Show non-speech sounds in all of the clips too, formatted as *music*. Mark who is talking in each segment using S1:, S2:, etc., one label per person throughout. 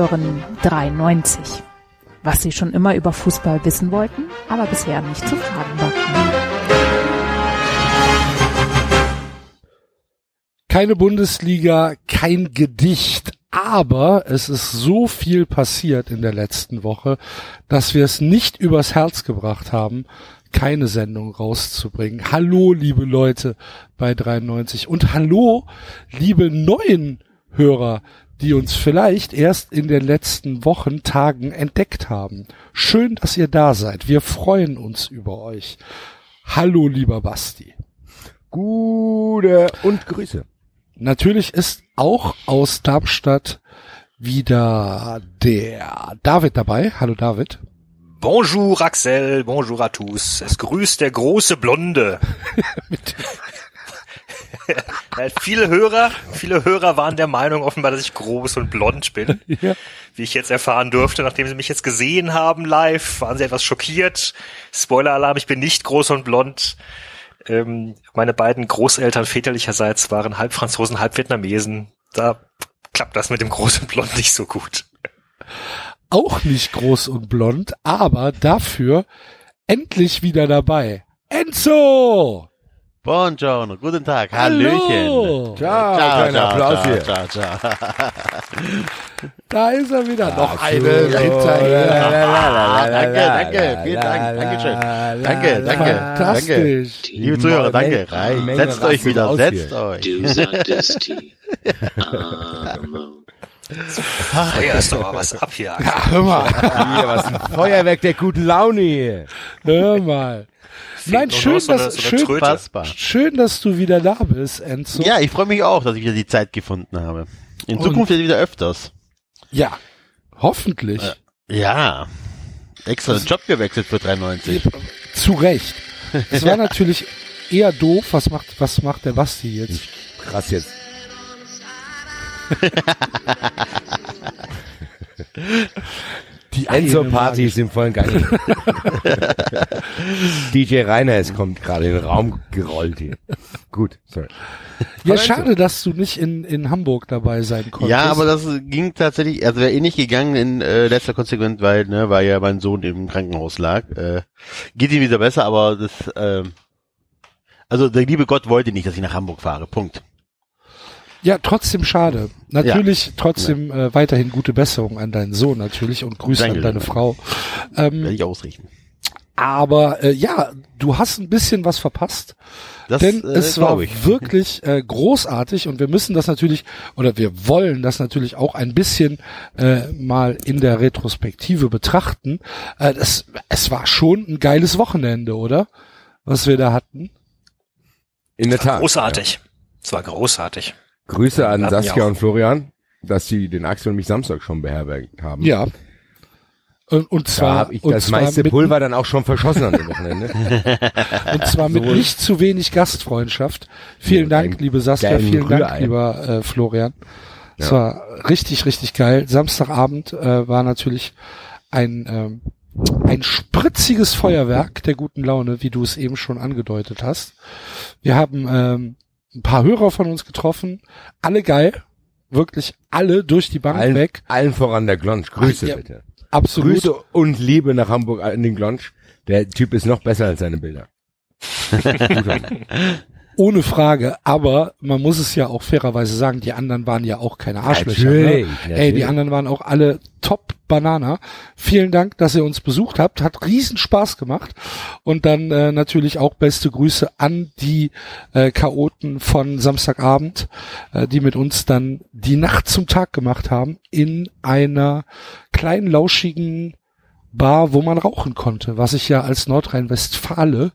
S1: Hören 93. Was Sie schon immer über Fußball wissen wollten, aber bisher nicht zu fragen war.
S2: Keine Bundesliga, kein Gedicht, aber es ist so viel passiert in der letzten Woche, dass wir es nicht übers Herz gebracht haben, keine Sendung rauszubringen. Hallo, liebe Leute bei 93 und hallo, liebe neuen Hörer, die uns vielleicht erst in den letzten Wochen, Tagen entdeckt haben. Schön, dass ihr da seid. Wir freuen uns über euch. Hallo, lieber Basti.
S3: Gute und Grüße.
S2: Natürlich ist auch aus Darmstadt wieder der David dabei. Hallo David.
S4: Bonjour Axel, bonjour à tous. Es grüßt der große Blonde. *laughs* *laughs* viele Hörer, viele Hörer waren der Meinung offenbar, dass ich groß und blond bin. *laughs* Ja. Wie ich jetzt erfahren durfte, nachdem sie mich jetzt gesehen haben live, waren sie etwas schockiert. Spoiler-Alarm, ich bin nicht groß und blond. Ähm, meine beiden Großeltern väterlicherseits waren halb Franzosen, halb Vietnamesen. Da klappt das mit dem großen Blond nicht so gut.
S2: Auch nicht groß und blond, aber dafür endlich wieder dabei. Enzo!
S5: Buongiorno, guten Tag,
S2: Hallo.
S5: Hallöchen.
S3: Ciao, ciao, ciao, Applaus hier.
S5: Ciao, ciao, ciao.
S2: Da ist er wieder. Noch eine hinterher.
S5: Danke, danke, vielen Dank, Dankeschön. Danke, danke,
S2: Fantastisch.
S5: Liebe Zuhörer, danke. Setzt euch wieder, setzt euch.
S6: Du sagtest die *laughs* Arme.
S4: Feuer ist doch mal was ab hier.
S2: Ja, hör mal.
S3: Hier, *laughs* was ein Feuerwerk der guten Laune hier.
S2: Hör mal. Nein, schön,
S4: eine-
S2: dass,
S4: so
S2: schön,
S4: Tröte.
S2: Schön, dass du wieder da bist, Enzo.
S5: Ja, ich freue mich auch, dass ich wieder die Zeit gefunden habe. In
S2: Und-
S5: Zukunft wieder öfters.
S2: Ja. Hoffentlich.
S5: Ja. Extra den Job gewechselt für 93.
S2: Zu Recht. Es war *laughs* natürlich eher doof. Was macht, was macht der Basti jetzt?
S3: Krass jetzt. *laughs*
S2: Die
S3: Enzo-Party ist im vollen Gange. *laughs* DJ Rainer es kommt gerade in den Raum gerollt hier. Gut, sorry.
S2: Ja,
S3: Aber
S2: schade, dass du nicht in, in Hamburg dabei sein konntest.
S5: Ja, aber das ging tatsächlich, also wäre eh nicht gegangen in äh, letzter Konsequenz, weil, ne, weil ja mein Sohn im Krankenhaus lag. Äh, geht ihm wieder besser, aber das, ähm, also der liebe Gott wollte nicht, dass ich nach Hamburg fahre. Punkt.
S2: Ja, trotzdem schade. Natürlich trotzdem äh, weiterhin gute Besserung an deinen Sohn natürlich und Grüße
S5: Danke,
S2: an deine. Frau. Ähm,
S5: Werde ich ausrichten.
S2: aber äh, ja, du hast ein bisschen was verpasst.
S5: Das,
S2: Denn
S5: äh,
S2: es war
S5: ich.
S2: wirklich äh, großartig und wir müssen das natürlich oder wir wollen das natürlich auch ein bisschen äh, mal in der Retrospektive betrachten. Äh, das, es war schon ein geiles Wochenende, oder? Was wir da hatten.
S3: In der Tat.
S4: Großartig. Es war großartig.
S3: Grüße an
S4: Hatten
S3: Saskia und Florian, dass sie den Axel und mich Samstag schon beherbergt haben.
S2: Ja. Und, und
S3: Da
S2: zwar,
S3: habe ich
S2: und
S3: das meiste Pulver dann auch schon verschossen an dem Wochenende. *laughs*
S2: Und zwar mit
S3: Sowohl-
S2: nicht zu wenig Gastfreundschaft. Vielen
S3: Ja,
S2: Dank, liebe Saskia, vielen Dank,
S3: Rührei.
S2: lieber äh, Florian. Es
S3: Ja.
S2: war richtig, richtig geil. Samstagabend äh, war natürlich ein, ähm, ein spritziges Feuerwerk der guten Laune, wie du es eben schon angedeutet hast. Wir haben ähm, ein paar Hörer von uns getroffen, alle geil, wirklich alle durch die Bank
S3: allen,
S2: weg.
S3: allen voran der Glonsch. Grüße
S2: Ja,
S3: bitte.
S2: Absolut.
S3: Grüße und Liebe nach Hamburg an den Glonsch. Der Typ ist noch besser als seine Bilder. *laughs*
S2: Ohne Frage, aber man muss es ja auch fairerweise sagen, die anderen waren ja auch keine Arschlöcher.
S3: Natürlich,
S2: ne?
S3: natürlich.
S2: Ey, die anderen waren auch alle top Banana. Vielen Dank, dass ihr uns besucht habt. Hat riesen Spaß gemacht. Und dann äh, natürlich auch beste Grüße an die äh, Chaoten von Samstagabend, äh, die mit uns dann die Nacht zum Tag gemacht haben in einer kleinen, lauschigen Bar, wo man rauchen konnte, was ich ja als Nordrhein-Westfale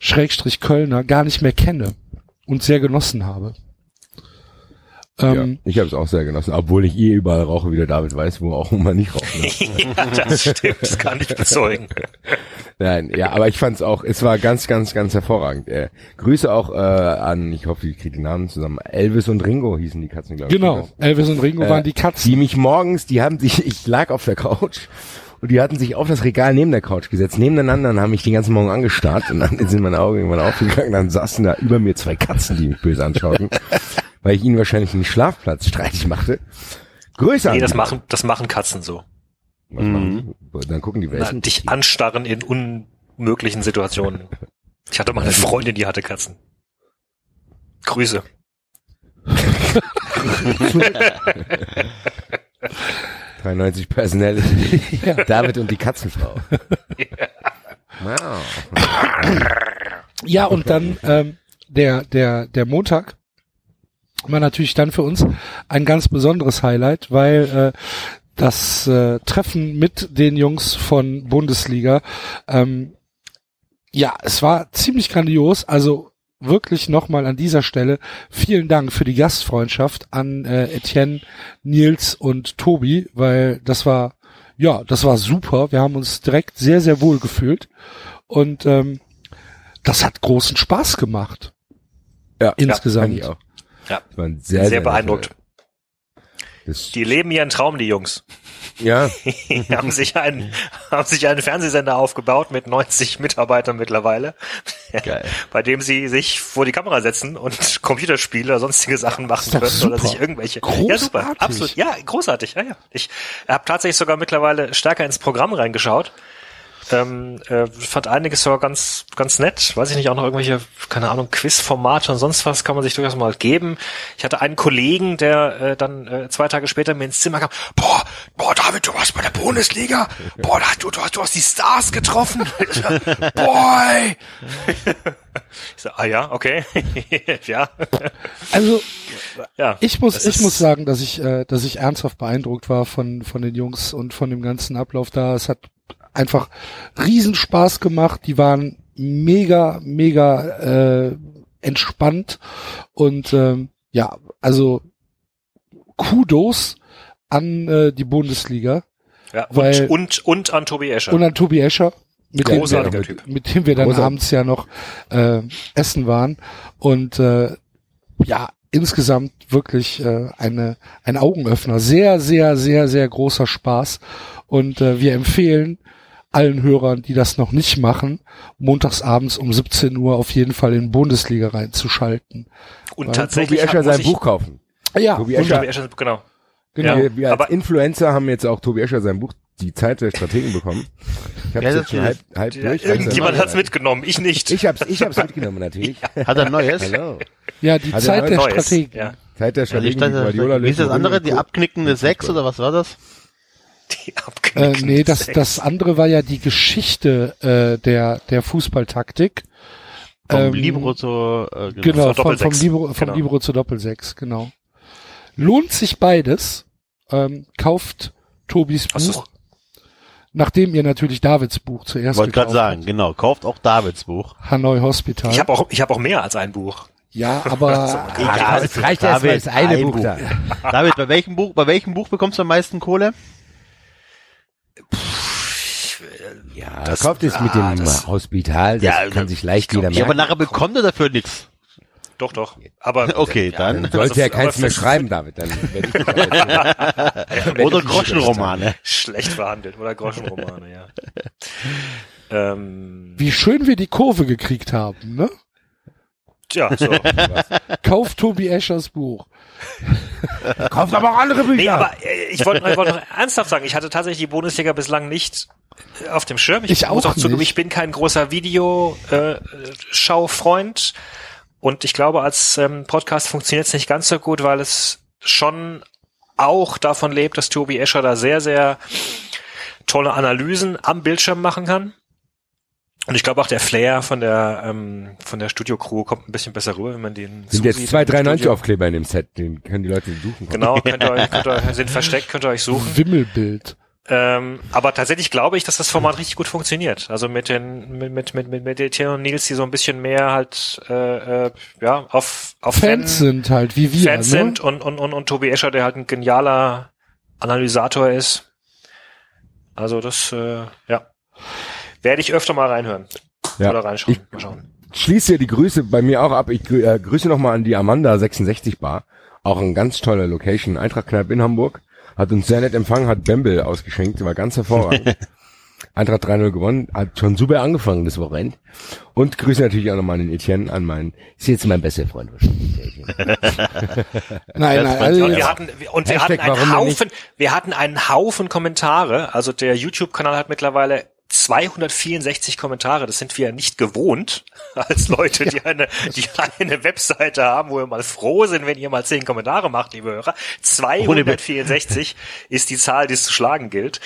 S2: Schrägstrich Kölner gar nicht mehr kenne und sehr genossen habe. Ähm,
S3: ja, ich habe es auch sehr genossen, obwohl ich eh überall rauche, wie der David weiß, wo auch immer nicht rauchen. *laughs*
S4: Ja, das stimmt. Das kann ich bezeugen. *laughs*
S3: Nein, ja, aber ich fand's auch, es war ganz, ganz, ganz hervorragend. Äh, Grüße auch äh, an, ich hoffe, ich kriege die Namen zusammen. Elvis und Ringo hießen die Katzen, glaube ich.
S2: genau, Elvis und Ringo
S3: Äh,
S2: waren die Katzen.
S3: Die mich morgens, die haben sich, ich lag auf der Couch und die hatten sich auf das Regal neben der Couch gesetzt, nebeneinander und haben mich den ganzen Morgen angestarrt und dann *laughs* sind meine Augen irgendwann aufgegangen, dann saßen da über mir zwei Katzen, die mich böse anschauten, weil ich ihnen wahrscheinlich einen Schlafplatz streitig machte.
S7: Grüße
S4: Nee, das machen, das machen Katzen so.
S7: Was machen die? Dann gucken die
S4: Na,
S7: welchen.
S4: dich anstarren in unmöglichen Situationen. Ich hatte mal eine Freundin, die hatte Katzen. Grüße. *laughs*
S7: 93 Personality. David und die Katzenfrau. Wow.
S2: Ja, und dann ähm, der, der, der Montag war natürlich dann für uns ein ganz besonderes Highlight, weil äh, das äh, Treffen mit den Jungs von Bundesliga, ähm, ja, es war ziemlich grandios, also wirklich nochmal an dieser Stelle vielen Dank für die Gastfreundschaft an äh, Etienne, Nils und Tobi, weil das war, ja, das war super. Wir haben uns direkt sehr, sehr wohl gefühlt und ähm, das hat großen Spaß gemacht.
S7: Ja,
S2: Insgesamt.
S7: auch.
S4: Ja.
S7: Das waren
S4: Sehr,
S7: sehr, sehr
S4: beeindruckt. Die leben ihren Traum, die Jungs.
S7: ja, *laughs*
S4: Die haben sich einen, haben sich einen Fernsehsender aufgebaut mit 90 Mitarbeitern mittlerweile.
S5: Geil. *laughs*
S4: Bei dem sie sich vor die Kamera setzen und Computerspiele oder sonstige Sachen machen können oder
S2: super.
S4: sich irgendwelche. Ja,
S2: Großartig.
S4: super. Absolut. Ja, großartig. Ja, ja. Ich habe tatsächlich sogar mittlerweile stärker ins Programm reingeschaut. Ähm, äh, fand einiges sogar ganz, ganz nett. Weiß ich nicht, auch noch irgendwelche, keine Ahnung, Quizformate und sonst was kann man sich durchaus mal geben. Ich hatte einen Kollegen, der äh, dann äh, zwei Tage später mir ins Zimmer kam. Boah, boah, David, du warst bei der Bundesliga. Boah, du, du, hast, du hast die Stars getroffen. *laughs* boah, ey. Ich so, ah ja, okay. *laughs* ja.
S2: Also
S4: ja.
S2: ich muss, ich muss sagen, dass ich, äh, dass ich ernsthaft beeindruckt war von von den Jungs und von dem ganzen Ablauf da. Es hat einfach riesen Spaß gemacht. Die waren mega, mega äh, entspannt und ähm, ja, also Kudos an äh, die Bundesliga
S4: Ja, und,
S2: weil-
S4: und, und an Tobi Escher.
S2: und an Tobi Escher, mit dem, wir,
S4: Typ.
S2: mit dem wir dann
S7: Großartig.
S2: abends ja noch äh, essen waren und äh, ja insgesamt wirklich äh, eine ein Augenöffner, sehr sehr sehr sehr großer Spaß und äh, wir empfehlen allen Hörern, die das noch nicht machen, montagsabends um 17 Uhr auf jeden Fall in Bundesliga reinzuschalten.
S4: und
S2: Weil
S7: Tobi
S4: tatsächlich
S7: Escher
S4: hat-
S7: sein Buch kaufen.
S2: Ja,
S7: Tobi Escher-
S4: Tobi Escher, genau.
S2: genau.
S4: Ja.
S7: Wir, wir als
S4: aber-
S7: Influencer haben jetzt auch Tobi Escher sein Buch Die Zeit der Strategen bekommen. Ich habe
S5: Ja,
S7: jetzt schon halb, halb
S4: Ja,
S7: durch.
S4: irgendjemand
S7: Also-
S4: hat's mitgenommen, ich nicht.
S7: Ich hab's, ich hab's mitgenommen natürlich. *laughs*
S5: Hat er ein neues?
S7: Hallo.
S2: Ja, die
S7: Also
S2: Zeit der
S4: Neues.
S2: Strategen.
S4: Ja.
S7: Zeit der
S5: Ja, die
S7: Strategen.
S5: stand,
S7: die Guardiola
S5: wie ist das andere? Die abknickende Sechs oder was war das? *laughs*
S4: Die
S2: Äh, nee, das,
S4: Sex.
S2: das andere war ja die Geschichte äh, der, der Fußballtaktik.
S5: Vom
S2: Ähm,
S5: Libero zur, äh,
S2: Genau,
S4: Zur
S2: vom, vom,
S4: Doppelsechs.
S2: Libero, vom
S4: Genau.
S2: Libero zur Doppelsechs, genau. Lohnt sich beides. Ähm, kauft Tobis Buch, nachdem ihr natürlich Davids Buch zuerst
S5: Wollte gerade sagen, genau. Kauft auch Davids Buch.
S2: habt. Hanoi Hospital.
S4: Ich habe auch, ich habe auch mehr als ein Buch.
S2: ja, *laughs* aber *laughs*
S7: Ah, es reicht erst mal
S5: David,
S7: das eine
S5: ein
S7: Buch
S5: Buch.
S7: da.
S5: David, bei welchem Buch, bei welchem Buch bekommst du am meisten Kohle?
S7: Ja,
S4: Das-
S7: kauft es mit
S4: ah,
S7: dem
S4: das-
S7: Hospital, das
S5: Ja,
S7: kann sich leicht
S5: Ja,
S7: merken.
S5: aber nachher bekommt er dafür nichts.
S4: Doch, doch. Aber *laughs*
S5: Okay,
S4: ja,
S5: dann.
S7: Dann sollte
S4: Also,
S7: ja keins mehr *laughs* schreiben, David. Dann jetzt- *laughs*
S5: Oder Groschenromane.
S4: schlecht verhandelt oder Groschenromane, ja. ähm,
S2: wie schön wir die Kurve gekriegt haben, ne?
S4: tja, so.
S2: Kauft Tobi Eschers Buch. *laughs*
S7: Kauft aber auch andere Bücher.
S4: Nee, aber äh, ich wollte ich wollte noch ernsthaft sagen, ich hatte tatsächlich die Bundesliga bislang nicht äh, auf dem Schirm.
S2: Ich
S4: muss
S2: auch
S4: zugeben,
S2: nicht.
S4: ich bin kein großer Videoschaufreund und ich glaube, als ähm, Podcast funktioniert es nicht ganz so gut, weil es schon auch davon lebt, dass Tobi Escher da sehr, sehr tolle Analysen am Bildschirm machen kann. Und ich glaube auch der Flair von der ähm, von der Studio-Crew kommt ein bisschen besser rüber, wenn man den
S7: sind jetzt zwei
S4: im
S7: 93
S4: Studio.
S7: Aufkleber in dem Set, den können die Leute suchen.
S4: Genau, könnt ihr euch, könnt ihr, euch- sind versteckt, könnt ihr euch suchen.
S2: Wimmelbild.
S4: Ähm, aber tatsächlich glaube ich, dass das Format richtig gut funktioniert. Also mit den mit mit mit mit, mit Etienne und Nils, die so ein bisschen mehr halt äh, äh, ja auf auf
S2: Fans
S4: Fan-
S2: sind halt, wie wir.
S4: Fans
S2: ne?
S4: sind und, und und und Tobi Escher, der halt ein genialer Analysator ist. Also das äh, ja werde ich öfter mal reinhören
S7: Ja.
S4: oder reinschauen.
S7: Ich-
S4: mal schauen.
S7: Schließe hier die Grüße bei mir auch ab. Ich grü äh, grüße nochmal an die Amanda 66 Bar. Auch ein ganz toller Location. Eintracht Kneipe in Hamburg. Hat uns sehr nett empfangen, hat Bembel ausgeschenkt, war ganz hervorragend. *laughs*
S3: Eintracht 3-0 gewonnen, hat schon super angefangen das Wochenende. Und grüße natürlich auch nochmal den Etienne an meinen, ist jetzt mein bester Freund wahrscheinlich. *laughs*
S2: Nein, nein,
S4: Und
S2: also
S4: wir hatten, und wir
S3: Hashtag,
S4: hatten einen Haufen, wir hatten einen Haufen Kommentare. Also der YouTube-Kanal hat mittlerweile 264 Kommentare. Das sind wir nicht gewohnt *laughs* als Leute, die eine, die eine Webseite haben, wo wir mal froh sind, wenn ihr mal zehn Kommentare macht, liebe Hörer. 264 ist die Zahl, die es zu schlagen gilt.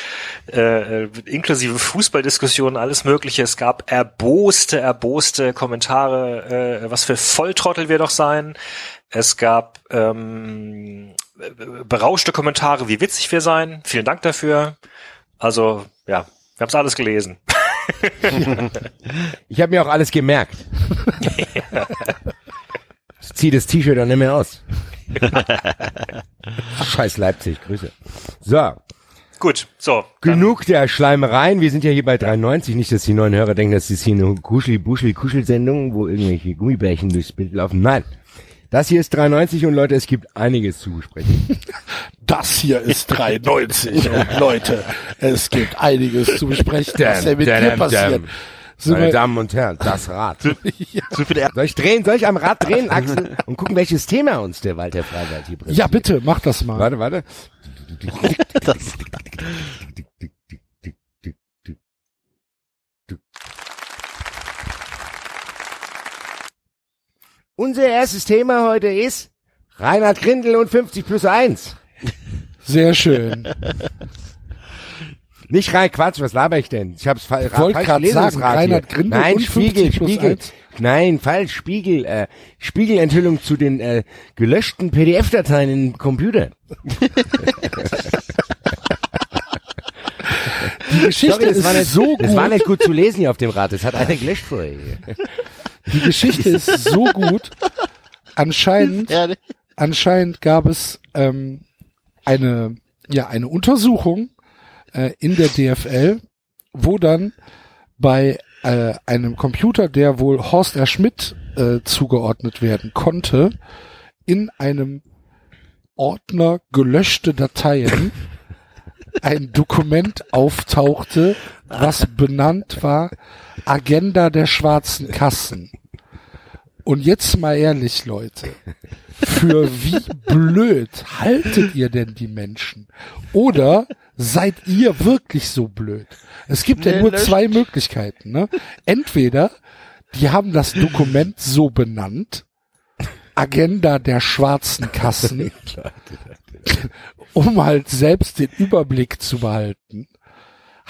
S4: Äh, inklusive Fußballdiskussionen, alles Mögliche. Es gab erboste, erboste Kommentare, äh, was für Volltrottel wir doch sein. Es gab ähm, berauschte Kommentare, wie witzig wir sein. Vielen Dank dafür. Also, ja, haben es alles gelesen. *laughs*
S3: Ich habe mir auch alles gemerkt. *laughs* Zieh das T-Shirt dann nicht mehr aus. Scheiß Leipzig, Grüße. So,
S4: Gut, so.
S3: genug der Schleimereien. Wir sind ja hier bei 93. Nicht, dass die neuen Hörer denken, das ist hier eine Kuschel-Buschel-Kuschelsendung, wo irgendwelche Gummibärchen durchs Bild laufen. Nein. Das hier ist 93 und Leute, es gibt einiges zu besprechen. *laughs*
S2: das hier ist 390 und *laughs* Leute, es gibt einiges zu besprechen, was ja mit dir passiert. Sind
S3: Meine
S2: wir-
S3: Damen und Herren, das Rad. *laughs*
S5: Ärger.
S3: Soll ich drehen? Soll ich am Rad drehen, Axel? Und gucken, welches Thema uns der Walter Freiwald hier präsentiert?
S2: ja, bitte, mach das mal.
S3: Warte, warte. Unser erstes Thema heute ist Reinhard Grindel und 50 plus 1.
S2: Sehr schön.
S3: Nicht rein Quatsch, was laber ich denn? Ich hab's fa
S2: Ich wollte
S3: falsch
S2: sagen,
S3: Rad
S2: Reinhard. Grindel
S3: Nein,
S2: und
S3: Spiegel,
S2: 50 plus
S3: Spiegel.
S2: 1.
S3: Nein, falsch, Spiegel, äh, Spiegelenthüllung zu den äh, gelöschten PDF-Dateien im Computer.
S2: Die Geschichte
S3: Sorry, das
S2: ist
S3: war nicht,
S2: so
S3: Das war
S2: gut.
S3: nicht gut zu lesen hier auf dem Rad. Das hat einer gelöscht vorher.
S2: Die Geschichte ist so gut. Anscheinend,
S5: ne?
S2: anscheinend gab es ähm, eine, ja, eine Untersuchung äh, in der DFL, wo dann bei äh, einem Computer, der wohl Horst R. Schmidt äh, zugeordnet werden konnte, in einem Ordner gelöschte Dateien ein Dokument auftauchte, was benannt war Agenda der schwarzen Kassen. Und jetzt mal ehrlich, Leute, für wie blöd haltet ihr denn die Menschen? Oder seid ihr wirklich so blöd? Es gibt ja
S5: Nee,
S2: nur
S5: löscht.
S2: zwei Möglichkeiten. Ne? Entweder die haben das Dokument so benannt, Agenda der schwarzen Kassen, *laughs* um halt selbst den Überblick zu behalten,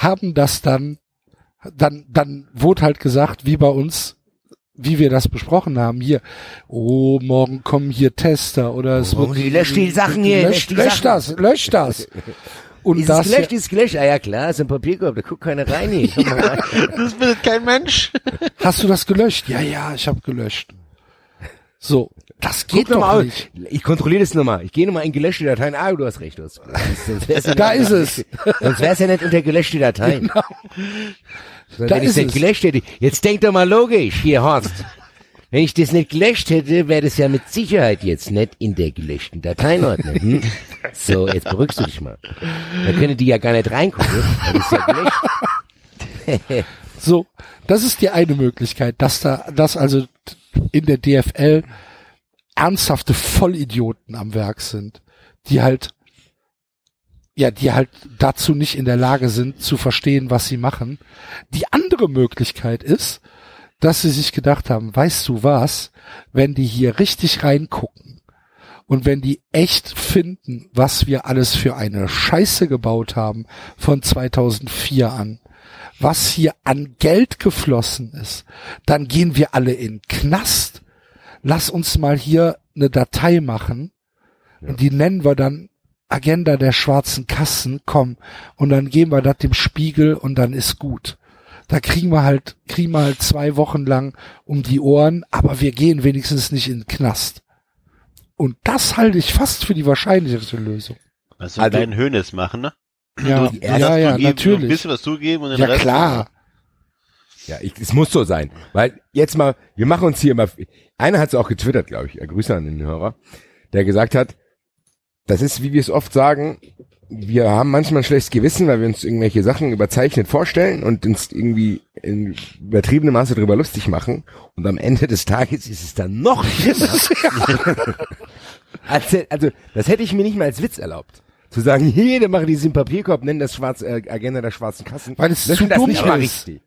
S2: haben das dann, dann, dann wurde halt gesagt, wie bei uns, wie wir das besprochen haben, hier, oh, morgen kommen hier Tester oder es
S3: Oh,
S2: wird,
S3: die löscht die Sachen hier,
S2: löscht,
S3: löscht die
S2: löscht
S3: Sachen.
S2: das, löscht das. *laughs* Und
S3: Ist
S2: das
S3: gelöscht, ist es gelöscht? Ah ja klar, ist ein Papierkorb, da guckt keiner rein hier. *laughs* Komm mal rein.
S5: Das findet kein Mensch.
S2: hast du das gelöscht? Ja, ja, ich habe gelöscht. So, das geht
S3: Guck noch
S2: doch
S3: mal,
S2: nicht.
S3: ich kontrolliere das nochmal. Ich gehe nochmal in gelöschte Dateien. Ah, du hast recht. Du hast, sonst wär's ja
S2: Da ist es.
S3: Sonst wär's ja nicht unter gelöschte Dateien.
S2: Genau.
S3: Sondern
S2: Da
S3: wenn ich
S2: es.
S3: gelöscht hätte. Jetzt denk doch mal logisch, hier Horst. Wenn ich das nicht gelöscht hätte, wäre das ja mit Sicherheit jetzt nicht in der gelöschten Dateienordnung. Hm? So, jetzt beruhigst du dich mal. Da können die ja gar nicht reingucken. weil Das ist ja gelöscht.
S2: So, das ist die eine Möglichkeit, dass da, dass also in der DFL ernsthafte Vollidioten am Werk sind, die halt, ja, die halt dazu nicht in der Lage sind, zu verstehen, was sie machen. Die andere Möglichkeit ist, dass sie sich gedacht haben, weißt du was, wenn die hier richtig reingucken und wenn die echt finden, was wir alles für eine Scheiße gebaut haben von 2004 an, was hier an Geld geflossen ist, dann gehen wir alle in Knast. Lass uns mal hier eine Datei machen und die nennen wir dann Agenda der schwarzen Kassen, komm, und dann geben wir das dem Spiegel und dann ist gut. Da kriegen wir halt, kriegen wir halt zwei Wochen lang um die Ohren, aber wir gehen wenigstens nicht in den Knast. Und das halte ich fast für die wahrscheinlichere Lösung.
S5: Was wir
S3: Also-
S5: kleinen Hönes machen, ne?
S2: Ja,
S5: Du
S2: ja,
S5: erst
S2: ja,
S5: zugeben, Ein
S2: natürlich.
S5: bisschen was zugeben und den
S2: Ja,
S5: Rest
S2: klar.
S3: Ja, ich, es muss so sein. Weil jetzt mal, wir machen uns hier mal, einer hat es auch getwittert, glaube ich, Grüße an den Hörer, der gesagt hat, das ist, wie wir es oft sagen, wir haben manchmal ein schlechtes Gewissen, weil wir uns irgendwelche Sachen überzeichnet vorstellen und uns irgendwie in übertriebenem Maße darüber lustig machen. Und am Ende des Tages ist es dann noch schlimmer. *laughs* also, also, das hätte ich mir nicht mal als Witz erlaubt. Zu sagen, *laughs* jede mache diesen Papierkorb, nennen das Schwarz, äh, Agenda der schwarzen Kassen.
S2: Weil es
S3: das
S2: zu
S3: das
S2: dumm
S3: nicht mal
S2: ist.
S3: richtig.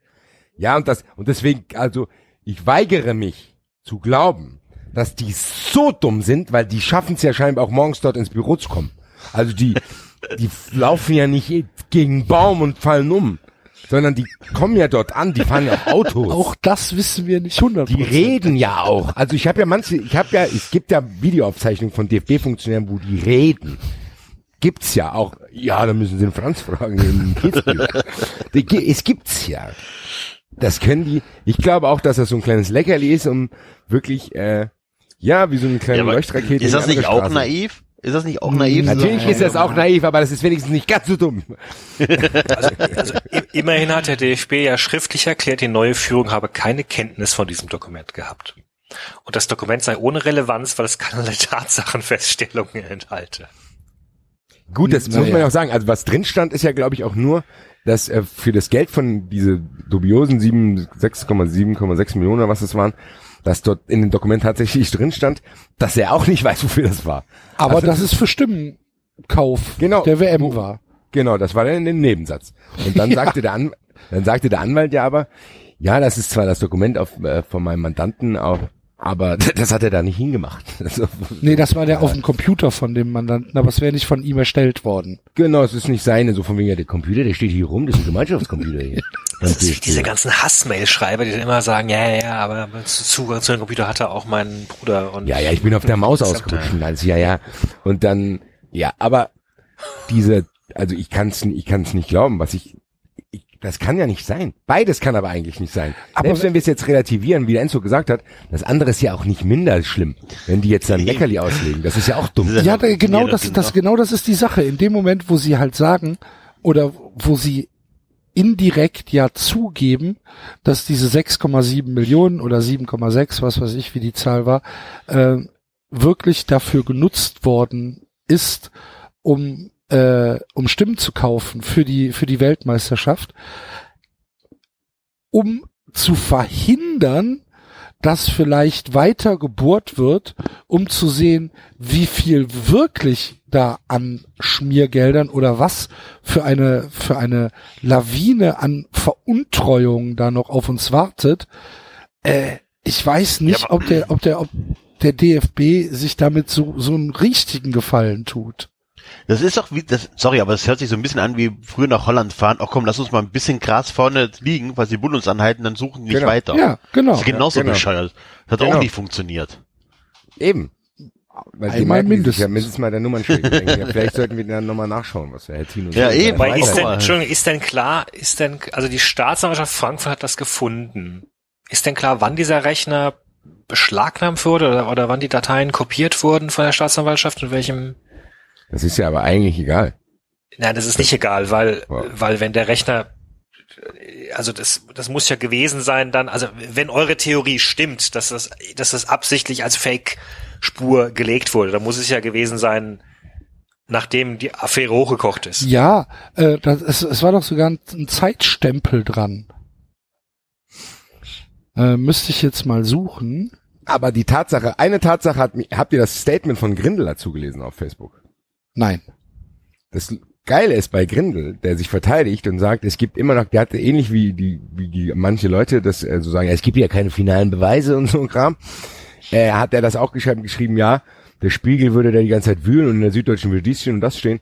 S3: Ja, und das, und deswegen, also, ich weigere mich zu glauben, dass die so dumm sind, weil die schaffen es ja scheinbar auch morgens dort ins Büro zu kommen. Also die, die laufen ja nicht gegen einen Baum und fallen um, sondern die kommen ja dort an, die fahren ja auf Autos.
S2: Auch das wissen wir nicht 100
S3: Die reden ja auch. Also ich habe ja manche, ich habe ja, es gibt ja Videoaufzeichnungen von DFB-Funktionären, wo die reden. Gibt's ja auch. Ja, da müssen Sie den Franz fragen. gi- *laughs* es gibt's ja. Das können die. Ich glaube auch, dass das so ein kleines Leckerli ist, um wirklich, äh, ja, wie so eine kleine
S5: Ja,
S3: Leuchtrakete.
S5: ist das nicht auch
S3: Straße.
S5: naiv? Ist das nicht auch naiv?
S3: Natürlich ist das auch naiv, aber das ist wenigstens nicht ganz so dumm.
S4: Also i- immerhin hat der DFB ja schriftlich erklärt, die neue Führung habe keine Kenntnis von diesem Dokument gehabt. Und das Dokument sei ohne Relevanz, weil es keinerlei Tatsachenfeststellungen *laughs* enthalte.
S3: Gut, das
S2: Na
S3: muss man
S2: ja.
S3: auch sagen. Also was drin stand, ist ja, glaube ich, auch nur, dass äh, für das Geld von diese dubiosen 7, 6,7,6 Millionen oder was das waren, dass dort in dem Dokument tatsächlich *laughs* drin stand, dass er auch nicht *laughs* weiß, wofür das war.
S2: Aber
S3: Also-
S2: das ist für Stimmenkauf
S3: Genau.
S2: der WM war.
S3: Genau, das war dann in dem Nebensatz. Und dann *laughs*
S2: Ja.
S3: sagte der An dann sagte der Anwalt ja aber, ja, das ist zwar das Dokument auf, äh, von meinem Mandanten, auch, aber *laughs* das hat er da nicht hingemacht. *laughs* Also,
S2: Nee, das war der auf dem Computer von dem Mandanten, aber es wäre nicht von ihm erstellt worden.
S3: genau, es ist nicht seine, so von wegen, ja, der Computer, der steht hier rum, das ist ein Gemeinschaftscomputer hier. *laughs*
S4: Das ist wie diese ganzen Hassmail-Schreiber, die dann immer sagen, ja, ja, ja, aber Zugang zu dem Computer hatte auch mein Bruder. Und
S3: Ja, ja, ich bin auf der Maus ausgerutscht alles, ja, ja. Und dann, ja, aber diese, also ich kann's, ich kann's nicht glauben, was ich, das kann ja nicht sein. Beides kann aber eigentlich nicht sein.
S2: Aber
S3: Selbst wenn wir es jetzt relativieren, wie der Enzo gesagt hat, das andere ist ja auch nicht minder schlimm, wenn die jetzt dann Leckerli auslegen. Das ist ja auch dumm.
S2: Ja, da, genau das
S5: das,
S2: genau das ist die Sache. In dem Moment, wo sie halt sagen, oder wo sie indirekt ja zugeben, dass diese 6,7 Millionen oder 7,6, was weiß ich, wie die Zahl war, äh, wirklich dafür genutzt worden ist, um äh, um Stimmen zu kaufen für die für die Weltmeisterschaft, um zu verhindern, dass vielleicht weiter gebohrt wird, um zu sehen, wie viel wirklich da an Schmiergeldern oder was für eine, für eine Lawine an Veruntreuung da noch auf uns wartet. Äh, ich weiß nicht,
S4: Ja,
S2: ob der, ob der, ob der DFB sich damit so, so einen richtigen Gefallen tut.
S5: Das ist doch wie, das, sorry, aber das hört sich so ein bisschen an wie früher nach Holland fahren. Ach komm, lass uns mal ein bisschen Gras vorne liegen, falls die Bullen uns anhalten, dann suchen die nicht
S3: Genau.
S5: weiter.
S2: Ja, genau.
S5: Das ist genauso
S3: genau.
S5: bescheuert. Das hat
S3: Genau.
S5: auch nicht funktioniert.
S3: Eben. Weil die
S2: Einmal
S3: die sich ja
S2: mindestens.
S3: mindestens mal der Nummernschild denken. Ja, vielleicht sollten wir dann nochmal nachschauen, was wir Herr Tino
S5: Ja,
S3: sagt.
S5: eben. Weiter.
S4: ist denn, Entschuldigung, ist denn klar, ist denn, also die Staatsanwaltschaft Frankfurt hat das gefunden. Ist denn klar, wann dieser Rechner beschlagnahmt wurde oder, oder wann die Dateien kopiert wurden von der Staatsanwaltschaft und welchem
S3: Das ist ja aber eigentlich egal.
S4: Nein, das ist nicht egal, weil,
S3: Wow.
S4: weil wenn der Rechner, also das, das muss ja gewesen sein dann, also wenn eure Theorie stimmt, dass das, dass das absichtlich als Fake-Spur gelegt wurde, dann muss es ja gewesen sein, nachdem die Affäre hochgekocht ist.
S2: Ja, äh, das, es, es war doch sogar ein, ein Zeitstempel dran. Äh, müsste ich jetzt mal suchen.
S3: Aber die Tatsache, eine Tatsache hat habt ihr das Statement von Grindel dazu gelesen auf Facebook?
S2: Nein.
S3: Das Geile ist bei Grindel, der sich verteidigt und sagt, es gibt immer noch, der hatte ähnlich wie die, wie die manche Leute, das äh, so sagen, ja, es gibt ja keine finalen Beweise und so ein Kram. Äh, hat er das auch geschrieben, geschrieben, ja, der Spiegel würde da die ganze Zeit wühlen und in der Süddeutschen würde dies stehen und das stehen.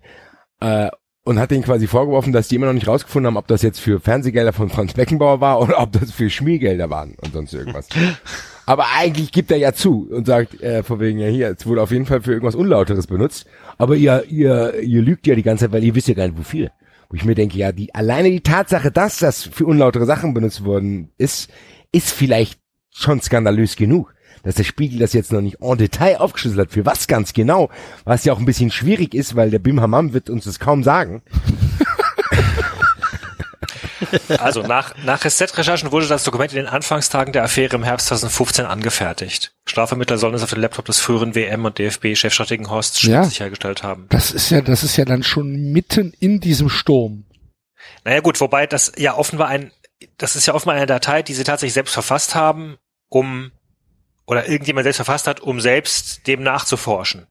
S3: Äh, und hat denen quasi vorgeworfen, dass die immer noch nicht rausgefunden haben, ob das jetzt für Fernsehgelder von Franz Beckenbauer war oder ob das für Schmiergelder waren und sonst irgendwas. *laughs* Aber eigentlich gibt er ja zu und sagt, äh, von wegen, ja hier, es wurde auf jeden Fall für irgendwas Unlauteres benutzt. Aber ihr, ihr, ihr lügt ja die ganze Zeit, weil ihr wisst ja gar nicht wofür. Wo ich mir denke, ja, die, alleine die Tatsache, dass das für unlautere Sachen benutzt worden ist, ist vielleicht schon skandalös genug. Dass der Spiegel das jetzt noch nicht en Detail aufgeschlüsselt hat, für was ganz genau, was ja auch ein bisschen schwierig ist, weil der Bim Hammam wird uns das kaum sagen.
S4: Also nach, nach Reset-Recherchen wurde das Dokument in den Anfangstagen der Affäre im Herbst 2015 angefertigt. Strafvermittler sollen es auf den Laptop des früheren WM- und DFB-Chefstrategen Horst Schmidt
S2: Ja.
S4: sichergestellt haben.
S2: Das ist ja, das ist ja dann schon mitten in diesem Sturm.
S4: Naja gut, wobei das ja offenbar ein, das ist ja offenbar eine Datei, die sie tatsächlich selbst verfasst haben, um, oder irgendjemand selbst verfasst hat, um selbst dem nachzuforschen.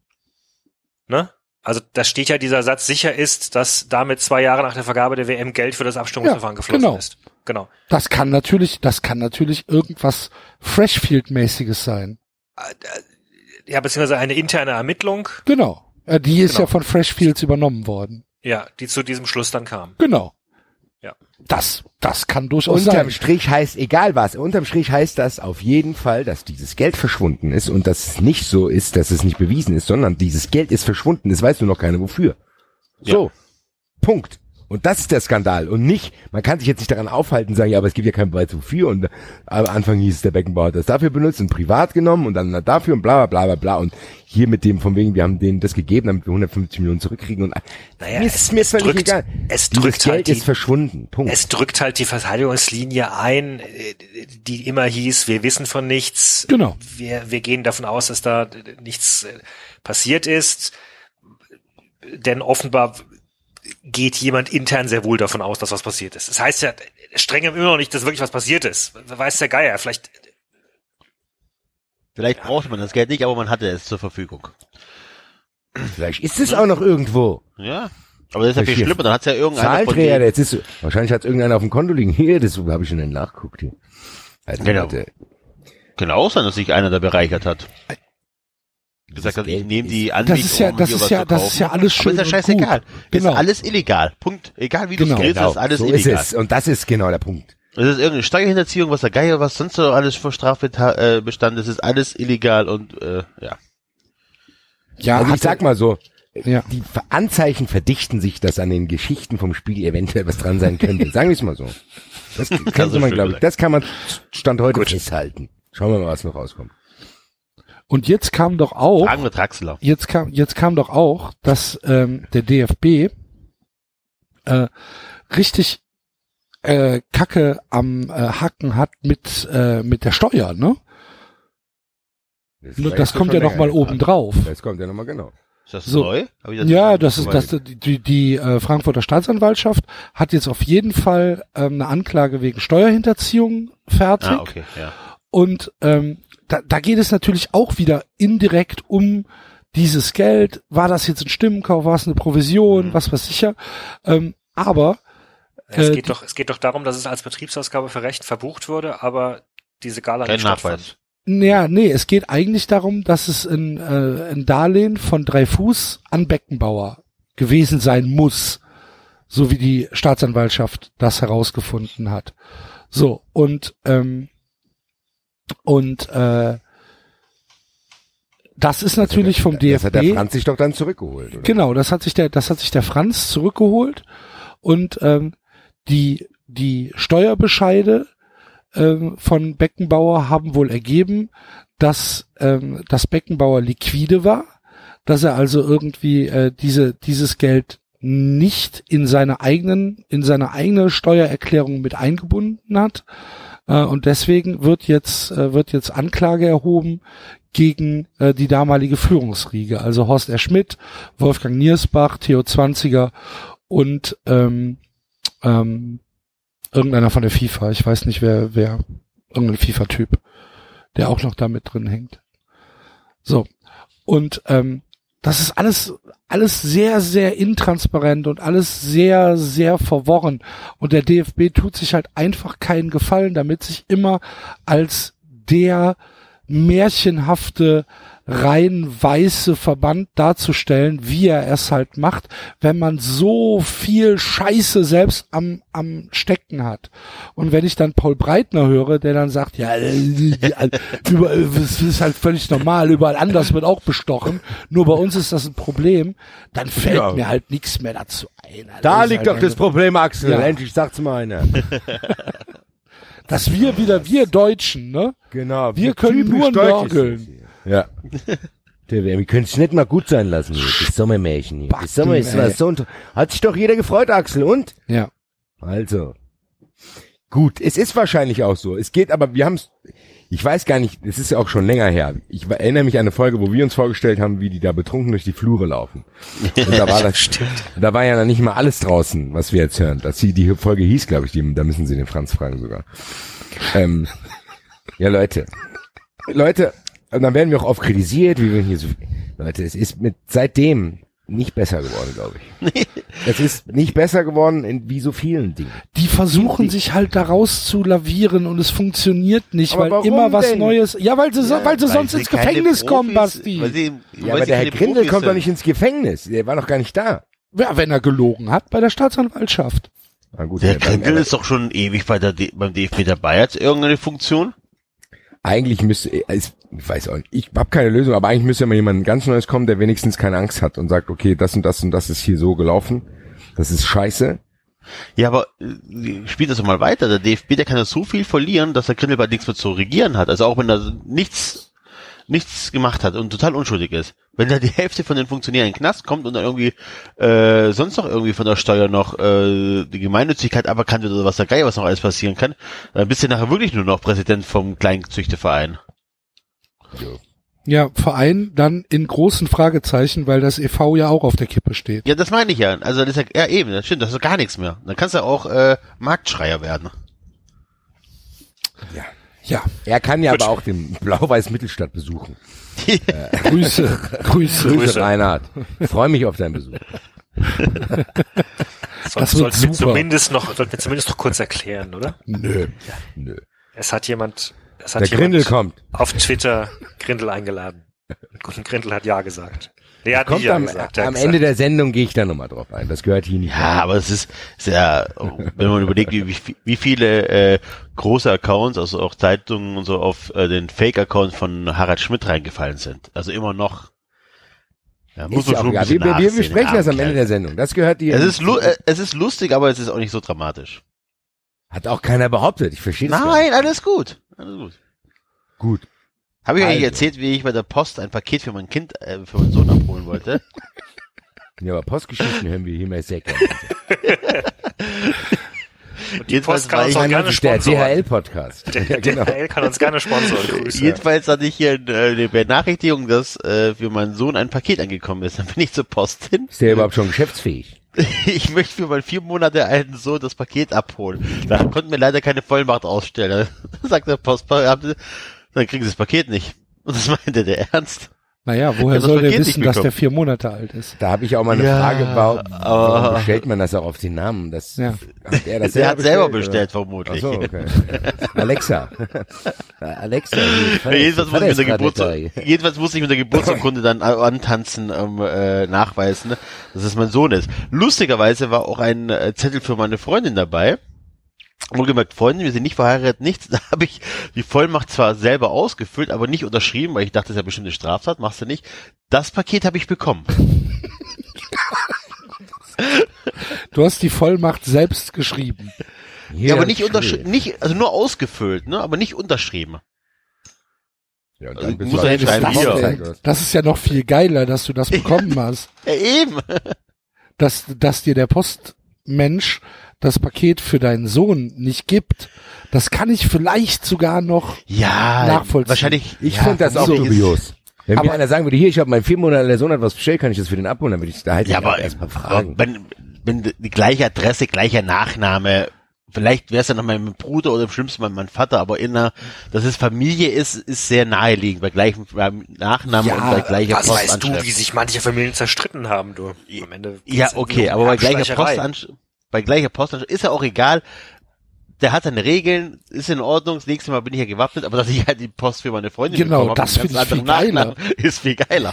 S4: Ne? Also da steht ja dieser Satz, sicher ist, dass damit zwei Jahre nach der Vergabe der WM Geld für das Abstimmungsverfahren
S2: Ja,
S4: geflossen
S2: genau.
S4: ist. Genau.
S2: Das kann natürlich, das kann natürlich irgendwas Freshfield-mäßiges sein.
S4: Ja, beziehungsweise eine interne Ermittlung,
S2: Genau. Äh, Die ist
S4: Genau.
S2: ja von Freshfields übernommen worden.
S4: ja, die zu diesem Schluss dann kam.
S2: Genau.
S4: Ja.
S2: Das, das kann durchaus
S3: Unterm
S2: sein.
S3: Strich heißt, egal was, unterm Strich heißt das auf jeden Fall, dass dieses Geld verschwunden ist und dass es nicht so ist, dass es nicht bewiesen ist, sondern dieses Geld ist verschwunden, es weiß nur noch keiner wofür. So. Punkt. Und das ist der Skandal. Und nicht, man kann sich jetzt nicht daran aufhalten und sagen, ja, aber es gibt ja keinen Beweis wofür. Und am Anfang hieß es, der Beckenbauer hat das dafür benutzt und privat genommen und dann dafür und bla bla bla bla bla. Und hier mit dem von wegen, wir haben denen das gegeben, damit wir 150 Millionen zurückkriegen. Und
S4: Naja,
S3: mir
S4: es-
S3: ist mir
S4: es
S3: völlig
S4: drückt-
S3: egal.
S4: es
S3: Dieses
S4: drückt
S3: Geld
S4: halt die-
S3: ist verschwunden. Punkt.
S4: Es drückt halt die Verteidigungslinie ein, äh, die immer hieß, wir wissen von nichts.
S2: Genau.
S4: Wir, wir gehen davon aus, dass da nichts äh, passiert ist. Denn offenbar geht jemand intern sehr wohl davon aus, dass was passiert ist. Das heißt ja streng immer noch nicht, dass wirklich was passiert ist. Weiß der Geier. Vielleicht,
S5: Vielleicht brauchte man das Geld nicht, aber man hatte es zur Verfügung.
S3: Vielleicht ist es auch noch irgendwo.
S5: Ja. Aber das ist ja viel schlimmer, dann hat's ja irgendeiner von
S3: Zahlträger, jetzt ist, wahrscheinlich hat irgendeiner auf dem Konto liegen. Hier, das habe ich schon nachgeguckt hier. Also,
S5: Genau.
S3: Leute,
S5: kann auch sein, dass sich einer da bereichert hat. Gesagt hat, ich nehme die an,
S2: Das ist ja,
S5: um
S2: das ist
S5: was
S2: ja,
S5: zu
S2: das ist ja alles schön
S5: Aber ist ja
S2: und
S5: scheißegal.
S2: gut.
S5: Ist
S2: Genau.
S5: alles illegal. Punkt. Egal wie du
S2: Genau.
S5: es drehst, ist alles
S3: so
S5: illegal.
S3: ist es. Und das ist genau der Punkt.
S5: Das ist irgendeine Steuerhinterziehung, was der Geier, was sonst so alles für Strafbestand, äh, Bestand, das ist alles illegal und äh, ja.
S2: Ja,
S3: Also ich sag mal so,
S2: ja.
S3: die Anzeichen verdichten sich, dass an den Geschichten vom Spiel eventuell was dran sein könnte. Sagen wir es mal so. Das *laughs* kann
S5: so
S3: man, glaube ich, das kann man Stand heute festhalten. Schauen wir mal, was noch rauskommt.
S2: Und jetzt kam doch auch,
S5: Fragen wir Draxler.
S2: jetzt kam, jetzt kam doch auch, dass ähm, der DFB äh, richtig äh, Kacke am äh, Hacken hat mit äh, mit der Steuer, ne? Nur das kommt ja noch mal oben drauf.
S3: Das kommt ja noch mal genau.
S5: Ist das
S2: So.
S5: neu? Das
S2: Ja, das ist das
S5: mitbekommen?
S2: die die äh, Frankfurter Staatsanwaltschaft hat jetzt auf jeden Fall ähm, eine Anklage wegen Steuerhinterziehung fertig.
S5: Ah, okay, ja.
S2: Und ähm, da, da geht es natürlich auch wieder indirekt um dieses Geld. War das jetzt ein Stimmenkauf? War es eine Provision?
S5: Mhm.
S2: Was weiß ich ja. Ähm, aber
S4: es
S2: Äh,
S4: geht doch, es geht doch darum, dass es als Betriebsausgabe für Recht verbucht wurde, aber diese Gala
S5: Kein
S4: nicht
S5: Nachweis.
S4: stattfand.
S2: ja, nee, es geht eigentlich darum, dass es ein, äh, ein Darlehen von drei Fuß an Beckenbauer gewesen sein muss, so wie die Staatsanwaltschaft das herausgefunden hat. So und ähm, und äh, das ist natürlich vom DFB.
S3: Das hat der Franz sich doch dann zurückgeholt, oder?
S2: Genau, das hat sich der, das hat sich der Franz zurückgeholt und ähm, die die Steuerbescheide ähm, von Beckenbauer haben wohl ergeben, dass ähm, das Beckenbauer liquide war, dass er also irgendwie äh, diese dieses Geld nicht in seine eigenen in seine eigene Steuererklärung mit eingebunden hat äh, und deswegen wird jetzt äh, wird jetzt Anklage erhoben gegen äh, die damalige Führungsriege, also Horst R. Schmidt, Wolfgang Niersbach, Theo Zwanziger und ähm, ähm, irgendeiner von der FIFA. Ich weiß nicht, wer, wer, irgendein FIFA-Typ, der auch noch da mit drin hängt. So. Und ähm, das ist alles, alles sehr, sehr intransparent und alles sehr, sehr verworren. Und der DFB tut sich halt einfach keinen Gefallen, damit sich immer als der märchenhafte, rein weiße Verband darzustellen, wie er es halt macht, wenn man so viel Scheiße selbst am, am Stecken hat. Und wenn ich dann Paul Breitner höre, der dann sagt, ja, äh, überall, das ist halt völlig normal, überall anders wird auch bestochen, nur bei uns ist das ein Problem, dann fällt
S3: Ja.
S2: mir halt nichts mehr dazu ein. Also
S3: Da liegt
S2: halt
S3: doch das Problem, Axel.
S2: Ja.
S3: Endlich sagt's mal einer. *laughs*
S2: Dass wir wieder, wir Deutschen, ne?
S3: Genau.
S2: Wir können
S3: typisch
S2: nur nörgeln.
S3: Ja. Der, wir können es nicht mal gut sein lassen hier. Das Sommermärchen hier. Das Sommer ist was so. und- Hat sich doch jeder gefreut, Axel. Und?
S2: Ja.
S3: Also. Gut, es ist wahrscheinlich auch so. Es geht aber, wir haben es, ich weiß gar nicht, es ist ja auch schon länger her. Ich erinnere mich an eine Folge, wo wir uns vorgestellt haben, wie die da betrunken durch die Flure laufen. Und da war *laughs* das, da war ja dann nicht mal alles draußen, was wir jetzt hören. Das, die, die Folge hieß, glaube ich, die, da müssen Sie den Franz fragen sogar. Ähm, ja, Leute. Leute, und dann werden wir auch oft kritisiert, wie wir hier so, Leute, es ist mit, seitdem nicht besser geworden, glaube ich. *laughs* es ist nicht besser geworden in wie so vielen Dingen.
S2: Die versuchen sich halt da raus zu lavieren und es funktioniert nicht,
S3: Aber
S2: weil immer was
S3: denn?
S2: Neues. Ja, weil sie, so, weil sie
S5: Weil
S2: sonst
S5: sie
S2: ins Gefängnis kommen,
S5: Profis-
S2: Basti.
S5: Weil sie,
S3: Ja,
S5: weil
S3: aber
S5: sie
S3: der Herr Grindel
S5: Profis
S3: kommt doch nicht ins Gefängnis. Der war doch gar nicht da.
S2: Ja, wenn er gelogen hat bei der Staatsanwaltschaft.
S3: Na gut,
S5: Der
S3: ja,
S5: Grindel ist doch schon ewig bei der D beim DFB dabei. Hat irgendeine Funktion?
S3: Eigentlich müsste, ich weiß auch nicht, ich habe keine Lösung, aber eigentlich müsste mal jemand ganz Neues kommen, der wenigstens keine Angst hat und sagt, okay, das und das und das ist hier so gelaufen. Das ist scheiße.
S5: Ja, aber äh, spielt das doch mal weiter. Der DFB, der kann ja so viel verlieren, dass der Grindel bei nichts mehr zu regieren hat. Also auch wenn er nichts nichts gemacht hat und total unschuldig ist. Wenn da die *laughs* Hälfte von den Funktionären in den Knast kommt und dann irgendwie äh, sonst noch irgendwie von der Steuer noch äh, die Gemeinnützigkeit aberkannt wird oder was da geil, was noch alles passieren kann, dann bist du nachher wirklich nur noch Präsident vom Kleinzüchteverein.
S2: Ja, Verein dann in großen Fragezeichen, weil das EV ja auch auf der Kippe steht.
S5: Ja, das meine ich ja. Also das ist ja, ja eben, das stimmt, das ist gar nichts mehr. Dann kannst du auch äh, Marktschreier werden.
S2: Ja,
S3: Er kann ja aber auch den Blau-Weiß Mittelstadt besuchen. *laughs*
S2: Grüße, Grüße.
S3: Grüße, Reinhard. Ich freue mich auf deinen Besuch.
S4: Soll,
S2: Das wird
S4: sollten wir
S2: super.
S4: zumindest noch, sollten wir zumindest noch kurz erklären, oder?
S3: Nö. Nö.
S4: Es hat jemand, es hat
S3: Der Grindel
S4: jemand
S3: kommt.
S4: auf Twitter Grindel eingeladen. Und Grindel hat ja gesagt. Hat nicht
S3: Kommt
S4: ja
S3: am,
S4: gesagt.
S3: am Ende der Sendung gehe ich da nochmal drauf ein. Das gehört hier nicht
S5: Ja, aber es ist sehr, wenn man überlegt, wie, wie- viele äh, große Accounts, also auch Zeitungen und so auf äh, den Fake-Account von Harald Schmidt reingefallen sind. Also immer noch. Ja, muss
S3: Ist
S5: man
S3: ja
S5: schon ein
S3: ja, wir, wir, wir besprechen das am Ende der Sendung. Das gehört dir.
S5: Es ist, es ist lustig, aber es ist auch nicht so dramatisch.
S3: Hat auch keiner behauptet. Ich verstehe das. gar
S5: Nein, alles gut. Alles gut.
S3: Gut.
S5: Habe ich eigentlich
S3: Also.
S5: erzählt, wie ich bei der Post ein Paket für mein Kind, äh, für meinen Sohn abholen wollte? *laughs*
S3: Ja, aber Postgeschichten hören wir hier mal sehr gerne. *laughs*
S4: die Post kann
S5: war
S4: uns
S5: ich,
S4: auch gerne
S3: Das ist der. DHL-Podcast.
S4: Der,
S3: Ja, genau.
S4: DHL kann uns gerne sponsoren. Grüße. *laughs*
S5: jedenfalls hatte ich hier äh, eine Benachrichtigung, dass äh, für meinen Sohn ein Paket angekommen ist. Dann bin ich zur Post hin.
S3: Ist der überhaupt schon geschäftsfähig?
S5: Ich möchte für meinen vier Monate alten Sohn das Paket abholen. Da konnten wir leider keine Vollmacht ausstellen. Sagt der Postbeamte, dann kriegen Sie das Paket nicht. Und das *laughs* meinte der ernst.
S2: Naja, woher soll der wissen, dass der vier Monate alt ist?
S3: Da habe ich auch mal eine
S5: Ja,
S3: Frage, warum, warum bestellt man das auch auf den Namen? Das,
S2: Ja.
S3: Hat er *laughs* das
S5: Der hat selber
S3: bestellt,
S5: bestellt,
S3: oder?
S5: vermutlich.
S3: Ach so, okay. *laughs* Alexa. Alexa.
S5: Jedenfalls, muss ich mit der Geburts jedenfalls musste ich mit der Geburtsurkunde dann antanzen, ähm, äh, nachweisen, dass es mein Sohn ist. Lustigerweise war auch ein äh, Zettel für meine Freundin dabei. Wohlgemerkt, Freundin, wir sind nicht verheiratet, nichts. *laughs* Da habe ich die Vollmacht zwar selber ausgefüllt, aber nicht unterschrieben, weil ich dachte, das ist ja bestimmt eine Straftat, machst du nicht. Das Paket habe ich bekommen.
S2: Du hast die Vollmacht selbst geschrieben.
S5: Ja, aber nicht unterschrieben, nicht, also nur ausgefüllt, ne, aber nicht unterschrieben.
S3: Ja, und
S5: Also
S3: dann bist
S5: muss
S3: du
S5: er
S3: halt
S5: hinschreiben,
S3: das
S5: hier.
S2: Das ist ja noch viel geiler, dass du das *laughs* bekommen hast.
S5: Ja, eben.
S2: Dass, dass dir der Postmensch das Paket für deinen Sohn nicht gibt. Das kann ich vielleicht sogar noch
S5: Ja,
S2: Nachvollziehen.
S5: wahrscheinlich.
S3: Ich
S5: ja,
S3: finde das auch
S5: ist-
S3: dubios. Wenn mir
S2: Aber-
S3: einer sagen würde, hier, ich habe meinen vier Monate alter Sohn hat was bestellt, kann ich das für den abholen, dann würde ich da halt
S5: Ja, aber,
S3: erstmal
S5: aber
S3: fragen.
S5: wenn, wenn die gleiche Adresse, gleicher Nachname, vielleicht wäre es ja noch mein Bruder oder im schlimmsten Mal mein Vater, aber in einer, dass es Familie ist, ist sehr naheliegend, bei gleichem beim Nachnamen
S2: Ja,
S5: und bei gleicher
S4: Was weißt du,
S5: Postanschrift.
S4: wie sich manche Familien zerstritten haben, du? Am Ende
S5: Ja, okay, aber bei gleicher. Postanschrift, bei gleicher Postanschrift ist ja auch egal, der hat seine Regeln, ist in Ordnung, das nächste Mal bin ich ja gewappnet, aber dass ich halt die Post für meine Freundin
S2: Genau,
S5: bekommen habe,
S2: das finde ich viel geiler. *laughs*
S5: Ist viel geiler.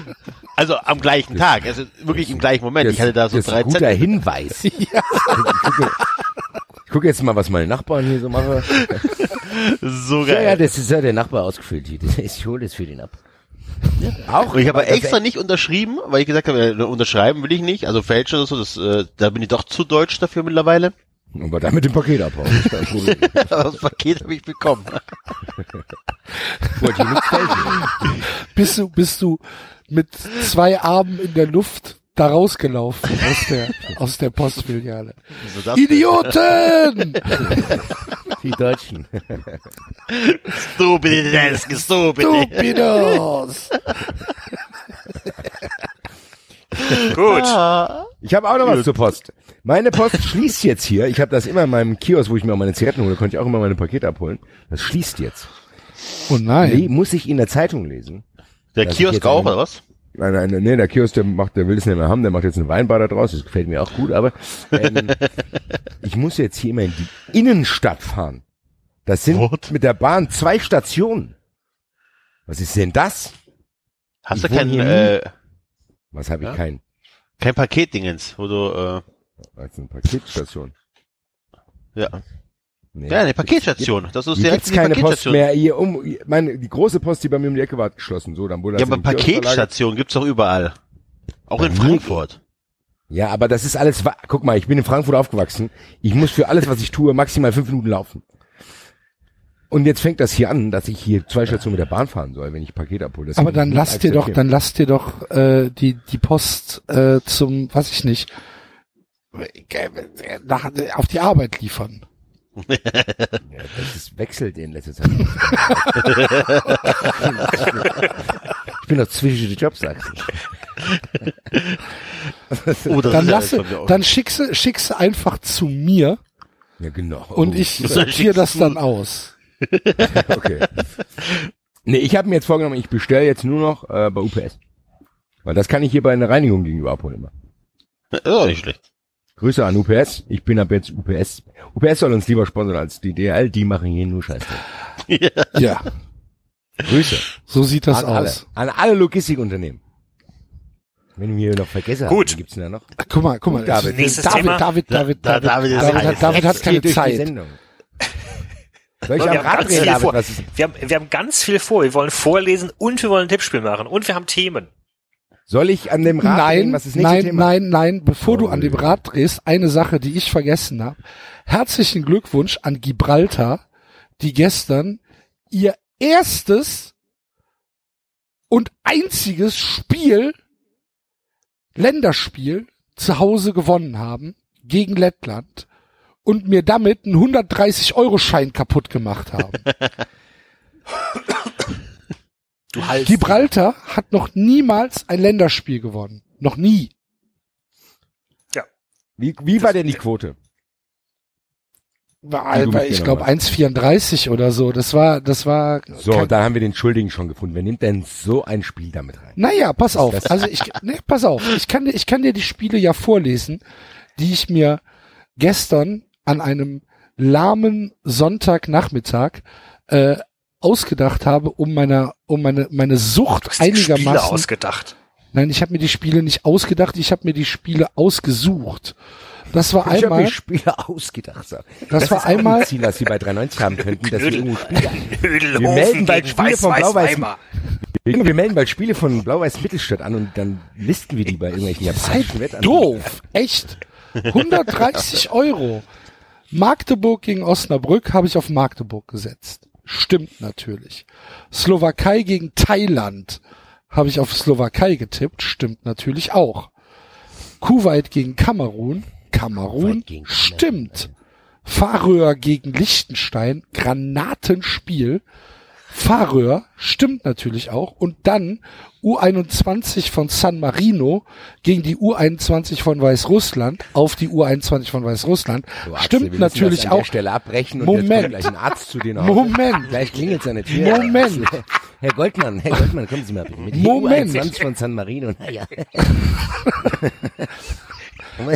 S5: *laughs* also am gleichen Tag, also wirklich im gleichen Moment.
S3: Das-
S5: ich hatte da so
S3: das ist
S5: drei
S3: ein guter
S5: Zettel.
S3: Hinweis. *laughs* Ich gucke, ich gucke jetzt mal, was meine Nachbarn hier so machen.
S5: So
S3: Ja,
S5: geil.
S3: ja, das ist ja der Nachbar ausgefüllt. hier. Ich hole das für den ab. Auch.
S5: Und ich habe extra nicht unterschrieben, weil ich gesagt habe, unterschreiben will ich nicht, also fälschen oder so, das, äh, da bin ich doch zu deutsch dafür mittlerweile.
S3: Aber dann mit dem Paket abhauen. *laughs*
S5: das Paket habe ich bekommen.
S3: Wollte fälschen.
S2: bist du, bist du mit zwei Armen in der Luft da rausgelaufen aus der, aus der Postfiliale. Idioten! *laughs*
S7: Die Deutschen.
S5: Stupides, stupid.
S2: Stupidos!
S4: Gut.
S3: Ich habe auch noch was zur Post. Meine Post schließt jetzt hier. Ich habe das immer in meinem Kiosk, wo ich mir auch meine Zigaretten hole, konnte ich auch immer meine Pakete abholen. Das schließt jetzt.
S2: Oh nein.
S3: muss ich in der Zeitung lesen.
S5: Der Kiosk auch, oder was?
S3: Nein, nein, nee, der Kiosk, der macht, der will es nicht mehr haben, der macht jetzt eine Weinbar da draus, das gefällt mir auch gut, aber ähm, *laughs* ich muss jetzt hier immer in die Innenstadt fahren. Das sind
S5: What?
S3: mit der Bahn zwei Stationen. Was ist denn das?
S5: Hast
S3: Ich
S5: du kein,
S3: wohne hier
S5: äh,
S3: Was habe ich
S5: Ja.
S3: kein?
S5: kein Paketdingens, wo du, äh,
S3: ist eine Paketstation?
S5: ja.
S3: Nee.
S5: Ja, eine Paketstation. Das ist direkt
S3: gibt's keine Post mehr. Hier um, meine, die große Post, die bei mir um die Ecke war, hat geschlossen. So, dann wurde
S5: Ja, aber. Paketstation gibt's doch überall. Auch
S3: Bei
S5: in Frankfurt.
S3: Ja, aber das ist alles, guck mal, ich bin in Frankfurt aufgewachsen. Ich muss für alles, was ich tue, maximal fünf Minuten laufen. Und jetzt fängt das hier an, dass ich hier zwei Stationen mit der Bahn fahren soll, wenn ich Paket abhole. Das
S2: Aber dann lass dir doch, dann lass dir doch äh, die die Post äh, zum, weiß ich nicht, nach, auf die Arbeit liefern.
S3: Ja, das ist, wechselt in letzter Zeit. ich bin doch zwischen die Jobs, sagst du.
S5: Oh,
S2: Dann
S5: ja
S2: lasse, dann schickse, schickse einfach zu mir
S3: Ja, genau.
S2: und ich sortiere das dann aus.
S3: Okay. Nee, ich habe mir jetzt vorgenommen, ich bestelle jetzt nur noch äh, bei UPS. Weil das kann ich hier bei einer Reinigung gegenüber abholen immer.
S5: Auch nicht schlecht.
S3: Grüße an UPS. Ich bin ab jetzt UPS. UPS soll uns lieber sponsern als die DL. Die machen hier nur Scheiße. *laughs*
S2: Ja,
S3: Grüße.
S2: so sieht das
S3: an alle.
S2: aus.
S3: An alle Logistikunternehmen. Wenn du mir noch vergessen
S4: Gut.
S3: wen gibt's denn da noch?
S2: Guck mal, guck mal.
S3: David.
S4: Nächstes
S2: David,
S4: Thema.
S2: David, David,
S5: Da-
S2: David,
S5: David ist
S2: David, hat, David hat keine Zeit.
S3: Soll ich
S4: Wir
S3: am
S4: haben, ganz viel
S3: David?
S4: vor. Wir, haben, wir haben ganz viel vor. Wir wollen vorlesen und wir wollen ein Tippspiel machen und wir haben Themen.
S3: Soll ich an dem Rad drehen?
S2: Nein,
S3: Was ist nächste
S2: nein,
S3: Thema?
S2: nein, nein, bevor du
S3: Oh,
S2: an dem. Rad drehst, eine Sache, die ich vergessen habe. Herzlichen Glückwunsch an Gibraltar, die gestern ihr erstes und einziges Spiel, Länderspiel, zu Hause gewonnen haben gegen Lettland und mir damit einen 130-Euro-Schein kaputt gemacht haben. *laughs*
S4: Du halt.
S2: Gibraltar hat noch niemals ein Länderspiel gewonnen. Noch nie.
S3: Wie, wie war denn die Quote?
S2: War, weil ich glaube 1,34 oder so. Das war, das war.
S3: So, da haben wir den Schuldigen schon gefunden. Wer nimmt denn so ein Spiel damit rein?
S2: naja, pass auf. Also ich, nee, pass auf. Ich kann dir, ich kann dir die Spiele ja vorlesen, die ich mir gestern an einem lahmen Sonntagnachmittag äh, ausgedacht habe, um meiner, um meine, meine
S4: Du
S2: Sucht
S4: hast die Spiele
S2: einigermaßen.
S4: ausgedacht.
S2: Nein, ich habe mir die Spiele nicht ausgedacht, ich habe mir die Spiele ausgesucht. Das war
S3: Ich habe
S2: einmal,
S3: mir Spiele ausgedacht. So.
S2: das war einmal,
S3: Ziel, was sie bei 390 haben könnten, dass wir irgendwo Spiele *laughs* Wir melden bald Spiele von Blau-Weiß-
S4: Weiß-Weiß-Weimar.
S3: Wir wir melden bald Spiele von Blau-Weiß Mittelstadt an und dann listen wir die bei irgendwelchen japanischen Wettanbietern.
S2: doof, echt. 130 Euro. Magdeburg gegen Osnabrück habe ich auf Magdeburg gesetzt. Stimmt natürlich. Slowakei gegen Thailand habe ich auf Slowakei getippt. Stimmt natürlich auch. Kuwait gegen Kamerun. Kamerun.
S7: Gegen
S2: Stimmt. Färöer gegen Liechtenstein. Granatenspiel. Färöer stimmt natürlich auch. Und dann U21 von San Marino gegen die U21 von Weißrussland auf die U21 von Weißrussland.
S3: So, Axel,
S2: stimmt natürlich auch. Moment. Moment.
S3: Gleich klingelt seine Tür.
S2: Moment. *laughs*
S3: Herr Goldmann, Herr Goldmann, kommen Sie mal mit.
S2: Moment.
S3: U21 von San Marino. Naja. *laughs*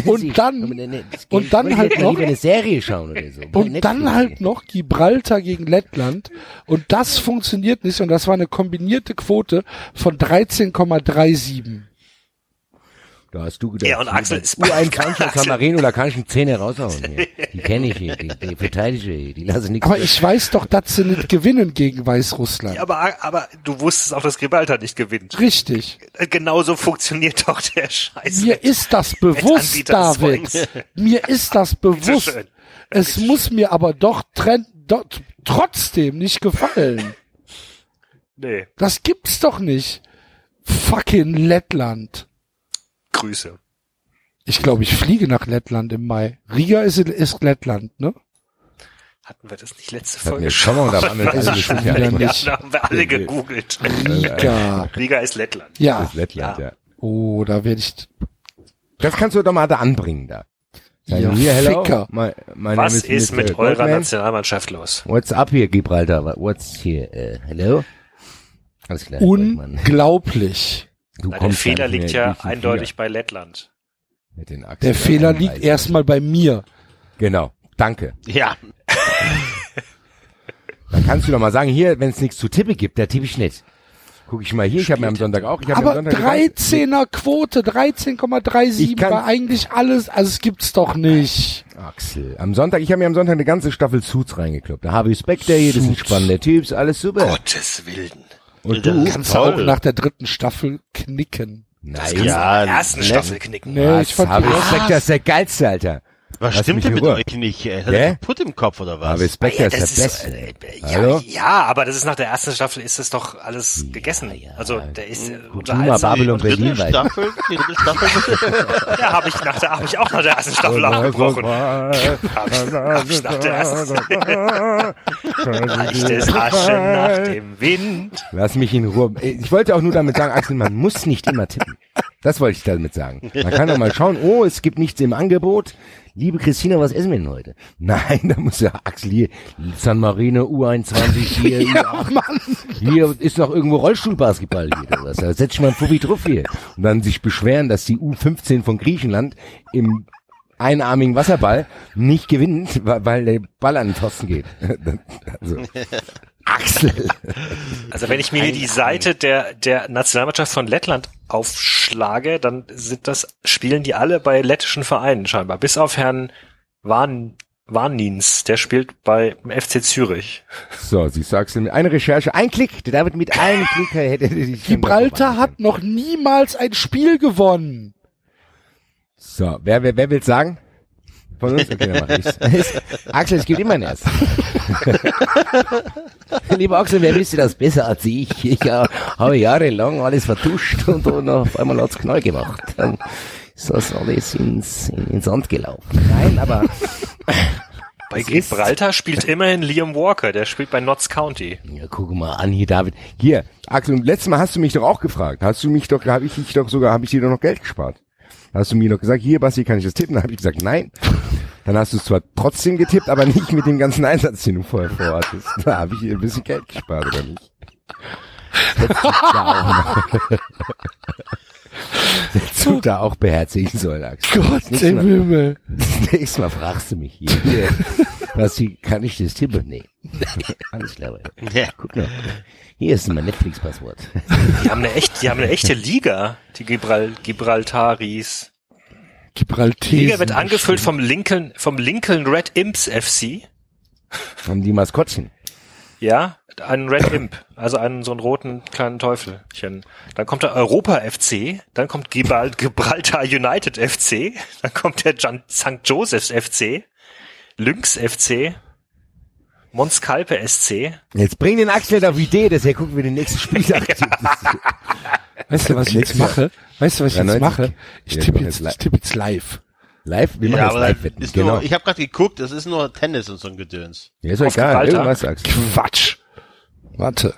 S2: Und dann- und dann halt noch-
S3: eine Serie schauen oder so.
S2: Und dann halt noch Gibraltar gegen Lettland. Und das funktioniert nicht. Und das war eine kombinierte Quote von 13,37.
S3: Da hast du gedacht,
S4: Ja, und Axel ist bei-
S3: U21 von *laughs*
S4: Axel-
S3: San Marino, da kann ich einen Zehner raushauen. Hier. *laughs* Die kenne ich hier, die, die verteidige ich, die lasse nichts.
S2: Aber ich weiß doch, dass sie nicht gewinnen gegen Weißrussland.
S4: Ja, aber, aber du wusstest auch, dass Gibraltar nicht gewinnt.
S2: Richtig.
S4: Genauso funktioniert doch der Scheiß.
S2: Mir ist das bewusst, David. *laughs* Mir ist das bewusst. Es muss mir aber doch, tren- doch trotzdem nicht gefallen.
S4: Nee.
S2: Das gibt's doch nicht. Fucking Lettland.
S4: Grüße.
S2: Ich glaube, ich fliege nach Lettland im Mai. Riga ist, ist Lettland, ne?
S4: Hatten wir das nicht letzte Folge
S3: wir schon mal, da waren wir
S2: Also *laughs*
S3: alle
S2: schon wieder
S4: Ja,
S2: nicht.
S4: da haben wir alle gegoogelt.
S2: Riga.
S4: Riga ist Lettland.
S2: Ja.
S3: ist Lettland, ja.
S2: Oh, da werde ich.
S3: Das kannst du doch mal da anbringen da. Sagen,
S2: Ja,
S3: hier, hello.
S2: Ficker.
S3: My, my
S4: Was
S3: name
S4: ist
S3: Mr.
S4: mit eurer
S3: Goldman.
S4: Nationalmannschaft los?
S7: What's up hier, Gibraltar? What's here? Äh, hello? Alles klar.
S2: Unglaublich. *laughs*
S3: Du
S4: Na, der Fehler liegt ja eindeutig bei Lettland.
S3: Mit den Achseln
S2: Der Fehler liegt erstmal bei mir.
S3: Genau. Danke.
S5: Ja. *laughs*
S3: Dann kannst du doch mal sagen, hier, wenn es nichts zu tippe gibt, da tippe ich nicht. Guck ich mal hier, ich habe mir am Sonntag auch, ich habe mir am
S2: Aber
S3: Sonntag
S2: 13er Quote, 13,37
S3: Ich kann-
S2: war eigentlich alles, also es gibt's doch nicht.
S3: Axel. Am Sonntag, ich habe mir am Sonntag eine ganze Staffel Suits reingekloppt. Da habe ich Spectre hier, das sind spannende Typs, alles super.
S4: Gottes Willen.
S3: Und
S5: Das
S3: du?
S2: Kannst
S5: toll.
S2: auch nach der dritten Staffel knicken.
S3: Nein.
S5: Ja,
S4: ersten Staffel knicken.
S2: Nee, ich fand
S3: Harvey
S2: die-
S3: Specter ist der geilste, Alter.
S5: Was
S3: Lass
S5: stimmt denn mit euch nicht? Hat er kaputt im Kopf oder was?
S3: Harvey Specter
S4: Ja,
S3: ist der
S4: das ist
S3: Beste.
S4: äh,
S3: Hallo?
S4: ja, ja, aber das ist nach der ersten Staffel ist es doch alles gegessen. Also der ist äh, unterhaltsam.
S7: Babylon
S5: Dritte
S7: Berlin weiter.
S5: Staffel, die dritte Staffel. *laughs*
S4: Ja, habe ich nach der habe ich auch nach der ersten Staffel abgebrochen. Hab ich, nach der ersten *laughs* Leicht es Asche nach dem Wind.
S3: Lass mich in Ruhe. Ich wollte auch nur damit sagen, Axel, man muss nicht immer tippen. Das wollte ich damit sagen. Man kann doch mal schauen, oh, es gibt nichts im Angebot.
S7: Liebe Christina, was essen wir denn heute? *laughs*
S3: Nein, da muss ja Axel hier, San Marino U21 *laughs* hier, U8. hier ist noch irgendwo Rollstuhlbasketball hier oder was. Da setz ich mal ein Fuffi drauf hier. Und dann sich beschweren, dass die U15 von Griechenland im einarmigen Wasserball nicht gewinnt, weil, weil der Ball an den Pfosten geht. *laughs* also, Axel.
S4: Also wenn ich mir hier die Seite der der Nationalmannschaft von Lettland aufschlage, dann sind das spielen die alle bei lettischen Vereinen scheinbar, bis auf Herrn Warn Warnins, der spielt bei FC Zürich.
S3: So, du, Axel, mit einer Recherche, ein Klick, der David mit einem Klick hätte schon
S2: Gibraltar hat noch niemals ein Spiel gewonnen.
S3: So, wer, wer, wer will sagen? Von uns? Okay, dann mach ich's. *laughs*
S7: Axel, es gibt immer einen ersten. *laughs* Lieber Axel, wer wüsste das besser als ich? Ich äh, habe jahrelang alles vertuscht und dann auf einmal hat's Knall gemacht. Dann ist das alles ins, in, ins Sand gelaufen. Nein, aber *laughs*
S4: Bei Gibraltar spielt immerhin Liam Walker, der spielt bei Notts County.
S7: ja, guck mal an hier, David.
S3: Hier, Axel, und letztes Mal hast du mich doch auch gefragt. Hast du mich doch, habe ich dich doch sogar, habe ich dir doch noch Geld gespart. Hast du mir doch gesagt, hier, Basti, kann ich das tippen? Dann habe ich gesagt, nein. Dann hast du es zwar trotzdem getippt, aber nicht mit dem ganzen Einsatz, den du vorher vorhattest. Da habe ich ein bisschen Geld gespart, oder nicht? *laughs* Hättest du da auch beherzigen sollen, Axel.
S2: Gott im
S3: Mal-
S2: Himmel.
S7: Das nächste Mal fragst du mich hier. was, wie, kann ich das tippen? Nee. *laughs* Alles klar.
S5: Ja.
S7: Guck mal. Hier ist mein Netflix-Passwort.
S4: Die haben eine echt, die haben eine echte Liga, die Gibral Gibraltaris. Die
S2: Gibraltar.
S4: Liga wird angefüllt vom Lincoln, vom Lincoln Red Imps FC.
S3: Haben die Maskottchen.
S4: Ja, einen Red Imp, also einen so einen roten kleinen Teufelchen. Dann kommt der Europa FC, dann kommt Gibral Gibraltar United FC, dann kommt der Jan St. Joseph's FC, Lynx FC, Monskalpe SC.
S3: Jetzt bring den Axel auf Idee, dass er guckt, wie den nächsten Spieltag. *laughs*
S2: Weißt du, was ich jetzt mache? Weißt du, was ich jetzt
S3: 93?
S2: mache? Ich
S3: Ja,
S2: tippe jetzt ich tippe jetzt live.
S3: Live? Wir machen
S5: Ja, aber
S3: live
S5: das
S3: wetten.
S5: ist
S3: Genau.
S5: nur, ich habe gerade geguckt, das ist nur Tennis und so ein Gedöns.
S3: Ja, ist egal. Irgendwas sagst du.
S2: Quatsch. Warte.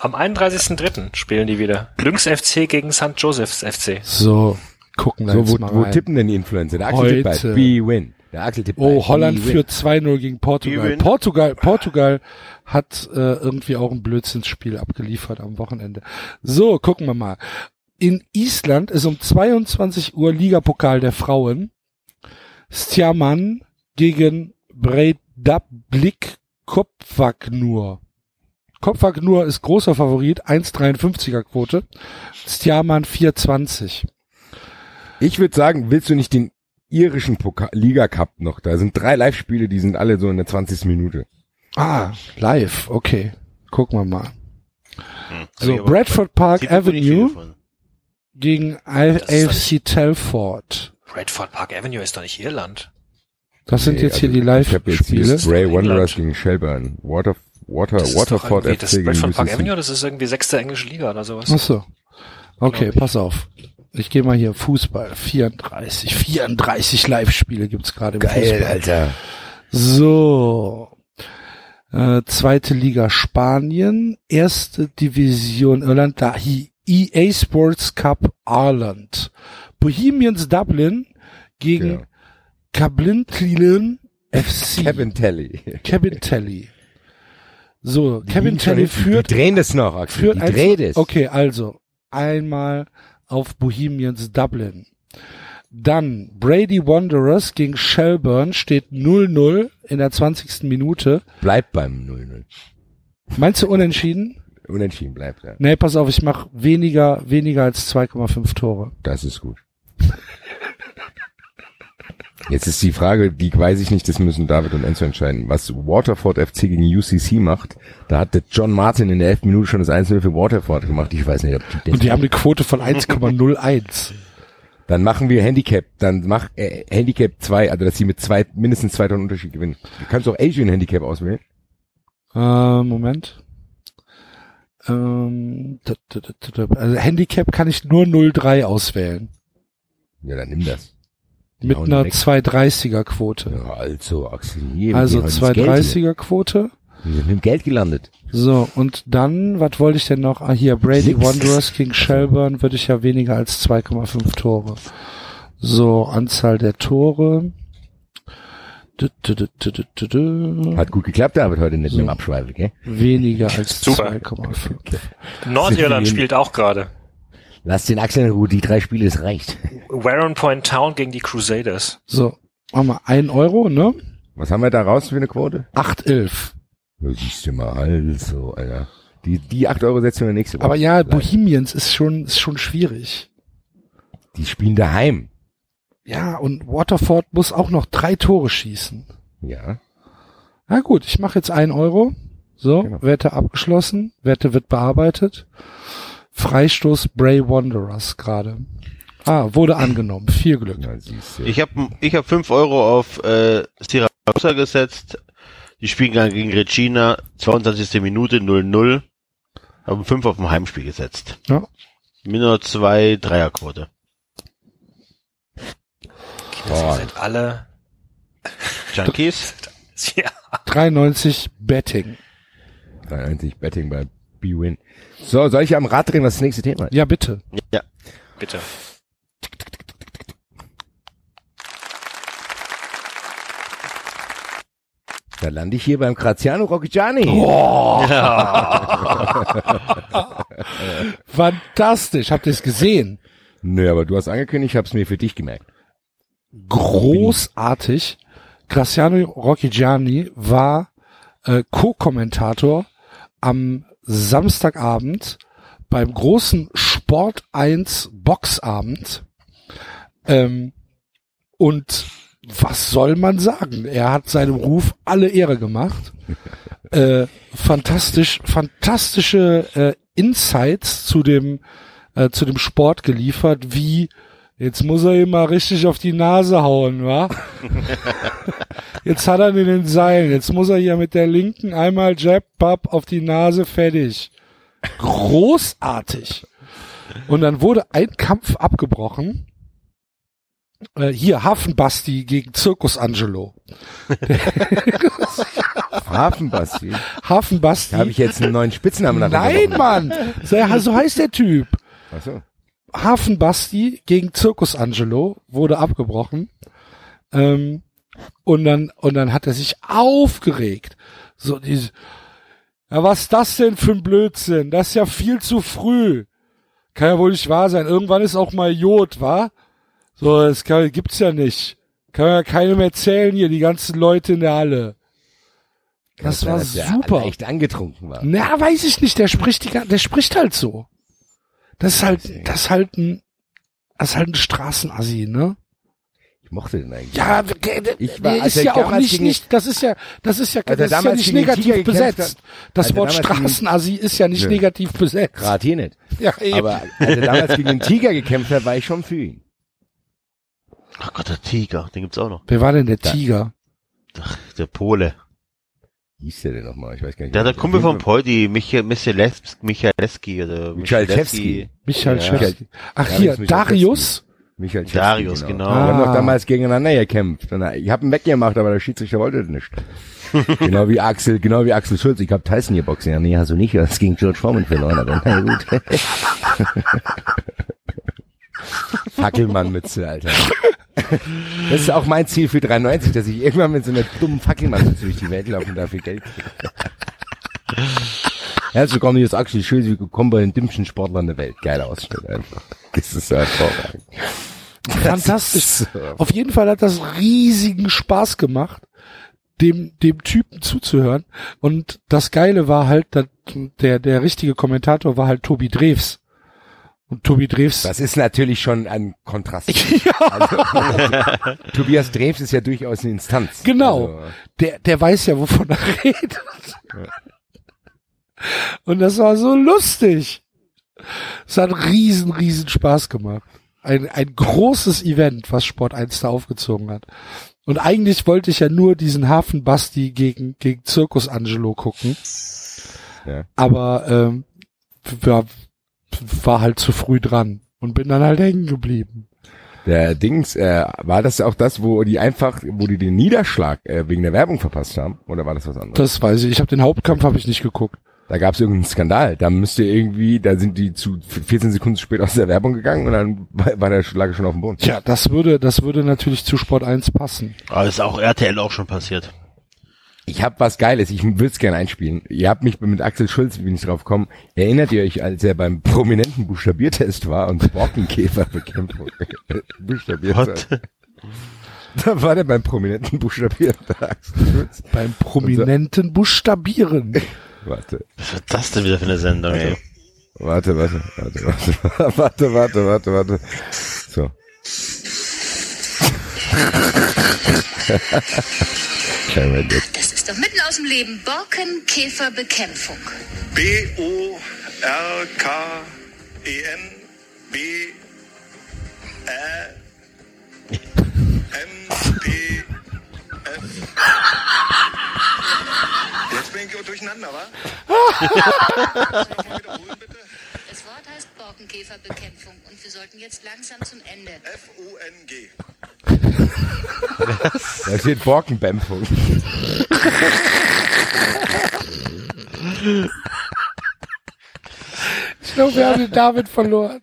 S4: Am 31.03. spielen die wieder. Lynx FC gegen St. Joseph's FC.
S2: So, gucken wir
S3: So, wo,
S2: mal
S3: wo
S2: rein.
S3: tippen denn die Influencer? Der Axel tippt bei B-Win. Der Axel tippt
S2: Oh,
S3: bei
S2: Holland führt 2-0 gegen Portugal. Portugal, Portugal hat äh, irgendwie auch ein Blödsinnsspiel abgeliefert am Wochenende. So, gucken wir mal. In Island ist um 22 Uhr Ligapokal der Frauen. Stjaman gegen Breidablik Kopvagnur. Kopvagnur ist großer Favorit, 1,53er Quote. Stjaman 4,20.
S3: Ich würde sagen, willst du nicht den irischen Pokal Liga Cup noch? Da sind drei Live-Spiele, die sind alle so in der 20. Minute.
S2: Ah, live, okay. Gucken wir mal.
S5: Hm.
S2: So, Bradford Park Avenue gegen AFC Telford.
S4: Redford Park Avenue ist doch nicht Irland.
S2: Das sind
S3: Nee,
S2: jetzt hier
S3: also
S2: die
S3: habe jetzt
S2: Live-Spiele.
S3: hier
S4: England.
S3: Wanderers gegen Shelburne. Water, Water,
S4: Das ist doch
S3: Waterford
S4: irgendwie-
S3: FC
S4: das
S3: gegen
S4: Redford Park. Avenue, das ist irgendwie sechste englische Liga oder sowas.
S2: Ach so. Okay, pass auf. Ich gehe mal hier Fußball. 34. 34 Live-Spiele gibt's gerade im
S3: Geil,
S2: Fußball.
S3: Alter.
S2: So. Äh, zweite Liga Spanien, erste Division Irland, da EA Sports Cup Ireland. Bohemians Dublin gegen
S3: Genau.
S2: Cablintlin FC.
S3: Kevin Telly.
S2: Kevin Telly. So, Kevin
S3: Die schon-
S2: Telly
S3: Die
S2: führt,
S3: drehen das noch, Axel.
S2: führt
S3: Die dreht es.
S2: Okay, also einmal auf Bohemians Dublin. Dann Brady Wanderers gegen Shelburne steht 0-0 in der 20. Minute.
S3: Bleibt beim 0-0.
S2: Meinst du unentschieden?
S3: Unentschieden bleibt, ja.
S2: Nee, pass auf, ich mach weniger, weniger als 2,5 Tore.
S3: Das ist gut. Jetzt ist die Frage, die weiß ich nicht, das müssen David und Enzo entscheiden. Was Waterford FC gegen UCC macht, da hat der John Martin in der 11. Minute schon das 1 für Waterford gemacht. Ich weiß nicht, ob die
S2: Und die haben eine Quote von 1,01.
S3: Dann machen wir Handicap, dann mach äh, Handicap 2, also dass sie mit zwei, mindestens zwei Tonnen Unterschied gewinnen. Du kannst auch Asian Handicap auswählen.
S2: Äh, Moment. Ähm, also Handicap kann ich nur 0,3 auswählen.
S3: Ja, dann nimm das. Die
S2: Mit einer
S3: direkt-
S2: 230er Quote.
S3: Ja, also, Axel, hier,
S2: Also
S3: wir haben das Geld hier.
S2: 230er Quote.
S3: Wir sind mit dem Geld gelandet.
S2: So, und dann, was wollte ich denn noch? Ah, hier, Brady. Wanderers gegen Shelburne würde ich ja weniger als 2,5 Tore. So, Anzahl der Tore. Du, du, du, du, du, du, du.
S3: Hat gut geklappt, David, heute nicht
S2: So.
S3: mit dem Abschweifen, gell?
S2: Weniger als
S4: Super.
S2: 2,5.
S4: Nordirland spielt auch gerade.
S3: Lass den Axel in Ruhe, die drei Spiele, es reicht.
S4: Warren Point Town gegen die Crusaders.
S2: So, machen wir 1 Euro, ne?
S3: Was haben wir da raus für eine Quote?
S2: 8,11.
S3: Ja, siehst du mal, also, Alter. Die, die acht Euro setzen wir nächste Woche.
S2: Aber ja. Bohemians ist schon, ist schon schwierig.
S3: Die spielen daheim.
S2: Ja, und Waterford muss auch noch drei Tore schießen.
S3: Ja.
S2: Na gut, ich mache jetzt ein Euro. So,
S3: Genau.
S2: Wette abgeschlossen. Wette wird bearbeitet. Freistoß Bray Wanderers gerade. Ah, wurde angenommen. Viel Glück.
S3: Du.
S5: Ich habe ich hab fünf Euro auf äh, Siracusa gesetzt. Die spielen gegen Regina, 22. Minute 0-0. Haben fünf auf dem Heimspiel gesetzt.
S2: Ja.
S5: Minus zwei Dreierquote.
S3: Boah.
S4: Seid alle,
S5: Junkies? *laughs*
S4: ja.
S2: 93 Betting.
S3: 93 Betting bei B-Win. So, soll ich am Rad drehen, was das nächste Thema ist?
S2: Ja, bitte.
S5: Ja.
S4: Bitte.
S3: Da lande ich hier beim Graziano Rocchigiani. *laughs*
S2: Fantastisch. Habt ihr es gesehen?
S3: Nö, aber du hast angekündigt, ich hab's mir für dich gemerkt.
S2: Großartig. Graziano Rocchigiani war äh, Co-Kommentator am Samstagabend beim großen Sport 1 Boxabend. Ähm, und was soll man sagen? Er hat seinem Ruf alle Ehre gemacht. *laughs* Äh, fantastisch, fantastische äh, Insights zu dem äh, zu dem Sport geliefert, wie jetzt muss er ihm mal richtig auf die Nase hauen, wa? *laughs* *laughs* jetzt hat er ihn in den Seilen, jetzt muss er hier mit der linken einmal Jab, Bab auf die Nase, fertig. Großartig. Und dann wurde ein Kampf abgebrochen. Äh, hier, Hafenbasti gegen Zirkus Angelo. *laughs*
S3: Hafenbasti.
S2: Hafenbasti.
S3: Da habe ich jetzt einen neuen Spitznamen
S2: Nein, Mann! So, so heißt der Typ.
S3: Achso.
S2: Hafenbasti gegen Zirkus Angelo wurde abgebrochen. Ähm, und dann, und dann hat er sich aufgeregt. So diese, ja, was ist das denn für ein Blödsinn? Das ist ja viel zu früh. Kann ja wohl nicht wahr sein. Irgendwann ist auch mal Jod, wa? So, das kann, gibt's ja nicht. Kann ja keinem erzählen hier, die ganzen Leute in der Halle. Das war
S3: dass der
S2: super.
S3: echt angetrunken war.
S2: Na, weiß ich nicht. Der spricht die, der spricht halt so. Das ist halt, das ist halt ein, das ist halt ein Straßenassi, ne?
S3: Mochte den eigentlich.
S2: Ja, der,
S3: Ich war-
S2: ist ja auch nicht,
S3: gegen-
S2: nicht, das ist ja, das ist ja, das ist ja nicht negativ besetzt.
S3: hat-
S2: Das Wort Straßenassi ist ja nicht
S3: Nö.
S2: negativ besetzt.
S3: Gerade hier nicht.
S2: Ja, eben.
S3: Aber als er damals gegen den Tiger gekämpft hat, war ich schon für ihn.
S5: Ach Gott, der Tiger, den gibt's auch noch.
S2: Wer war denn der Tiger?
S5: Ach, der Pole.
S3: hieß der denn nochmal? Ich weiß gar nicht.
S5: Der, der Kumpel von Poldi, Michael, Michaleski, Michaleski oder Ja.
S2: Schewski. Ach
S3: Ja,
S2: hier, Darius.
S3: Michael Czerski,
S5: Darius, genau.
S3: Wir haben
S2: Ah.
S3: doch damals gegeneinander gekämpft. Und Ich habe einen weggemacht, aber der Schiedsrichter wollte das nicht. *laughs* genau wie Axel, genau wie Axel Schulz. Ich habe Tyson geboxt. Ja, nee, hast du nicht. Das gegen George Foreman verloren. Aber na gut. *laughs* Fackelmann-Mütze, Alter. Das ist auch mein Ziel für 93, dass ich irgendwann mit so einer dummen Fackelmann-Mütze durch die Welt laufe und dafür Geld kriege. Herzlich willkommen, hier ist Axel Schulz. Willkommen bei den dümmsten Sportlern der Welt. Geiler Ausschnitt einfach. Das ist so hervorragend.
S2: Fantastisch. *laughs*
S3: So.
S2: Auf jeden Fall hat das riesigen Spaß gemacht, dem, dem Typen zuzuhören. Und das Geile war halt, dass der, der richtige Kommentator war halt Tobi Drews. Und Tobi Drews,
S3: Das ist natürlich schon ein Kontrast. *laughs* Also, *laughs* Tobias Drews ist ja durchaus eine Instanz.
S2: Genau.
S3: Also,
S2: der, der weiß ja, wovon er redet. Und das war so lustig. Es hat riesen, riesen Spaß gemacht. Ein, ein großes Event, was Sport 1 da aufgezogen hat. Und eigentlich wollte ich ja nur diesen Hafen Basti gegen, gegen Zirkus Angelo gucken.
S3: Ja.
S2: Aber ähm, war, war halt zu früh dran und bin dann halt hängen geblieben.
S3: der Dings, äh, war das auch das, wo die einfach, wo die den Niederschlag äh, wegen der Werbung verpasst haben? Oder war das was anderes?
S2: Das weiß ich. Ich habe den Hauptkampf habe ich nicht geguckt.
S3: Da gab es irgendeinen Skandal. Da müsste irgendwie, da sind die zu 14 Sekunden zu spät aus der Werbung gegangen und dann war der Schlag schon auf dem Boden.
S2: Ja, das würde, das würde natürlich zu Sport 1 passen.
S5: Aber ist auch RTL auch schon passiert.
S3: Ich habe was Geiles, ich will es gerne einspielen. Ihr habt mich mit Axel Schulz, bin ich drauf gekommen, erinnert ihr euch, als er beim prominenten Buchstabiertest war und Borkenkäferbekämpfung *laughs* buchstabiert
S5: What?
S3: hat? Da war der beim prominenten Buchstabieren, der Axel Schulz.
S2: Beim prominenten Buchstabieren. *laughs*
S3: Warte,
S5: Was wird das denn wieder für eine Sendung, ey?
S3: warte, warte, warte, warte, *laughs* warte, warte, warte, warte. So. *laughs*
S8: Das ist doch mitten aus dem Leben. Borkenkäferbekämpfung.
S9: B-O-R-K-E-N B Ich durcheinander, wa? Wiederholen bitte.
S8: Das Wort heißt Borkenkäferbekämpfung und wir sollten jetzt langsam zum Ende.
S9: F-O-N-G.
S3: Da steht Borkenbämpfung.
S2: Ich glaube, wir haben den David verloren.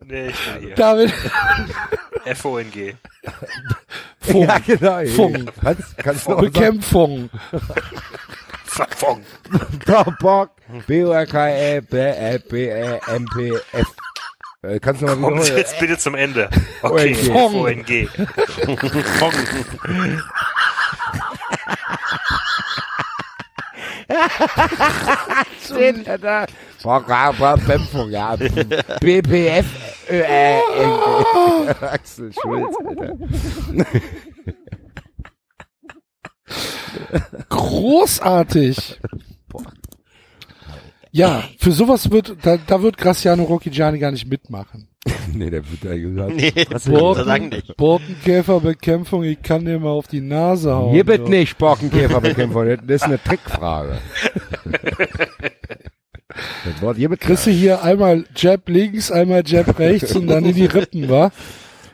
S4: Nee, ich bin hier.
S2: David.
S4: F-O-N-G.
S2: Funk.
S3: Ja, genau.
S2: Funk.
S3: Kannst, kannst du auch sagen,
S2: Bekämpfung.
S4: Fong.
S3: Bock, B-O-R-K-E-B-E-B-E-M-P-F. Äh, Kannst du mal
S4: Kommt
S3: wiederholen?
S4: jetzt bitte zum Ende. Okay,
S3: O-N-G.
S4: F-O-N-G.
S3: steht er da. BPF, äh, *laughs* Axel Schulz, Alter.
S2: Großartig. Ja, für sowas wird, da, da wird Graciano Rocchigiani gar nicht mitmachen. *laughs*
S3: Nee, der wird da gesagt.
S5: Nee,
S2: Borken,
S5: nicht.
S2: Borkenkäferbekämpfung, ich kann dir mal auf die Nase hauen.
S3: Hier wird
S2: so.
S3: nicht Borkenkäferbekämpfung, das ist eine Trickfrage. *laughs* Das Wort hier wird
S2: Kriegst du hier einmal Jab links, einmal Jab rechts und dann in die Rippen, wa?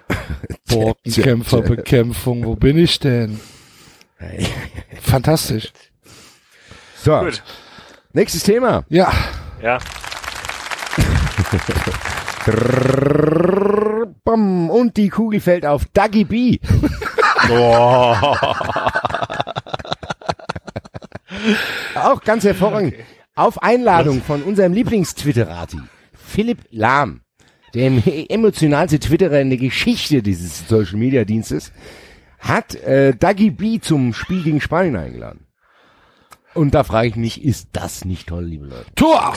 S2: *laughs* Borkenkämpferbekämpfung, wo bin ich denn? Fantastisch.
S3: So,
S4: Gut.
S3: nächstes Thema.
S2: Ja,
S4: Ja.
S3: Bam, und die Kugel fällt auf Dagi B. Auch ganz hervorragend. Auf Einladung von unserem Lieblingstwitterati, Philipp Lahm, dem emotionalste Twitterer in der Geschichte dieses Social Media Dienstes, hat äh, Dagi B zum Spiel gegen Spanien eingeladen. Und da frage ich mich, ist das nicht toll, liebe Leute?
S2: Tor!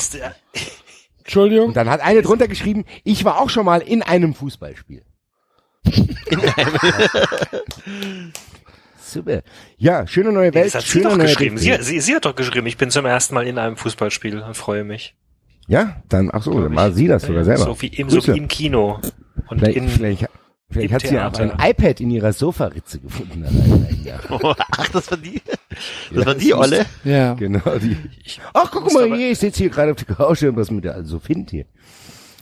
S2: Entschuldigung.
S3: Und dann hat eine drunter geschrieben, ich war auch schon mal in einem Fußballspiel. *laughs* Super. Ja, schöne neue Welt,
S4: Das hat sie doch geschrieben. Sie, sie, sie hat doch geschrieben, ich bin zum ersten Mal in einem Fußballspiel und freue mich.
S3: Ja, dann, ach so, dann war sie das sogar selber.
S4: So wie im, so wie im Kino. Und
S3: Vielleicht,
S4: in,
S3: vielleicht, Vielleicht
S4: Im
S3: hat sie ja auch ein iPad in ihrer Sofaritze gefunden. *laughs*
S5: Ach, das war die. Das war die Olle.
S2: Ja.
S3: Genau, die. Ach, guck mal hier, ich sitze hier gerade auf der Couch und was mit der also findet hier.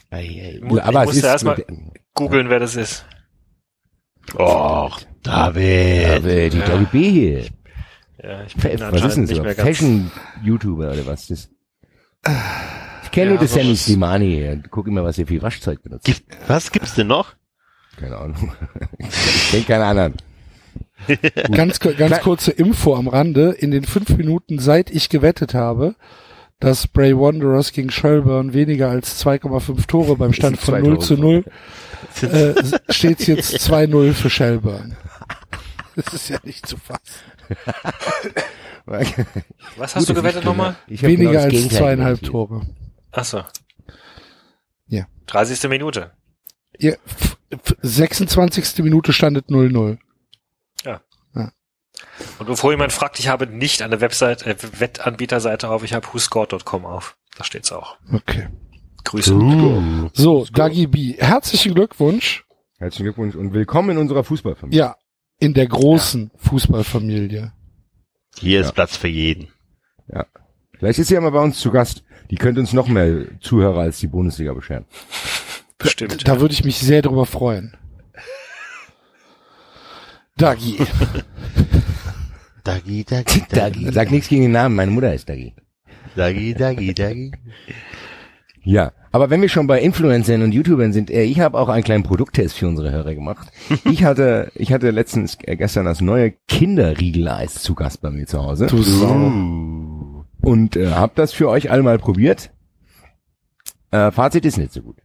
S3: Ei, ei. Aber
S4: ich
S3: es ist
S4: erstmal googeln, wer das ist.
S5: Och, David.
S3: Aber die Doggy B hier.
S4: Ja, ich bin
S3: Was ist denn so? Fashion-YouTuber oder was ist das? Ich kenne nur
S4: Ja,
S3: das Sammy. Slimani hier. Guck immer, was er viel Waschzeug benutzt.
S5: Gibt, was gibt's denn noch?
S3: Keine Ahnung. *laughs* Ich denke keine anderen. *laughs*
S2: Ganz, ganz kurze Info am Rande. In den fünf Minuten, seit ich gewettet habe, dass Bray Wanderers gegen Shelburne weniger als 2,5 Tore beim Stand von *laughs*
S3: zwei
S2: 0
S3: Tore.
S2: zu 0, äh, steht jetzt 2-0 für Shelburne. Das ist ja nicht zu fassen.
S4: Was hast du gewettet nochmal?
S2: Weniger
S3: genau
S2: als
S3: Gegenteil
S2: zweieinhalb. Tore.
S4: Achso.
S2: Ja.
S4: 30. Minute.
S2: Ja, 26. Minute standet 0-0.
S4: Und bevor jemand fragt, ich habe nicht eine Website, äh, Wettanbieterseite auf, ich habe whoscored.com auf. Da steht's auch.
S2: Okay.
S4: Grüße.
S5: Uh.
S2: So, Dagi B, herzlichen Glückwunsch.
S3: Herzlichen Glückwunsch und willkommen in unserer Fußballfamilie.
S2: Ja, in der großen Fußballfamilie.
S5: Hier ist
S3: Ja.
S5: Platz für jeden.
S3: Vielleicht ist sie ja mal bei uns zu Gast. Die könnte uns noch mehr Zuhörer als die Bundesliga bescheren.
S4: Bestimmt.
S2: Da würde ich mich sehr drüber freuen. Dagi.
S5: Dagi, Dagi, *laughs* Dagi.
S3: Sag nichts gegen den Namen, meine Mutter ist Dagi.
S5: Dagi, Dagi, Dagi.
S3: Ja, aber wenn wir schon bei Influencern und YouTubern sind, äh, ich habe auch einen kleinen Produkttest für unsere Hörer gemacht. *laughs* Ich hatte, ich hatte letztens äh, gestern das neue Kinderriegeleis zu Gast bei mir zu Hause
S2: Du Sau.
S3: Und äh, habe das für euch alle mal probiert. Äh, Fazit ist nicht so gut.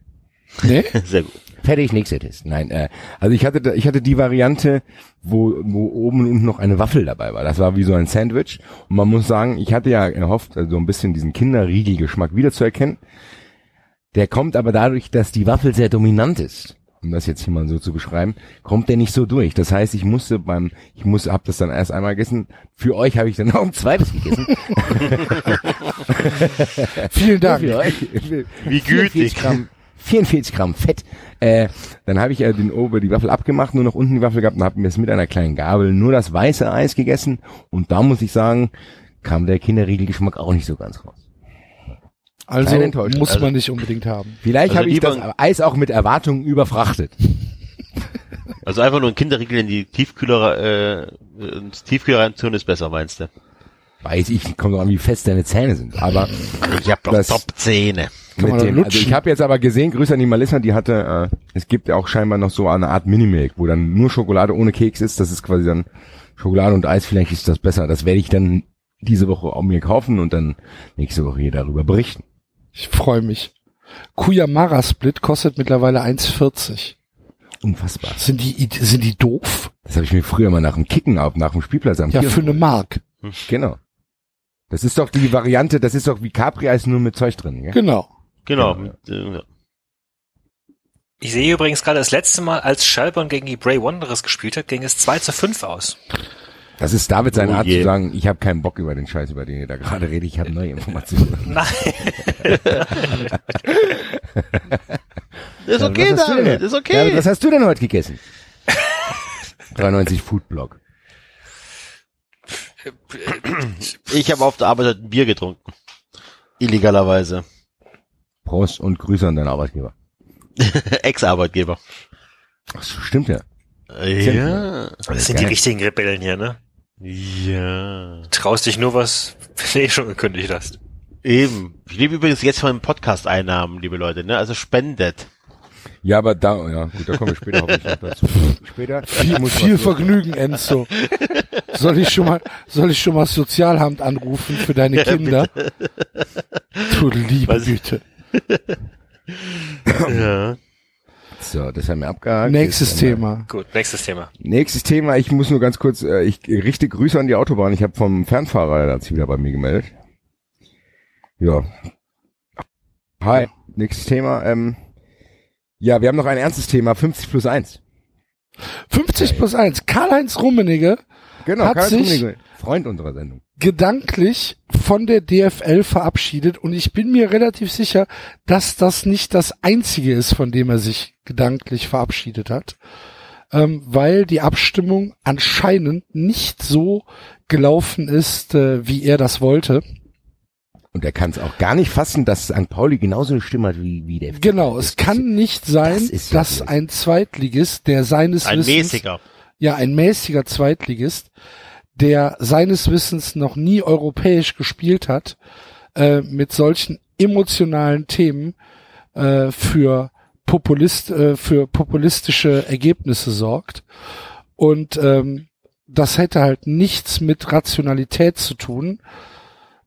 S2: Nee? *laughs*
S5: Sehr gut.
S3: Fertig, nächster Test. Nein, äh, also ich hatte, da- ich hatte die Variante, wo, wo oben und unten noch eine Waffel dabei war. Das war wie so ein Sandwich. Und man muss sagen, ich hatte ja erhofft, also so ein bisschen diesen Kinderriegelgeschmack wiederzuerkennen. Der kommt aber dadurch, dass die Waffel sehr dominant ist, um das jetzt hier mal so zu beschreiben, kommt der nicht so durch. Das heißt, ich musste beim, ich musste, hab das dann erst einmal gegessen. Für euch habe ich dann noch ein zweites gegessen. *laughs*
S2: Vielen Dank.
S3: Für euch.
S5: Wie
S3: 44
S5: gütig.
S3: Gramm, 44 Gramm Fett. Äh, dann habe ich äh, den Ober die Waffel abgemacht, nur noch unten die Waffel gehabt und habe mir es mit einer kleinen Gabel nur das weiße Eis gegessen. Und da muss ich sagen, kam der Kinderriegelgeschmack auch nicht so ganz raus.
S2: Also muss
S5: Also-
S2: man nicht unbedingt haben.
S3: Vielleicht
S5: Also
S3: habe ich das Eis auch mit Erwartungen überfrachtet. *laughs*
S5: Also einfach nur ein Kinderriegel in die Tiefkühler, äh, ins Tiefkühler reintun ist besser, meinst du?
S3: Weiß ich, kommt doch an, wie fest deine Zähne sind. Aber
S5: Ich hab doch
S3: Das-
S5: Top-Zähne.
S2: Kann
S3: mit dem, also
S2: lutschen.
S3: ich habe jetzt aber gesehen, Grüße an die Malissa, die hatte, äh, es gibt ja auch scheinbar noch so eine Art Minimilk, wo dann nur Schokolade ohne Keks ist. Das ist quasi dann Schokolade und Eis, vielleicht ist das besser. Das werde ich dann diese Woche auch mir kaufen und dann nächste Woche hier darüber berichten.
S2: Ich freue mich. Kuyamara Split kostet mittlerweile 1,40.
S3: Unfassbar.
S2: Sind die, sind die doof?
S3: Das habe ich mir früher mal nach dem Kicken auf, nach dem Spielplatz am
S2: Ja,
S3: Kiosk
S2: für eine Mark.
S3: Genau. Das ist doch die Variante, das ist doch wie Capri-Eis nur mit Zeug drin, gell?
S2: Genau.
S5: Genau.
S3: Genau,
S5: äh, ja.
S4: Ich sehe übrigens gerade das letzte Mal, als Shelburne gegen die Bray Wanderers gespielt hat, ging es 2 zu 5 aus.
S3: Das ist David seine
S5: Oh
S3: Art
S5: je.
S3: zu sagen, ich habe keinen Bock über den Scheiß, über den ihr da gerade redet, ich habe neue *laughs* Informationen.
S4: Nein. *laughs*
S5: Ist okay, David, ist okay.
S3: David, was hast du denn heute gegessen? *laughs* 93 Foodblog.
S5: Ich habe auf der Arbeit heute ein Bier getrunken. Illegalerweise.
S3: Prost und Grüße an deinen Arbeitgeber. *laughs*
S5: Ex-Arbeitgeber.
S3: Ach, so, stimmt ja.
S5: Ja.
S4: Das sind die richtigen Rebellen hier, ne?
S5: Ja.
S4: Traust dich nur was, wenn du eh schon gekündigt hast.
S5: Eben. Ich lebe übrigens jetzt von den Podcast-Einnahmen, liebe Leute, ne? Also spendet.
S3: Ja, aber da, ja, gut, da kommen wir später hoffentlich noch dazu. *laughs* Später.
S2: Viel,
S3: muss
S2: viel. Vergnügen, Enzo. Soll ich schon mal, soll ich schon mal Sozialamt anrufen für deine *laughs*
S5: Ja,
S2: Kinder? Du liebe
S5: Was-
S2: Güte.
S5: Ja.
S3: So, das haben wir abgehakt.
S2: Nächstes Thema.
S4: Gut, nächstes Thema.
S3: Nächstes Thema, ich muss nur ganz kurz, äh, ich richte Grüße an die Autobahn. Ich habe vom Fernfahrer, der hat sich wieder bei mir gemeldet. Ja. Hi, nächstes Thema. Ähm, ja, wir haben noch ein ernstes Thema, 50 plus 1.
S2: 50 plus 1. Karl-Heinz Rummenigge
S3: Genau,
S2: hat
S3: Karl-Heinz
S2: sich
S3: Rummenigge, Freund unserer Sendung.
S2: gedanklich von der DFL verabschiedet und ich bin mir relativ sicher, dass das nicht das einzige ist, von dem er sich gedanklich verabschiedet hat, ähm, weil die Abstimmung anscheinend nicht so gelaufen ist, äh, wie er das wollte.
S3: Und er kann es auch gar nicht fassen, dass St. Pauli genauso eine Stimme hat wie, wie der FC.
S2: Genau, es kann nicht sein,
S3: das ist ja
S2: dass ein Zweitligist, der seines
S5: Ein
S2: Wissens
S5: mäßiger.
S2: ja ein mäßiger Zweitligist, der seines Wissens noch nie europäisch gespielt hat, äh, mit solchen emotionalen Themen äh, für Populist, äh, für populistische Ergebnisse sorgt. Und ähm, das hätte halt nichts mit Rationalität zu tun,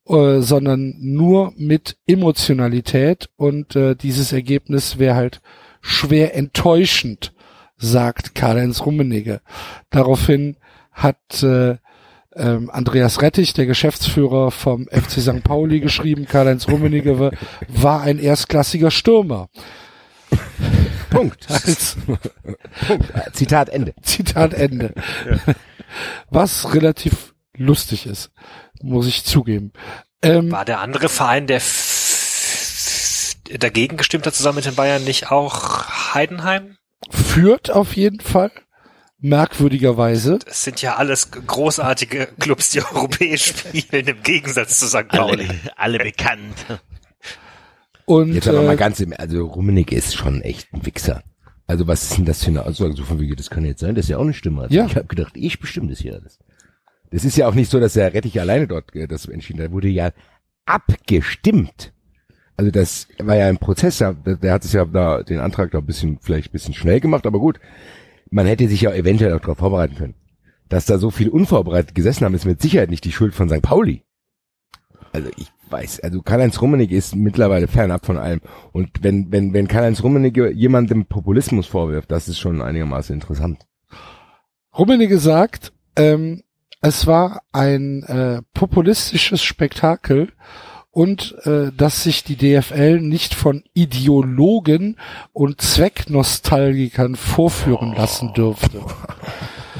S2: äh, sondern nur mit Emotionalität. Und äh, dieses Ergebnis wäre halt schwer enttäuschend, sagt Karl-Heinz Rummenigge. Daraufhin hat äh, ähm, Andreas Rettich, der Geschäftsführer vom FC St. Pauli, geschrieben, Karl-Heinz Rummenigge war, war ein erstklassiger Stürmer.
S3: Punkt.
S2: Als
S3: Punkt. Zitat Ende.
S2: Zitat Ende. Was relativ lustig ist, muss ich zugeben. Ähm,
S4: War der andere Verein, der f- dagegen gestimmt hat, zusammen mit den Bayern, nicht auch Heidenheim?
S2: führt auf jeden Fall, merkwürdigerweise.
S4: Das sind ja alles großartige Clubs, die *laughs* europäisch spielen, im Gegensatz zu St. Pauli.
S5: Alle, alle bekannt.
S2: Und
S3: Jetzt aber mal
S2: äh,
S3: ganz im, also Rummenigge ist schon echt ein Wichser. Also was ist denn das für eine Aussage? So von wegen, das kann jetzt sein, das ist ja auch eine Stimme. Also
S2: Ja.
S3: Ich habe gedacht, ich bestimme das hier alles. Das ist ja auch nicht so, dass der Rettich alleine dort äh, das entschieden hat. Da wurde ja abgestimmt. Also das war ja ein Prozess, der, der hat es ja da den Antrag da ein bisschen, vielleicht ein bisschen schnell gemacht, aber gut. Man hätte sich ja eventuell auch darauf vorbereiten können. Dass da so viel unvorbereitet gesessen haben, ist mit Sicherheit nicht die Schuld von St. Pauli. Also ich weiß, also Karl-Heinz Rummenigge ist mittlerweile fernab von allem. Und wenn, wenn, wenn Karl-Heinz Rummenigge jemandem Populismus vorwirft, das ist schon einigermaßen interessant.
S2: Rummenigge sagt, ähm, es war ein äh, populistisches Spektakel und äh, dass sich die DFL nicht von Ideologen und Zwecknostalgikern vorführen lassen dürfte.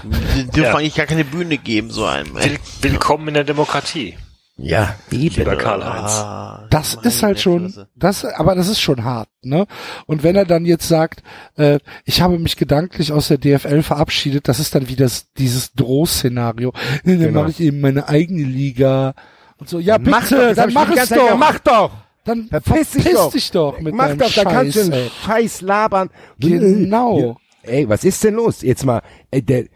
S5: Die dürfen
S4: Ja.
S5: eigentlich gar keine Bühne geben, so einem.
S4: Will, willkommen in der Demokratie.
S3: Ja, eben.
S4: Lieber Karl-Heinz.
S5: Ah,
S2: Das ist halt schon, das, aber das ist schon hart, ne? Und wenn er dann jetzt sagt, äh, ich habe mich gedanklich aus der DFL verabschiedet, das ist dann wieder dieses Drohszenario. Dann
S3: Genau.
S2: mache ich eben meine eigene Liga und so. Ja, bitte,
S3: Mach doch, das hab
S2: dann mach es
S3: Zeit
S2: doch.
S3: gesagt, Mach doch!
S2: Dann
S3: Verpiss dich doch.
S2: dich doch mit
S3: Mach doch, da kannst du
S2: Scheiß,
S3: einen
S2: ey.
S3: Scheiß labern.
S2: Genau.
S3: Ey, was ist denn los? Jetzt mal, ey, der,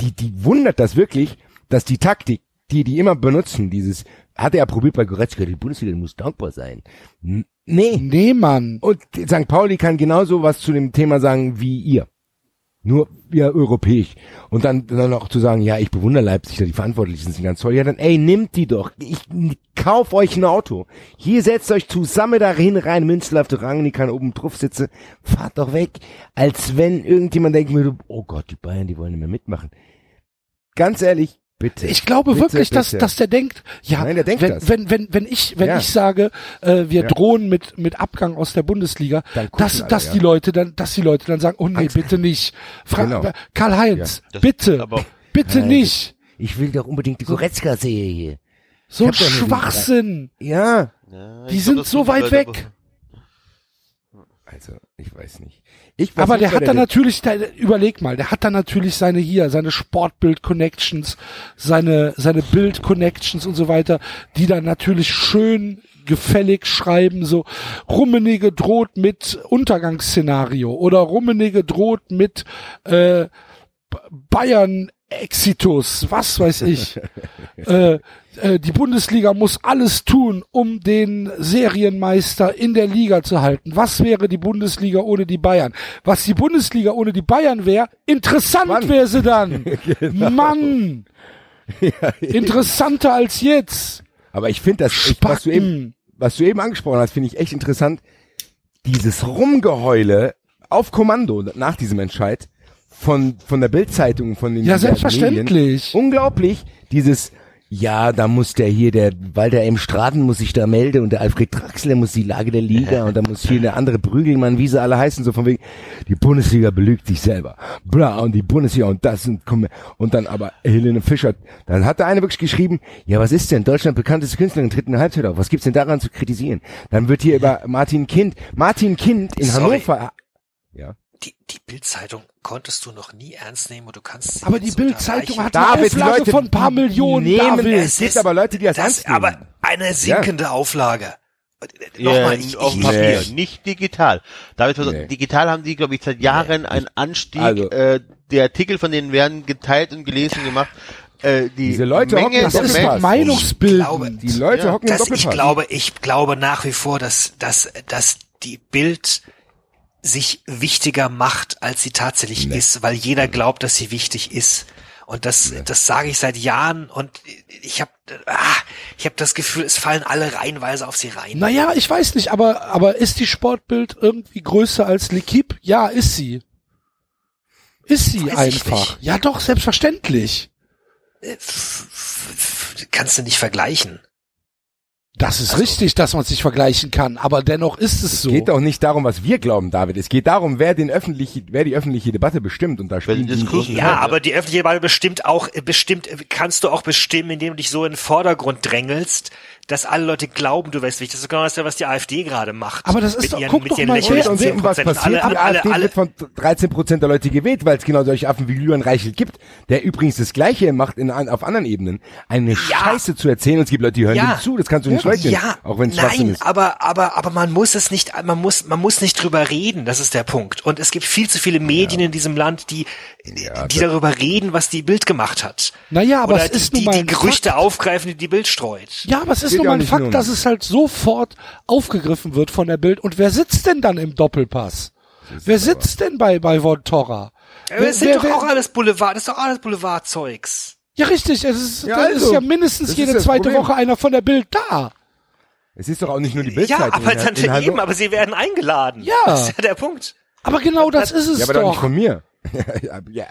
S3: die, die wundert das wirklich, dass die Taktik, die die immer benutzen, dieses, hat er ja probiert bei Goretzka, die Bundesliga muss dankbar sein. N nee.
S2: Nee, Mann.
S3: Und St. Pauli kann genauso was zu dem Thema sagen wie ihr. Nur ja europäisch. Und dann, dann auch zu sagen, ja, ich bewundere Leipzig, die Verantwortlichen sind ganz toll. Ja, dann, ey, nimmt die doch. Ich kauf euch ein Auto. Hier setzt euch zusammen dahin rein, Münzel auf der Rang, die kann oben drauf sitzen. Fahrt doch weg. Als wenn irgendjemand denken würde, oh Gott, die Bayern, die wollen nicht mehr mitmachen. Ganz ehrlich, bitte.
S2: Ich glaube
S3: Bitte,
S2: wirklich, dass,
S3: bitte.
S2: dass der denkt, ja,
S3: Nein, der denkt
S2: wenn,
S3: das.
S2: wenn, wenn, wenn ich, wenn
S3: Ja.
S2: ich sage, äh, wir
S3: Ja.
S2: drohen mit, mit Abgang aus der Bundesliga, dass,
S3: alle,
S2: dass
S3: ja.
S2: die Leute dann, dass die Leute dann sagen, oh nee,
S3: Angst.
S2: bitte nicht. Fra
S3: Genau.
S2: Karl-Heinz, bitte,
S5: aber-
S2: bitte
S3: Nein,
S2: nicht.
S3: Ich will doch unbedingt die Goretzka sehen hier.
S2: So ein Schwachsinn.
S3: Ja.
S5: Ja,
S2: Die sind
S5: glaub,
S2: so weit weg.
S3: Also, ich weiß nicht. Ich, was
S2: Aber
S3: mich
S2: der hat dann natürlich, der, überleg mal, der hat dann natürlich seine hier, seine Sportbild-Connections, seine, seine Bild-Connections und so weiter, die dann natürlich schön gefällig schreiben, so Rummenige droht mit Untergangsszenario oder Rummenige droht mit äh, Bayern Exitus, was weiß ich. *laughs* äh, äh, die Bundesliga muss alles tun, um den Serienmeister in der Liga zu halten. Was wäre die Bundesliga ohne die Bayern? Was die Bundesliga ohne die Bayern wäre, interessant wäre sie dann. *laughs* Mann! Interessanter als jetzt.
S3: Aber ich finde das, ich, was du eben, was du eben angesprochen hast, finde ich echt interessant. Dieses Rumgeheule auf Kommando nach diesem Entscheid von, von der Bildzeitung, von den
S2: Ja, selbstverständlich.
S3: Medien. Unglaublich. Dieses, ja, da muss der hier, der Walter M. Straten muss sich da melden und der Alfred Draxler muss die Lage der Liga *laughs* und da muss hier der andere Prügelmann, wie sie alle heißen, so von wegen, die Bundesliga belügt sich selber. Bla, und die Bundesliga und das und komm, und dann aber Helene Fischer, dann hat der eine wirklich geschrieben, ja, was ist denn, Deutschland bekannteste Künstlerin tritt in der Halbzeit auf, was gibt's denn daran zu kritisieren? Dann wird hier über Martin Kind, Martin Kind in
S4: Sorry.
S3: Hannover, ja.
S4: Die, die Bildzeitung konntest du noch nie ernst nehmen und du kannst sie
S2: Aber die Bildzeitung hat eine
S3: David, die
S2: Auflage
S3: Leute
S2: von ein paar Millionen.
S3: nehmen
S2: David.
S3: es. gibt aber Leute, die das ernst nehmen.
S4: aber eine sinkende Auflage.
S5: Ja,
S4: Nochmal, ich,
S5: auf Papier,
S3: Nee.
S5: nicht digital. David,
S3: Nee.
S5: digital haben die, glaube ich, seit Jahren einen Anstieg.
S3: Also-
S5: äh, die Artikel von denen werden geteilt und gelesen gemacht. Äh, die
S3: Diese Leute hocken
S5: Menge
S3: das
S2: Das
S5: der
S2: ist
S5: Menschen-
S2: Meinungsbild.
S4: glaube,
S3: Die Leute
S5: Ja.
S3: hocken im
S4: das, ich glaube, ich glaube nach wie vor, dass, dass, dass die Bild sich wichtiger macht, als sie tatsächlich ist, weil jeder glaubt, dass sie wichtig ist. Und das, das sage ich seit Jahren und ich habe ah, ich habe das Gefühl, es fallen alle reihenweise auf sie rein.
S2: Naja, ich weiß nicht, aber, aber ist die Sportbild irgendwie größer als L'Equipe? Ja, ist sie. Ist sie
S4: Weiß
S2: einfach. Ja, doch, selbstverständlich.
S4: F- Kannst du nicht vergleichen.
S2: Das ist richtig, dass man es nicht vergleichen kann, aber dennoch ist es so.
S3: Es geht doch nicht darum, was wir glauben, David. Es geht darum, wer den öffentliche, wer die öffentliche Debatte bestimmt und da spielen die
S5: Diskurs-
S3: großen
S4: Ja,
S3: Leute.
S4: aber die öffentliche Debatte bestimmt auch, äh, bestimmt, äh, kannst du auch bestimmen, indem du dich so in den Vordergrund drängelst, dass alle Leute glauben, du weißt wichtig. Das ist genau das, was die AfD gerade macht.
S2: Aber das ist
S4: mit
S2: doch-
S4: ihren,
S2: guck
S4: mit
S2: doch
S4: ihren
S2: mal,
S4: lächerlichen
S3: und sehen, was
S4: 10%.
S3: passiert.
S4: Alle,
S3: die
S4: alle,
S3: AfD
S4: alle,
S3: wird von 13 Prozent der Leute gewählt, weil es genau solche Affen wie Julian Reichelt gibt, der übrigens das Gleiche macht in, auf anderen Ebenen, eine Scheiße zu erzählen. Und es gibt Leute, die hören
S4: Ja.
S3: dem zu. Das kannst du nicht leugnen,
S4: Ja,
S3: auch wenn es Schwachsinn
S4: nein,
S3: ist.
S4: aber aber aber man muss es nicht, man muss man muss nicht drüber reden. Das ist der Punkt. Und es gibt viel zu viele Medien in diesem Land, die die darüber reden, was die Bild gemacht hat.
S2: Naja, aber
S4: Oder
S2: es ist
S4: die,
S2: nun mal
S4: die
S2: ein
S4: Gerüchte
S2: Fakt.
S4: aufgreifen, die die Bild streut.
S2: Ja, aber es ist nun
S3: ja
S2: mal ein Fakt,
S3: nur
S2: dass es halt sofort aufgegriffen wird von der Bild. Und wer sitzt denn dann im Doppelpass? Wer sitzt denn bei, bei Von Torra?
S4: Aber
S2: Wer-
S4: das sind
S2: wer-
S4: doch
S2: wer-
S4: auch alles Boulevard, das ist doch alles Boulevardzeugs.
S2: Ja, richtig. Es ist,
S3: Ja,
S2: da
S3: also,
S2: ist ja mindestens
S3: das
S2: jede
S3: das
S2: zweite
S3: Problem.
S2: Woche einer von der Bild da.
S3: Es ist doch auch nicht nur die
S4: Ja,
S3: Bildzeitung.
S4: aber
S3: in-
S4: dann eben, aber sie werden eingeladen.
S2: Ja.
S4: Das ist ja der Punkt.
S2: Aber genau das ist es
S3: Ja, aber doch nicht von mir. *laughs* Ja, ja.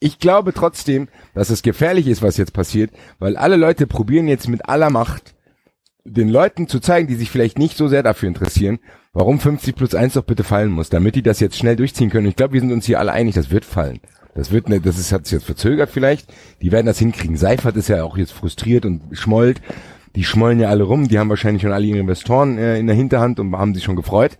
S3: Ich glaube trotzdem, dass es gefährlich ist, was jetzt passiert, weil alle Leute probieren jetzt mit aller Macht, den Leuten zu zeigen, die sich vielleicht nicht so sehr dafür interessieren, warum 50 plus 1 doch bitte fallen muss, damit die das jetzt schnell durchziehen können. Ich glaube, wir sind uns hier alle einig, das wird fallen. Das wird ne, das ist, hat sich jetzt verzögert vielleicht. Die werden das hinkriegen. Seifert ist ja auch jetzt frustriert und schmollt. Die schmollen ja alle rum. Die haben wahrscheinlich schon alle ihre Investoren äh, in der Hinterhand und haben sich schon gefreut.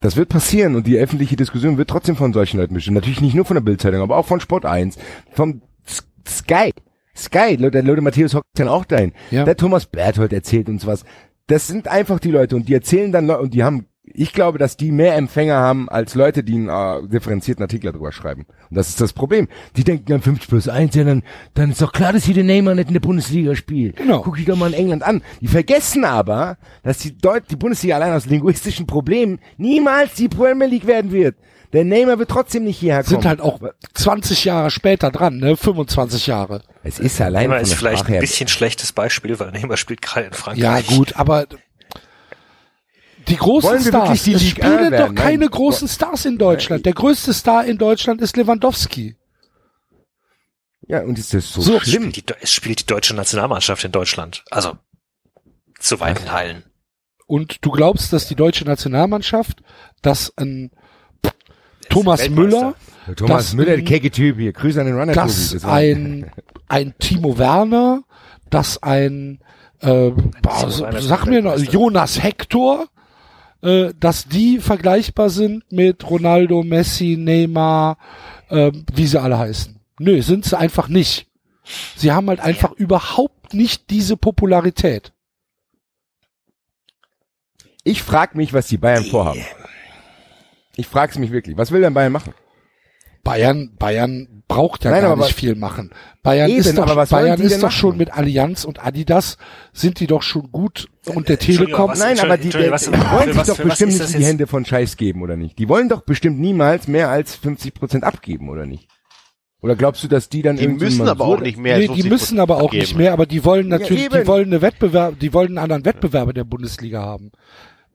S3: Das wird passieren und die öffentliche Diskussion wird trotzdem von solchen Leuten bestimmt. Natürlich nicht nur von der Bildzeitung, aber auch von Sport 1, vom S- Sky. Sky, der Leute Matthäus hockt dann auch dahin.
S2: Ja.
S3: Der Thomas Berthold erzählt uns was. Das sind einfach die Leute und die erzählen dann und die haben, ich glaube, dass die mehr Empfänger haben als Leute, die einen äh, differenzierten Artikel darüber schreiben. Und das ist das Problem. Die denken an 50 plus 1, ja, dann, dann ist doch klar, dass hier der Neymar nicht in der Bundesliga spielt.
S2: Genau.
S3: Guck dich doch mal in England an. Die vergessen aber, dass die, Deut die Bundesliga allein aus linguistischen Problemen niemals die Premier League werden wird. Der Neymar wird trotzdem nicht hierher kommen.
S2: Sind halt auch 20 Jahre später dran, ne? 25 Jahre.
S3: Es ist allein
S4: Neymar ist vielleicht
S3: Sprache
S4: ein
S3: her.
S4: bisschen schlechtes Beispiel, weil Neymar spielt gerade in
S2: Ja,
S4: Frankreich.
S2: gut, aber die großen
S3: Wollen
S2: Stars,
S3: die
S2: es
S3: Ligue 1
S2: spielen doch keine
S3: Nein.
S2: großen Stars in Deutschland. Der größte Star in Deutschland ist Lewandowski.
S3: Ja, und ist das so,
S2: So,
S3: schlimm?
S4: Spielt die, es spielt die deutsche Nationalmannschaft in Deutschland. Also, zu weiten Teilen.
S2: Und du glaubst, dass die deutsche Nationalmannschaft, dass ein Thomas. Müller,
S3: Thomas
S2: das
S3: Müller,
S2: ein-
S3: der kecke Typ hier. Grüße an den runner
S2: dass ein, ein Timo Werner, dass ein, äh, boah, sag mir noch. Jonas Hector, äh, dass die vergleichbar sind mit Ronaldo, Messi, Neymar, äh, wie sie alle heißen. Nö, sind sie einfach nicht. Sie haben halt einfach überhaupt nicht diese Popularität.
S3: Ich frag mich, was die Bayern vorhaben. Ich frag's mich wirklich. Was will denn Bayern machen?
S2: Bayern, Bayern braucht ja
S3: Nein,
S2: gar
S3: aber
S2: nicht viel machen. Bayern
S3: Eben,
S2: ist doch,
S3: aber was wollen
S2: Bayern
S3: die
S2: ist doch
S3: machen?
S2: schon mit Allianz und Adidas sind die doch schon gut und der Telekom.
S4: was-
S3: Nein, aber die,
S4: was-
S3: die wollen sich
S4: was-
S3: doch bestimmt nicht in die? Hände von Scheiß geben, oder nicht? Die wollen doch bestimmt niemals mehr als 50 Prozent abgeben, oder nicht? Oder glaubst du, dass die dann
S5: Die
S3: irgendwie
S5: müssen aber
S3: so-
S5: auch nicht mehr.
S2: Nee, die
S5: 50%
S2: müssen aber auch
S5: abgeben.
S2: nicht mehr, aber die wollen natürlich, die
S3: eben.
S2: wollen eine Wettbewerb, die wollen einen anderen Wettbewerber der Bundesliga haben.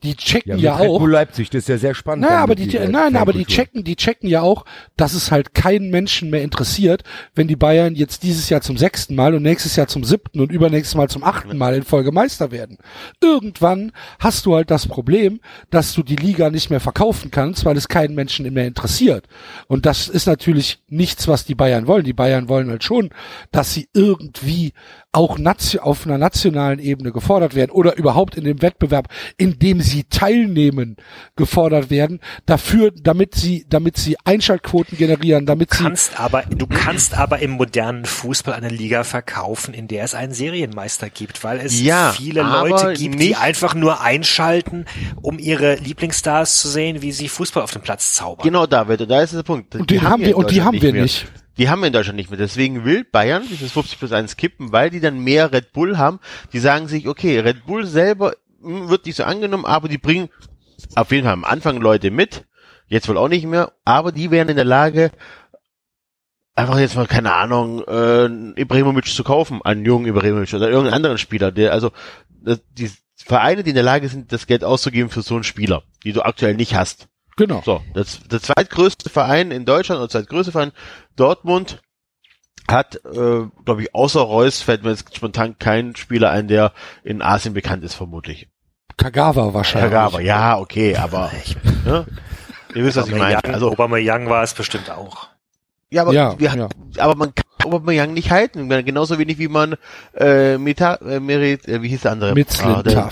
S2: Die checken
S3: Ja,
S2: ja,
S3: mit Red
S2: auch.
S3: Bull Leipzig, das ist ja sehr spannend.
S2: Naja, aber
S3: mit
S2: die,
S3: dieser
S2: nein, aber die checken, die checken ja auch, dass es halt keinen Menschen mehr interessiert, wenn die Bayern jetzt dieses Jahr zum sechsten Mal und nächstes Jahr zum siebten und übernächstes Mal zum achten Mal in Folge Meister werden. Irgendwann hast du halt das Problem, dass du die Liga nicht mehr verkaufen kannst, weil es keinen Menschen mehr interessiert. Und das ist natürlich nichts, was die Bayern wollen. Die Bayern wollen halt schon, dass sie irgendwie auch nation auf einer nationalen Ebene gefordert werden oder überhaupt in dem Wettbewerb, in dem sie teilnehmen, gefordert werden, dafür, damit sie, damit sie Einschaltquoten generieren, damit sie,
S4: kannst aber, du kannst aber im modernen Fußball eine Liga verkaufen, in der es einen Serienmeister gibt, weil es
S5: Ja,
S4: viele Leute gibt, die
S5: nicht-
S4: einfach nur einschalten, um ihre Lieblingsstars zu sehen, wie sie Fußball auf dem Platz zaubern.
S5: Genau, David, da ist der Punkt.
S2: und den haben wir, und die haben wir nicht.
S5: Die haben wir in Deutschland nicht mehr. Deswegen will Bayern dieses 50 plus 1 kippen, weil die dann mehr Red Bull haben. Die sagen sich, okay, Red Bull selber hm, wird nicht so angenommen, aber die bringen auf jeden Fall am Anfang Leute mit. Jetzt wohl auch nicht mehr, aber die wären in der Lage, einfach jetzt mal, keine Ahnung, äh, Ibrahimovic zu kaufen, einen jungen Ibrahimovic oder irgendeinen anderen Spieler, der, also, die Vereine, die in der Lage sind, das Geld auszugeben für so einen Spieler, die du aktuell nicht hast.
S2: Genau.
S5: So, das, der zweitgrößte Verein in Deutschland oder zweitgrößte Verein, Dortmund, hat, äh, glaube ich, außer Reus fällt mir jetzt spontan kein Spieler ein, der in Asien bekannt ist, vermutlich.
S2: Kagawa wahrscheinlich.
S5: Kagawa, ja, okay, aber *laughs* ne? ihr wisst, was ich meine. Also,
S4: Aubameyang war es bestimmt auch.
S5: ja, aber,
S2: Ja,
S5: wir,
S2: ja.
S5: aber man kann Aubameyang nicht halten, genauso wenig wie man äh, Meta, äh, Merit, äh, wie hieß der andere?
S2: Mitzlin
S5: Ah.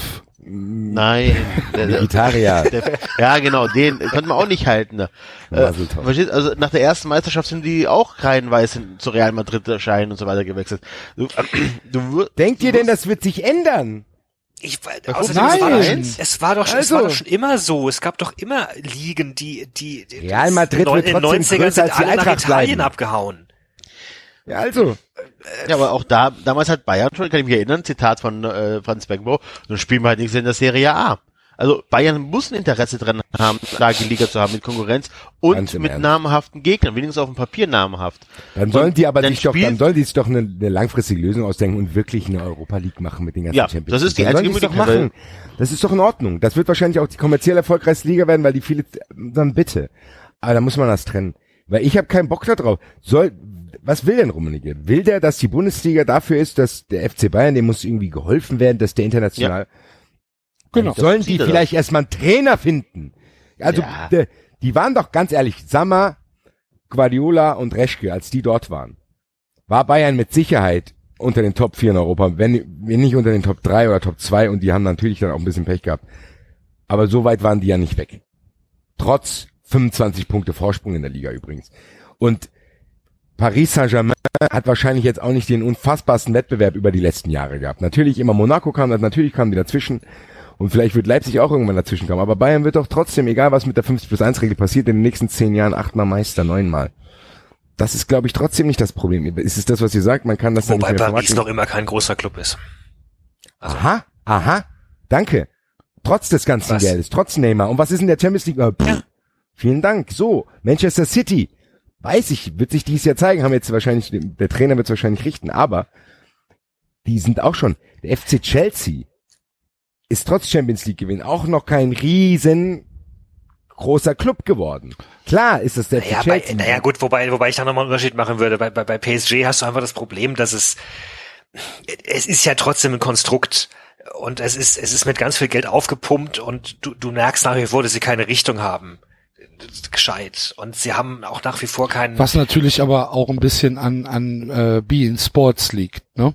S5: Nein, der, der,
S3: Vegetarier. *laughs*
S5: der, ja, genau, den konnte man auch nicht halten. Ne? Äh, verstehst, also nach der ersten Meisterschaft sind die auch reihenweise zu Real Madrid erscheinen und so weiter gewechselt. Du, *clears throat* du,
S3: Denkt ihr
S5: du
S3: denn, das wird sich ändern?
S4: Ich, außerdem,
S2: Nein!
S4: es war, doch, schon- es war doch, schon- es war
S3: Also.
S4: doch schon immer so. Es gab doch immer Ligen, die, die, die
S3: Real Madrid
S4: in
S3: wird
S4: den
S3: trotzdem
S4: 90ern
S3: größer
S4: sind
S3: als die
S4: alle nach Italien
S3: bleiben.
S4: abgehauen.
S3: Ja, also.
S5: Ja, aber auch da, damals hat Bayern schon, kann ich mich erinnern, Zitat von äh, Franz Beckenbauer, dann spielen wir halt nichts in der Serie A. Also Bayern muss ein Interesse dran haben, starke Liga zu haben mit Konkurrenz und mit
S3: Ernst.
S5: namhaften Gegnern, wenigstens auf dem Papier namhaft.
S3: Dann sollen
S5: Und
S3: die aber sich doch, dann sollen die sich doch eine, eine langfristige Lösung ausdenken und wirklich eine Europa League machen mit den ganzen
S5: Ja,
S3: Champions
S5: das ist die einzige
S3: die's doch
S5: Möglichkeit,
S3: machen. Das ist doch in Ordnung. Das wird wahrscheinlich auch die kommerziell erfolgreichste Liga werden, weil die viele, dann bitte. Aber da muss man das trennen. Weil ich habe keinen Bock da drauf. Soll, was will denn Rummenigge? Will der, dass die Bundesliga dafür ist, dass der FC Bayern, dem muss irgendwie geholfen werden, dass der international,
S2: Genau.
S3: sollen
S5: sieht
S3: die vielleicht erstmal einen Trainer finden? Also,
S5: Ja.
S3: die, die waren doch ganz ehrlich, Sammer, Guardiola und Reschke, als die dort waren, war Bayern mit Sicherheit unter den Top 4 in Europa, wenn, wenn nicht unter den Top 3 oder Top 2 und die haben natürlich dann auch ein bisschen Pech gehabt. Aber so weit waren die ja nicht weg. Trotz 25 Punkte Vorsprung in der Liga übrigens. Und Paris Saint-Germain hat wahrscheinlich jetzt auch nicht den unfassbarsten Wettbewerb über die letzten Jahre gehabt. Natürlich immer Monaco kam, natürlich kamen die dazwischen. Und vielleicht wird Leipzig auch irgendwann dazwischen kommen. Aber Bayern wird doch trotzdem, egal was mit der 50 plus 1 Regel passiert, in den nächsten zehn Jahren achtmal Meister, neunmal. Das ist, glaube ich, trotzdem nicht das Problem. Ist es das, was ihr sagt? Man kann das dann
S4: Wobei
S3: nicht mehr
S4: Paris noch immer kein großer Club ist.
S3: Aha, aha, danke. Trotz des ganzen
S4: Was?
S3: Geldes, trotz Neymar. Und was ist in der Champions League? Äh, pff, Vielen Dank. So, Manchester City. Weiß ich, wird sich dies Jahr zeigen, haben jetzt wahrscheinlich, der Trainer wird es wahrscheinlich richten, aber die sind auch schon, der FC Chelsea ist trotz Champions League Gewinn auch noch kein riesen großer Club geworden. Klar ist das der FC
S4: Naja, bei, naja gut, wobei, wobei ich da nochmal einen Unterschied machen würde. Bei, bei, bei PSG hast du einfach das Problem, dass es, es ist ja trotzdem ein Konstrukt und es ist, es ist mit ganz viel Geld aufgepumpt und du, du merkst nach wie vor, dass sie keine Richtung haben. Gescheit. Und sie haben auch nach wie vor keinen,
S2: Was natürlich aber auch ein bisschen an, an äh, Be in Sports liegt, ne?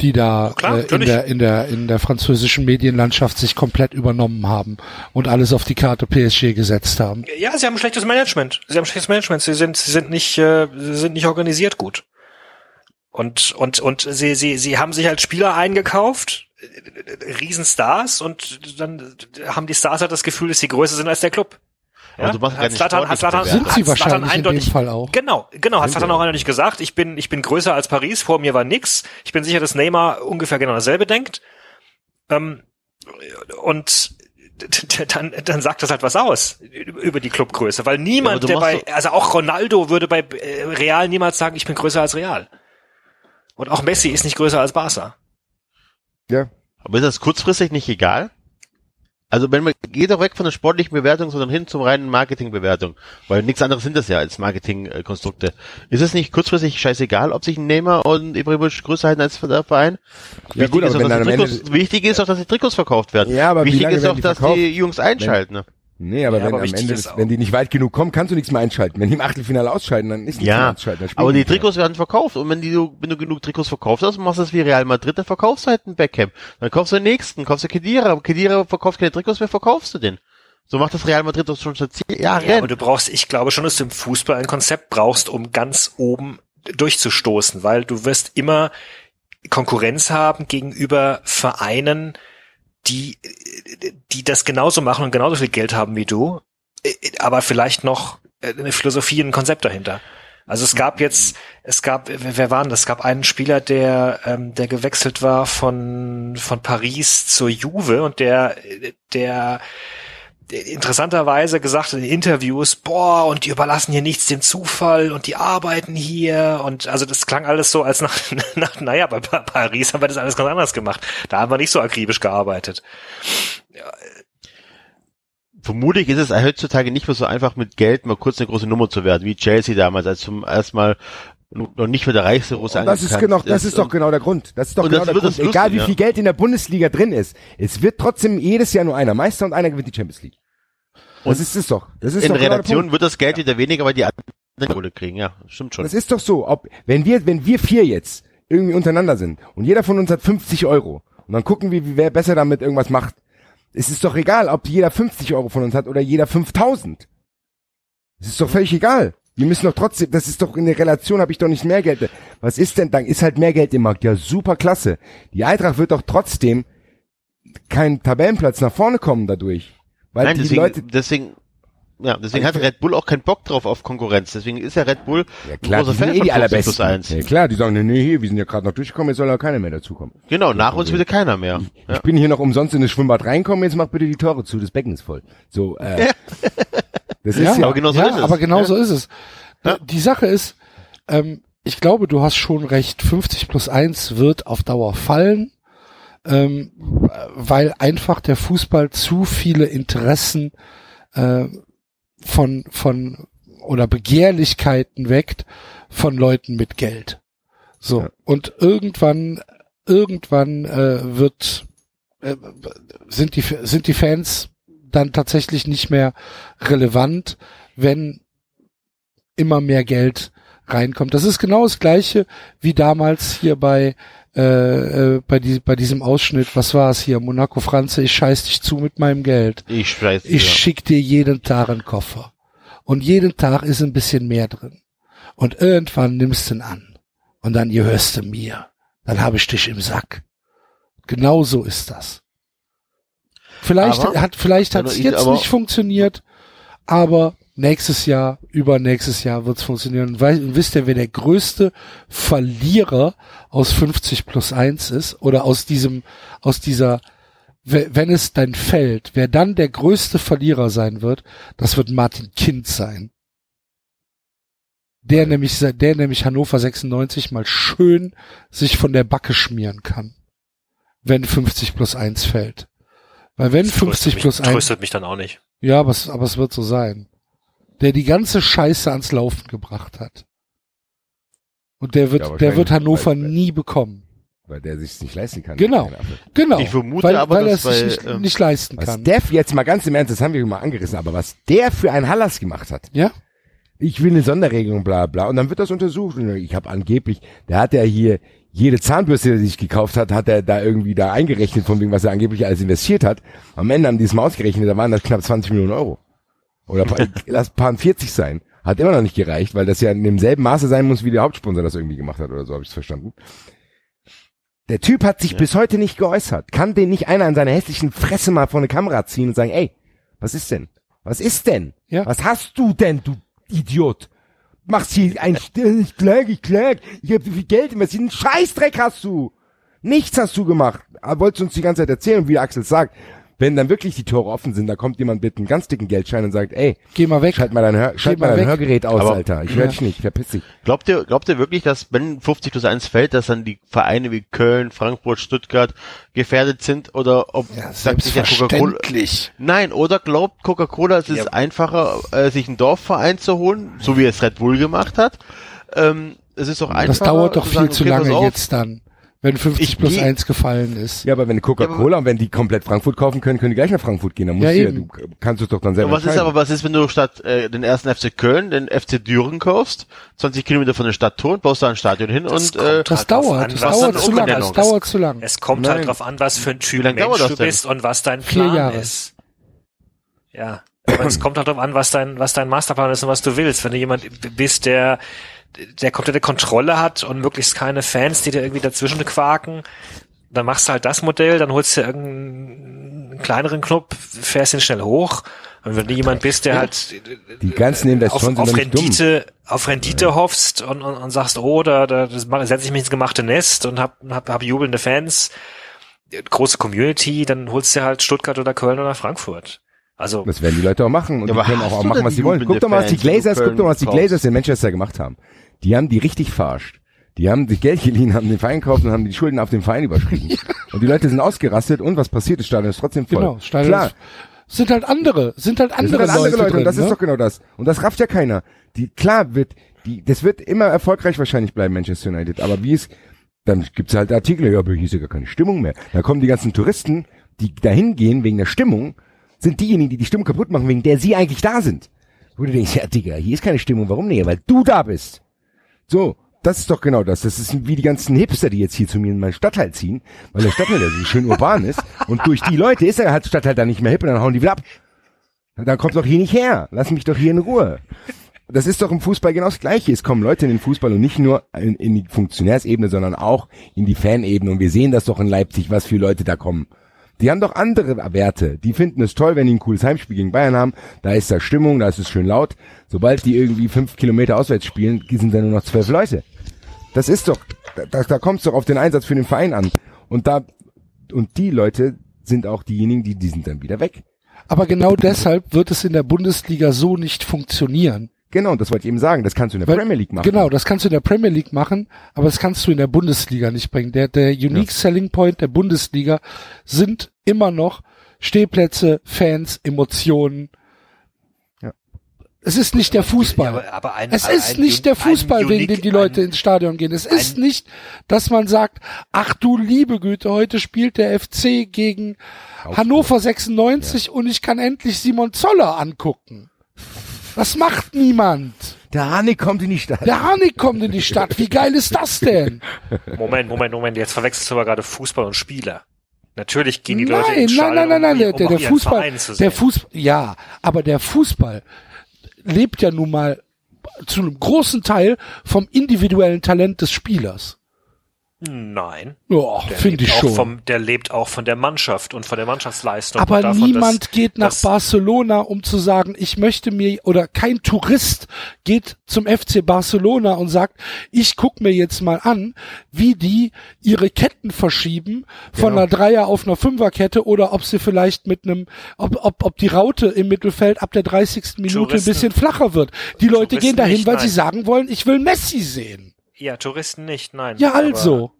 S2: Die da
S4: Klar,
S2: äh, in der in der in der französischen Medienlandschaft sich komplett übernommen haben und alles auf die Karte PSG gesetzt haben.
S4: ja, sie haben ein schlechtes Management. Sie haben ein schlechtes Management. Sie sind, sie sind nicht, äh, sie sind nicht organisiert gut. Und, und, und sie, sie, sie haben sich als Spieler eingekauft, Riesenstars, und dann haben die Stars halt das Gefühl, dass sie größer sind als der Club.
S5: Aber du machst
S4: hat Zlatan, hat
S5: sportlichen
S2: Sind sie
S4: hat Zlatan
S2: wahrscheinlich in dem
S4: eindeutig,
S2: Fall auch.
S4: Genau, genau, hat
S3: sie
S4: auch eindeutig gesagt, ich bin, ich bin größer als Paris, vor mir war nix. Ich bin sicher, dass Neymar ungefähr genau dasselbe denkt. Ähm, und dann, dann sagt das halt was aus über die Clubgröße, weil
S5: Ja,
S4: niemand,
S5: du
S4: der bei, also auch Ronaldo würde bei äh, Real niemals sagen, ich bin größer als Real. Und auch Messi ist nicht größer als Barca.
S3: Ja.
S5: Aber ist das kurzfristig nicht egal? Also wenn man geht doch weg von der sportlichen Bewertung, sondern hin zum reinen Marketingbewertung, weil nichts anderes sind das ja als Marketingkonstrukte. Ist es nicht kurzfristig scheißegal, ob sich ein Neymar und Ibrahimovic größer halten als der Verein?
S3: Ja,
S5: wichtig,
S3: gut,
S5: ist auch,
S3: wenn
S5: dass Trikots, wichtig ist auch, dass die Trikots verkauft werden.
S3: Ja, aber wie
S5: wichtig ist auch, dass die Jungs einschalten. Ne?
S3: Nee, aber
S4: Ja,
S3: wenn
S4: aber
S3: am Ende,
S4: ist
S3: wenn die nicht weit genug kommen, kannst du nichts mehr einschalten. Wenn die im Achtelfinale ausscheiden, dann ist nichts mehr
S5: Ja,
S3: ausschalten. dann spielen
S5: aber die
S3: mehr.
S5: Trikots werden verkauft und wenn, die, du- wenn du genug Trikots verkauft hast, machst du es wie Real Madrid, dann verkaufst du halt einen Beckham. Dann kaufst du den nächsten, kaufst du Kedira. Kedira verkauft keine Trikots mehr, verkaufst du den. So macht das Real Madrid doch schon seit zehn Jahren.
S4: Ja, aber du brauchst, ich glaube schon, dass du im Fußball ein Konzept brauchst, um ganz oben durchzustoßen, weil du wirst immer Konkurrenz haben gegenüber Vereinen, die, die das genauso machen und genauso viel Geld haben wie du, aber vielleicht noch eine Philosophie, ein Konzept dahinter. Also es gab jetzt, es gab, wer wer war denn das? Es gab einen Spieler, der, ähm, der gewechselt war von, von Paris zur Juve und der, der, interessanterweise gesagt in Interviews, boah, und die überlassen hier nichts dem Zufall und die arbeiten hier und also das klang alles so als nach, *laughs* nach naja, bei Pa- Paris haben wir das alles ganz anders gemacht. Da haben wir nicht so akribisch gearbeitet.
S5: Vermutlich ist es heutzutage nicht mehr so einfach mit Geld mal kurz eine große Nummer zu werden, wie Chelsea damals, als zum ersten Mal noch nicht mehr der reichste Russe
S3: Und das ist genau, das ist doch genau der Grund. Das ist doch
S5: Und
S3: genau der Grund.
S5: das
S3: Egal wie viel Geld in der Bundesliga drin ist, es wird trotzdem jedes Jahr nur einer Meister und einer gewinnt die Champions League. Das ist es doch. Das ist
S5: In
S3: doch genau Punkt.
S5: wird das Geld wieder weniger, weil die anderen Kohle kriegen, ja, stimmt schon.
S3: Das ist doch so. Ob, wenn wir, wenn wir vier jetzt irgendwie untereinander sind und jeder von uns hat 50 Euro und dann gucken wir, wie wer besser damit irgendwas macht. Es ist doch egal, ob jeder 50 Euro von uns hat oder jeder 5000. Es ist doch völlig egal. Wir müssen doch trotzdem, das ist doch in der Relation, habe ich doch nicht mehr Geld. Was ist denn, dann ist halt mehr Geld im Markt. Ja, super klasse. Die Eintracht wird doch trotzdem keinen Tabellenplatz nach vorne kommen dadurch. Weil
S5: Nein,
S3: die
S5: deswegen,
S3: Leute,
S5: deswegen, ja, deswegen hat
S3: Also-
S5: Red Bull auch keinen Bock drauf auf Konkurrenz. Deswegen ist ja Red Bull
S3: ja klar,
S5: ein
S3: die
S5: großer Fan
S3: eh die
S5: von 50
S3: allerbesten.
S5: plus 1.
S3: Ja, klar, die sagen, nee, nee, hier, wir sind ja gerade noch durchgekommen, jetzt soll ja keiner mehr dazukommen.
S5: Genau, nach uns wieder keiner mehr. Ja.
S3: Ich bin hier noch umsonst in das Schwimmbad reinkommen, jetzt mach bitte die Tore zu, das Becken ist voll. So, äh, *laughs* das ist ja,
S5: aber genau so
S2: ja,
S5: ist es.
S2: aber genau
S5: Ja.
S2: so ist es.
S5: Ja.
S2: Die Sache ist, ähm, ich glaube, du hast schon recht, 50 plus 1 wird auf Dauer fallen, ähm, weil einfach der Fußball zu viele Interessen äh, von, von oder Begehrlichkeiten weckt von Leuten mit Geld. So.
S3: Ja.
S2: Und irgendwann, irgendwann äh, wird äh, sind die sind die Fans dann tatsächlich nicht mehr relevant, wenn immer mehr Geld reinkommt. Das ist genau das gleiche wie damals hier bei äh, äh, bei, die, bei diesem Ausschnitt. Was war es hier? Monaco Franze, ich scheiß dich zu mit meinem Geld.
S5: Ich weiß,
S2: Ich
S5: ja.
S2: schick dir jeden Tag einen Koffer. Und jeden Tag ist ein bisschen mehr drin. Und irgendwann nimmst du ihn an. Und dann gehörst du mir. Dann habe ich dich im Sack. Genau so ist das. Vielleicht
S5: Aber-
S2: hat, vielleicht hat es
S5: ich-
S2: jetzt nicht funktioniert, aber nächstes Jahr, übernächstes Jahr wird es funktionieren. Und wei- wisst ihr, wer der größte Verlierer aus 50 plus 1 ist? Oder aus diesem, aus dieser, we- wenn es dann fällt, wer dann der größte Verlierer sein wird, das wird Martin Kind sein. Der nämlich, der nämlich Hannover 96 mal schön sich von der Backe schmieren kann. Wenn 50 plus 1 fällt. Weil wenn
S4: Das
S2: 50
S4: tröstet
S2: plus
S4: mich,
S2: 1
S4: tröstet mich dann auch nicht.
S2: ja, aber es, aber es wird so sein. Der die ganze Scheiße ans Laufen gebracht hat. Und der wird,
S3: Ja,
S2: der wird Hannover
S3: weil-
S2: nie bekommen.
S3: weil der sich nicht leisten kann.
S2: Genau. Genau.
S5: Ich vermute
S2: weil,
S5: aber,
S2: weil er es sich nicht,
S5: ähm,
S2: nicht leisten
S3: Was
S2: kann.
S3: der jetzt mal ganz im Ernst, das haben wir mal angerissen, aber was der für ein Hallas gemacht hat.
S2: Ja?
S3: Ich will eine Sonderregelung, bla bla. Und dann wird das untersucht. Und ich habe angeblich, der hat ja hier jede Zahnbürste, die er sich gekauft hat, hat er da irgendwie da eingerechnet, von wegen, was er angeblich alles investiert hat. Am Ende haben die es mal ausgerechnet, da waren das knapp 20 Millionen Euro. Oder *laughs* lass paar 40 sein. Hat immer noch nicht gereicht, weil das ja in demselben Maße sein muss, wie der Hauptsponsor das irgendwie gemacht hat, oder so habe ich es verstanden. Der Typ hat sich bis heute nicht geäußert. Kann den nicht einer an seiner hässlichen Fresse mal vor eine Kamera ziehen und sagen, ey, was ist denn? Was ist denn?
S2: Ja.
S3: Was hast du denn, du Idiot? Machst hier ein, ich klag, ich klag, ich hab so viel Geld investiert, einen Scheißdreck hast du. Nichts hast du gemacht. Aber wolltest du uns die ganze Zeit erzählen, wie Axel sagt, Wenn dann wirklich die Tore offen sind, da kommt jemand mit einem ganz dicken Geldschein und sagt, ey,
S2: Geh mal weg.
S3: schalt mal dein, Hör schalt
S2: mal
S3: mal dein
S2: weg.
S3: Hörgerät aus,
S5: Aber-
S3: Alter. Ich höre dich nicht, verpiss dich.
S5: Glaubt ihr, glaubt ihr wirklich, dass wenn 50 plus 1 fällt, dass dann die Vereine wie Köln, Frankfurt, Stuttgart gefährdet sind oder ob sagt sich ja Coca-Cola
S2: Selbstverständlich.
S5: Nein, oder glaubt Coca-Cola, es ist
S4: Ja.
S5: einfacher, äh, sich einen Dorfverein zu holen, so wie es Red Bull gemacht hat. Ähm, es ist doch einfacher.
S2: Das dauert doch
S5: zu
S2: viel
S5: sagen,
S2: zu
S5: okay,
S2: lange jetzt dann, wenn 50
S5: Ich
S2: plus
S5: geh-
S2: 1 gefallen ist.
S3: Ja, aber wenn Coca-Cola und wenn die komplett Frankfurt kaufen können, können die gleich nach Frankfurt gehen. Dann musst
S2: Ja,
S3: du, ja, du kannst es doch dann selber
S5: Und was ist aber, was ist, wenn du statt äh, den ersten FC Köln den FC Düren kaufst, 20 Kilometer von der Stadt Ton, baust da ein Stadion hin
S4: Das
S5: und äh,
S4: halt
S2: Das
S4: drauf
S2: dauert,
S4: an,
S2: das dauert zu lange, das dauert zu lang.
S4: Es kommt
S3: Nein.
S4: halt drauf an, was für ein Typ Mensch du bist und was dein
S2: Vier
S4: Plan
S2: Jahre.
S4: ist. Ja. Aber es kommt halt drauf an, was dein, was dein Masterplan ist und was du willst. Wenn du jemand bist, der, der komplette Kontrolle hat und möglichst keine Fans, die dir irgendwie dazwischen quaken, dann machst du halt das Modell, dann holst du irgendeinen kleineren Club, fährst ihn schnell hoch. Und wenn du jemand bist, der halt
S3: Die ganzen
S4: auf,
S3: sind
S4: auf
S3: doch nicht dumm.
S4: Rendite, auf Rendite hoffst und, und, und sagst, oh, da, da setze ich mich ins gemachte Nest und hab, hab, hab jubelnde Fans, große Community, dann holst du halt Stuttgart oder Köln oder Frankfurt. Also
S3: Das werden die Leute auch machen und
S5: Ja,
S3: die können auch, auch machen, was sie wollen. Guck doch mal, was die Glazers, guck doch mal, was die Glazers in Manchester gemacht haben. Die haben die richtig verarscht. Die haben sich Geld geliehen, haben den Verein gekauft und haben die Schulden auf den Verein überschrieben. *laughs* Und die Leute sind ausgerastet und was passiert? Das Stadion ist trotzdem voll.
S2: Genau, Stadion
S3: Klar,
S2: ist- sind halt andere, sind halt andere,
S3: sind halt andere Leute,
S2: drin,
S3: und das
S2: ne?
S3: ist doch genau das. Und das rafft ja keiner. Die, klar wird, die, das wird immer erfolgreich wahrscheinlich bleiben, Manchester United. Aber wie es, dann gibt's halt Artikel, ja, aber hier ist ja gar keine Stimmung mehr. Da kommen die ganzen Touristen, die dahin gehen wegen der Stimmung, sind diejenigen, die die Stimmung kaputt machen, wegen der sie eigentlich da sind. Wo du denkst, ja, Digga, hier ist keine Stimmung, warum nicht? Weil du da bist. So, das ist doch genau das. Das ist wie die ganzen Hipster, die jetzt hier zu mir in meinen Stadtteil ziehen, weil der Stadtteil ja so schön urban ist. Und durch die Leute ist er halt Stadtteil dann nicht mehr hip und dann hauen die wieder ab. Dann kommt doch hier nicht her. Lass mich doch hier in Ruhe. Das ist doch im Fußball genau das Gleiche. Es kommen Leute in den Fußball und nicht nur in, in die Funktionärsebene, sondern auch in die Fanebene. Und wir sehen das doch in Leipzig, was für Leute da kommen. Die haben doch andere Werte. Die finden es toll, wenn die ein cooles Heimspiel gegen Bayern haben. Da ist da Stimmung, da ist es schön laut. Sobald die irgendwie fünf Kilometer auswärts spielen, sind da nur noch zwölf Leute. Das ist doch, da, da kommt es doch auf den Einsatz für den Verein an. Und da, und die Leute sind auch diejenigen, die, die sind dann wieder weg.
S2: Aber genau deshalb wird es in der Bundesliga so nicht funktionieren.
S3: Genau, das wollte ich eben sagen. Das kannst du in der
S2: Weil-
S3: Premier League machen.
S2: Genau, das kannst du in der Premier League machen, aber das kannst du in der Bundesliga nicht bringen. Der, der Unique Selling Point der Bundesliga sind immer noch Stehplätze, Fans, Emotionen.
S3: Ja.
S2: Es ist nicht der Fußball.
S4: Ja, aber, ein,
S2: Es ist
S4: ein
S2: nicht der Fußball, wegen dem die Leute
S4: ein,
S2: ins Stadion gehen. Es ist
S4: ein-
S2: nicht, dass man sagt, ach du liebe Güte, heute spielt der FC gegen Hannover 96 und ich kann endlich Simon Zoller angucken. Das macht niemand.
S3: Der Hanik kommt in die Stadt.
S2: Der Harnik kommt in die Stadt. Wie geil ist das denn?
S4: Moment, Moment, Moment, jetzt verwechselst du aber gerade Fußball und Spieler. Natürlich gehen die
S2: nein,
S4: Leute ins
S2: nein,
S4: Stadion,
S2: nein, nein, nein,
S4: um,
S2: der,
S4: um
S2: der, der
S4: ihren
S2: Fußball, der. Fußball, ja, aber der Fußball lebt ja nun mal zu einem großen Teil vom individuellen Talent des Spielers.
S4: Nein.
S2: Ja, finde
S4: lebt
S2: ich
S4: auch
S2: schon.
S4: Vom, der lebt auch von der Mannschaft und von der Mannschaftsleistung.
S2: Aber
S4: davon,
S2: niemand
S4: dass,
S2: geht nach Barcelona, um zu sagen, ich möchte mir, oder kein Tourist geht zum FC Barcelona und sagt, ich guck mir jetzt mal an, wie die ihre Ketten verschieben von
S3: Genau.
S2: einer Dreier auf einer Fünferkette oder ob sie vielleicht mit einem, ob, ob, ob die Raute im Mittelfeld ab der 30. Minute ein
S4: Touristen-
S2: bisschen flacher wird. Die Leute
S4: Touristen
S2: gehen dahin,
S4: nicht,
S2: weil
S4: nein.
S2: sie sagen wollen, ich will Messi sehen.
S4: Ja, Touristen nicht, nein.
S2: Ja, also.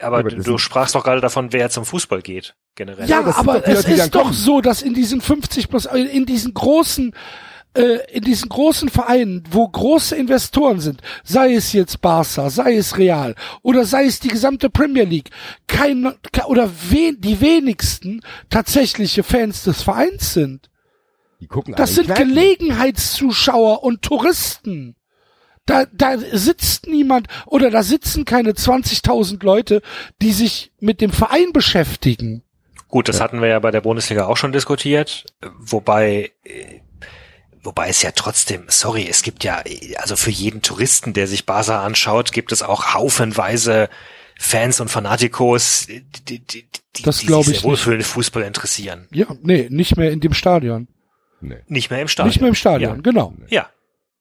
S4: Aber,
S3: Aber
S4: du, du sprachst doch gerade davon, wer zum Fußball geht, generell.
S2: Ja,
S3: das sind
S2: aber es ist doch
S3: kommen.
S2: so, dass in diesen 50 plus, äh, in diesen großen, äh, in diesen großen Vereinen, wo große Investoren sind, sei es jetzt Barca, sei es Real oder sei es die gesamte Premier League, kein, ke- oder wen, die wenigsten tatsächliche Fans des Vereins sind.
S3: Die gucken
S2: Das sind. Gelegenheitszuschauer und Touristen. Da, da sitzt niemand oder da sitzen keine 20.000 Leute, die sich mit dem Verein beschäftigen.
S4: Gut, das hatten wir ja bei der Bundesliga auch schon diskutiert, wobei äh, wobei es ja trotzdem, sorry, es gibt ja also für jeden Touristen, der sich Barca anschaut, gibt es auch haufenweise Fans und Fanatikos, die, die, die,
S2: Das
S4: die sich
S2: ich
S4: sehr wohl für den Fußball interessieren.
S2: Ja, nee, nicht mehr in dem Stadion.
S4: Nicht mehr im Stadion.
S2: Nicht mehr im Stadion, genau.
S4: Ja.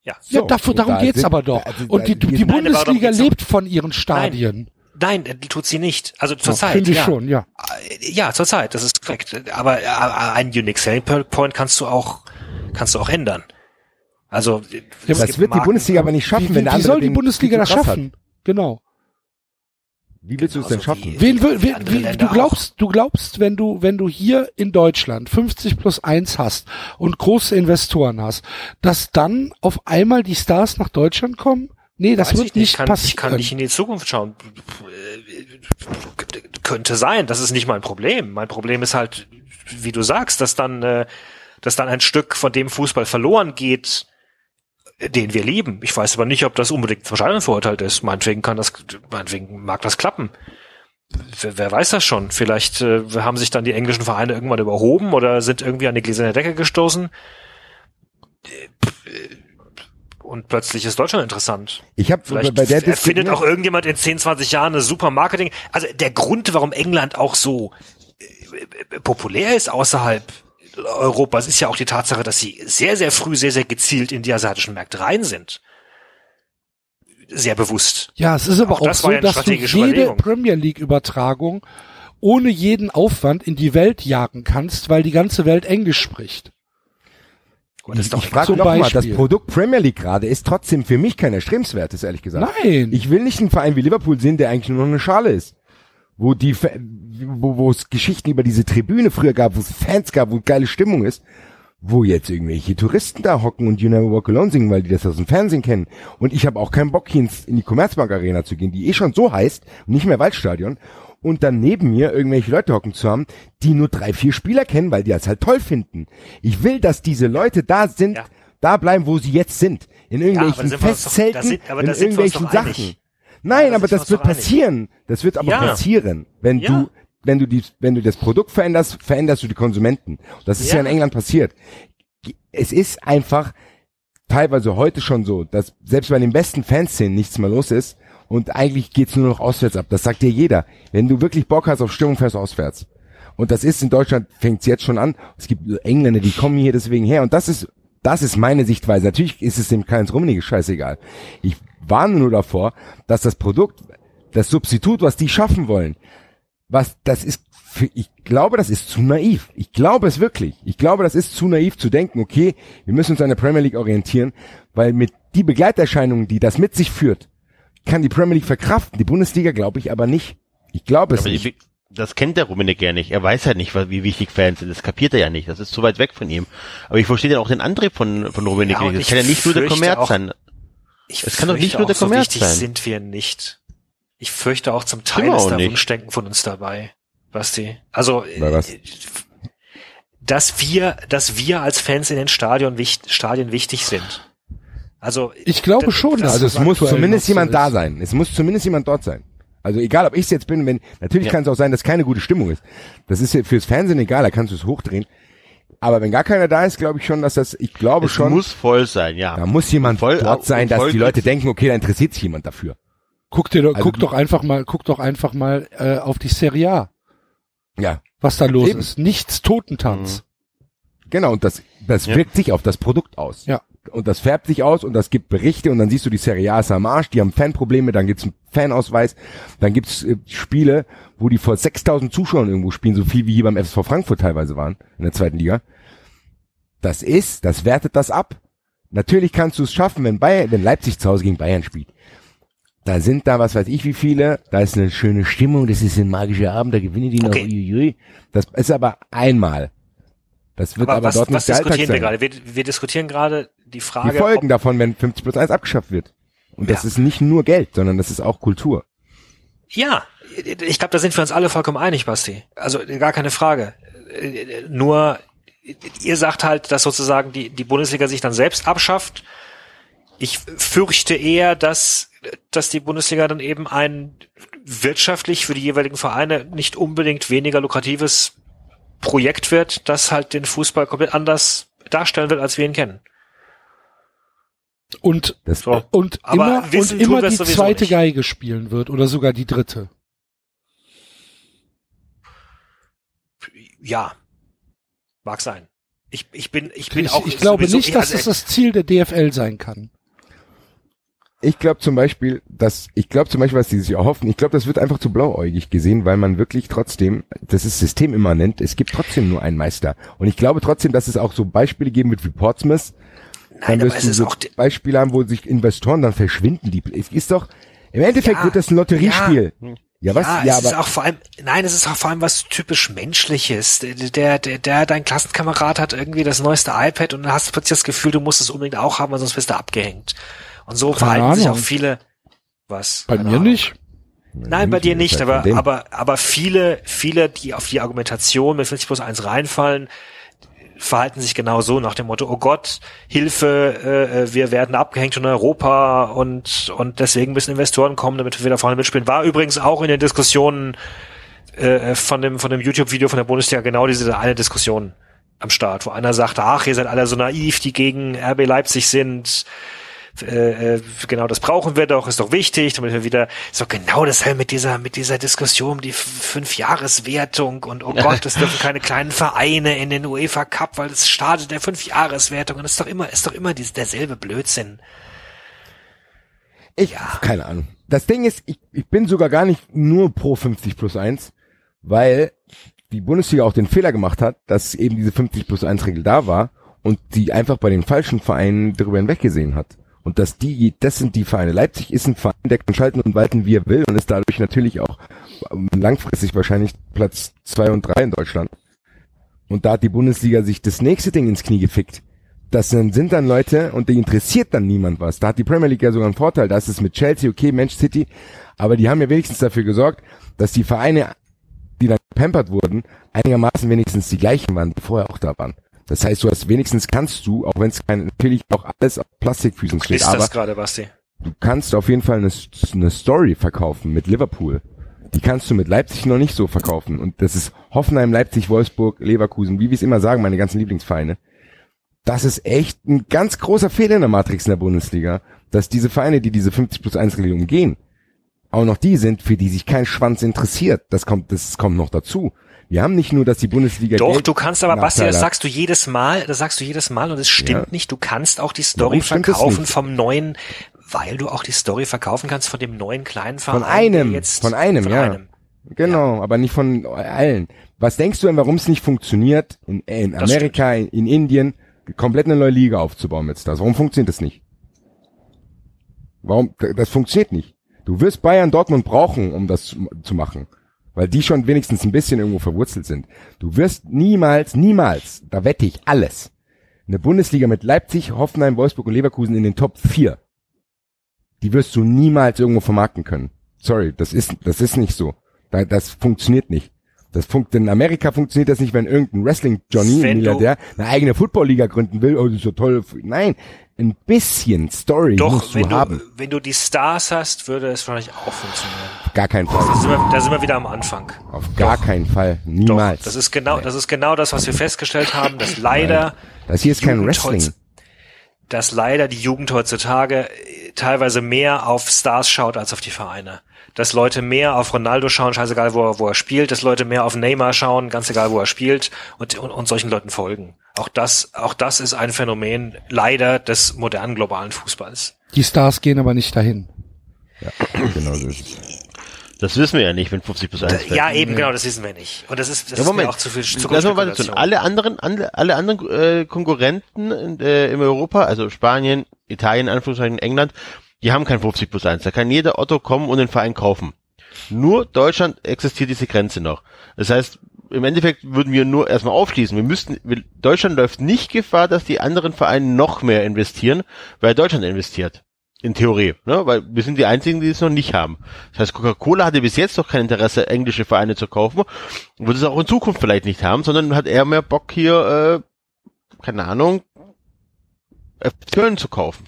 S4: Ja.
S2: Ja,
S3: So,
S2: dafür,
S3: und
S2: darum
S3: da
S2: geht's
S3: sind-
S2: aber doch.
S3: also,
S2: Und die, die
S3: die-
S4: Nein,
S2: Bundesliga lebt von ihren Stadien.
S4: Nein, äh, tut sie nicht. Also zurzeit.
S2: Finde ich
S4: ja.
S2: schon, ja.
S4: Äh, Ja, zurzeit, das ist korrekt. Aber äh, einen Unique Selling Point kannst du auch, kannst du auch ändern. Also es
S3: Das wird die
S4: Marken-
S3: Bundesliga aber nicht schaffen,
S2: Wie,
S3: wenn
S2: wie,
S3: der
S2: wie
S3: andere
S2: soll die Bundesliga das schaffen? Genau.
S3: Wie willst du es denn schaffen?
S4: wie-
S2: Wen, wen,
S4: Länder
S2: du glaubst, du glaubst, wenn du, wenn du hier in Deutschland 50 plus 1 hast und große Investoren hast, dass dann auf einmal die Stars nach Deutschland kommen? Nee, das
S4: Weiß
S2: wird
S4: ich
S2: nicht
S4: kann,
S2: passieren.
S4: Ich kann nicht in die Zukunft schauen. Könnte sein, das ist nicht mein Problem. Mein Problem ist halt, wie du sagst, dass dann, äh, dass dann ein Stück von dem Fußball verloren geht, den wir lieben. Ich weiß aber nicht, ob das unbedingt zum Scheitern verurteilt ist. Meinetwegen kann das, meinetwegen mag das klappen. Wer, wer weiß das schon? Vielleicht äh, haben sich dann die englischen Vereine irgendwann überhoben oder sind irgendwie an die gläserne Decke gestoßen. Und plötzlich ist Deutschland interessant.
S3: Ich habe
S4: Vielleicht
S3: bei der
S4: findet
S3: Diskussion
S4: auch irgendjemand in 10, 20 Jahren eine super Marketing. Also der Grund, warum England auch so äh, populär ist außerhalb Europas, ist ja auch die Tatsache, dass sie sehr, sehr früh, sehr, sehr gezielt in die asiatischen Märkte rein sind. Sehr bewusst.
S2: Ja, es ist aber
S4: Auch
S2: auch,
S4: das
S2: so,
S4: ja
S2: dass du jede. Premier League Übertragung ohne jeden Aufwand in die Welt jagen kannst, weil die ganze Welt Englisch spricht.
S4: Und das ist doch
S3: ich frage nochmal, das. Produkt Premier League gerade ist trotzdem für mich kein erstrebenswertes, ehrlich gesagt.
S2: Nein.
S3: Ich will nicht einen Verein wie Liverpool sehen, der eigentlich nur noch eine Schale ist. Wo die, wo, wo es Geschichten über diese Tribüne früher gab, wo es Fans gab, wo geile Stimmung ist, wo jetzt irgendwelche Touristen da hocken und You Never Walk Alone singen, weil die das aus dem Fernsehen kennen. Und ich habe auch keinen Bock, hier ins, in die Commerzbank Arena zu gehen, die eh schon so heißt, nicht mehr Waldstadion. Und dann neben mir irgendwelche Leute hocken zu haben, die nur drei, vier Spieler kennen, weil die das halt toll finden. Ich will, dass diese Leute da sind,
S4: Ja.
S3: da bleiben, wo sie jetzt sind. In irgendwelchen
S4: doch-
S3: Festzelten,
S4: da sind- aber
S3: in irgendwelchen
S4: doch
S3: Sachen.
S4: einig.
S3: Nein,
S4: da
S3: aber das wird passieren. Das wird aber
S4: Ja.
S3: passieren. Wenn
S4: Ja.
S3: du, wenn du die, wenn du das Produkt veränderst, veränderst du die Konsumenten. Das ist ja,
S4: Ja.
S3: in England passiert. Es ist einfach teilweise heute schon so, dass selbst bei den besten Fanszenen nichts mehr los ist und eigentlich geht's nur noch auswärts ab. Das sagt dir jeder. Wenn du wirklich Bock hast auf Stimmung, fährst du auswärts. Und das ist in Deutschland, fängt's jetzt schon an. Es gibt Engländer, die kommen hier deswegen her. Und das ist, das ist meine Sichtweise. Natürlich ist es dem Karls Rummenigge scheißegal. Ich warne nur davor, dass das Produkt, das Substitut, was die schaffen wollen, was, das ist, für, ich glaube, das ist zu naiv. Ich glaube es wirklich. Ich glaube, das ist zu naiv zu denken, okay, wir müssen uns an der Premier League orientieren, weil mit die Begleiterscheinungen, die das mit sich führt, kann die Premier League verkraften. Die Bundesliga glaube ich aber nicht. Ich glaube es
S5: Aber
S3: nicht.
S5: ich, das kennt der Rummenigge ja nicht. Er weiß ja nicht, wie wichtig Fans sind. Das kapiert er ja nicht. Das ist zu weit weg von ihm. Aber ich verstehe dann auch den Antrieb von, von Rummenigge.
S4: Ja,
S5: das kann ja nicht nur der Kommerz
S4: auch-
S5: sein.
S4: Ich
S5: Es kann doch nicht
S4: fürchte
S5: nur der
S4: auch, so
S5: Kommerz sein.
S4: sind wir nicht. Ich fürchte auch zum Teil ist da
S5: nicht.
S4: Wunschdenken von uns dabei, Basti. Also, äh, dass wir, dass wir als Fans in den Stadion, Stadien wichtig sind. Also,
S2: Ich glaube
S4: das-
S2: schon,
S4: das-
S3: Also es muss zumindest jemand da sein. Es muss zumindest jemand dort sein. Also egal, ob ich es jetzt bin, wenn natürlich
S5: Ja.
S3: kann es auch sein, dass keine gute Stimmung ist. Das ist ja fürs Fernsehen egal, da kannst du es hochdrehen. Aber wenn gar keiner da ist, glaube ich schon, dass das, ich glaube
S5: Es
S3: schon,
S5: muss voll sein, ja.
S3: da muss jemand
S5: Voll-
S3: dort sein, dass die Leute denken, okay, da interessiert sich jemand dafür.
S2: Guck dir doch,
S3: Also
S2: guck doch einfach mal, guck doch einfach mal äh, auf die Serie A,
S3: Ja,
S2: was da los
S3: Eben.
S2: ist. Nichts Totentanz.
S3: genau. Und das, das
S5: Ja.
S3: wirkt sich auf das Produkt aus.
S2: Ja.
S3: Und das färbt sich aus und das gibt Berichte und dann siehst du die Serie A ist am Arsch, die haben Fanprobleme, dann gibt's einen Fanausweis, dann gibt's äh, Spiele, wo die vor 6000 Zuschauern irgendwo spielen, so viel wie hier beim FSV Frankfurt teilweise waren, in der zweiten Liga. Das ist, das wertet das ab. Natürlich kannst du es schaffen, wenn Bayern, wenn Leipzig zu Hause gegen Bayern spielt. Da sind da, was weiß ich wie viele, da ist eine schöne Stimmung, das ist ein magischer Abend, da gewinnen die noch,
S4: Okay.
S3: uiuiui. Das ist aber einmal. Das wird aber,
S4: aber was,
S3: dort
S4: was
S3: nicht der Alltag
S4: diskutieren wir
S3: sein.
S4: gerade? Wir, wir diskutieren gerade die
S3: Die
S4: Frage,
S3: Folgen
S4: ob,
S3: davon, wenn 50 plus 1 abgeschafft wird. Und das
S4: Ja.
S3: ist nicht nur Geld, sondern das ist auch Kultur.
S4: Ja, ich glaube, da sind wir uns alle vollkommen einig, Basti. Also gar keine Frage. Nur ihr sagt halt, dass sozusagen die, die Bundesliga sich dann selbst abschafft. Ich fürchte eher, dass, dass die Bundesliga dann eben ein wirtschaftlich für die jeweiligen Vereine nicht unbedingt weniger lukratives Projekt wird, das halt den Fußball komplett anders darstellen wird, als wir ihn kennen.
S2: Und,
S3: Das,
S4: So.
S2: und
S4: Aber
S2: immer, und immer die zweite
S4: nicht.
S2: Geige spielen wird oder sogar die dritte.
S4: Ja, mag sein. Ich, ich bin, ich bin
S2: Ich,
S4: auch
S2: ich glaube
S4: sowieso-
S2: nicht, dass
S4: also,
S2: das das Ziel der DFL sein kann.
S3: ich glaube zum Beispiel, dass ich glaube zum Beispiel, was sie sich erhoffen, ich glaube, das wird einfach zu blauäugig gesehen, weil man wirklich trotzdem, das ist systemimmanent, es gibt trotzdem nur einen Meister. Und ich glaube trotzdem, dass es auch so Beispiele geben wird wie Portsmouth.
S4: Nein,
S3: dann
S4: aber
S3: wirst
S4: es
S3: du
S4: ist
S3: so
S4: auch die-
S3: Beispiele haben, wo sich Investoren dann verschwinden. Die es ist doch im Endeffekt
S4: Ja,
S3: wird das ein Lotteriespiel. Ja, was?
S4: Ja,
S3: Ja,
S4: es ist
S3: aber
S4: auch vor allem, nein, es ist auch vor allem was typisch Menschliches. Der, der, der, dein Klassenkamerad hat irgendwie das neueste iPad und dann hast du plötzlich das Gefühl, du musst es unbedingt auch haben, weil sonst wirst du abgehängt. Und so verhalten sich auch
S2: Ahnung.
S4: viele, was?
S2: Bei
S4: Keine
S2: mir
S4: Ahnung.
S2: nicht.
S4: Nein, bei dir nicht, aber, aber, aber viele, viele, die auf die Argumentation mit 50 plus 1 reinfallen, verhalten sich genau so nach dem Motto, oh Gott, Hilfe, äh, äh, wir werden abgehängt in Europa und, und deswegen müssen Investoren kommen, damit wir da vorne mitspielen. War übrigens auch in den Diskussionen äh, von dem, von dem YouTube-Video von der Bundesliga genau diese eine Diskussion am Start, wo einer sagt, ach, ihr seid alle so naiv, die gegen RB Leipzig sind, äh, äh, genau das brauchen wir doch, ist doch wichtig, damit wir wieder so genau dasselbe mit dieser mit dieser Diskussion um die Fünfjahreswertung und oh *laughs* Gott, es dürfen keine kleinen Vereine in den UEFA Cup, weil es startet der Fünfjahreswertung und es ist doch immer ist doch immer dies, derselbe Blödsinn.
S3: Ich, keine Ahnung. Das Ding ist, ich, ich bin sogar gar nicht nur pro 50 plus 1, weil die Bundesliga auch den Fehler gemacht hat, dass eben diese 50 plus 1 Regel da war und die einfach bei den falschen Vereinen darüber hinweggesehen hat. Und dass die, das sind die Vereine. Leipzig ist ein Verein, der kann schalten und walten, wie er will und ist dadurch natürlich auch ähm, langfristig wahrscheinlich Platz zwei und drei in Deutschland. Und da hat die Bundesliga sich das nächste Ding ins Knie gefickt. Das sind, dann Leute und die interessiert dann niemand was. Da hat die Premier League ja sogar einen Vorteil. Das ist mit Chelsea, okay, Manchester City. Aber die haben ja wenigstens dafür gesorgt, dass die Vereine, die dann gepampert wurden, einigermaßen wenigstens die gleichen waren, die vorher auch da waren. Das heißt, du hast wenigstens kannst du, auch wenn es kein, natürlich auch alles auf Plastikfüßen steht,
S4: Ist
S3: aber
S4: Basti?
S3: du kannst auf jeden Fall eine, eine Story verkaufen mit Liverpool. Die kannst du mit Leipzig noch nicht so verkaufen. Und das ist Hoffenheim, Leipzig, Wolfsburg, Leverkusen, wie wir es immer sagen, meine ganzen Lieblingsvereine. Das ist echt ein ganz großer Fehler in der Matrix in der Bundesliga, dass diese Vereine, die diese 50 plus 1 Regelung umgehen, auch noch die sind, für die sich kein Schwanz interessiert. Das kommt, das kommt noch dazu. Wir haben nicht nur, dass die Bundesliga
S4: Doch,
S3: Geld
S4: du kannst aber, Basti, das sagst du jedes Mal, das sagst du jedes Mal und es stimmt
S3: Ja.
S4: nicht. Du kannst auch die Story
S3: Warum
S4: verkaufen vom neuen, weil du auch die Story verkaufen kannst von dem neuen kleinen Verein.
S3: Von einem,
S4: jetzt,
S3: von einem, ja.
S4: einem.
S3: Genau, aber nicht von allen. Was denkst du denn, warum es nicht funktioniert, in, in Amerika, in, in Indien, komplett eine neue Liga aufzubauen mit Stars? Warum funktioniert das nicht? Warum? Das funktioniert nicht. Du wirst Bayern Dortmund brauchen, um das zu machen. Weil die schon wenigstens ein bisschen irgendwo verwurzelt sind. Du wirst niemals, niemals, da wette ich alles, eine Bundesliga mit Leipzig, Hoffenheim, Wolfsburg und Leverkusen in den Top 4. Die wirst du niemals irgendwo vermarkten können. Sorry, das ist, das ist nicht so. Da, das funktioniert nicht. Das funkt, in Amerika funktioniert das nicht, wenn irgendein Wrestling-Johnny,
S4: Wenn
S3: ein
S4: du-
S3: Milliardär, eine eigene Football-Liga gründen will. Oh, das ist so toll. Nein, ein bisschen Story
S4: Doch,
S3: musst
S4: wenn
S3: du
S4: du,
S3: haben.
S4: wenn du die Stars hast, würde es wahrscheinlich auch funktionieren.
S3: Gar keinen
S4: Da
S3: Fall.
S4: sind wir, da sind wir wieder am Anfang.
S3: Auf gar keinen Fall.
S4: Doch,
S3: Niemals.
S4: das ist genau, das ist genau das, was wir festgestellt haben, dass leider
S3: Das hier ist kein Wrestling.
S4: dass leider die Jugend heutzutage äh, teilweise mehr auf Stars schaut als auf die Vereine. Dass Leute mehr auf Ronaldo schauen, scheißegal, wo er, wo er spielt, dass Leute mehr auf Neymar schauen, ganz egal, wo er spielt und, und, und solchen Leuten folgen. Auch das, auch das ist ein Phänomen leider des modernen globalen Fußballs.
S2: Die Stars gehen aber nicht dahin.
S3: Genau so ist es.
S5: Das wissen wir ja nicht, wenn 50 plus 1
S4: Ja, eben, genau, das wissen wir nicht. Und das ist, das
S5: Ja,
S4: ist
S5: Moment.
S4: mir auch zu viel, zu
S5: Lass
S4: viel
S5: mal weiter tun. Alle anderen, alle, alle anderen äh, Konkurrenten äh, im Europa, also Spanien, Italien, Anführungszeichen, England, die haben kein 50 plus 1. Da kann jeder Otto kommen und den Verein kaufen. Nur Deutschland existiert diese Grenze noch. Das heißt, im Endeffekt würden wir nur erstmal aufschließen. Wir müssten, wir, Deutschland läuft nicht Gefahr, dass die anderen Vereine noch mehr investieren, weil Deutschland investiert. In Theorie, ne? Weil wir sind die einzigen, die es noch nicht haben. Das heißt, Coca-Cola hatte bis jetzt noch kein Interesse, englische Vereine zu kaufen wird es auch in Zukunft vielleicht nicht haben, sondern hat eher mehr Bock hier, äh, keine Ahnung, Köln zu kaufen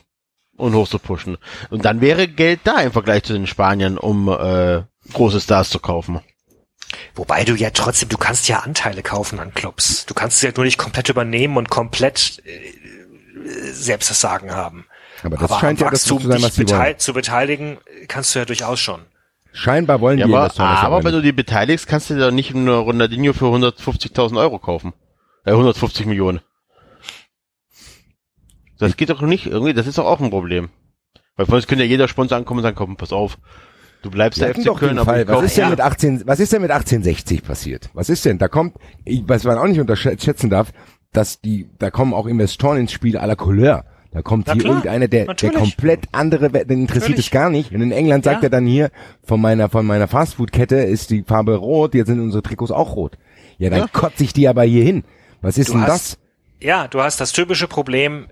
S5: und hochzupushen. Und dann wäre Geld da im Vergleich zu den Spaniern, um äh, große Stars zu kaufen.
S4: Wobei du ja trotzdem, du kannst ja Anteile kaufen an Clubs. Du kannst sie halt nur nicht komplett übernehmen und komplett äh, selbst das Sagen haben.
S3: Aber das
S4: Aber
S3: scheint ja das
S4: Wachstum
S3: zu sein,
S4: dich
S3: was sie
S4: betei
S3: wollen.
S4: zu beteiligen, kannst du ja durchaus schon.
S3: Scheinbar wollen
S5: Ja,
S3: die
S5: aber,
S3: Investoren das
S5: aber
S3: aber
S5: wenn du die beteiligst, kannst du dir doch nicht nur Ronaldinho für 150.000 Euro kaufen. Äh, 150 Millionen. Das geht doch nicht irgendwie, das ist doch auch ein Problem. Weil von uns könnte ja jeder Sponsor ankommen und sagen, komm, pass auf, du bleibst
S3: Wir
S5: der FC Köln, aber
S3: Fall. Was ist denn
S4: ja.
S3: mit 18, was ist denn mit 1860 passiert? Was ist denn? Da kommt, ich, was man auch nicht unterschätzen darf, dass die, da kommen auch Investoren ins Spiel à la Couleur. Da kommt
S4: Na
S3: hier
S4: klar,
S3: irgendeiner, der, der komplett andere, den interessiert es gar nicht. Und in England sagt
S4: Ja.
S3: er dann hier, von meiner, von meiner Fastfood-Kette ist die Farbe rot, jetzt sind unsere Trikots auch rot. Ja, dann kotze ich die aber hier hin. Was ist
S4: Du
S3: denn das?
S4: Ja, du hast das typische Problem,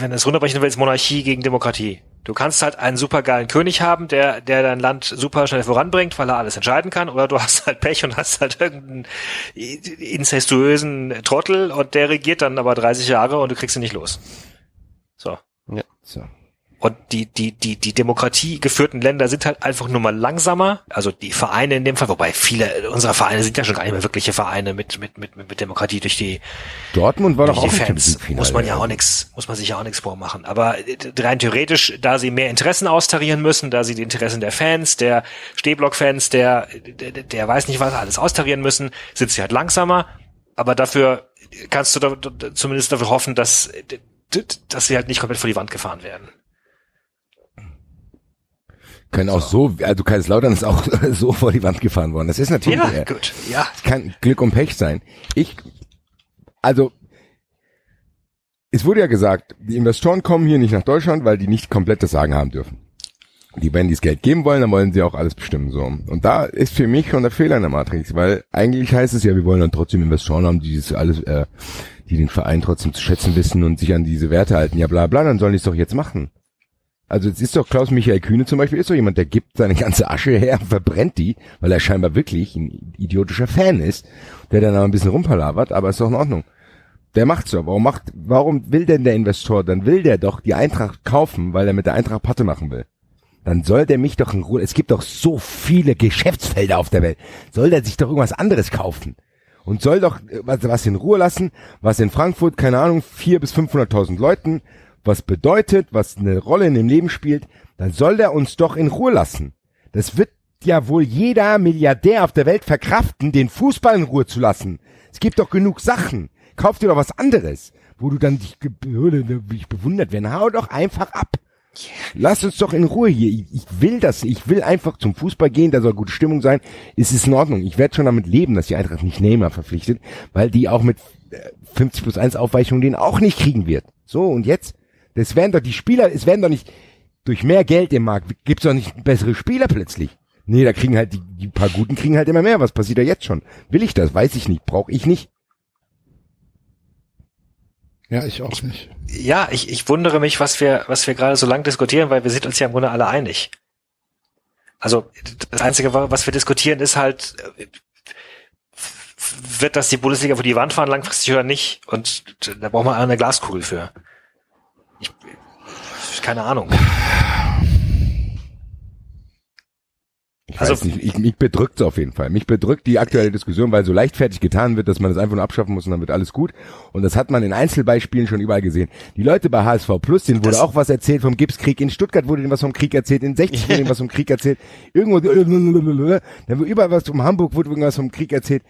S4: wenn du es runterbrechen willst, Monarchie gegen Demokratie. Du kannst halt einen supergeilen König haben, der, der dein Land super schnell voranbringt, weil er alles entscheiden kann, oder du *laughs* hast halt Pech und hast halt irgendeinen incestuösen Trottel und der regiert dann aber 30 Jahre und du kriegst ihn nicht los. So. Und die, die, die, die Demokratie geführten Länder sind halt einfach nur mal langsamer. Also die Vereine in dem Fall, wobei viele unserer Vereine sind ja schon gar nicht mehr wirkliche Vereine mit, mit, mit, mit Demokratie durch die,
S3: Dortmund war doch auch
S4: Fans. Muss man ja auch nichts, muss man sich ja auch nichts vormachen. Aber äh, rein theoretisch, da sie mehr Interessen austarieren müssen, da sie die Interessen der Fans, der Stehblock-Fans, der, der, der weiß nicht was alles austarieren müssen, sind sie halt langsamer. Aber dafür kannst du da, da, zumindest dafür hoffen, dass, dass sie halt nicht komplett vor die Wand gefahren werden.
S3: Können auch so, also Kaiserslautern ist auch *laughs* so vor die Wand gefahren worden. Das ist natürlich,
S4: Ja,
S3: äh,
S4: gut. Ja,
S3: kann Glück und Pech sein. Ich, also, es wurde ja gesagt, die Investoren kommen hier nicht nach Deutschland, weil die nicht komplett das Sagen haben dürfen. Die, wenn die das Geld geben wollen, dann wollen sie auch alles bestimmen, so. Und da ist für mich schon der Fehler in der Matrix, weil eigentlich heißt es ja, wir wollen dann trotzdem Investoren haben, die das alles, äh, die den Verein trotzdem zu schätzen wissen und sich an diese Werte halten. Ja, bla, bla, dann sollen die es doch jetzt machen. Also es ist doch Klaus-Michael Kühne zum Beispiel, ist doch jemand, der gibt seine ganze Asche her, verbrennt die, weil er scheinbar wirklich ein idiotischer Fan ist, der dann aber ein bisschen rumpalabert, aber ist doch in Ordnung. Der macht's doch. Warum macht, warum will denn der Investor? Dann will der doch die Eintracht kaufen, weil er mit der Eintracht Patte machen will. Dann soll der mich doch in Ruhe, es gibt doch so viele Geschäftsfelder auf der Welt. Soll der sich doch irgendwas anderes kaufen? Und soll doch äh, was, was in Ruhe lassen, was in Frankfurt, keine Ahnung, vier bis 500.000 Leuten, was bedeutet, was eine Rolle in dem Leben spielt, dann soll der uns doch in Ruhe lassen. Das wird ja wohl jeder Milliardär auf der Welt verkraften, den Fußball in Ruhe zu lassen. Es gibt doch genug Sachen. Kauf dir doch was anderes, wo du dann dich, dich bewundert werden. Hau doch einfach ab. Lass uns doch in Ruhe hier. Ich, will das. Ich will einfach zum Fußball gehen. Da soll gute Stimmung sein. Es ist in Ordnung. Ich werde schon damit leben, dass die Eintracht nicht Neymar verpflichtet, weil die auch mit äh, 50 plus 1 Aufweichung den auch nicht kriegen wird. So, und jetzt? Das werden doch die Spieler, es werden doch nicht durch mehr Geld im Markt, gibt's doch nicht bessere Spieler plötzlich. Nee, da kriegen halt die, die paar Guten kriegen halt immer mehr. Was passiert da jetzt schon? Will ich das? Weiß ich nicht. Brauche ich nicht.
S2: Ja, ich auch nicht.
S4: ja, ich, ich wundere mich, was wir, was wir gerade so lang diskutieren, weil wir sind uns ja im Grunde alle einig. Also das Einzige, was wir diskutieren, ist halt, äh, wird das die Bundesliga vor die Wand fahren, langfristig oder nicht? Und da braucht man eine Glaskugel für. Ich, keine Ahnung.
S3: Ich
S4: Also-
S3: weiß nicht, ich, mich bedrückt's auf jeden Fall. Mich bedrückt die aktuelle Diskussion, weil so leichtfertig getan wird, dass man das einfach nur abschaffen muss und dann wird alles gut. Und das hat man in Einzelbeispielen schon überall gesehen. Die Leute bei HSV Plus, denen wurde auch was erzählt vom Gipskrieg. In Stuttgart wurde denen was vom Krieg erzählt. In 60 wurde denen was vom Krieg erzählt. Irgendwo, *laughs* dann wird überall was um Hamburg wurde irgendwas vom Krieg erzählt.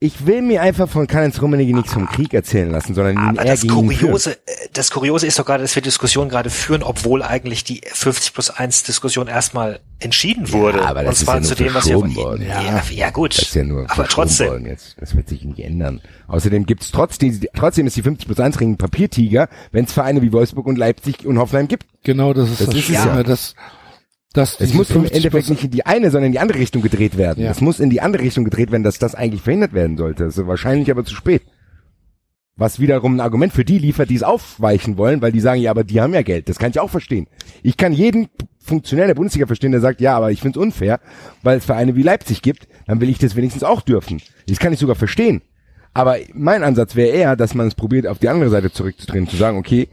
S3: Ich will mir einfach von Karl-Heinz Rummenigge nichts vom Krieg erzählen lassen, sondern ihn
S4: Aber
S3: eher
S4: das
S3: gegen ihn führen.
S4: Kuriose, äh, das Kuriose ist doch gerade, dass wir Diskussionen gerade führen, obwohl eigentlich die 50 plus 1 Diskussion erstmal entschieden wurde.
S3: aber das
S4: Und
S3: ist
S4: zwar
S3: ja nur
S4: zu dem, was wir
S3: worden.
S4: Ja, ja, gut.
S3: Das ist ja nur
S4: aber trotzdem.
S3: worden jetzt. Das wird sich nicht ändern. Außerdem gibt's trotzdem, trotzdem ist die 50 plus 1 Ring ein Papiertiger, wenn es Vereine wie Wolfsburg und Leipzig und Hoffenheim gibt.
S2: Genau, das ist
S3: Das
S2: das,
S3: ist ja.
S2: dass, dass
S3: Es muss im
S2: 50
S3: Endeffekt nicht in die eine, sondern in die andere Richtung gedreht werden.
S2: Ja.
S3: Es muss in die andere Richtung gedreht werden, dass das eigentlich verhindert werden sollte. Das ist wahrscheinlich aber zu spät. Was wiederum ein Argument für die liefert, die es aufweichen wollen, weil die sagen, ja, aber die haben ja Geld. Das kann ich auch verstehen. Ich kann jeden Funktionär der Bundesliga verstehen, der sagt, ja, aber ich find's unfair, weil es Vereine wie Leipzig gibt, dann will ich das wenigstens auch dürfen. Das kann ich sogar verstehen. Aber mein Ansatz wäre eher, dass man es probiert, auf die andere Seite zurückzudrehen, zu sagen, okay,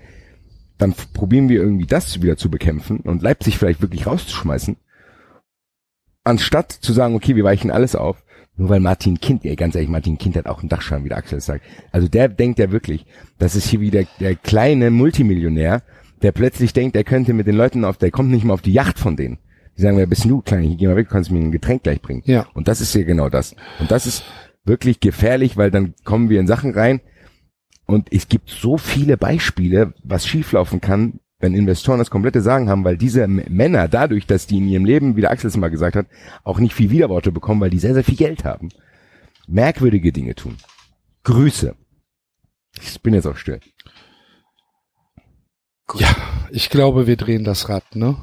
S3: dann probieren wir irgendwie das wieder zu bekämpfen und Leipzig vielleicht wirklich rauszuschmeißen, anstatt zu sagen, okay, wir weichen alles auf, nur weil Martin Kind, ey, ganz ehrlich, Martin Kind hat auch einen Dachschaden, wie der Axel sagt. Also der denkt ja wirklich, das ist hier wieder der kleine Multimillionär, der plötzlich denkt, er könnte mit den Leuten auf, der kommt nicht mal auf die Yacht von denen. Die sagen, wer bist du, Kleiner, hier geh mal weg, du kannst mir ein Getränk gleich bringen.
S2: Ja.
S3: Und das ist hier genau das. Und das ist wirklich gefährlich, weil dann kommen wir in Sachen rein, und es gibt so viele Beispiele, was schieflaufen kann, wenn Investoren das komplette Sagen haben, weil diese Männer dadurch, dass die in ihrem Leben, wie der Axel es mal gesagt hat, auch nicht viel Widerworte bekommen, weil die sehr, sehr viel Geld haben, merkwürdige Dinge tun. Grüße. Ich bin jetzt auch still.
S2: Ja, ich glaube, wir drehen das Rad, ne?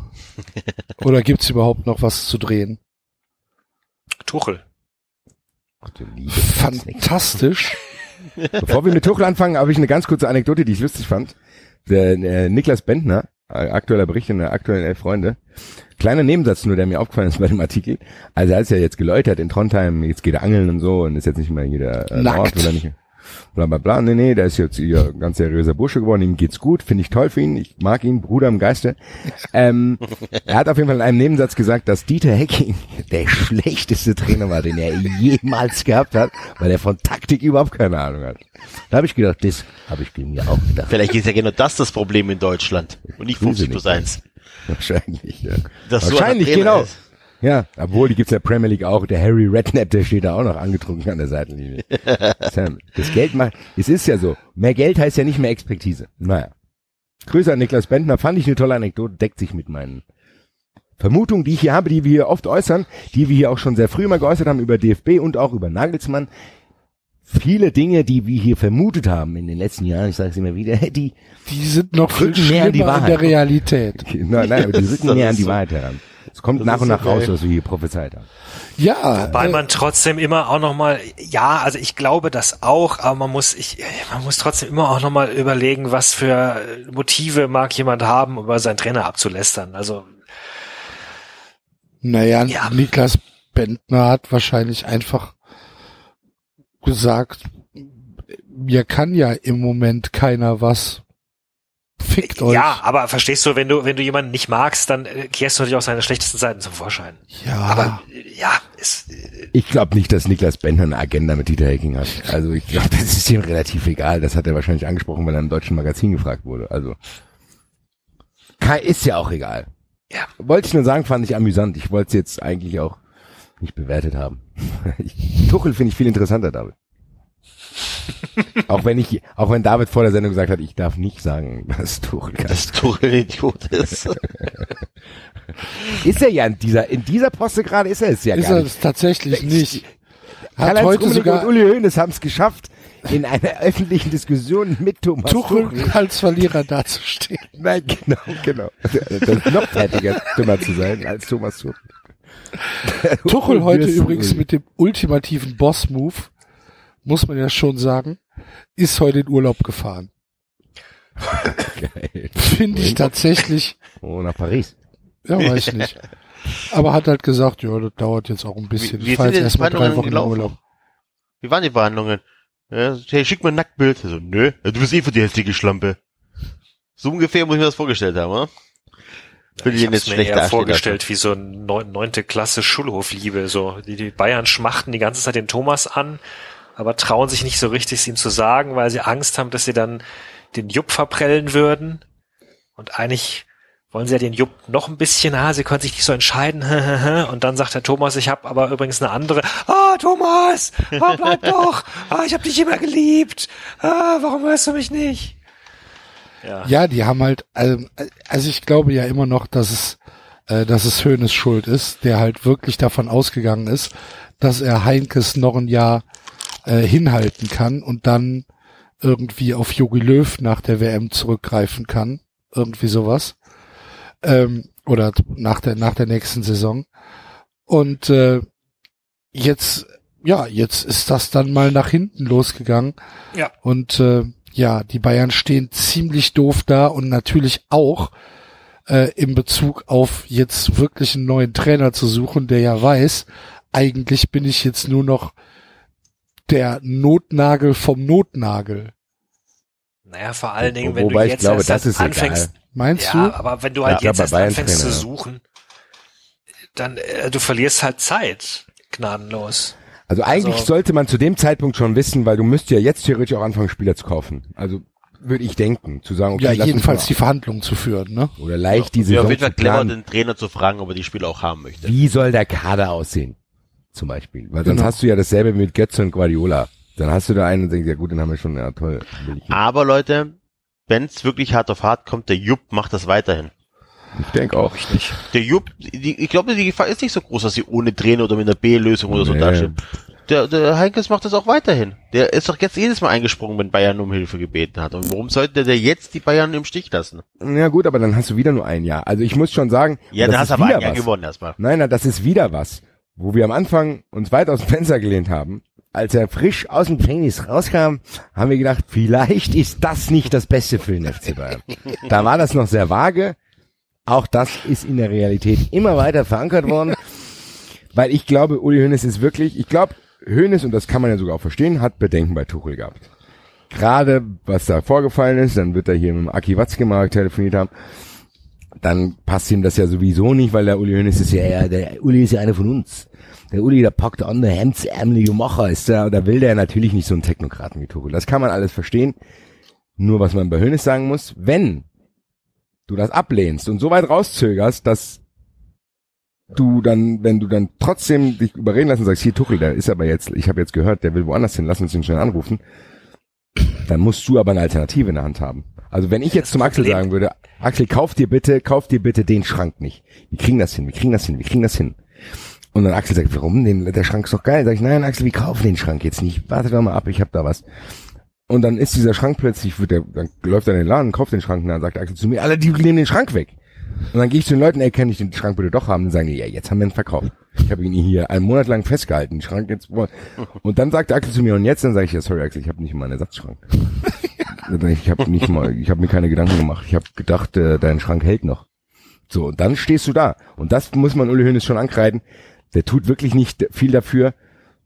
S2: *laughs* Oder gibt's überhaupt noch was zu drehen?
S4: Tuchel.
S2: Fantastisch.
S3: Bevor wir mit Tuchel anfangen, habe ich eine ganz kurze Anekdote, die ich lustig fand. Der äh, Niklas Bentner, äh, aktueller Bericht in der aktuellen Elf Freunde. Kleiner Nebensatz nur, der mir aufgefallen ist bei dem Artikel. Also als er jetzt geläutert in Trondheim, jetzt geht er angeln und so und ist jetzt nicht mehr jeder äh,
S2: Nackt.
S3: Ort, will er nicht. Bla bla bla. Nee, nee, der ist jetzt hier ganz seriöser Bursche geworden, ihm geht's gut, finde ich toll für ihn, ich mag ihn, Bruder im Geiste. Ähm, er hat auf jeden Fall in einem Nebensatz gesagt, dass Dieter Hecking der schlechteste Trainer war, den er jemals gehabt hat, weil er von Taktik überhaupt keine Ahnung hat. Da habe ich gedacht, das habe ich mir auch gedacht.
S5: Vielleicht ist ja genau das das Problem in Deutschland und nicht 50 plus
S3: nicht.
S5: 1.
S3: Wahrscheinlich, ja. Wahrscheinlich, genau.
S5: ist.
S3: Ja, obwohl, die gibt's ja Premier League auch. Der Harry Redknapp, der steht da auch noch angetrunken an der Seitenlinie. *laughs* Sam, das Geld macht, es ist ja so. Mehr Geld heißt ja nicht mehr Expertise. Naja. Grüße an Niklas Bentner, fand ich eine tolle Anekdote, deckt sich mit meinen Vermutungen, die ich hier habe, die wir hier oft äußern, die wir hier auch schon sehr früh mal geäußert haben über DFB und auch über Nagelsmann. Viele Dinge, die wir hier vermutet haben in den letzten Jahren, ich sage es immer wieder, *laughs* die
S2: Die sind noch viel
S3: näher an die Wahrheit.
S2: der Realität. *laughs*
S3: Nein, nein, aber die rücken näher an die
S5: so-
S3: Wahrheit heran. Es kommt
S5: das
S3: nach und nach raus,
S5: geil.
S3: was wir hier prophezeit haben.
S2: Ja,
S4: Weil
S2: äh,
S4: man trotzdem immer auch noch mal, ja, also ich glaube das auch, aber man muss, ich, man muss trotzdem immer auch noch mal überlegen, was für Motive mag jemand haben, um über seinen Trainer abzulästern. Also
S2: naja,
S4: Ja.
S2: Niklas Bentner hat wahrscheinlich einfach gesagt, mir kann ja im Moment keiner was. Fickt euch.
S4: ja, aber verstehst du, wenn du wenn du jemanden nicht magst, dann äh, kehrst du natürlich auch seine schlechtesten Seiten zum Vorschein.
S2: ja.
S4: Aber äh, ja, es, äh,
S3: Ich glaube nicht, dass Niklas Bentner eine Agenda mit Dieter Hecking hat. Also ich glaube, das ist ihm relativ egal. Das hat er wahrscheinlich angesprochen, weil er im deutschen Magazin gefragt wurde. Also Kai ist ja auch egal.
S4: Ja.
S3: Wollte ich nur sagen, fand ich amüsant. Ich wollte es jetzt eigentlich auch nicht bewertet haben. *laughs* Tuchel finde ich viel interessanter, David. *laughs* auch wenn ich, auch wenn David vor der Sendung gesagt hat, ich darf nicht sagen, dass Tuchel kann.
S5: Dass Tuchel Idiot ist.
S3: Ist er ja in dieser, in dieser Poste gerade ist er es ja
S2: ist
S3: gar
S2: er
S3: nicht.
S2: es tatsächlich nicht. Hat heute
S3: Rummenigge
S2: sogar
S3: und Uli Hoeneß haben es geschafft, in einer öffentlichen Diskussion mit Thomas Tuchel.
S2: Tuchel als Verlierer dazustehen.
S3: Nein, genau, genau. Das ist noch fertiger, dümmer zu sein als Thomas Tuchel.
S2: Tuchel heute übrigens mit dem ultimativen Boss-Move, muss man ja schon sagen, ist heute in Urlaub gefahren.
S3: Geil.
S2: Finde ich tatsächlich,
S3: Oh, nach Paris.
S2: ja, weiß nicht. Aber hat halt gesagt, ja, das dauert jetzt auch ein bisschen.
S5: Wie- wie
S2: ich fahre
S5: sind
S2: jetzt
S5: denn die
S2: erstmal drei
S5: Verhandlungen
S2: Wochen in
S5: gelaufen?
S2: Urlaub.
S5: Wie waren die Verhandlungen? Ja, hey, schick mir ein Nacktbild. So, nö, du bist eh für die hässliche Schlampe. So ungefähr muss ich mir das vorgestellt haben, oder? Will ich
S4: ich
S5: jetzt
S4: mir
S5: schlecht
S4: eher
S5: darstellen
S4: vorgestellt wie so neunte Klasse Schulhofliebe. So die, die Bayern schmachten die ganze Zeit den Thomas an, aber trauen sich nicht so richtig, es ihm zu sagen, weil sie Angst haben, dass sie dann den Jupp verprellen würden. Und eigentlich wollen sie ja den Jupp noch ein bisschen, ah, sie können sich nicht so entscheiden. *laughs* Und dann sagt der Thomas, ich habe aber übrigens eine andere. Ah, Thomas, ah, bleib *laughs* doch. Ah, ich habe dich immer geliebt. Ah, warum hörst du mich nicht? Ja.
S2: Ja, die haben halt, also, also ich glaube ja immer noch, dass es, äh, dass es Höhnes Schuld ist, der halt wirklich davon ausgegangen ist, dass er Heinkes noch ein Jahr äh, hinhalten kann und dann irgendwie auf Jogi Löw nach der WM zurückgreifen kann. Irgendwie sowas. Ähm, oder nach der, nach der nächsten Saison. Und äh, jetzt, ja, jetzt ist das dann mal nach hinten losgegangen.
S4: Ja.
S2: Und äh, ja, die Bayern stehen ziemlich doof da und natürlich auch äh, in Bezug auf jetzt wirklich einen neuen Trainer zu suchen, der ja weiß, eigentlich bin ich jetzt nur noch der Notnagel vom Notnagel.
S4: Naja, vor allen Dingen, wenn
S3: wobei
S4: du
S3: ich
S4: jetzt
S3: glaube,
S4: erst
S3: das ist
S4: anfängst,
S3: egal.
S2: Meinst
S4: ja,
S2: du?
S4: aber wenn du halt
S3: Ja,
S4: jetzt erst anfängst zu
S3: Trainer, ja.
S4: suchen, dann äh, du verlierst halt Zeit, gnadenlos.
S3: Also eigentlich
S4: Also-
S3: sollte man zu dem Zeitpunkt schon wissen, weil du müsst ja jetzt theoretisch auch anfangen, Spieler zu kaufen. Also würde ich denken, zu sagen, okay,
S2: ja, jedenfalls die Verhandlungen zu führen, ne?
S3: oder leicht diese
S5: Ja, auf jeden Fall clever, den Trainer zu fragen, ob er die Spieler auch haben möchte.
S3: Wie soll der Kader aussehen? Zum Beispiel. Weil sonst
S2: Genau.
S3: hast du ja dasselbe mit Götze und Guardiola. Dann hast du da einen und denkst, ja gut, den haben wir schon, ja toll. ich nicht.
S5: Aber Leute, wenn es wirklich hart auf hart kommt, der Jupp macht das weiterhin.
S3: Ich denke auch.
S5: Der Jupp, die, ich glaube, die Gefahr ist nicht so groß, dass sie ohne Trainer oder mit einer B-Lösung oder so
S3: Nee.
S5: dastehen. Der, der Heinkes macht das auch weiterhin. Der ist doch jetzt jedes Mal eingesprungen, wenn Bayern um Hilfe gebeten hat. Und warum sollte der jetzt die Bayern im Stich lassen?
S3: Ja gut, aber dann hast du wieder nur ein Jahr. Also ich muss schon sagen,
S5: Ja,
S3: das
S5: dann
S3: ist
S5: hast du aber
S3: wieder
S5: ein Jahr
S3: was.
S5: gewonnen erstmal.
S3: Nein, nein, das ist wieder was, wo wir am Anfang uns weit aus dem Fenster gelehnt haben. Als er frisch aus dem Gefängnis rauskam, haben wir gedacht, vielleicht ist das nicht das Beste für den FC Bayern. da war das noch sehr vage. Auch das ist in der Realität immer weiter verankert worden. Weil ich glaube, Uli Hoeneß ist wirklich, ich glaube, Hoeneß, und das kann man ja sogar auch verstehen, hat Bedenken bei Tuchel gehabt. Gerade was da vorgefallen ist, dann wird er hier mit dem Aki Watzke mal telefoniert haben dann passt ihm das ja sowieso nicht, weil der Uli Hoeneß ist ja, ja, der Uli ist ja einer von uns. Der Uli, der packt an, der hemdsärmelige Macher ist der, da will der natürlich nicht so einen Technokraten wie Tuchel. Das kann man alles verstehen. Nur was man bei Hoeneß sagen muss, wenn du das ablehnst und so weit rauszögerst, dass du dann, wenn du dann trotzdem dich überreden lassen sagst, hier Tuchel, der ist aber jetzt, ich habe jetzt gehört, der will woanders hin, lass uns ihn schnell anrufen, dann musst du aber eine Alternative in der Hand haben. Also wenn ich jetzt zum Axel sagen würde, Axel, kauf dir bitte, kauf dir bitte den Schrank nicht. Wir kriegen das hin, wir kriegen das hin, wir kriegen das hin. Und dann Axel sagt, warum? Den, der Schrank ist doch geil. Sag ich, nein, Axel, wir kaufen den Schrank jetzt nicht. Warte doch mal ab, ich hab da was. Und dann ist dieser Schrank plötzlich, wird der, dann läuft er in den Laden, kauft den Schrank und dann sagt Axel zu mir, alle, die nehmen den Schrank weg. Und dann gehe ich zu den Leuten, ey, kann ich den Schrank bitte doch haben? Und sagen die, ja, jetzt haben wir ihn verkauft. Ich habe ihn hier einen Monat lang festgehalten, den Schrank jetzt. Und dann sagt Axel zu mir, und jetzt? Dann sage ich, ja, sorry Axel, ich habe nicht mal einen Ersatzschrank. Ich habe nicht mal, ich habe mir keine Gedanken gemacht. Ich habe gedacht, äh, dein Schrank hält noch. So, und dann stehst du da. Und das muss man Uli Hoeneß schon ankreiden. Der tut wirklich nicht viel dafür,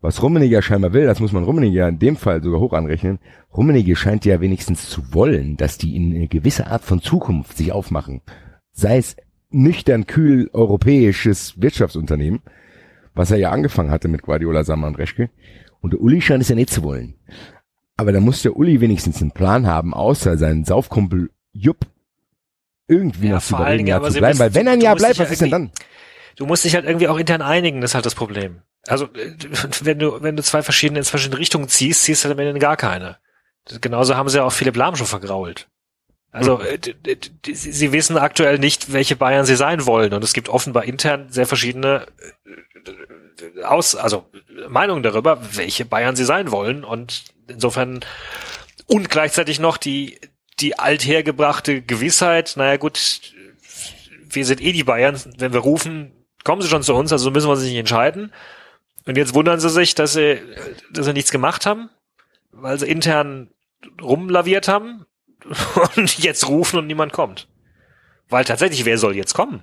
S3: was Rummenigge scheinbar will. Das muss man Rummenigge ja in dem Fall sogar hoch anrechnen. Rummenigge scheint ja wenigstens zu wollen, dass die in eine gewisse Art von Zukunft sich aufmachen. Sei es nüchtern, kühl, europäisches Wirtschaftsunternehmen, was er ja angefangen hatte mit Guardiola, Sammer und Reschke. Und Uli scheint es ja nicht zu wollen. Aber da muss der Uli wenigstens einen Plan haben, außer seinen Saufkumpel Jupp irgendwie
S4: Ja,
S10: noch zu
S11: überreden, ja zu bleiben. Weil wenn er ein Jahr bleibt, was ist denn dann?
S4: Du musst dich halt irgendwie auch intern einigen, das ist halt das Problem. Also, äh, wenn du, wenn du zwei verschiedene, in verschiedene Richtungen ziehst, ziehst du halt am Ende gar keine. Genauso haben sie ja auch Philipp Lahm schon vergrault. Also, äh, d- sie sie wissen aktuell nicht, welche Bayern sie sein wollen. Und es gibt offenbar intern sehr verschiedene äh, aus, also Meinungen darüber, welche Bayern sie sein wollen. Und insofern, und gleichzeitig noch die, die althergebrachte Gewissheit, naja gut, wir sind eh die Bayern, wenn wir rufen, kommen sie schon zu uns, also müssen wir uns nicht entscheiden. Und jetzt wundern sie sich, dass sie, dass sie nichts gemacht haben, weil sie intern rumlaviert haben *laughs* und jetzt rufen und niemand kommt. Weil tatsächlich, wer soll jetzt kommen?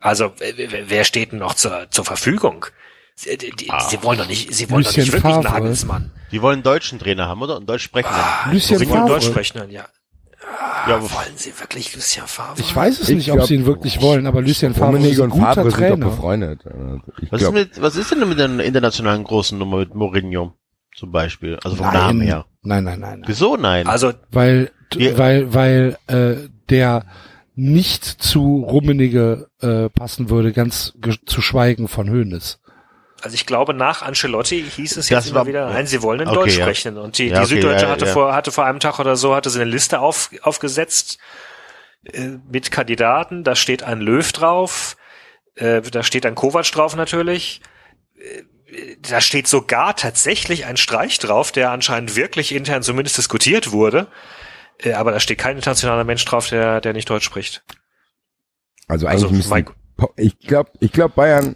S4: Also, wer- steht denn noch zur, zur Verfügung? Sie, die, die, sie wollen doch nicht, sie wollen
S2: Lucien
S4: doch nicht wirklich
S2: Favre.
S4: Nagelsmann.
S5: Die wollen einen deutschen Trainer haben, oder? Einen deutsch sprechenden.
S2: Lucien
S4: Sie wollen. Deutsch sprechen, ja.
S5: ja, aber
S4: Wollen sie wirklich Lucien Favre?
S2: Ich weiß es
S3: Ich
S2: nicht, ob
S3: glaub,
S2: sie ihn wirklich wollen, aber Lucien Favre ist
S3: Rummenigge
S2: ein
S3: und
S2: guter
S3: Favre sind doch
S2: Trainer.
S3: befreundet. Äh, Ich
S5: was ist,
S3: glaub,
S5: mit, was ist denn mit der internationalen großen Nummer mit Mourinho? Zum Beispiel. Also vom Namen
S2: Nein,
S5: her.
S2: nein, nein, nein, nein.
S5: Wieso nein?
S4: Also,
S2: Weil,
S5: Wir-
S2: weil, weil äh, der nicht zu Rummenigge äh, passen würde, ganz zu schweigen von Hoeneß.
S4: Also ich glaube, nach Ancelotti hieß es
S5: Das
S4: jetzt
S5: war-
S4: immer wieder, nein, sie wollen in
S5: Okay,
S4: Deutsch
S5: ja.
S4: sprechen. Und die,
S5: Ja,
S4: die
S5: okay,
S4: Süddeutsche
S5: ja,
S4: hatte
S5: ja.
S4: vor, hatte vor einem Tag oder so, hatte sie eine Liste auf, aufgesetzt äh, mit Kandidaten. Da steht ein Löw drauf, äh, da steht ein Kovac drauf natürlich. Äh, Da steht sogar tatsächlich ein Streich drauf, der anscheinend wirklich intern zumindest diskutiert wurde. Äh, Aber da steht kein internationaler Mensch drauf, der, der nicht Deutsch spricht.
S3: Also eigentlich
S4: Also,
S3: müssen, ich glaube, ich glaube Bayern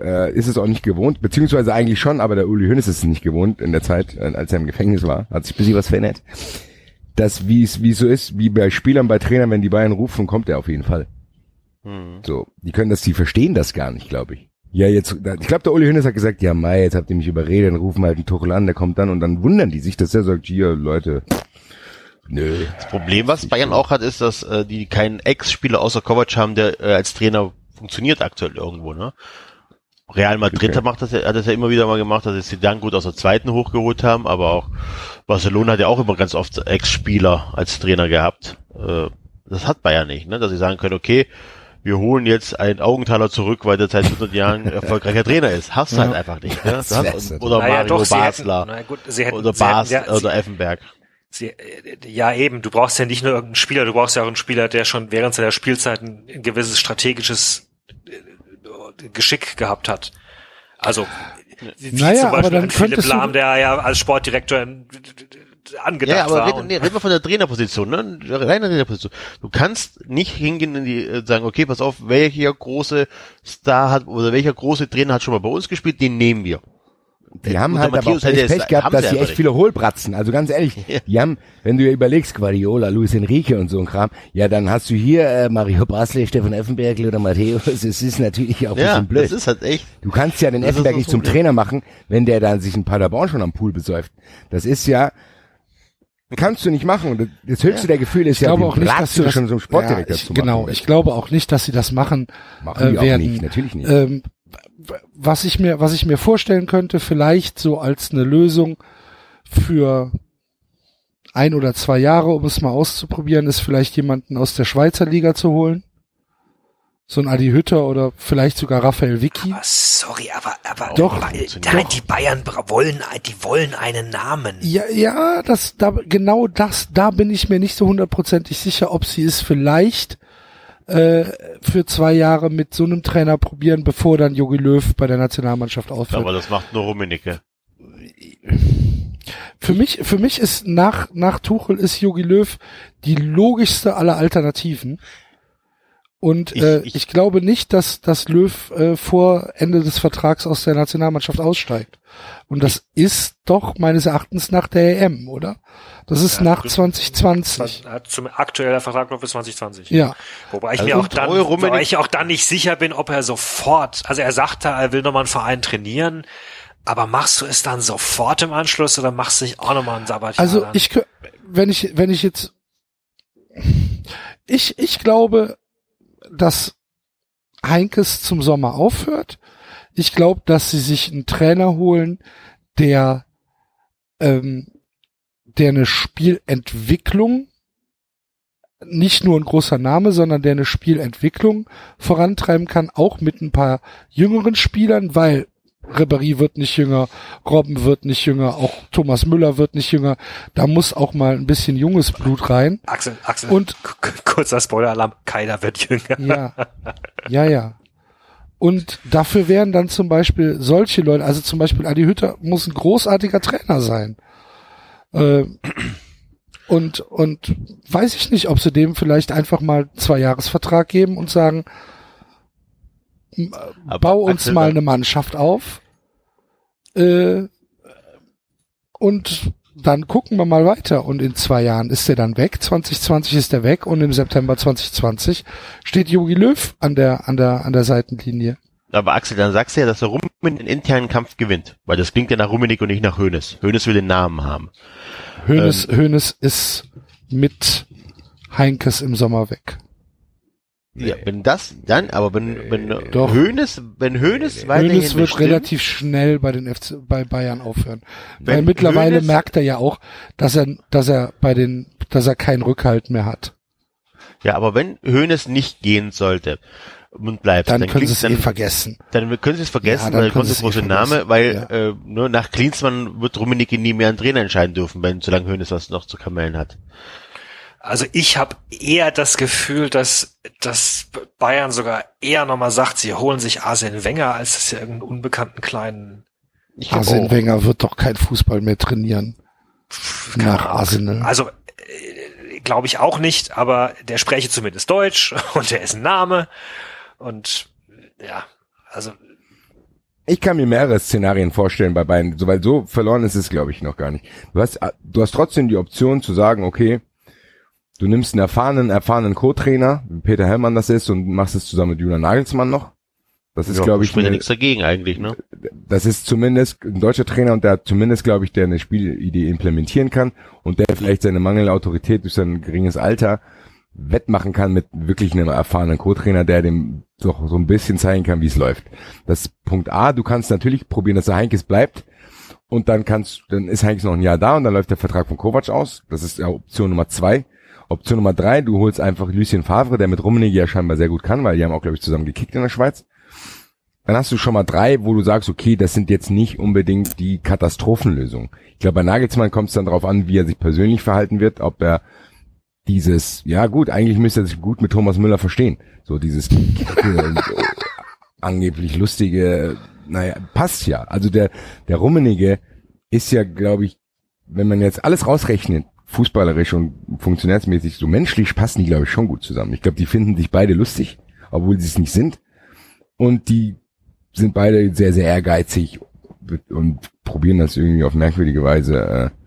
S3: äh, ist es auch nicht gewohnt, beziehungsweise eigentlich schon, aber der Uli Hoeneß ist es nicht gewohnt in der Zeit, äh, als er im Gefängnis war, hat sich ein bisschen was verändert. Das, wie es, wie so ist, wie bei Spielern, bei Trainern, wenn die Bayern rufen, kommt er auf jeden Fall.
S5: Hm.
S3: So, die können das, die verstehen das gar nicht, glaube ich. Ja, jetzt, ich glaube, der Uli Hoeneß hat gesagt, ja, Mai, jetzt habt ihr mich überredet, dann rufen wir halt einen Tuchel an, der kommt dann und dann wundern die sich, dass er sagt, hier, Leute, nö.
S5: Das Problem, was Bayern auch hat, ist, dass äh, die keinen Ex-Spieler außer Kovac haben, der äh, als Trainer funktioniert aktuell irgendwo, ne? Real Madrid
S3: Okay.
S5: macht das, ja- hat das ja immer wieder mal gemacht, dass sie dann gut aus der zweiten hochgeholt haben, aber auch Barcelona hat ja auch immer ganz oft Ex-Spieler als Trainer gehabt. Äh, das hat Bayern nicht, ne? Dass sie sagen können, okay, wir holen jetzt einen Augenthaler zurück, weil der seit 100 Jahren *laughs* erfolgreicher Trainer ist. Hast du halt einfach nicht, ne?
S3: Das
S5: oder
S4: Naja,
S5: Mario
S4: doch, hätten-
S5: Basler
S4: na gut, hätten-
S5: oder
S4: sie hätten-
S5: Bas
S4: ja, sie-
S5: oder Effenberg.
S4: Sie, äh, ja, eben, du brauchst ja nicht nur irgendeinen Spieler, du brauchst ja auch einen Spieler, der schon während seiner Spielzeit ein, ein gewisses strategisches Geschick gehabt hat. Also, wie
S2: Naja,
S4: zum
S2: aber
S4: Beispiel ein Philipp Lahm, der ja als Sportdirektor angedacht
S5: Ja, aber
S4: war.
S5: reden, nee, reden wir von der Trainerposition, ne? Reine Trainerposition. Du kannst nicht hingehen und die, äh, sagen, okay, pass auf, welcher große Star hat oder welcher große Trainer hat schon mal bei uns gespielt, den nehmen wir.
S3: Die haben halt aber auch echt Pech gehabt, dass
S5: sie
S3: echt viele Hohlbratzen, also ganz ehrlich, *laughs* die haben, wenn du dir überlegst, Guardiola, Luis Enrique und so ein Kram, ja, dann hast du hier äh, Mario Basler, Stefan Effenberg oder Matthäus, es ist natürlich auch ein
S5: Ja,
S3: bisschen blöd.
S5: das ist halt echt.
S3: Du kannst ja den Effenberg nicht zum. Trainer machen, wenn der dann sich in Paderborn schon am Pool besäuft. Das ist ja, kannst du nicht machen. Und das höchste der Gefühle ist
S2: Ich
S3: ja,
S2: glaube auch nicht, dass sie das,
S3: schon zum Sportdirektor
S2: ja, ich,
S3: zu machen.
S2: Genau, ich glaube auch nicht, dass sie das machen,
S3: Machen die
S2: äh,
S3: auch
S2: werden.
S3: nicht, natürlich nicht.
S2: Ähm, was ich mir, was ich mir vorstellen könnte, vielleicht so als eine Lösung für ein oder zwei Jahre, um es mal auszuprobieren, ist vielleicht jemanden aus der Schweizer Liga zu holen. So ein Adi Hütter oder vielleicht sogar Raphael Vicky.
S4: Aber sorry, aber, aber
S2: Doch,
S4: Ba- nein,
S2: Doch.
S4: die Bayern wollen, die wollen einen Namen.
S2: Ja, ja, das, da, genau das, da bin ich mir nicht so hundertprozentig sicher, ob sie es vielleicht äh, für zwei Jahre mit so einem Trainer probieren, bevor dann Jogi Löw bei der Nationalmannschaft aufhört.
S5: Aber das macht nur Rummenigge.
S2: Für mich, für mich ist nach, nach Tuchel ist Jogi Löw die logischste aller Alternativen. Und
S5: Ich-
S2: äh,
S5: ich-
S2: ich, glaube nicht, dass, dass Löw äh, vor Ende des Vertrags aus der Nationalmannschaft aussteigt. Und das ist doch meines Erachtens nach der EM, oder? Das ist nach 2020.
S4: Hat Zum aktueller Vertrag noch bis 2020.
S2: Ja.
S4: Wobei ich
S5: Also
S4: mir auch dann, wobei ich auch dann nicht sicher bin, ob er sofort, also er sagte, er will nochmal einen Verein trainieren, aber machst du es dann sofort im Anschluss oder machst du nicht auch nochmal ein Sabbatjahr?
S2: Also
S4: dann?
S2: ich, wenn ich, wenn ich jetzt, ich, ich glaube, dass Heinkes zum Sommer aufhört. Ich glaube, dass sie sich einen Trainer holen, der, ähm, der eine Spielentwicklung, nicht nur ein großer Name, sondern der eine Spielentwicklung vorantreiben kann, auch mit ein paar jüngeren Spielern, weil Ribéry wird nicht jünger, Robben wird nicht jünger, auch Thomas Müller wird nicht jünger. Da muss auch mal ein bisschen junges Blut rein.
S4: Axel, Axel,
S2: Und-
S4: kurzer Spoiler-Alarm, keiner wird jünger.
S2: Ja, ja, ja. Und dafür wären dann zum Beispiel solche Leute, also zum Beispiel Adi Hütter muss ein großartiger Trainer sein. Äh, und, und weiß ich nicht, ob sie dem vielleicht einfach mal zwei Jahresvertrag geben und sagen, m-
S5: Aber
S2: bau uns
S5: Axel,
S2: mal eine Mannschaft auf. Äh, und dann gucken wir mal weiter. Und in zwei Jahren ist er dann weg. 2020 ist er weg und im September 2020 steht Jogi Löw an der, an der, an der Seitenlinie.
S5: Aber Axel, dann sagst du ja, dass der Rummen den internen Kampf gewinnt. Weil das klingt ja nach Rummenigge und nicht nach Hönes. Hönes will den Namen haben.
S2: Hönes, Hönes ist mit Heinkes im Sommer weg.
S5: Ja, wenn das, dann, aber wenn, wenn
S2: Doch.
S5: Hönes, wenn Hönes weiterhin
S2: Hönes wird
S5: bestimmt,
S2: relativ schnell bei den FC, bei Bayern aufhören. Weil
S5: Wenn
S2: mittlerweile
S5: Hoeneß-
S2: merkt er ja auch, dass er, dass er bei den, dass er keinen Rückhalt mehr hat.
S5: Ja, aber wenn Hönes nicht gehen sollte und bleibt,
S2: Dann,
S5: dann,
S2: können sie es eh vergessen.
S5: dann können sie es vergessen,
S2: Ja, dann
S5: weil
S2: können
S5: kommt
S2: sie
S5: der
S2: es eh
S5: große Name, weil
S2: Ja.
S5: äh, nur nach Klinsmann wird Rummenigge nie mehr einen Trainer entscheiden dürfen, wenn solange Hönes was noch zu kamellen hat.
S4: Also ich habe eher das Gefühl, dass, dass Bayern sogar eher nochmal sagt, sie holen sich Arsene Wenger, als dass sie irgendeinen unbekannten kleinen
S5: Ich glaub
S2: Arsene
S5: auch.
S2: Wenger wird doch kein Fußball mehr trainieren. Nach Arsenal.
S4: Also äh, glaube ich auch nicht, aber der spreche zumindest Deutsch *laughs* und der ist ein Name und ja, also
S3: Ich kann mir mehrere Szenarien vorstellen bei beiden, so, weil so verloren ist es, glaube ich, noch gar nicht. Du hast, du hast trotzdem die Option zu sagen, okay, du nimmst einen erfahrenen, erfahrenen Co-Trainer, wie Peter Hellmann das ist, und machst es zusammen mit Julian Nagelsmann noch. Das ist,
S5: ja,
S3: glaube ich,
S5: ja
S3: eine,
S5: nichts dagegen eigentlich, ne?
S3: das ist zumindest ein deutscher Trainer und der hat zumindest, glaube ich, der eine Spielidee implementieren kann und der vielleicht seine mangelnde Autorität durch sein geringes Alter wettmachen kann mit wirklich einem erfahrenen Co-Trainer, der dem doch so ein bisschen zeigen kann, wie es läuft. Das Punkt A, du kannst natürlich probieren, dass der Heinkes bleibt und dann kannst, dann ist Heinkes noch ein Jahr da und dann läuft der Vertrag von Kovac aus. Das ist ja Option Nummer zwei. Option Nummer drei, du holst einfach Lucien Favre, der mit Rummenigge ja scheinbar sehr gut kann, weil die haben auch, glaube ich, zusammen gekickt in der Schweiz. dann hast du schon mal drei, wo du sagst, okay, das sind jetzt nicht unbedingt die Katastrophenlösungen. Ich glaube, bei Nagelsmann kommt es dann darauf an, wie er sich persönlich verhalten wird, ob er dieses, ja gut, eigentlich müsste er sich gut mit Thomas Müller verstehen. So dieses angeblich lustige, naja, passt ja. Also der, der Rummenige ist ja, glaube ich, wenn man jetzt alles rausrechnet, fußballerisch und funktionärsmäßig, so menschlich passen die, glaube ich, schon gut zusammen. Ich glaube, die finden sich beide lustig, obwohl sie es nicht sind. Und die sind beide sehr, sehr ehrgeizig und probieren das irgendwie auf merkwürdige Weise äh,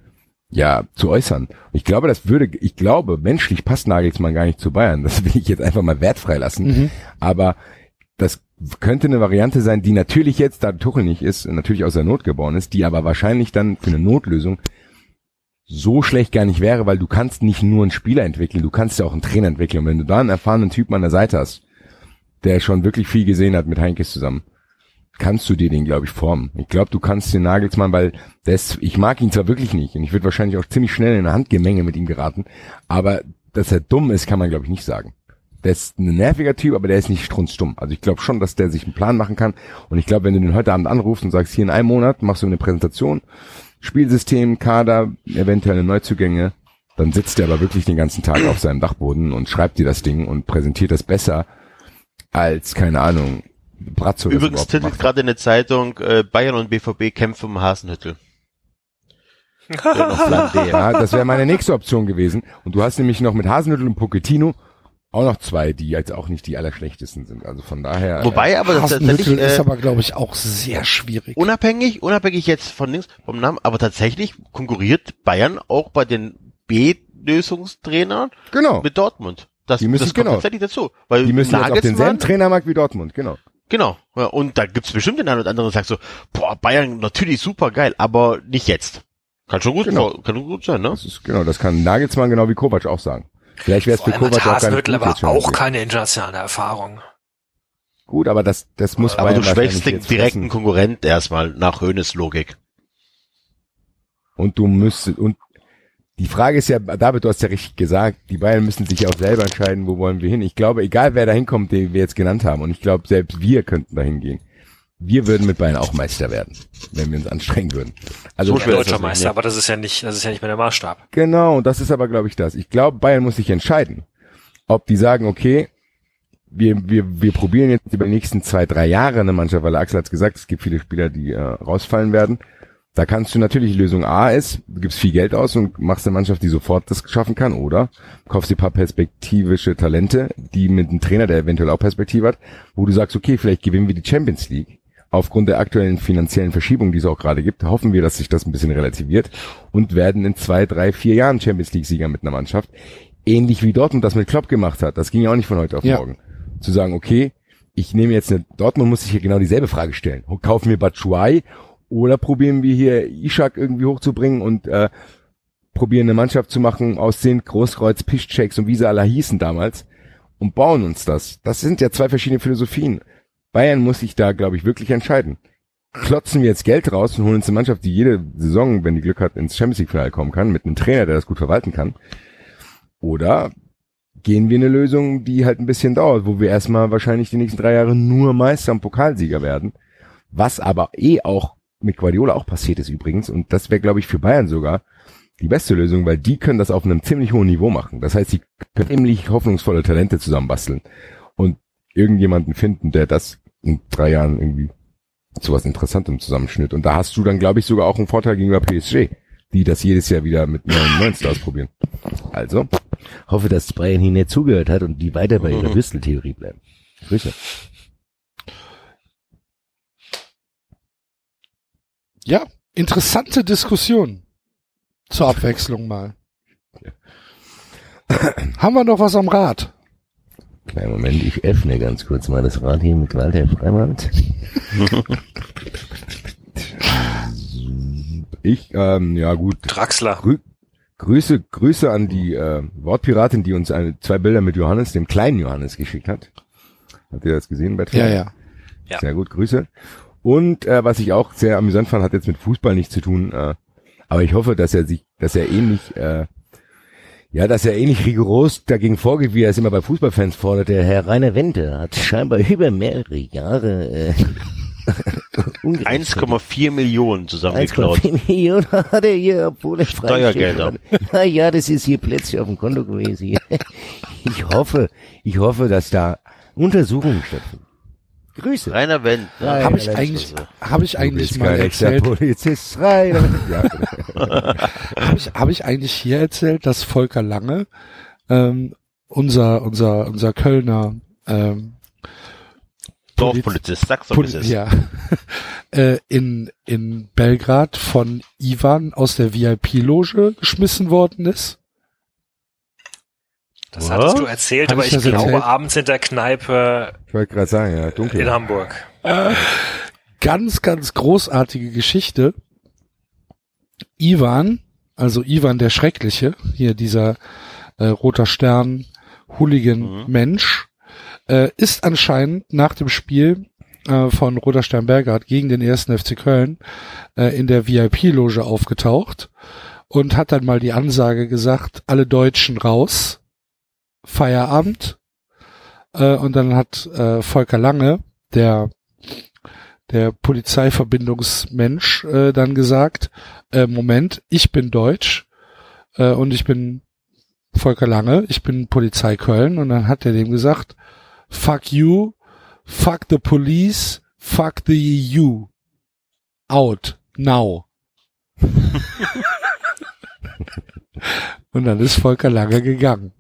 S3: ja zu äußern. Ich glaube, das würde, ich glaube, menschlich passt Nagelsmann gar nicht zu Bayern. Das will ich jetzt einfach mal wertfrei lassen.
S2: Mhm.
S3: Aber das könnte eine Variante sein, die natürlich jetzt, da Tuchel nicht ist, natürlich aus der Not geboren ist, die aber wahrscheinlich dann für eine Notlösung so schlecht gar nicht wäre, weil du kannst nicht nur einen Spieler entwickeln, du kannst ja auch einen Trainer entwickeln. Und wenn du da einen erfahrenen Typen an der Seite hast, der schon wirklich viel gesehen hat mit Heinkes zusammen, kannst du dir den, glaube ich, formen. Ich glaube, du kannst den Nagelsmann, weil das, ich mag ihn zwar wirklich nicht und ich würde wahrscheinlich auch ziemlich schnell in eine Handgemenge mit ihm geraten, aber dass er dumm ist, kann man, glaube ich, nicht sagen. Der ist ein nerviger Typ, aber der ist nicht strunzdumm. Also ich glaube schon, dass der sich einen Plan machen kann. Und ich glaube, wenn du den heute Abend anrufst und sagst, hier in einem Monat machst du eine Präsentation, Spielsystem, Kader, eventuelle Neuzugänge, dann sitzt er aber wirklich den ganzen Tag auf seinem Dachboden und schreibt dir das Ding und präsentiert das besser als, keine Ahnung, Bratzo. das
S5: Übrigens titelt gerade in der Zeitung, äh, Bayern und BVB kämpfen um Hasenhüttel. Flandre. *laughs*
S3: Ja, das wäre meine nächste Option gewesen. Und du hast nämlich noch mit Hasenhüttl und Pochettino auch noch zwei, die jetzt auch nicht die allerschlechtesten sind. Also von daher.
S5: Wobei aber das tatsächlich
S2: ist
S5: äh,
S2: aber, glaube ich, auch sehr schwierig.
S5: unabhängig, unabhängig jetzt von links vom Namen, aber tatsächlich konkurriert Bayern auch bei den B-Lösungstrainern
S3: äh, genau.
S5: mit Dortmund. Das,
S3: Die müssen-
S5: das kommt
S3: genau.
S5: tatsächlich dazu. Weil
S3: Die müssen jetzt auf
S5: Nagelsmann-
S3: denselben Trainermarkt wie Dortmund, genau.
S5: Genau. Ja, und da gibt's bestimmt den einen oder anderen, der sagt so, boah, Bayern natürlich super geil, aber nicht jetzt. Kann schon gut,
S3: Genau.
S5: kann schon gut sein, ne?
S3: Das ist genau, das kann Nagelsmann genau wie Kovac auch sagen. Vielleicht wäre es für Kovac auch gut,
S4: aber auch keine internationale Erfahrung.
S3: Gut, aber das das muss
S5: Aber
S3: Bayern
S5: du schwächst den direkten. Konkurrent erstmal nach Höhnes Logik.
S3: Und du müsstest und die Frage ist ja, David, du hast ja richtig gesagt, die Bayern müssen sich ja auch selber entscheiden, wo wollen wir hin. Ich glaube, egal wer da hinkommt, den wir jetzt genannt haben, und ich glaube, selbst wir könnten da hingehen. Wir würden mit Bayern auch Meister werden, wenn wir uns anstrengen würden. Also
S5: So schwer
S4: Deutscher Meister,
S5: ne?
S4: aber das ist ja nicht, das ist ja nicht mehr der Maßstab.
S3: Genau, und das ist aber, glaube ich, das. Ich glaube, Bayern muss sich entscheiden, ob die sagen, okay, wir, wir, wir probieren jetzt über die nächsten zwei, drei Jahre eine Mannschaft, weil Axel hat gesagt, es gibt viele Spieler, die äh, rausfallen werden. Da kannst du natürlich, Lösung A ist, du gibst viel Geld aus und machst eine Mannschaft, die sofort das schaffen kann, oder kaufst dir ein paar perspektivische Talente, die mit einem Trainer, der eventuell auch Perspektive hat, wo du sagst, okay, vielleicht gewinnen wir die Champions League. Aufgrund der aktuellen finanziellen Verschiebung, die es auch gerade gibt, hoffen wir, dass sich das ein bisschen relativiert und werden in zwei, drei, vier Jahren Champions League-Sieger mit einer Mannschaft. Ähnlich wie Dortmund das mit Klopp gemacht hat. Das ging ja auch nicht von heute auf
S2: Ja.
S3: morgen. Zu sagen, okay, ich nehme jetzt eine, Dortmund muss sich hier genau dieselbe Frage stellen. Kaufen wir Batshuayi oder probieren wir hier Ishak irgendwie hochzubringen und äh, probieren eine Mannschaft zu machen aus den Großkreuz, Piszczeks und wie sie alle hießen damals und bauen uns das. Das sind ja zwei verschiedene Philosophien. Bayern muss sich da, glaube ich, wirklich entscheiden. Klotzen wir jetzt Geld raus und holen uns eine Mannschaft, die jede Saison, wenn die Glück hat, ins Champions League Finale kommen kann, mit einem Trainer, der das gut verwalten kann. Oder gehen wir eine Lösung, die halt ein bisschen dauert, wo wir erstmal wahrscheinlich die nächsten drei Jahre nur Meister und Pokalsieger werden. Was aber eh auch mit Guardiola auch passiert ist übrigens. Und das wäre, glaube ich, für Bayern sogar die beste Lösung, weil die können das auf einem ziemlich hohen Niveau machen. Das heißt, sie können ziemlich hoffnungsvolle Talente zusammenbasteln und irgendjemanden finden, der das in drei Jahren irgendwie zu was Interessantem zusammenschnitt. Und da hast du dann, glaube ich, sogar auch einen Vorteil gegenüber PSG, die das jedes Jahr wieder mit neuen, neuen Stars probieren. Also,
S7: Hoffe, dass Bayern hier nicht zugehört hat und die weiter bei ihrer *laughs* Würsteltheorie bleiben.
S3: Grüße.
S2: Ja, interessante Diskussion. Zur Abwechslung mal. Haben wir noch was am Rad?
S7: Kleinen Moment, ich öffne ganz kurz mal das Rad hier mit Walter Freimann.
S3: Ich, ähm, ja gut,
S4: Draxler.
S3: Grü Grüße, Grüße an die äh, Wortpiratin, die uns eine, zwei Bilder mit Johannes, dem kleinen Johannes, geschickt hat. Habt ihr das gesehen, Bert?
S2: Ja, ja.
S4: Ja.
S3: Sehr gut, Grüße. Und äh, was ich auch sehr amüsant fand, hat jetzt mit Fußball nichts zu tun, äh, aber ich hoffe, dass er sich, dass er ähnlich, äh,
S7: Ja, dass er ähnlich rigoros dagegen vorgeht, wie er es immer bei Fußballfans fordert. Der Herr Rainer Wente hat scheinbar über mehrere Jahre äh, *laughs* ungerechtfertigt
S5: 1,4 Millionen zusammengeklaut.
S7: 1,4 Millionen hat er hier, obwohl er
S5: Steuergelder.
S7: Na ja, das ist hier plötzlich auf dem Konto gewesen. *laughs* Ich hoffe, ich hoffe, dass da Untersuchungen stattfinden. Grüße.
S5: Rainer Wendt.
S7: Rainer
S2: Habe ich eigentlich, habe ich eigentlich mal erzählt,
S3: Polizist. Rainer. *laughs* Ja.
S2: habe ich, habe ich eigentlich hier erzählt, dass Volker Lange, ähm, unser, unser, unser Kölner, ähm,
S5: Dorfpolizist, sag's doch, wie es
S2: Poli
S5: ist.
S2: ja, *laughs* äh, in, in Belgrad von Ivan aus der VIP-Loge geschmissen worden ist.
S4: Das
S5: Was?
S4: hattest du erzählt,
S2: Hab
S4: aber
S2: ich
S4: ich glaube
S2: erzählt?
S4: abends in der Kneipe
S3: Ich wollte gerade sagen, ja,
S4: in
S3: dunkel.
S4: Hamburg.
S2: Ganz, ganz großartige Geschichte. Ivan, also Ivan der Schreckliche, hier dieser äh, roter Stern, Hooligan Mensch, äh, ist anscheinend nach dem Spiel äh, von Roter Stern Belgrad gegen den ersten FC Köln äh, in der VIP-Loge aufgetaucht und hat dann mal die Ansage gesagt, alle Deutschen raus, Feierabend. Äh, und dann hat äh, Volker Lange, der der Polizeiverbindungsmensch äh, dann gesagt, äh, Moment, ich bin Deutsch äh, und ich bin Volker Lange, ich bin Polizei Köln und dann hat er dem gesagt, fuck you, fuck the police, fuck the EU, out, now. *laughs* *laughs* und dann ist Volker Lange gegangen.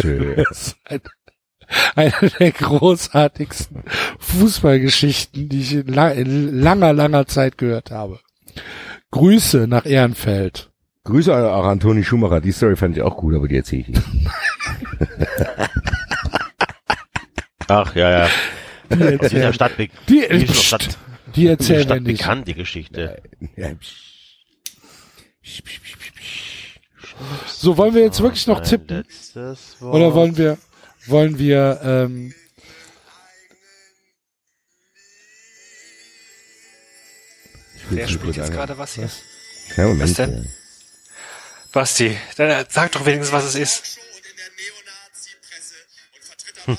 S3: Tschüss. *laughs*
S2: Eine der großartigsten Fußballgeschichten, die ich in, la in langer, langer Zeit gehört habe. Grüße nach Ehrenfeld.
S3: Grüße auch an Toni Schumacher. Die Story fand ich auch gut, aber die erzähle ich nicht. *laughs*
S5: Ach, ja, ja. Aus dieser Stadt,
S2: Die,
S5: die ist doch Stadt,
S2: die
S5: die
S2: erzählen
S5: Stadt
S2: nicht.
S5: bekannt, die Geschichte.
S3: Ja,
S2: So, wollen wir jetzt wirklich noch tippen? Oder wollen wir, wollen wir, ähm,
S4: Wer spielt jetzt gerade was hier?
S3: Ja, Moment.
S4: Was denn? Basti, dann äh, sag doch wenigstens, was es ist. *laughs*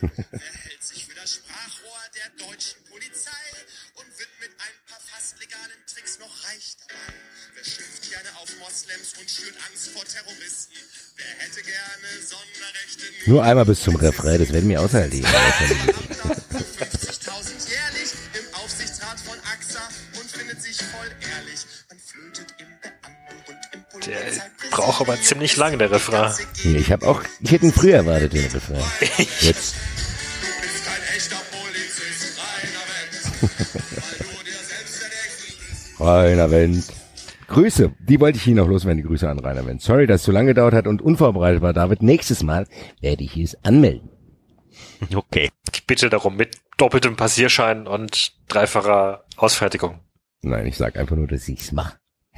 S4: *laughs*
S7: Nur einmal bis zum Refrain, das werden wir aushalten. *laughs*
S9: 50.000 jährlich im Aufsichtsrat von AXA und findet sich voll ehrlich. Man flötet im Beamten- und im
S4: Der braucht aber ziemlich lang, der Refrain.
S7: Ich habe auch, ich hätte ihn früher erwartet, den Refrain. Jetzt.
S9: Du bist kein echter Polizist, reiner Wendt, *laughs*
S3: Grüße, die wollte ich hier noch loswerden, die Grüße an Rainer Wendt. Sorry, dass es so lange gedauert hat und unvorbereitet war, David.
S7: Nächstes Mal werde ich es anmelden. *laughs*
S5: Okay.
S4: Ich bitte darum, mit doppeltem Passierschein und dreifacher Ausfertigung.
S3: Nein, ich sag einfach nur, dass ich
S7: Ich's mach. *laughs*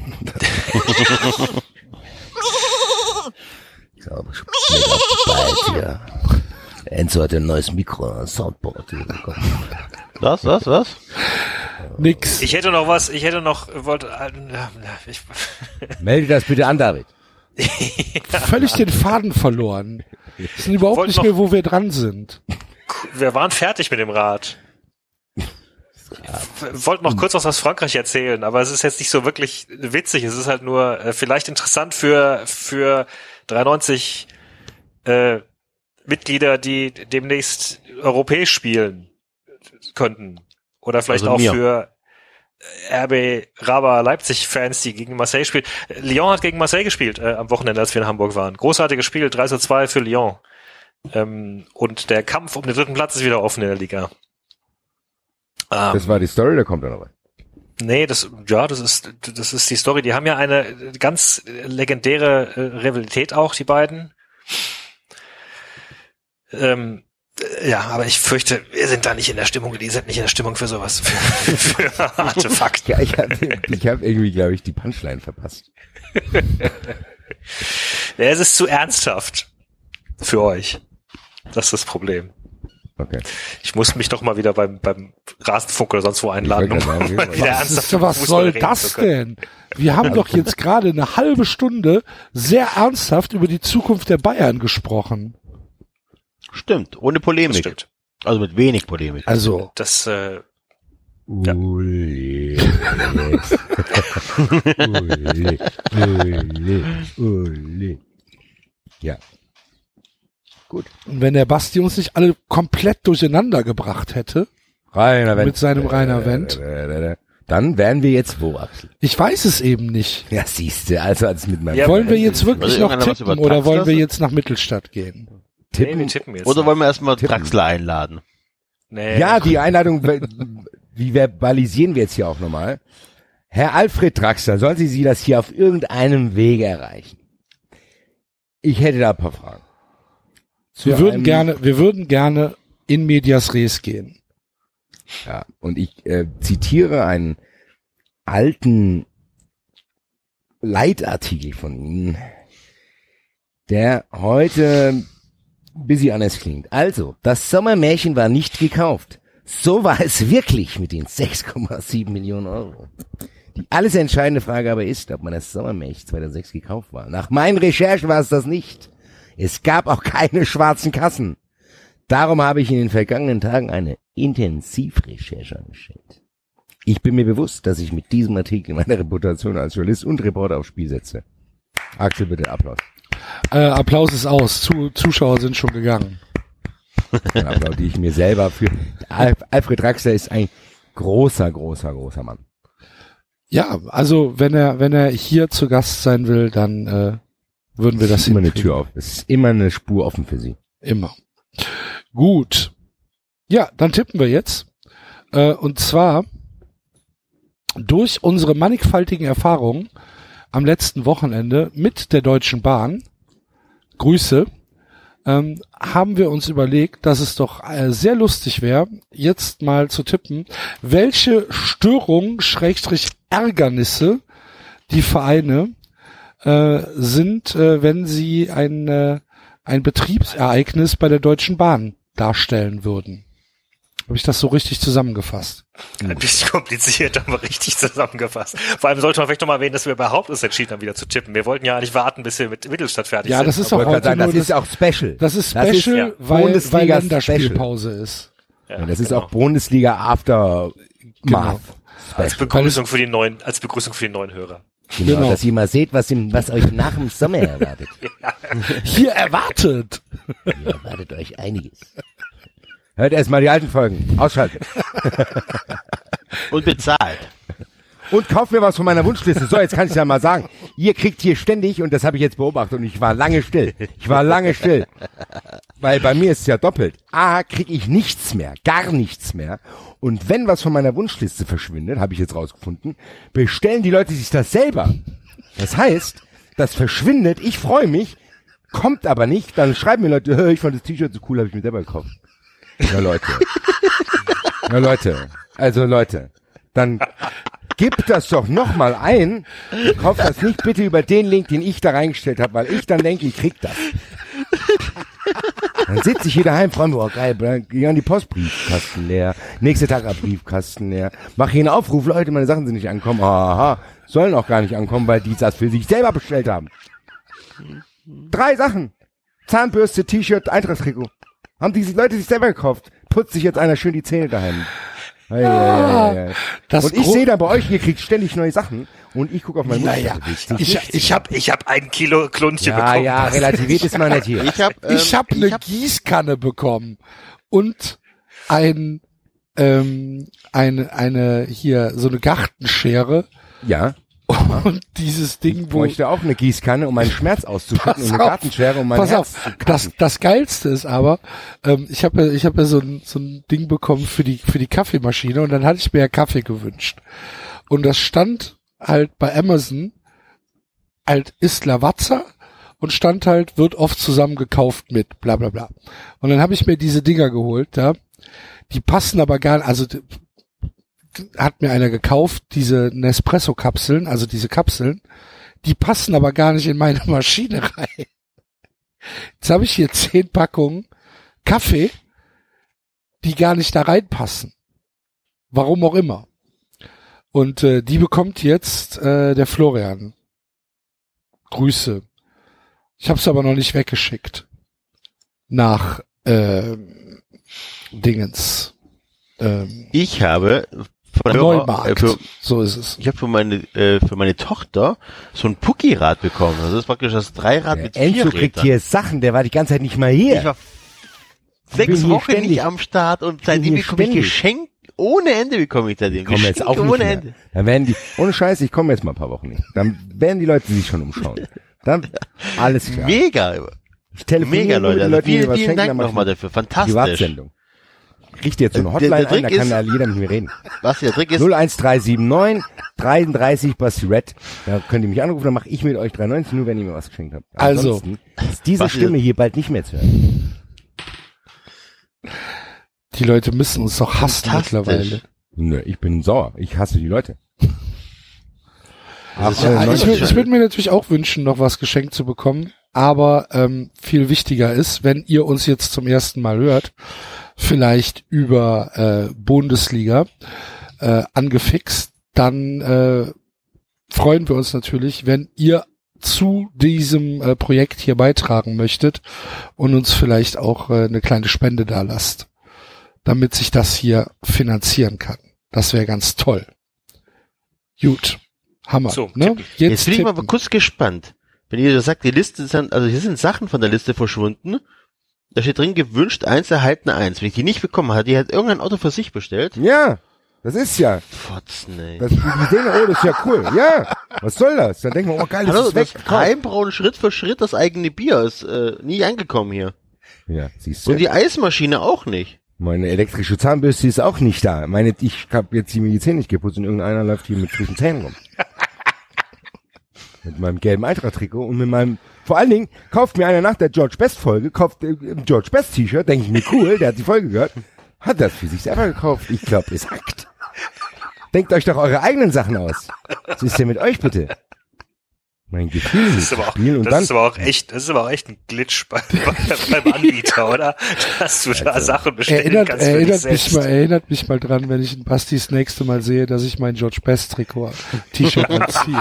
S7: so, mega bald hier. Enzo hat ein neues Mikro, ein Soundboard hier bekommen.
S5: Was, was, was?
S2: nix.
S4: Ich hätte noch was, ich hätte noch, wollte, äh, ich, *laughs*
S7: Melde das bitte an, David.
S2: Völlig den Faden verloren. Wir wissen überhaupt
S4: Wollt
S2: nicht mehr, wo wir dran sind.
S4: wir waren fertig mit dem Rad. Ich wollte noch kurz was aus Frankreich erzählen, aber es ist jetzt nicht so wirklich witzig. Es ist halt nur äh, vielleicht interessant für für 93 äh, Mitglieder, die demnächst europäisch spielen könnten. Oder vielleicht
S5: Also
S4: auch
S5: mir.
S4: für äh, RB Raba Leipzig Fans, die gegen Marseille spielen. Äh, Lyon hat gegen Marseille gespielt äh, am Wochenende, als wir in Hamburg waren. Großartiges Spiel, 3 zu 2 für Lyon. Ähm, und der Kampf um den dritten Platz ist wieder offen in der Liga. Ähm,
S3: Das war die Story, da kommt da noch was.
S4: Nee, das, ja, das ist, das ist die Story. Die haben ja eine ganz legendäre äh, Rivalität auch, die beiden. Ähm, äh, ja, aber ich fürchte, wir sind da nicht in der Stimmung, die sind nicht in der Stimmung für sowas, *laughs* für, für Artefakte.
S3: Ja, ich habe hab irgendwie, glaube ich, die Punchline verpasst. *laughs*
S4: Ja, es ist zu ernsthaft für euch. Das ist das Problem.
S3: Okay.
S4: Ich muss mich doch mal wieder beim, beim Rasenfunk oder sonst wo einladen, um mal
S3: sagen, *laughs*
S4: wieder
S2: Was,
S4: ernsthaft
S2: ist, was soll das denn? Wir haben doch jetzt gerade eine halbe Stunde sehr ernsthaft über die Zukunft der Bayern gesprochen.
S5: Stimmt, ohne Polemik.
S4: stimmt.
S5: Also mit wenig Polemik.
S2: Also,
S4: Das, äh,
S3: Uli. Uli. Uli. Uli. Ja. Gut.
S2: und wenn der Basti uns nicht alle komplett durcheinander gebracht hätte,
S3: Rainer Wendt.
S2: Mit seinem Rainer Wendt.
S3: Dann wären wir jetzt wo, Axel?
S2: ich weiß es eben nicht.
S3: Ja, siehste, also als mit meinem
S4: Ja,
S2: wollen wir jetzt wirklich noch tippen oder wollen wir jetzt nach Mittelstadt gehen?
S4: Nee, wir
S3: tippen.
S4: tippen jetzt.
S5: Oder wollen wir erstmal
S3: Tippen.
S5: Draxler einladen?
S4: nee,
S3: Ja, die Einladung, wie *laughs* verbalisieren wir jetzt hier auch nochmal? Herr Alfred Draxler, sollen Sie Sie das hier auf irgendeinem Wege erreichen? Ich hätte da ein paar Fragen. Zu
S2: Wir würden gerne, wir würden gerne in medias res gehen.
S3: Ja, und ich äh, zitiere einen alten Leitartikel von Ihnen, der heute ein bisschen anders klingt. Also, das Sommermärchen war nicht gekauft. So war es wirklich mit den 6,7 Millionen Euro. Die alles entscheidende Frage aber ist, ob man das Sommermärchen 2006 gekauft war. Nach meinen Recherchen war es das nicht. Es gab auch keine schwarzen Kassen. Darum habe ich in den vergangenen Tagen eine Intensivrecherche angestellt. Ich bin mir bewusst, dass ich mit diesem Artikel meine Reputation als Journalist und Reporter aufs Spiel setze. Axel, bitte Applaus.
S2: Äh, Applaus ist aus. Zu, Zuschauer sind schon gegangen.
S3: Dann applaudiere ich mir selber für. Alf, Alfred Draxler ist ein großer, großer, großer Mann.
S2: Ja, also wenn er, wenn er hier zu Gast sein will, dann äh, würden wir
S3: Es
S2: das
S3: ist immer eine. Tür auf. Es ist immer eine Spur offen für Sie.
S2: Immer. Gut. Ja, dann tippen wir jetzt. Äh, und zwar durch unsere mannigfaltigen Erfahrungen am letzten Wochenende mit der Deutschen Bahn, Grüße, ähm, haben wir uns überlegt, dass es doch äh, sehr lustig wäre, jetzt mal zu tippen, welche Störungen, Schrägstrich Ärgernisse die Vereine äh, sind, äh, wenn sie ein, äh, ein Betriebsereignis bei der Deutschen Bahn darstellen würden. Habe ich das so richtig zusammengefasst?
S4: Ein bisschen kompliziert, *laughs* aber richtig zusammengefasst. Vor allem sollte man vielleicht noch mal erwähnen, dass wir überhaupt uns entschieden haben, wieder zu tippen. Wir wollten ja eigentlich warten, bis wir mit Mittelstadt fertig
S2: Ja,
S4: sind.
S2: das ist auch heute
S3: sagen, das ist auch Special.
S2: das ist
S3: Das ist,
S2: Special,
S4: ja,
S2: weil, weil Länderspielpause ist.
S4: ja,
S3: Ja, das ist
S4: genau.
S3: auch Bundesliga After Math.
S4: als
S3: Special.
S4: Begrüßung für die neuen, als Begrüßung für die neuen Hörer.
S3: Genau,
S2: Genau.
S3: dass ihr mal seht, was, im, was euch nach dem Sommer erwartet. *laughs*
S2: Hier erwartet.
S3: Ihr erwartet euch einiges. Hört erstmal die alten Folgen. Ausschalten. *laughs*
S5: Und bezahlt.
S3: Und kauft mir was von meiner Wunschliste. So, jetzt kann ich ja mal sagen. Ihr kriegt hier ständig, und das habe ich jetzt beobachtet, und ich war lange still. Ich war lange still. Weil bei mir ist es ja doppelt. A, krieg ich nichts mehr, gar nichts mehr. Und wenn was von meiner Wunschliste verschwindet, habe ich jetzt rausgefunden, bestellen die Leute sich das selber. Das heißt, das verschwindet, ich freue mich, kommt aber nicht, dann schreiben mir Leute, "Hä, *laughs* ich fand das T-Shirt so cool, habe ich mir selber gekauft. Ja, Leute. Ja, Leute. Also, Leute. Dann gib das doch nochmal ein. Kauf das nicht bitte über den Link, den ich da reingestellt habe, weil ich dann denke, ich krieg das. Dann sitze ich hier daheim, freue mich, oh geil, dann geh an die Postbriefkasten leer. Nächster Tag ab Briefkasten leer. Mach hier einen Aufruf, Leute, meine Sachen sind nicht angekommen. Aha, sollen auch gar nicht ankommen, weil die das für sich selber bestellt haben. Drei Sachen. Zahnbürste, T-Shirt, Eintrachtstrikot. Haben die Leute sich selber gekauft. Putzt sich jetzt einer schön die Zähne daheim. Ei, ei, ei, ei.
S2: Das
S3: und ich sehe da bei euch, ihr kriegt ständig neue Sachen und ich gucke auf meinen
S2: Naja.
S3: Willst du
S2: ich?
S4: Ich hab, ich hab ein Kilo Klunche
S3: ja,
S4: bekommen.
S3: ja, relativiert ist man nicht hier.
S5: Ich habe ähm,
S2: ich habe eine Gießkanne bekommen und ein ähm, eine eine hier so eine Gartenschere
S3: Ja, *laughs*
S2: und dieses Ding,
S3: ich
S2: wo
S3: bräuchte auch eine Gießkanne, um meinen Schmerz auszuschütten und eine
S2: auf,
S3: Gartenschere, um mein
S2: Pass
S3: Herz
S2: auf, das, das geilste ist aber, ähm, ich habe ja, ich habe ja so ein, so ein Ding bekommen für die für die Kaffeemaschine und dann hatte ich mir ja Kaffee gewünscht. Und das stand halt bei Amazon halt ist Lavazza und stand halt wird oft zusammen gekauft mit bla bla bla. Und dann habe ich mir diese Dinger geholt da die passen aber gar also d- hat mir einer gekauft diese Nespresso Kapseln also diese Kapseln die passen aber gar nicht in meine *laughs* Maschine rein Jetzt habe ich hier zehn Packungen Kaffee die gar nicht da reinpassen. Warum auch immer. Und äh, die bekommt jetzt äh, der Florian. Grüße. Ich habe es aber noch nicht weggeschickt. Nach äh, Dingens. Ähm,
S5: Ich habe Hörer,
S2: Neumarkt.
S5: äh, für,
S2: so ist es.
S5: ich habe für meine äh, für meine Tochter so ein Pucki-Rad bekommen. Das ist praktisch das Dreirad
S3: Der
S5: mit vier
S3: Enzo kriegt
S5: Rädern.
S3: hier Sachen, der war die ganze Zeit nicht mal
S5: Ich
S3: hier.
S5: war
S3: bin
S5: sechs Wochen
S3: ständig.
S5: nicht am Start und seitdem bekomme ich
S3: ständig.
S5: Geschenk ohne Ende bekomme ich seitdem.
S3: Kommen jetzt
S5: Geschenke
S3: auch nicht
S5: ohne
S3: mehr.
S5: Ende.
S3: Dann werden die, ohne Scheiß, ich komme jetzt mal ein paar Wochen nicht. Dann werden die Leute sich schon umschauen. Dann, alles klar.
S5: Mega,
S3: Ich telefoniere
S5: mega Leute.
S3: den
S5: Also vielen, vielen Dank
S3: ich
S5: nochmal dafür. Fantastisch.
S3: Privatsendung. Kriegt ihr jetzt so eine
S5: Der- der
S3: Hotline ein, da kann
S5: ist-
S3: da jeder mit mir reden.
S5: Was der Trick ist,
S3: 01379 33 Basti Red. Da könnt ihr mich anrufen, dann mache ich mit euch 390, nur wenn ihr mir was geschenkt habt.
S2: Also.
S3: Ist diese Stimme hier bald nicht mehr zu hören.
S2: Die Leute müssen uns doch hassen mittlerweile.
S3: Nö, ich bin sauer. Ich hasse die Leute.
S5: Ist
S3: Ach,
S5: ja-
S3: äh,
S2: ich würde ich würd mir natürlich auch wünschen, noch was geschenkt zu bekommen. Aber ähm, viel wichtiger ist, wenn ihr uns jetzt zum ersten Mal hört, vielleicht über äh, Bundesliga äh, angefixt, dann äh, freuen wir uns natürlich, wenn ihr zu diesem äh, Projekt hier beitragen möchtet und uns vielleicht auch äh, eine kleine Spende da lasst, damit sich das hier finanzieren kann. Das wäre ganz toll. Gut. Hammer.
S4: So,
S2: ne?
S4: tippen.
S5: Jetzt bin ich mal
S2: tippen.
S5: kurz gespannt. Wenn ihr sagt, die Liste sind, also hier sind Sachen von der Liste verschwunden. Da steht drin, gewünscht eins, erhalten eins. Wenn ich die nicht bekommen hatte, die hat irgendein Auto für sich bestellt.
S3: Ja, das ist ja.
S5: Fotzen, ey.
S3: Das, die sehen, oh, das ist ja cool. Ja, was soll das? Dann denken wir, oh geil, das
S5: Hallo,
S3: ist weg.
S5: Heimbrauen Schritt für Schritt das eigene Bier ist äh, nie angekommen hier.
S3: Ja, siehst du.
S5: Und die Eismaschine auch nicht.
S3: Meine elektrische Zahnbürste ist auch nicht da. Meine, ich habe jetzt die mir die Zähne nicht geputzt und irgendeiner läuft hier mit frischen Zähnen rum. *laughs* mit meinem gelben Eintracht-Trikot und mit meinem, vor allen Dingen, kauft mir einer nach der George Best Folge, kauft äh, ein George Best T-Shirt, denke ich mir cool, der hat die Folge gehört, hat das für sich selber gekauft. Ich glaube, ist hackt. Denkt euch doch eure eigenen Sachen aus. Was ist denn mit euch bitte? Mein Gefühl
S4: Das ist aber auch,
S3: und
S4: das
S3: dann
S4: ist aber auch echt, das ist aber auch echt ein Glitch bei, *laughs* bei, beim Anbieter, oder? Dass du da Sachen bestellen
S2: Erinnert,
S4: kannst
S2: erinnert mich mal, erinnert mich mal dran, wenn ich ein Basti das nächste Mal sehe, dass ich mein George Best Trikot, T-Shirt anziehe.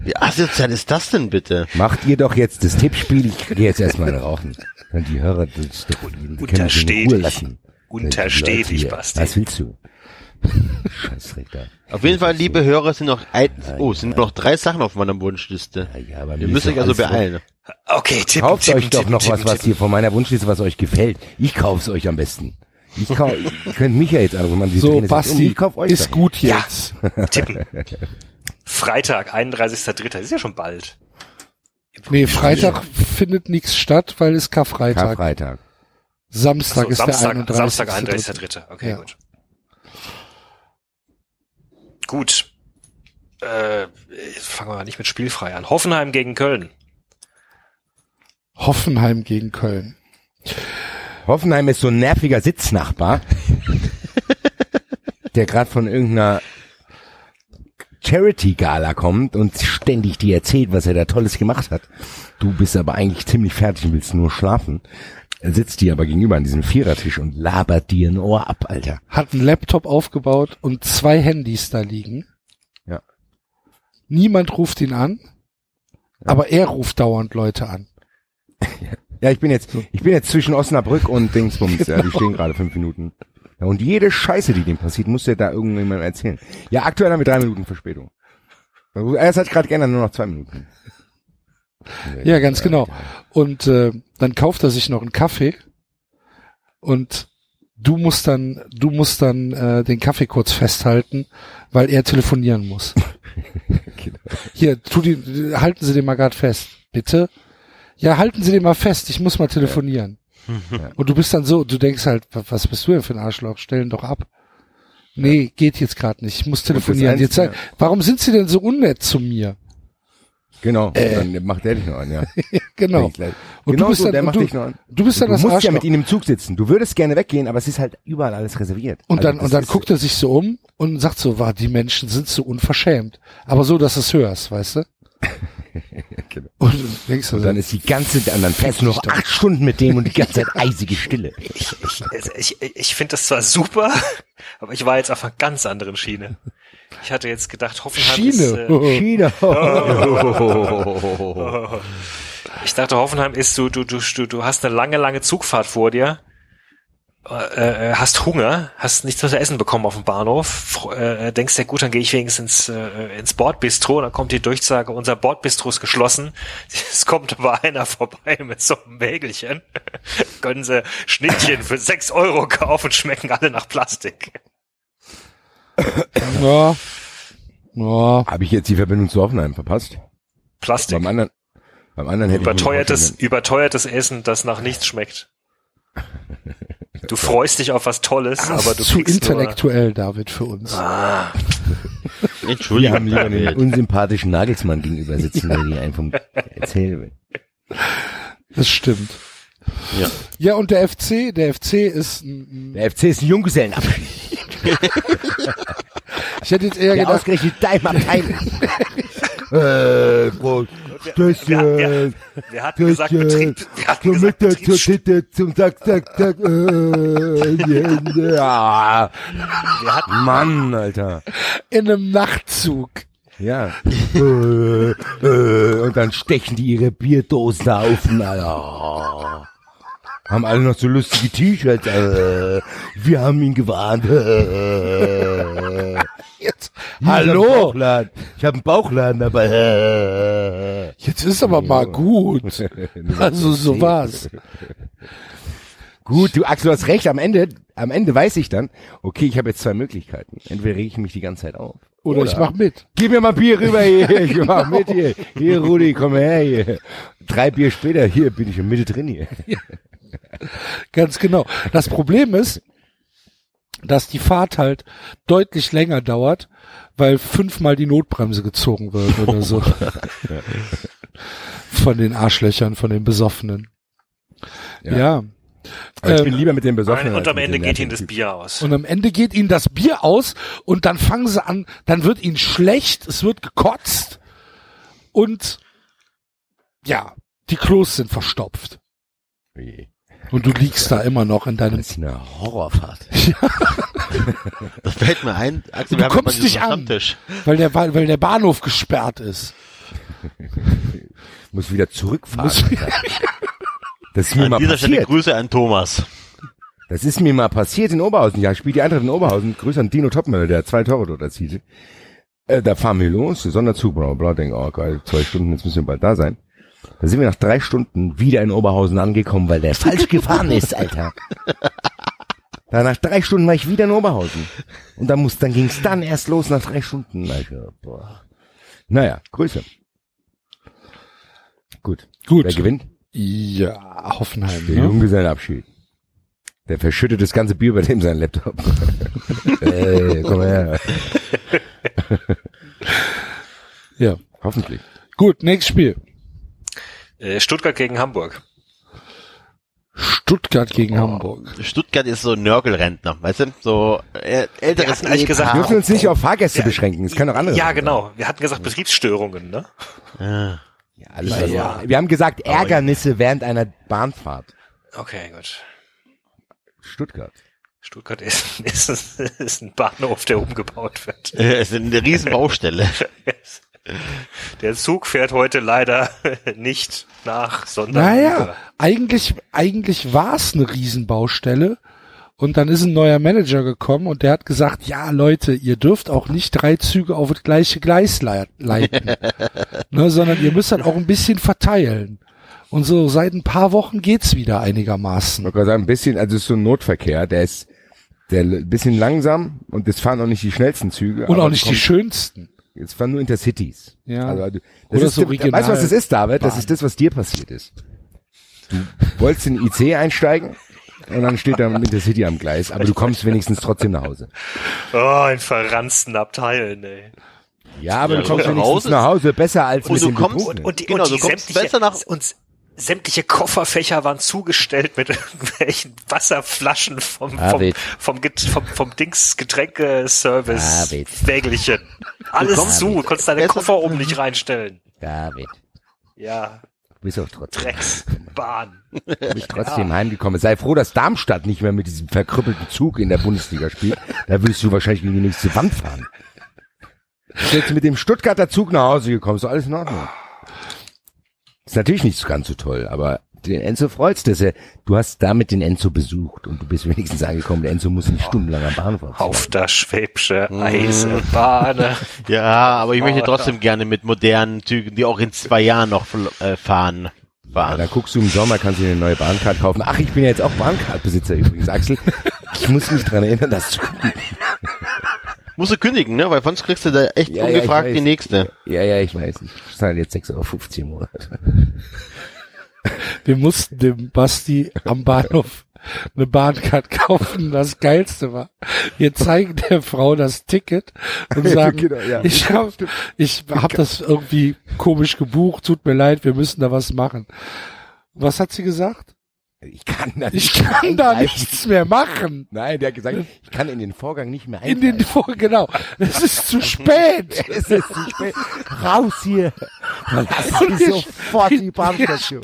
S5: Wie asozial ist das denn bitte?
S3: Macht ihr doch jetzt das Tippspiel, ich gehe jetzt erstmal rauchen. Dann die Hörer, das, das, Ruhe lassen. Hier.
S4: Basti.
S3: Was willst du? *laughs* Scheißrechter.
S5: Auf jeden Fall, liebe Hörer, sind noch ein, oh, sind noch drei Sachen auf meiner Wunschliste.
S3: Ja, ja, aber
S5: Ihr
S3: mir
S5: müsst euch also beeilen.
S4: Okay, tippen,
S3: Kauft
S4: tippen,
S3: euch doch
S4: tippen,
S3: noch
S4: tippen,
S3: was, was hier von meiner Wunschliste, was euch gefällt. Ich kauf's euch am besten. Ich kau *laughs* ihr könnt mich ja jetzt anrufen, man, die
S2: So,
S3: jetzt um,
S2: Basti,
S3: ich kauf euch
S2: ist
S3: das.
S2: gut jetzt.
S4: Tippen. *laughs* Freitag, 31.3. Das ist ja schon bald.
S2: Nee, Freitag findet nichts statt, weil es Karfreitag.
S3: Karfreitag.
S2: Samstag
S4: So,
S2: ist
S4: Samstag,
S2: der 31.
S4: Samstag, 31.3. Okay,
S2: Ja.
S4: gut. Gut. Äh, fangen wir mal nicht mit spielfrei an. Hoffenheim gegen Köln.
S2: Hoffenheim gegen Köln.
S3: Hoffenheim ist so ein nerviger Sitznachbar, *laughs* der gerade von irgendeiner Charity-Gala kommt und ständig dir erzählt, was er da Tolles gemacht hat. Du bist aber eigentlich ziemlich fertig und willst nur schlafen. Er sitzt dir aber gegenüber an diesem Vierertisch und labert dir ein Ohr ab, Alter.
S2: Hat einen Laptop aufgebaut und zwei Handys da liegen.
S3: Ja.
S2: Niemand ruft ihn an, aber er ruft dauernd Leute an. *laughs*
S3: Ja, ich bin jetzt, ich bin jetzt zwischen Osnabrück und Dingsbums. Ja, die stehen gerade fünf Minuten. Ja, und jede Scheiße, die dem passiert, muss der da irgendjemandem erzählen. Ja, aktuell haben wir drei Minuten Verspätung. Es hat gerade geändert, nur noch zwei Minuten.
S2: Ja, ganz genau. Und äh, dann kauft er sich noch einen Kaffee und du musst dann, du musst dann äh, den Kaffee kurz festhalten, weil er telefonieren muss. *laughs* Hier, tu die, halten Sie den mal gerade fest, bitte. Ja, halten Sie den mal fest, ich muss mal telefonieren. Und du bist dann so, du denkst halt, wa- was bist du denn für ein Arschloch? Stellen doch ab. Nee, geht jetzt gerade nicht. Ich muss telefonieren. Jetzt, sag- warum sind Sie denn so unnett zu mir?
S3: Genau, dann macht der dich noch an, ja. *laughs*
S2: Genau.
S3: Gleich-
S2: Und
S3: genau
S2: du bist
S3: so,
S2: dann,
S3: der macht
S2: du,
S3: dich noch an.
S2: du bist dann
S3: du
S2: das
S3: musst
S2: Arschloch.
S3: ja mit ihm im Zug sitzen. Du würdest gerne weggehen, aber es ist halt überall alles reserviert.
S2: Und
S3: Also
S2: dann, und dann guckt er sich so um und sagt so, war, die Menschen sind so unverschämt. Aber so, dass du es hörst, weißt du? *laughs*
S3: Genau.
S2: Und du
S3: Und dann ist die ganze, und dann fährst du noch acht Stunden mit dem und die ganze Zeit *laughs* eisige Stille.
S4: Ich, ich, ich, ich finde das zwar super, *laughs* aber ich war jetzt auf einer ganz anderen Schiene. Ich hatte jetzt gedacht, Hoffenheim
S2: Schiene.
S4: ist... Äh,
S3: China.
S4: ich dachte, Hoffenheim ist, du, du, du, du, du hast eine lange, lange Zugfahrt vor dir, äh, äh, hast Hunger, hast nichts mehr zu essen bekommen auf dem Bahnhof, fr- äh, denkst dir, gut, dann gehe ich wenigstens ins, äh, ins Bordbistro, und dann kommt die Durchsage, unser Bordbistro ist geschlossen. *laughs* Es kommt aber einer vorbei mit so einem Wägelchen. *laughs* Können sie Schnittchen für sechs Euro kaufen, schmecken alle nach Plastik. *laughs*
S2: ja, ja,
S3: Habe ich jetzt die Verbindung zu Hoffenheim verpasst?
S4: Plastik.
S3: Beim anderen, beim anderen hätte
S4: Überteuertes,
S3: ich
S4: überteuertes Essen, das nach nichts schmeckt. *laughs* Du freust dich auf was Tolles,
S2: das
S4: aber du
S2: zu
S4: kriegst nur,
S2: intellektuell, David, für uns.
S4: Ah.
S3: Wir *laughs*
S5: Entschuldigung.
S3: haben lieber einen unsympathischen Nagelsmann gegenüber sitzen, der die einen vom erzählen will.
S2: Das stimmt.
S5: Ja.
S2: Ja, und der FC, der FC ist, ein-
S3: Der FC ist ein Junggesellenabschied.
S2: ich hätte jetzt eher
S3: Der
S2: gedacht,
S3: ausgerechnet deinem Abteil. *laughs* äh, Das,
S4: wir,
S3: äh,
S4: wir, wir hatten gesagt,
S3: das, äh,
S4: Betrieb, wir hatten gesagt,
S3: Mitte, zur
S4: Betriebs,
S3: Titte, zum Zack, Zack, Zack, äh, *laughs* ja.
S4: wir hatten,
S3: Mann, Alter.
S2: in einem Nachtzug.
S3: Ja. äh, äh, und dann stechen die ihre Bierdosen auf. Alter. Haben alle noch so lustige T-Shirts. Äh, wir haben ihn gewarnt.
S2: Jetzt,
S3: ich hab
S2: hallo,
S3: Bauchladen. Ich habe einen Bauchladen dabei. *laughs*
S2: Jetzt ist aber mal gut. *laughs* Also so war's. *laughs*
S3: Gut, du Axel, du hast recht. Am Ende, am Ende weiß ich dann, okay, ich habe jetzt zwei Möglichkeiten. Entweder rege ich mich die ganze Zeit auf.
S2: Oder, ich mach mit.
S3: Gib mir mal Bier rüber hier. Ich mach mit hier. Hier, Rudi, komm her hier. Drei Bier später, hier bin ich im Mitte drin hier.
S2: Ganz genau. Das Problem ist, dass die Fahrt halt deutlich länger dauert, weil fünfmal die Notbremse gezogen wird oder so. *laughs* von den Arschlöchern, von den Besoffenen.
S3: Ja.
S2: Ja.
S3: Aber ich
S2: Ähm,
S3: bin lieber mit den Besoffenen.
S4: und am Ende geht ihnen das Bier aus.
S2: Und am Ende geht ihnen das Bier aus und dann fangen sie an, dann wird ihnen schlecht, es wird gekotzt und ja, die Klos sind verstopft.
S3: Typen.
S2: Und du liegst da immer noch in deinem
S3: Das ist eine Horrorfahrt. *laughs* *laughs*
S5: Das fällt mir ein. Axel,
S2: Du
S5: wir haben
S2: kommst nicht an. Weil der, weil der Bahnhof gesperrt ist. *laughs*
S3: Muss wieder zurückfahren.
S2: Muss-.
S3: Das ist mir
S5: An
S3: mal
S5: dieser Stelle
S3: passiert.
S5: Grüße an Thomas.
S3: Das ist mir mal passiert in Oberhausen. Ja, spielt die Eintracht in Oberhausen. Grüße an Dino Topmüller, der zwei Tore dort erzielte. Äh, da fahren wir los, Sonderzug, bla, bla, denken, oh geil, zwei Stunden, jetzt müssen wir bald da sein. Da sind wir nach drei Stunden wieder in Oberhausen angekommen, weil der falsch gefahren ist, Alter. Da nach drei Stunden war ich wieder in Oberhausen. Und dann muss, dann ging's dann erst los nach drei Stunden, Alter. Boah. Naja, Grüße. Gut.
S2: Gut.
S3: Wer gewinnt?
S2: Ja, Hoffenheim.
S3: Der
S2: Ne?
S3: Junggesellenabschied. Der verschüttet das ganze Bier über dem seinen Laptop. *laughs* Ey, komm her.
S2: Ja.
S3: Hoffentlich.
S2: Gut, nächstes Spiel.
S4: Äh, Stuttgart gegen Hamburg.
S2: Stuttgart gegen Hamburg.
S5: Stuttgart ist so ein Nörgelrentner, weißt du? So äh, älteres
S4: hatten eigentlich gesagt,
S3: Wir dürfen uns nicht auf Fahrgäste beschränken. Es kann auch andere
S4: Ja,
S3: sein.
S4: genau. Wir hatten gesagt Betriebsstörungen, ne?
S5: Ja.
S3: Ja, alles was Wir haben gesagt Ärgernisse während einer Bahnfahrt.
S4: Okay, gut.
S3: Stuttgart.
S4: Stuttgart ist, *laughs* ist, ist ein Bahnhof, der umgebaut wird.
S5: Äh, Es ist eine riesen Baustelle. *laughs*
S4: Der Zug fährt heute leider *laughs* nicht nach, sondern
S2: Naja, eigentlich, eigentlich war es eine Riesenbaustelle. Und dann ist ein neuer Manager gekommen und der hat gesagt, ja Leute, ihr dürft auch nicht drei Züge auf das gleiche Gleis lei- leiten, *laughs* ne, sondern ihr müsst dann auch ein bisschen verteilen. Und so seit ein paar Wochen geht's wieder
S3: Ich
S2: einigermaßen.
S3: gerade sagen, ein bisschen, also es ist so ein Notverkehr, der ist der ein bisschen langsam und es fahren auch nicht die schnellsten Züge.
S2: Und
S3: aber
S2: auch nicht die schönsten.
S3: Es fahren nur Intercities.
S2: Ja.
S3: Also, das
S2: Oder
S3: ist,
S2: so
S3: Weißt du, was das ist, David? Das ist das, was dir passiert ist. Du wolltest in den IC einsteigen und dann steht da ein Intercity am Gleis, aber du kommst wenigstens trotzdem nach Hause.
S4: Oh, in verranzten Abteilen, ey.
S3: Ja, aber
S5: Ja,
S3: du kommst
S5: nach
S3: wenigstens
S5: Hause
S3: nach Hause besser als
S5: Und
S3: mit
S5: du
S3: dem
S5: kommst-
S3: Betrunkenen.
S4: Und die,
S5: Genau,
S4: und die
S5: du kommst besser nach-
S4: und sämtliche Kofferfächer waren zugestellt mit *laughs* irgendwelchen Wasserflaschen vom, vom,
S7: David.
S4: vom, vom, vom Dings Getränkeservice.
S7: David.
S4: Wägelchen. Alles
S5: kommst-
S4: zu, du konntest deine Koffer oben nicht reinstellen.
S7: David,
S4: Ja,
S7: du bist auch trotzdem,
S4: Drecksbahn. *laughs*
S7: du bist trotzdem heimgekommen. Sei froh, dass Darmstadt nicht mehr mit diesem verkrüppelten Zug in der Bundesliga spielt. Da würdest du wahrscheinlich gegen die nächste Wand fahren. Du bist jetzt mit dem Stuttgarter Zug nach Hause gekommen, ist doch alles in Ordnung. Ist natürlich nicht ganz so toll, aber den Enzo freut's, dass er, du hast damit den Enzo besucht und du bist wenigstens angekommen. Der Enzo muss nicht stundenlang am Bahnhof
S4: Auf der Schwäbsche Eisenbahn. *laughs*
S5: Ja, aber ich möchte trotzdem gerne mit modernen Zügen, die auch in zwei Jahren noch äh, fahren.
S3: Ja,
S5: fahren.
S3: da guckst du im Sommer, kannst du dir eine neue Bahncard kaufen. Ach, ich bin ja jetzt auch Bahncard-Besitzer übrigens, Axel. Ich muss mich dran erinnern, das zu gucken.
S5: Musst du kündigen, ne? Weil sonst kriegst du da echt
S3: Ja, ja,
S5: ungefragt
S3: ich
S5: die nächste.
S3: Ja, ja, ich weiß. Ich zahle jetzt 6,50 Euro im Monat.
S2: Wir mussten dem Basti am Bahnhof eine Bahncard kaufen. Das Geilste war, wir zeigen der Frau das Ticket und *laughs* sagen,
S3: Genau, ja.
S2: ich habe ich hab das irgendwie komisch gebucht, tut mir leid, wir müssen da was machen. Was hat sie gesagt?
S3: Ich kann da
S2: Ich
S3: nicht
S2: kann da nichts mehr machen.
S3: Nein, der hat gesagt, ich kann in den Vorgang nicht mehr
S2: In
S3: eingreifen.
S2: den Vor genau. Es ist zu *laughs* spät.
S3: es ist zu spät. Raus hier.
S2: Wir-
S3: sofort die Bahnstation.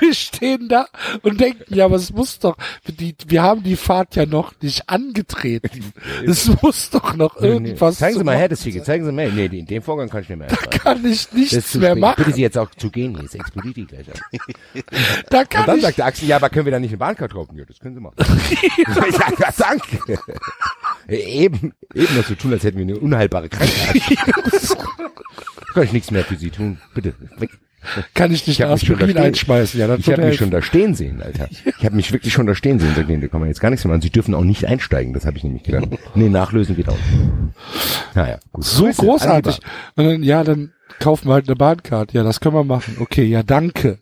S2: Wir stehen da und denken, ja, aber es muss doch, die, wir haben die Fahrt ja noch nicht angetreten. *laughs* Es muss doch noch irgendwas.
S3: Zeigen Sie
S2: zu
S3: mal her
S2: machen
S3: das Ticket. Zeigen Sie mal. Nee, in dem Vorgang kann ich nicht mehr eingreifen.
S2: kann ich nichts
S3: zu
S2: mehr
S3: spät. Ich bitte
S2: machen.
S3: Sie jetzt auch zu gehen. Jetzt explodiert die gleich. *laughs*
S2: Da
S3: Und
S2: kann
S3: dann
S2: ich,
S3: sagt der Axel, ja, aber können wir da nicht eine Bahncard kaufen? Ja, das können Sie machen. *laughs* ich sag, ja, danke. Eben, eben noch so tun, als hätten wir eine unheilbare Krankheit. kann ich nichts mehr für Sie tun. Bitte, weg.
S2: Kann ich nicht
S3: Ich
S2: Aspirin einschmeißen. Ja,
S3: Ich habe mich schon da stehen sehen, Alter. Ich habe mich wirklich schon da stehen sehen. Sag, nee, da kann man jetzt gar nichts mehr machen. Sie dürfen auch nicht einsteigen, das habe ich nämlich gedacht. Nee, nachlösen geht auch nicht. Naja, gut.
S2: so
S3: Grüße,
S2: großartig. Und dann, ja, dann kaufen wir halt eine Bahncard. Ja, das können wir machen. Okay, ja, danke.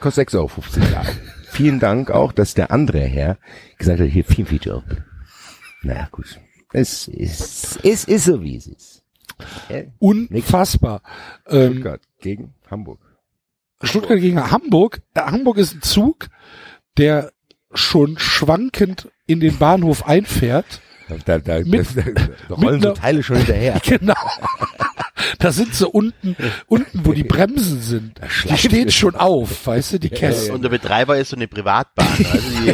S3: Kostet 6,50 Euro. Ja. Vielen Dank auch, dass der andere Herr gesagt hat, hier, viel, viel Job. Naja, gut. Es ist, es ist so, wie es ist. Äh,
S2: Unfassbar. Ähm,
S3: Stuttgart gegen Hamburg.
S2: Stuttgart gegen Hamburg. Äh, Hamburg ist ein Zug, der schon schwankend in den Bahnhof einfährt.
S3: Da, da,
S2: Mit-
S3: da, da rollen so Teile schon hinterher. *laughs*
S2: Genau. Da sind sie unten, unten, wo die Bremsen sind. Die stehen schon auf, weißt du, die Kästen.
S5: Und der Betreiber ist so eine Privatbahn. *laughs* Also die, äh,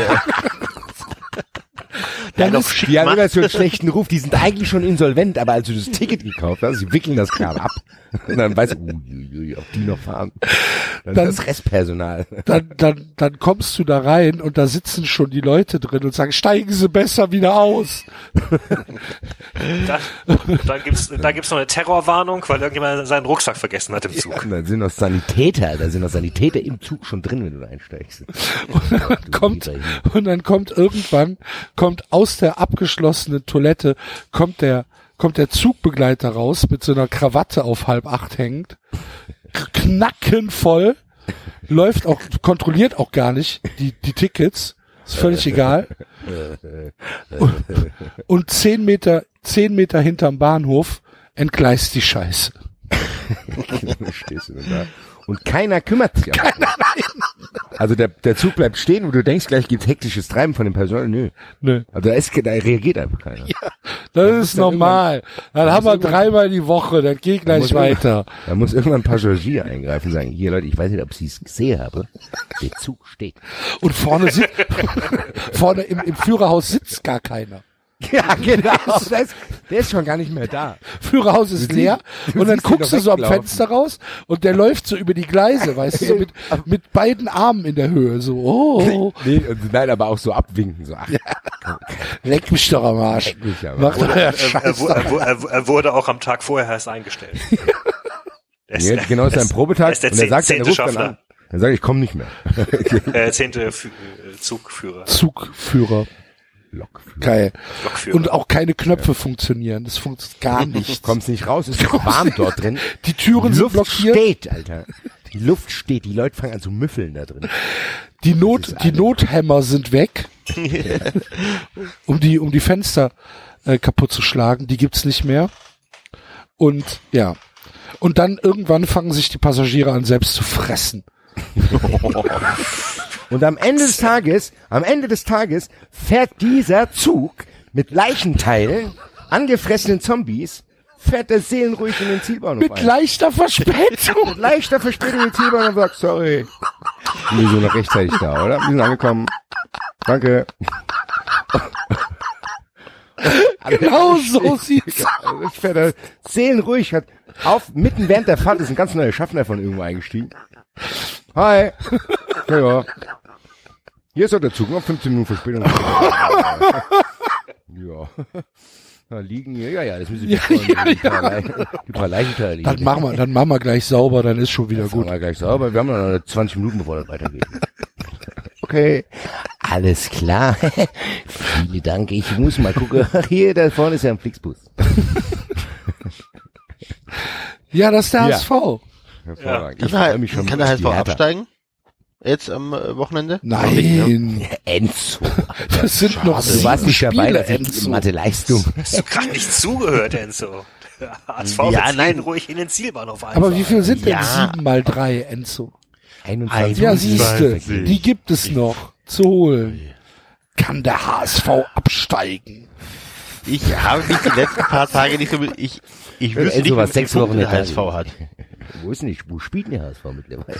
S5: der hat
S2: Dann
S5: doch
S2: ist,
S5: schick
S3: Die haben immer so einen schlechten Ruf, die sind eigentlich schon insolvent, aber als du das Ticket gekauft hast, sie wickeln das Kram ab. Und *laughs* dann weißt du, uiuiui, ob die noch fahren. Dann,
S2: Dann-
S3: ist das Restpersonal. *laughs*
S2: dann, dann, dann kommst du da rein und da sitzen schon die Leute drin und sagen, steigen Sie besser wieder aus. *laughs*
S4: Da, da gibt's, da gibt's noch eine Terrorwarnung, weil irgendjemand seinen Rucksack vergessen hat im Zug.
S3: Und dann sind noch Sanitäter, da sind noch Sanitäter im Zug schon drin, wenn du da einsteigst.
S2: Und dann kommt, und dann kommt irgendwann, kommt aus der abgeschlossenen Toilette, kommt der, kommt der Zugbegleiter raus mit so einer Krawatte auf halb acht hängend, knackenvoll, läuft auch, kontrolliert auch gar nicht die, die Tickets, ist völlig egal. Und, und zehn Meter, zehn Meter hinterm Bahnhof entgleist die Scheiße. *laughs*
S3: Und keiner kümmert sich. *laughs* Keiner, Also der, der Zug bleibt stehen und du denkst, gleich gibt's hektisches Treiben von dem Personal. Nö.
S2: Nö.
S3: Also da, ist, da reagiert einfach keiner.
S2: Das ist
S3: dann
S2: normal. Dann haben wir dreimal die Woche, das geht gleich
S3: muss
S2: weiter.
S3: Da muss irgendwann ein Passagier eingreifen und sagen, hier Leute, ich weiß nicht, ob ich es gesehen habe. Der Zug steht.
S2: Und vorne sitzt, *laughs* vorne im, im Führerhaus sitzt gar keiner. *laughs*
S3: Ja, genau. Der ist, der ist schon gar nicht mehr da.
S2: Führerhaus ist leer
S3: du
S2: und dann guckst du so am. Fenster raus und der läuft so über die Gleise, weißt du, so mit, *laughs* mit beiden Armen in der Höhe, so, oh,
S3: Nee, und nein, aber auch so abwinken, so, ach,
S2: leck mich doch am Arsch.
S3: mich aber.
S2: Mach doch ja
S4: Er, er, er, wu- er, wu- er wurde auch am Tag vorher erst eingestellt. *laughs* Er ist-
S3: Nee, genau ist sein Probetag
S4: er ist der
S3: und er sagt, er
S4: zehnte
S3: ruft dann
S4: Schaffner.
S3: an. Dann sage ich, komm nicht mehr.
S4: Äh, zehnte äh, Zugführer.
S2: Zugführer.
S3: Lokführer.
S2: Geil.
S4: Lokführer.
S2: Und auch keine Knöpfe funktionieren. Das funktioniert gar nicht.
S3: Kommst nicht raus, es ist warm *laughs* dort drin.
S2: Die Türen
S3: Die
S2: sind
S3: Luft
S2: blockiert.
S3: steht, Alter. Die Luft steht, die Leute fangen an zu müffeln da drin.
S2: Die Not, die. Nothämmer sind weg, *laughs* um die, um die Fenster äh, kaputt zu schlagen. Die gibt's nicht mehr. Und ja. Und dann irgendwann fangen sich die Passagiere an, selbst zu fressen. *laughs*
S3: Und am Ende des Tages, am Ende des Tages fährt dieser Zug mit Leichenteilen, angefressenen Zombies, fährt der seelenruhig in den Zielbahnhof
S2: Mit
S3: ein.
S2: leichter Verspätung.
S3: Mit leichter Verspätung in den Zielbahnhof und sagt, sorry. Wir sind noch rechtzeitig da, oder? Wir sind angekommen. Danke. *laughs*
S2: genau so *laughs* sieht's
S3: Also das fährt er seelenruhig, hat auf, mitten während der Fahrt ist ein ganz neuer Schaffner von irgendwo eingestiegen. Hi. Ja, ja. Hier ist doch der Zug, noch 15 Minuten Verspätung. *laughs* ja. Da liegen hier, ja, ja, das müssen wir
S2: Ja, ja,
S3: die, paar die paar Leichenteile liegen.
S2: Dann machen wir, dann machen wir gleich sauber, dann ist schon wieder
S3: Gut.
S2: gut.
S3: Wir gleich sauber. Wir haben noch 20 Minuten, bevor das weitergeht. *laughs* Okay. Alles klar. Vielen Dank. Ich muss mal gucken. Hier, da vorne ist ja ein Flixbus.
S2: Ja, das ist der
S3: Ja.
S2: HSV.
S3: Hervorragend.
S5: Kann
S3: Ich freue
S5: der,
S3: mich schon
S5: kann der HSV absteigen? Jetzt am äh, Wochenende?
S2: Nein, *laughs*
S3: Enzo.
S2: das sind noch
S3: Du
S2: sieben
S3: warst nicht dabei,
S2: Spiele,
S3: dass ich
S2: Enzo.
S3: Mathe-Leistung.
S4: Hast du gerade nicht zugehört, Enzo? *laughs* HSV
S5: Ja, nein.
S4: ruhig in den Zielbahnhof einfach.
S2: Aber wie viel sind denn
S5: Ja.
S2: sieben mal drei, Enzo?
S3: 21.
S2: Ja, siehste,
S5: 21.
S2: die gibt es noch zu holen. Kann der HSV absteigen?
S5: Ich habe mich die letzten paar Tage nicht so mit, ich, ich wüsste
S3: Enzo
S5: nicht, wie
S3: sechs Wochen
S5: der HSV hat. *laughs*
S3: Wo ist denn die, wo spielt denn der HSV mittlerweile?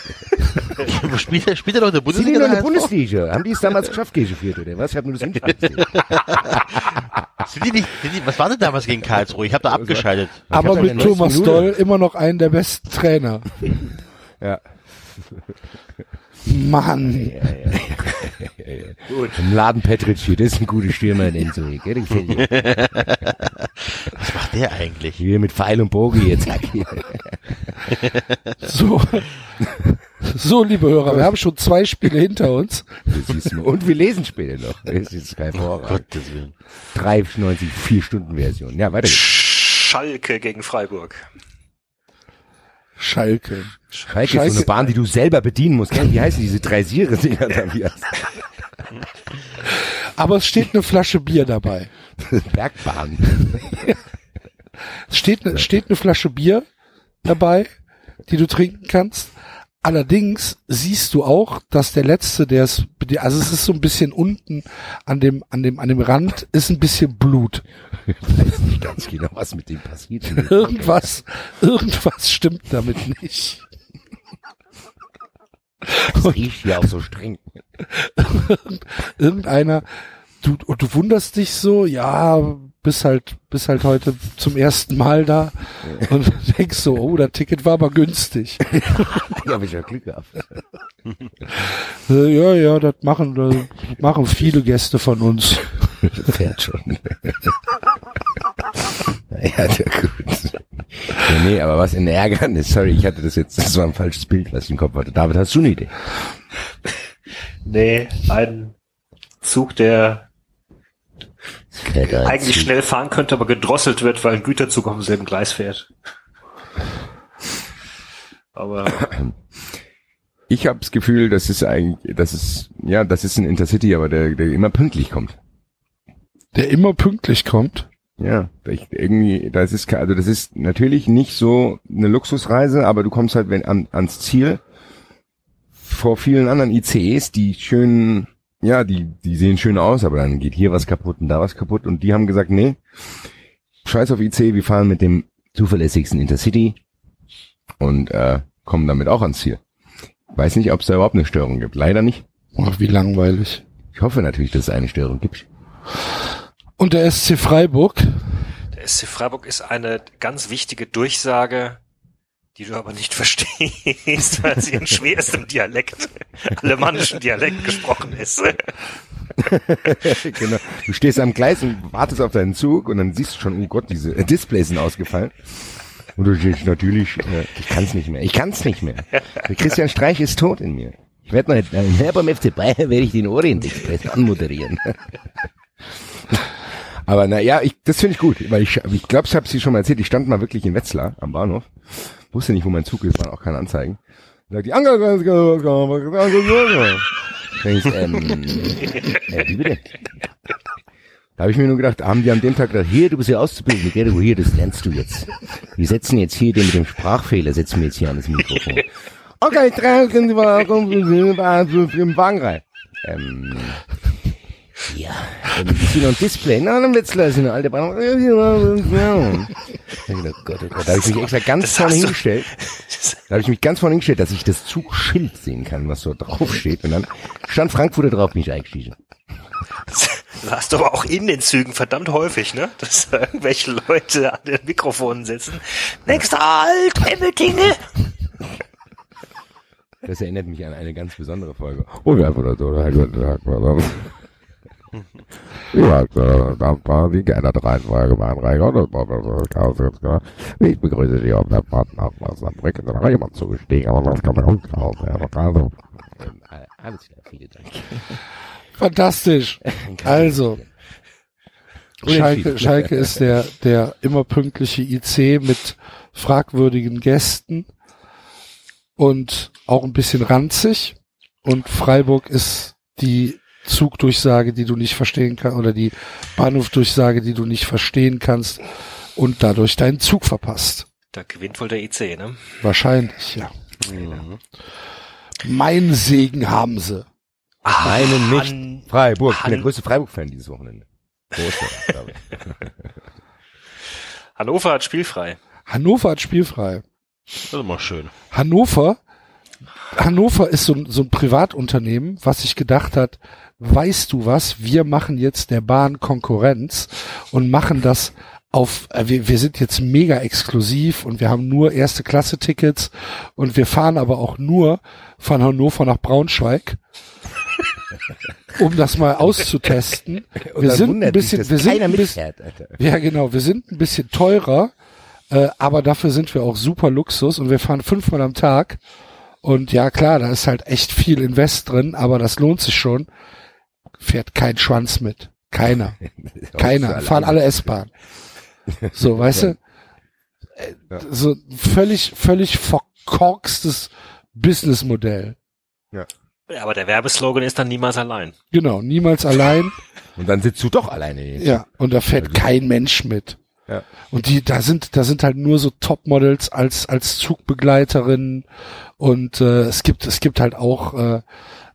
S3: *laughs*
S5: Wo spielt er, spielt er noch in der
S3: Sind die
S5: Bundesliga?
S3: noch in der
S5: der?
S3: Bundesliga? Haben die es damals geschafft, geführt oder was? Ich habe nur das Hinspiel gesehen. *laughs*
S5: Sind die nicht, sind die, was war denn damals gegen Karlsruhe? Ich habe da abgeschaltet.
S2: Aber mit
S3: der
S2: Thomas Doll immer noch einen der besten Trainer.
S3: Ja. *laughs*
S2: Mann.
S3: Im Laden Petric hier, das ist ein guter Stürmer in Enzo. hier, gell? Der gefällt mir.
S5: Was macht der eigentlich?
S3: Hier mit Pfeil und Bogen. Hier. *laughs*
S2: So. So, liebe Hörer, wir haben schon zwei Spiele hinter uns.
S3: Und wir lesen später noch. Das ist kein Vorrat.
S5: Gottes Willen.
S3: 3,90, 4 Stunden Version. Ja, weiter geht's.
S4: Schalke gegen Freiburg.
S2: Schalke.
S3: Schalke ist so
S2: Schalke-
S3: eine Bahn, die du selber bedienen musst. Wie heißen diese drei Siere-Dinger da? Wie *laughs*
S2: Aber es steht eine Flasche Bier dabei. *laughs*
S3: Bergbahn. *laughs*
S2: Es steht, steht eine Flasche Bier dabei, die du trinken kannst. Allerdings siehst du auch, dass der letzte, der ist, also es ist so ein bisschen unten an dem, an dem, an dem Rand ist ein bisschen Blut.
S3: Ich weiß nicht ganz genau, was mit dem passiert. *laughs*
S2: Irgendwas, irgendwas stimmt damit nicht.
S3: Das riecht ja auch so streng.
S2: Irgendeiner, du, und du wunderst dich so, ja, bist halt, bist halt heute zum ersten Mal da und *laughs* denkst so, oh, das Ticket war aber günstig. *laughs*
S3: Ja, hab ich ja Glück gehabt.
S2: Äh, Ja, ja, das machen, das machen viele Gäste von uns.
S3: Fährt schon. *laughs* ja, der gut. Ja, nee, aber was in Ärgernis, sorry, ich hatte das jetzt, das war ein falsches Bild, was ich im Kopf hatte. David, hast du eine Idee?
S4: Nee, ein Zug, der eigentlich schnell fahren könnte, aber gedrosselt wird, weil ein Güterzug auf demselben Gleis fährt. Aber
S3: Ich habe das Gefühl, das ist eigentlich, das ist, ja, das ist ein Intercity, aber der, der immer pünktlich kommt.
S2: Der immer pünktlich kommt.
S3: Ja, ich, irgendwie, das ist, also das ist natürlich nicht so eine Luxusreise, aber du kommst halt wenn, an, ans Ziel vor vielen anderen ICEs, die schön, ja, die, die sehen schön aus, aber dann geht hier was kaputt und da was kaputt und die haben gesagt, nee, scheiß auf ICE, wir fahren mit dem zuverlässigsten Intercity und äh, kommen damit auch ans Ziel. Weiß nicht, ob es da überhaupt eine Störung gibt. Leider nicht.
S2: Ach, wie langweilig.
S3: Ich hoffe natürlich, dass es eine Störung gibt.
S2: Und der SC Freiburg,
S4: der SC Freiburg ist eine ganz wichtige Durchsage, die du aber nicht *laughs* verstehst, weil sie in schwerstem Dialekt, alemannischen Dialekt gesprochen ist. *laughs*
S3: genau. Du stehst am Gleis und wartest auf deinen Zug und dann siehst du schon, oh Gott, diese äh, Displays sind ausgefallen. Und du stehst natürlich, äh, ich kann's nicht mehr, ich kann's nicht mehr. Der Christian Streich ist tot in mir. Ich werde noch, äh, beim FC Bayern werde ich den Orient Express anmoderieren. *laughs* Aber na ja, ich, das finde ich gut, weil ich, ich glaube, ich habe sie schon mal erzählt. Ich stand mal wirklich in Wetzlar am Bahnhof, wusste nicht, wo mein Zug ist, waren auch keine Anzeigen. Sagt die Angel, denkst, ähm, äh, wie bitte? Da habe ich mir nur gedacht, haben die an dem Tag gedacht, hier, du bist ja Auszubildende, gell, hier, das lernst du jetzt. Wir setzen jetzt hier den mit dem Sprachfehler, setzen wir jetzt hier an das Mikrofon. Okay, drei, Sie mal im Wagen rein. Ähm, Ja, ist noch ein Display. Na, dann wird's gleich eine alte Bahn. Oh Gott, oh Gott. Da habe ich mich extra ganz
S4: Das
S3: vorne hingestellt. *laughs* Da habe ich mich ganz vorne hingestellt, dass ich das Zugschild sehen kann, was so drauf steht. Und dann stand Frankfurter drauf, bin ich eingestiegen.
S4: Das hast du aber auch in den Zügen verdammt häufig, ne? Dass da irgendwelche Leute an den Mikrofonen sitzen. Nächster Halt, Emmetinge!
S3: Das erinnert mich an eine ganz besondere Folge. Oh, ja, oder so, oder guten Tag, oder? Ja, äh, das war die geänderte Reihenfolge mein war das Chaos. Ich begrüße Sie auf der Fahrt nach Osnabrück. Ist noch jemand zugestiegen, aber das kann man uns raus. Also, alles klar, vielen Dank.
S2: Fantastisch. *laughs* Also, Schalke, Schalke ist der, der immer pünktliche IC mit fragwürdigen Gästen und auch ein bisschen ranzig. Und Freiburg ist die Zugdurchsage, die du nicht verstehen kannst, oder die Bahnhofdurchsage, die du nicht verstehen kannst und dadurch deinen Zug verpasst.
S4: Da gewinnt wohl der IC, ne?
S2: Wahrscheinlich, ja. Mein Segen haben sie.
S3: Meinen nicht.
S4: Han-
S3: Freiburg. Ich bin der
S4: Han-
S3: größte Freiburg-Fan dieses Wochenende. Großer, *laughs* glaube ich.
S4: Hannover hat spielfrei.
S2: Hannover hat spielfrei.
S5: Das ist immer schön.
S2: Hannover, Hannover ist so, ein- so ein Privatunternehmen, was sich gedacht hat, weißt du was, wir machen jetzt der Bahn Konkurrenz und machen das auf, äh, wir, wir sind jetzt mega exklusiv und wir haben nur erste Klasse Tickets und wir fahren aber auch nur von Hannover nach Braunschweig, um das mal auszutesten. *laughs* Wir sind ein bisschen, wir sind ein bisschen, ja, genau. Wir sind ein bisschen teurer, äh, aber dafür sind wir auch super Luxus und wir fahren fünfmal am Tag. Und ja, klar, da ist halt echt viel Invest drin, aber das lohnt sich schon. Fährt kein Schwanz mit. Keiner. *laughs* Keiner. Fahren alle S-Bahn. *laughs* So, weißt du? Äh, So völlig, völlig verkorkstes Businessmodell.
S4: Ja, aber der Werbeslogan ist dann niemals allein.
S2: Genau, niemals allein. *laughs*
S3: Und dann sitzt du doch alleine. jetzt.
S2: Ja, und da fährt kein Mensch mit.
S3: Ja.
S2: Und die, da sind, da sind halt nur so Topmodels als, als Zugbegleiterinnen und äh, es gibt, es gibt halt auch äh,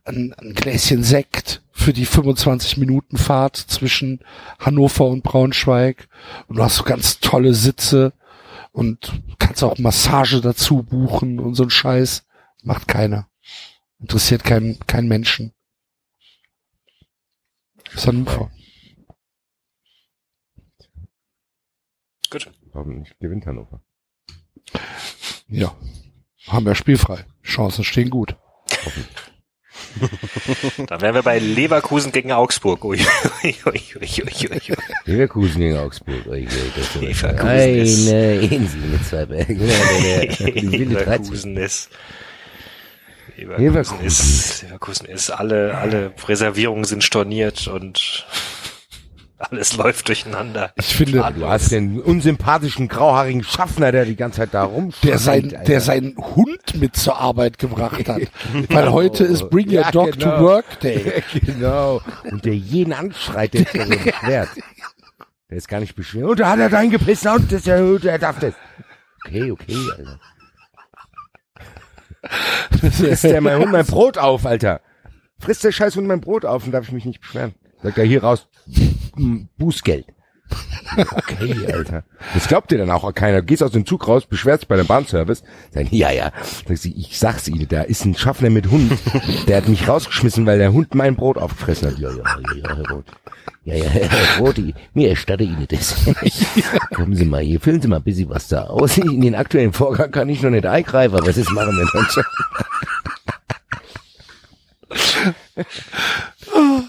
S2: ein, ein Gläschen Sekt für die 25 Minuten Fahrt zwischen Hannover und Braunschweig und du hast so ganz tolle Sitze und kannst auch Massage dazu buchen und so ein Scheiß. Macht keiner. Interessiert keinen keinen Menschen. Das ist Hannover.
S4: Gut.
S3: Warum nicht gewinnt Hannover?
S2: Ja. Haben wir spielfrei. Chancen stehen gut. *laughs*
S4: Dann wären wir bei Leverkusen gegen Augsburg. Ui, ui, ui, ui, ui, ui.
S3: Leverkusen gegen Augsburg. Ui, ui, das
S4: Leverkusen
S3: eine
S4: ist-
S3: Insel mit zwei Bergen. Ja, der- der- die wilde 13.
S4: Leverkusen ist Leverkusen,
S3: Leverkusen.
S4: ist Leverkusen ist alle alle Reservierungen sind storniert und alles läuft durcheinander.
S2: Ich finde,
S3: du hast den unsympathischen grauhaarigen Schaffner, der die ganze Zeit da rum
S2: der sein, der seinen Hund mit zur Arbeit gebracht hat. *laughs* Weil heute ist Bring Your
S3: Ja,
S2: Dog
S3: genau.
S2: to Work Day. *laughs*
S3: genau. Und der jeden anschreit, der sich darüber beschwert. Der ist gar nicht beschwert. Und da hat er dein gepisst und das ist ja, der darf das. Okay, okay, Alter. Frisst der mein Hund mein Brot auf, Alter. Frisst der scheiß Hund mein Brot auf und darf ich mich nicht beschweren. Sagt er hier raus, m, Bußgeld. Okay, Alter. Das glaubt dir dann auch keiner. Du gehst aus dem Zug raus, beschwerst dich bei dem Bahnservice. Sagen, ja, ja. Sagst du, ich sag's Ihnen, da ist ein Schaffner mit Hund. Der hat mich rausgeschmissen, weil der Hund mein Brot aufgefressen hat. Ja, ja, ja, ja, Herr Roth. Ja, ja, Herr Roth, ich- mir erstatte Ihnen das. Kommen Sie mal hier, füllen Sie mal ein bisschen was da aus. In den aktuellen Vorgang kann ich noch nicht eingreifen, aber das machen wir dann schon. *laughs*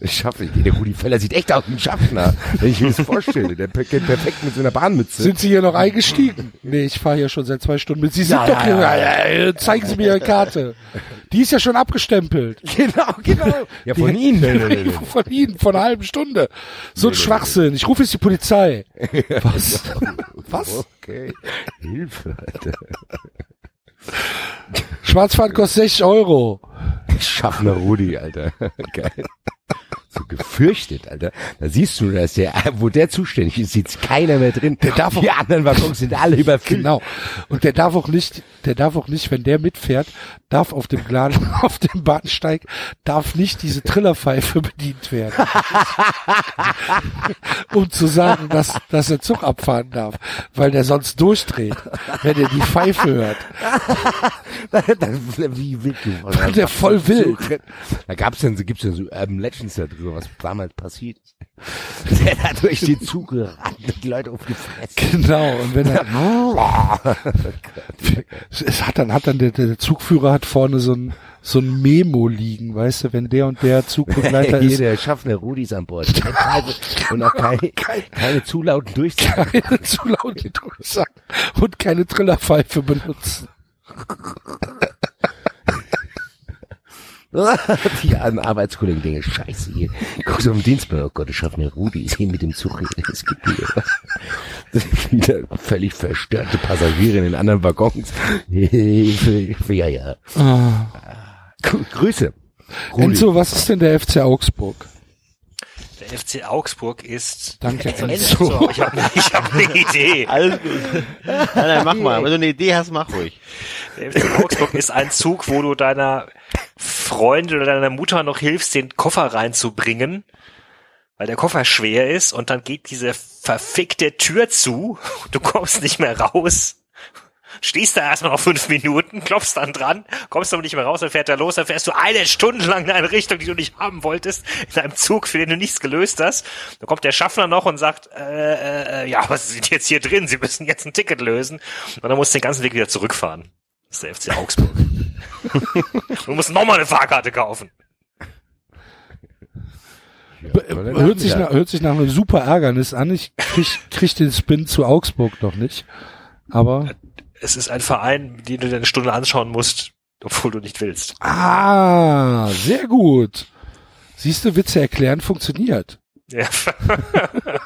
S3: Das schaffe ich. Der Rudi Völler sieht echt aus wie ein Schaffner, wenn ich mir das vorstelle. Der geht perfekt mit so einer Bahnmütze.
S2: Sind Sie hier noch eingestiegen? Nee, ich fahre hier schon seit zwei Stunden mit. Sie sind
S3: Ja,
S2: doch hier.
S3: ja,
S2: Ja, ja, zeigen Sie mir Ihre Karte. Die ist ja schon abgestempelt.
S3: Genau, genau. Ja, von
S2: Die-
S3: Ihnen. Nee, nee, nee.
S2: Von Ihnen, von einer halben Stunde. So ein Schwachsinn. Ich rufe jetzt die Polizei. *laughs* Was? *laughs* Was?
S3: Okay. Hilfe, Alter.
S2: Schwarzfahren kostet 60 Euro.
S3: Schaffner Rudi, Alter. *laughs* Geil. Gefürchtet, Alter. Da siehst du, dass der, wo der zuständig ist, sitzt keiner mehr drin. Der darf Die anderen Waggons sind alle *laughs* überfüllt.
S2: Genau. Und der darf auch nicht, der darf auch nicht, wenn der mitfährt, darf auf dem Plan, *laughs* auf dem Bahnsteig, darf nicht diese Trillerpfeife bedient werden. *laughs* um zu sagen, dass, dass der Zug abfahren darf. Weil der sonst durchdreht, wenn er die Pfeife hört.
S3: Wie wild du.
S2: Weil der voll wild.
S3: Da gab's dann, so gibt's ja so Urban Legends darüber, was damals passiert ist. *laughs* Der da durch den Zug gerannt und die Leute aufgefressen.
S2: Genau. Und wenn er, *laughs* es hat dann, hat dann der, der Zugführer hat vorne so ein, so ein Memo liegen, weißt du, wenn der und der Zugbegleiter *laughs*
S3: Hier,
S2: ist.
S3: der Schaffner Rudis an Bord. Und auch keine, keine zu lauten Durchsagen.
S2: keine zu laute Durchsagen und keine Trillerpfeife benutzen. *laughs*
S3: Die armen Arbeitskollegen denken, scheiße, hier, guck so im Dienstplan, oh Gott, der Schaffner Rudi ist hier mit dem Zug, es gibt hier wieder völlig verstörte Passagiere in den anderen Waggons. ja, ja. Gr- Grüße. Rudi.
S2: Enzo, was ist denn der FC Augsburg?
S4: Der FC Augsburg ist.
S2: Danke, *laughs*
S4: Enzo,
S2: Enzo.
S4: ich habe ich hab eine Idee. *laughs*
S5: Alles gut. Nein, nein, mach mal. Wenn du eine Idee hast, mach ruhig.
S4: Der FC Augsburg ist ein Zug, wo du deiner Freundin oder deiner Mutter noch hilfst, den Koffer reinzubringen, weil der Koffer schwer ist und dann geht diese verfickte Tür zu, du kommst nicht mehr raus. Stehst da erstmal noch fünf Minuten, klopfst dann dran, kommst aber nicht mehr raus, dann fährt er los, dann fährst du eine Stunde lang in eine Richtung, die du nicht haben wolltest, in einem Zug, für den du nichts gelöst hast. Dann kommt der Schaffner noch und sagt, äh, äh, ja, was sind jetzt hier drin? Sie müssen jetzt ein Ticket lösen. Und dann musst du den ganzen Weg wieder zurückfahren. Das ist der FC Augsburg. *laughs* du musst nochmal eine Fahrkarte kaufen.
S2: Hört sich, nach, hört sich nach einem super Ärgernis an. Ich krieg, krieg den Spin zu Augsburg noch nicht. Aber,
S4: Es ist ein Verein, den du dir eine Stunde anschauen musst, obwohl du nicht willst.
S2: ah, sehr gut. Siehst du, Witze erklären funktioniert.
S4: Ja. *laughs*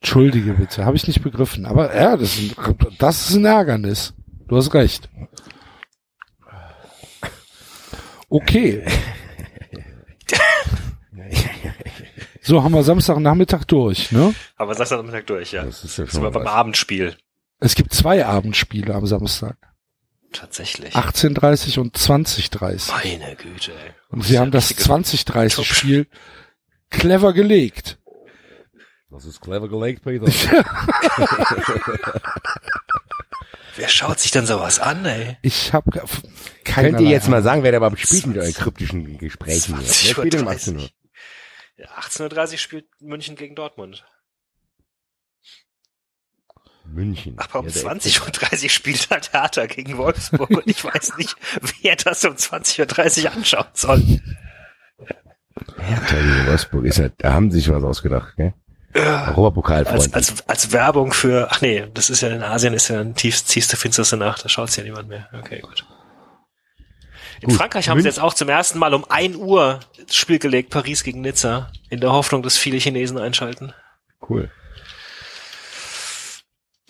S2: Entschuldige bitte, habe ich nicht begriffen. Aber ja, das ist, ein, das ist ein Ärgernis. Du hast recht. Okay. *laughs* So haben wir Samstagnachmittag durch, ne?
S4: Aber sag's am Mittag durch, ja.
S3: Das ist ja
S4: Sind wir
S3: schon
S4: beim. Abendspiel.
S2: Es gibt zwei Abendspiele am Samstag.
S4: Tatsächlich.
S2: 18.30 und 20.30.
S4: Meine Güte, ey.
S2: Und sie haben das 20.30 Spiel clever gelegt.
S3: Das ist clever gelegt, Peter. *laughs*
S4: Wer schaut sich denn sowas an, ey?
S2: Ich habe keine
S3: Könnt ihr jetzt mal sagen, wer da überhaupt spielt mit euren kryptischen Gesprächen? Wer
S4: 20.30
S3: spielt um 18 Uhr?
S4: Ja, 18.30 Uhr spielt München gegen Dortmund.
S3: München.
S4: Aber um
S3: Ja, der
S4: 20.30 Uhr spielt halt Hertha gegen Wolfsburg und ich weiß nicht, *laughs* wer das um 20.30 Uhr anschauen soll.
S3: Hertha gegen Wolfsburg ist halt, da haben sie sich was ausgedacht, gell? Europapokalfreund.
S4: Als, als, als Werbung für, ach nee, das ist ja in Asien, ist ja ein tiefst, tiefste, finsterste Nacht, da schaut's ja niemand mehr. Okay, gut. In
S3: Gut,
S4: Frankreich haben sie
S3: München-
S4: jetzt auch zum ersten Mal um 1 Uhr das Spiel gelegt, Paris gegen Nizza, in der Hoffnung, dass viele Chinesen einschalten.
S3: cool.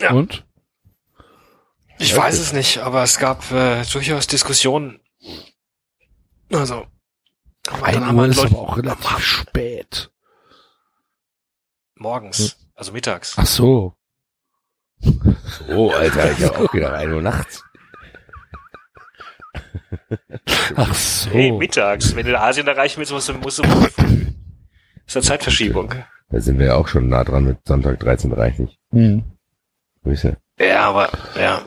S4: Ja.
S2: Und?
S4: Ich weiß es nicht, aber es gab äh, durchaus Diskussionen. Also, aber dann
S2: 1
S4: haben
S2: Uhr
S4: halt
S2: ist
S4: Leute
S2: aber auch relativ spät.
S4: morgens, also mittags.
S2: Ach so.
S3: Oh, Alter, ich hab auch gedacht, 1 Uhr nachts.
S2: Ach so.
S4: Hey, mittags. Wenn du Asien erreichen willst, musst du, musst du früh. ist eine Zeitverschiebung.
S3: Da sind wir ja auch schon nah dran mit Sonntag 13.30
S2: Hm.
S3: Grüße.
S4: Ja, aber, ja.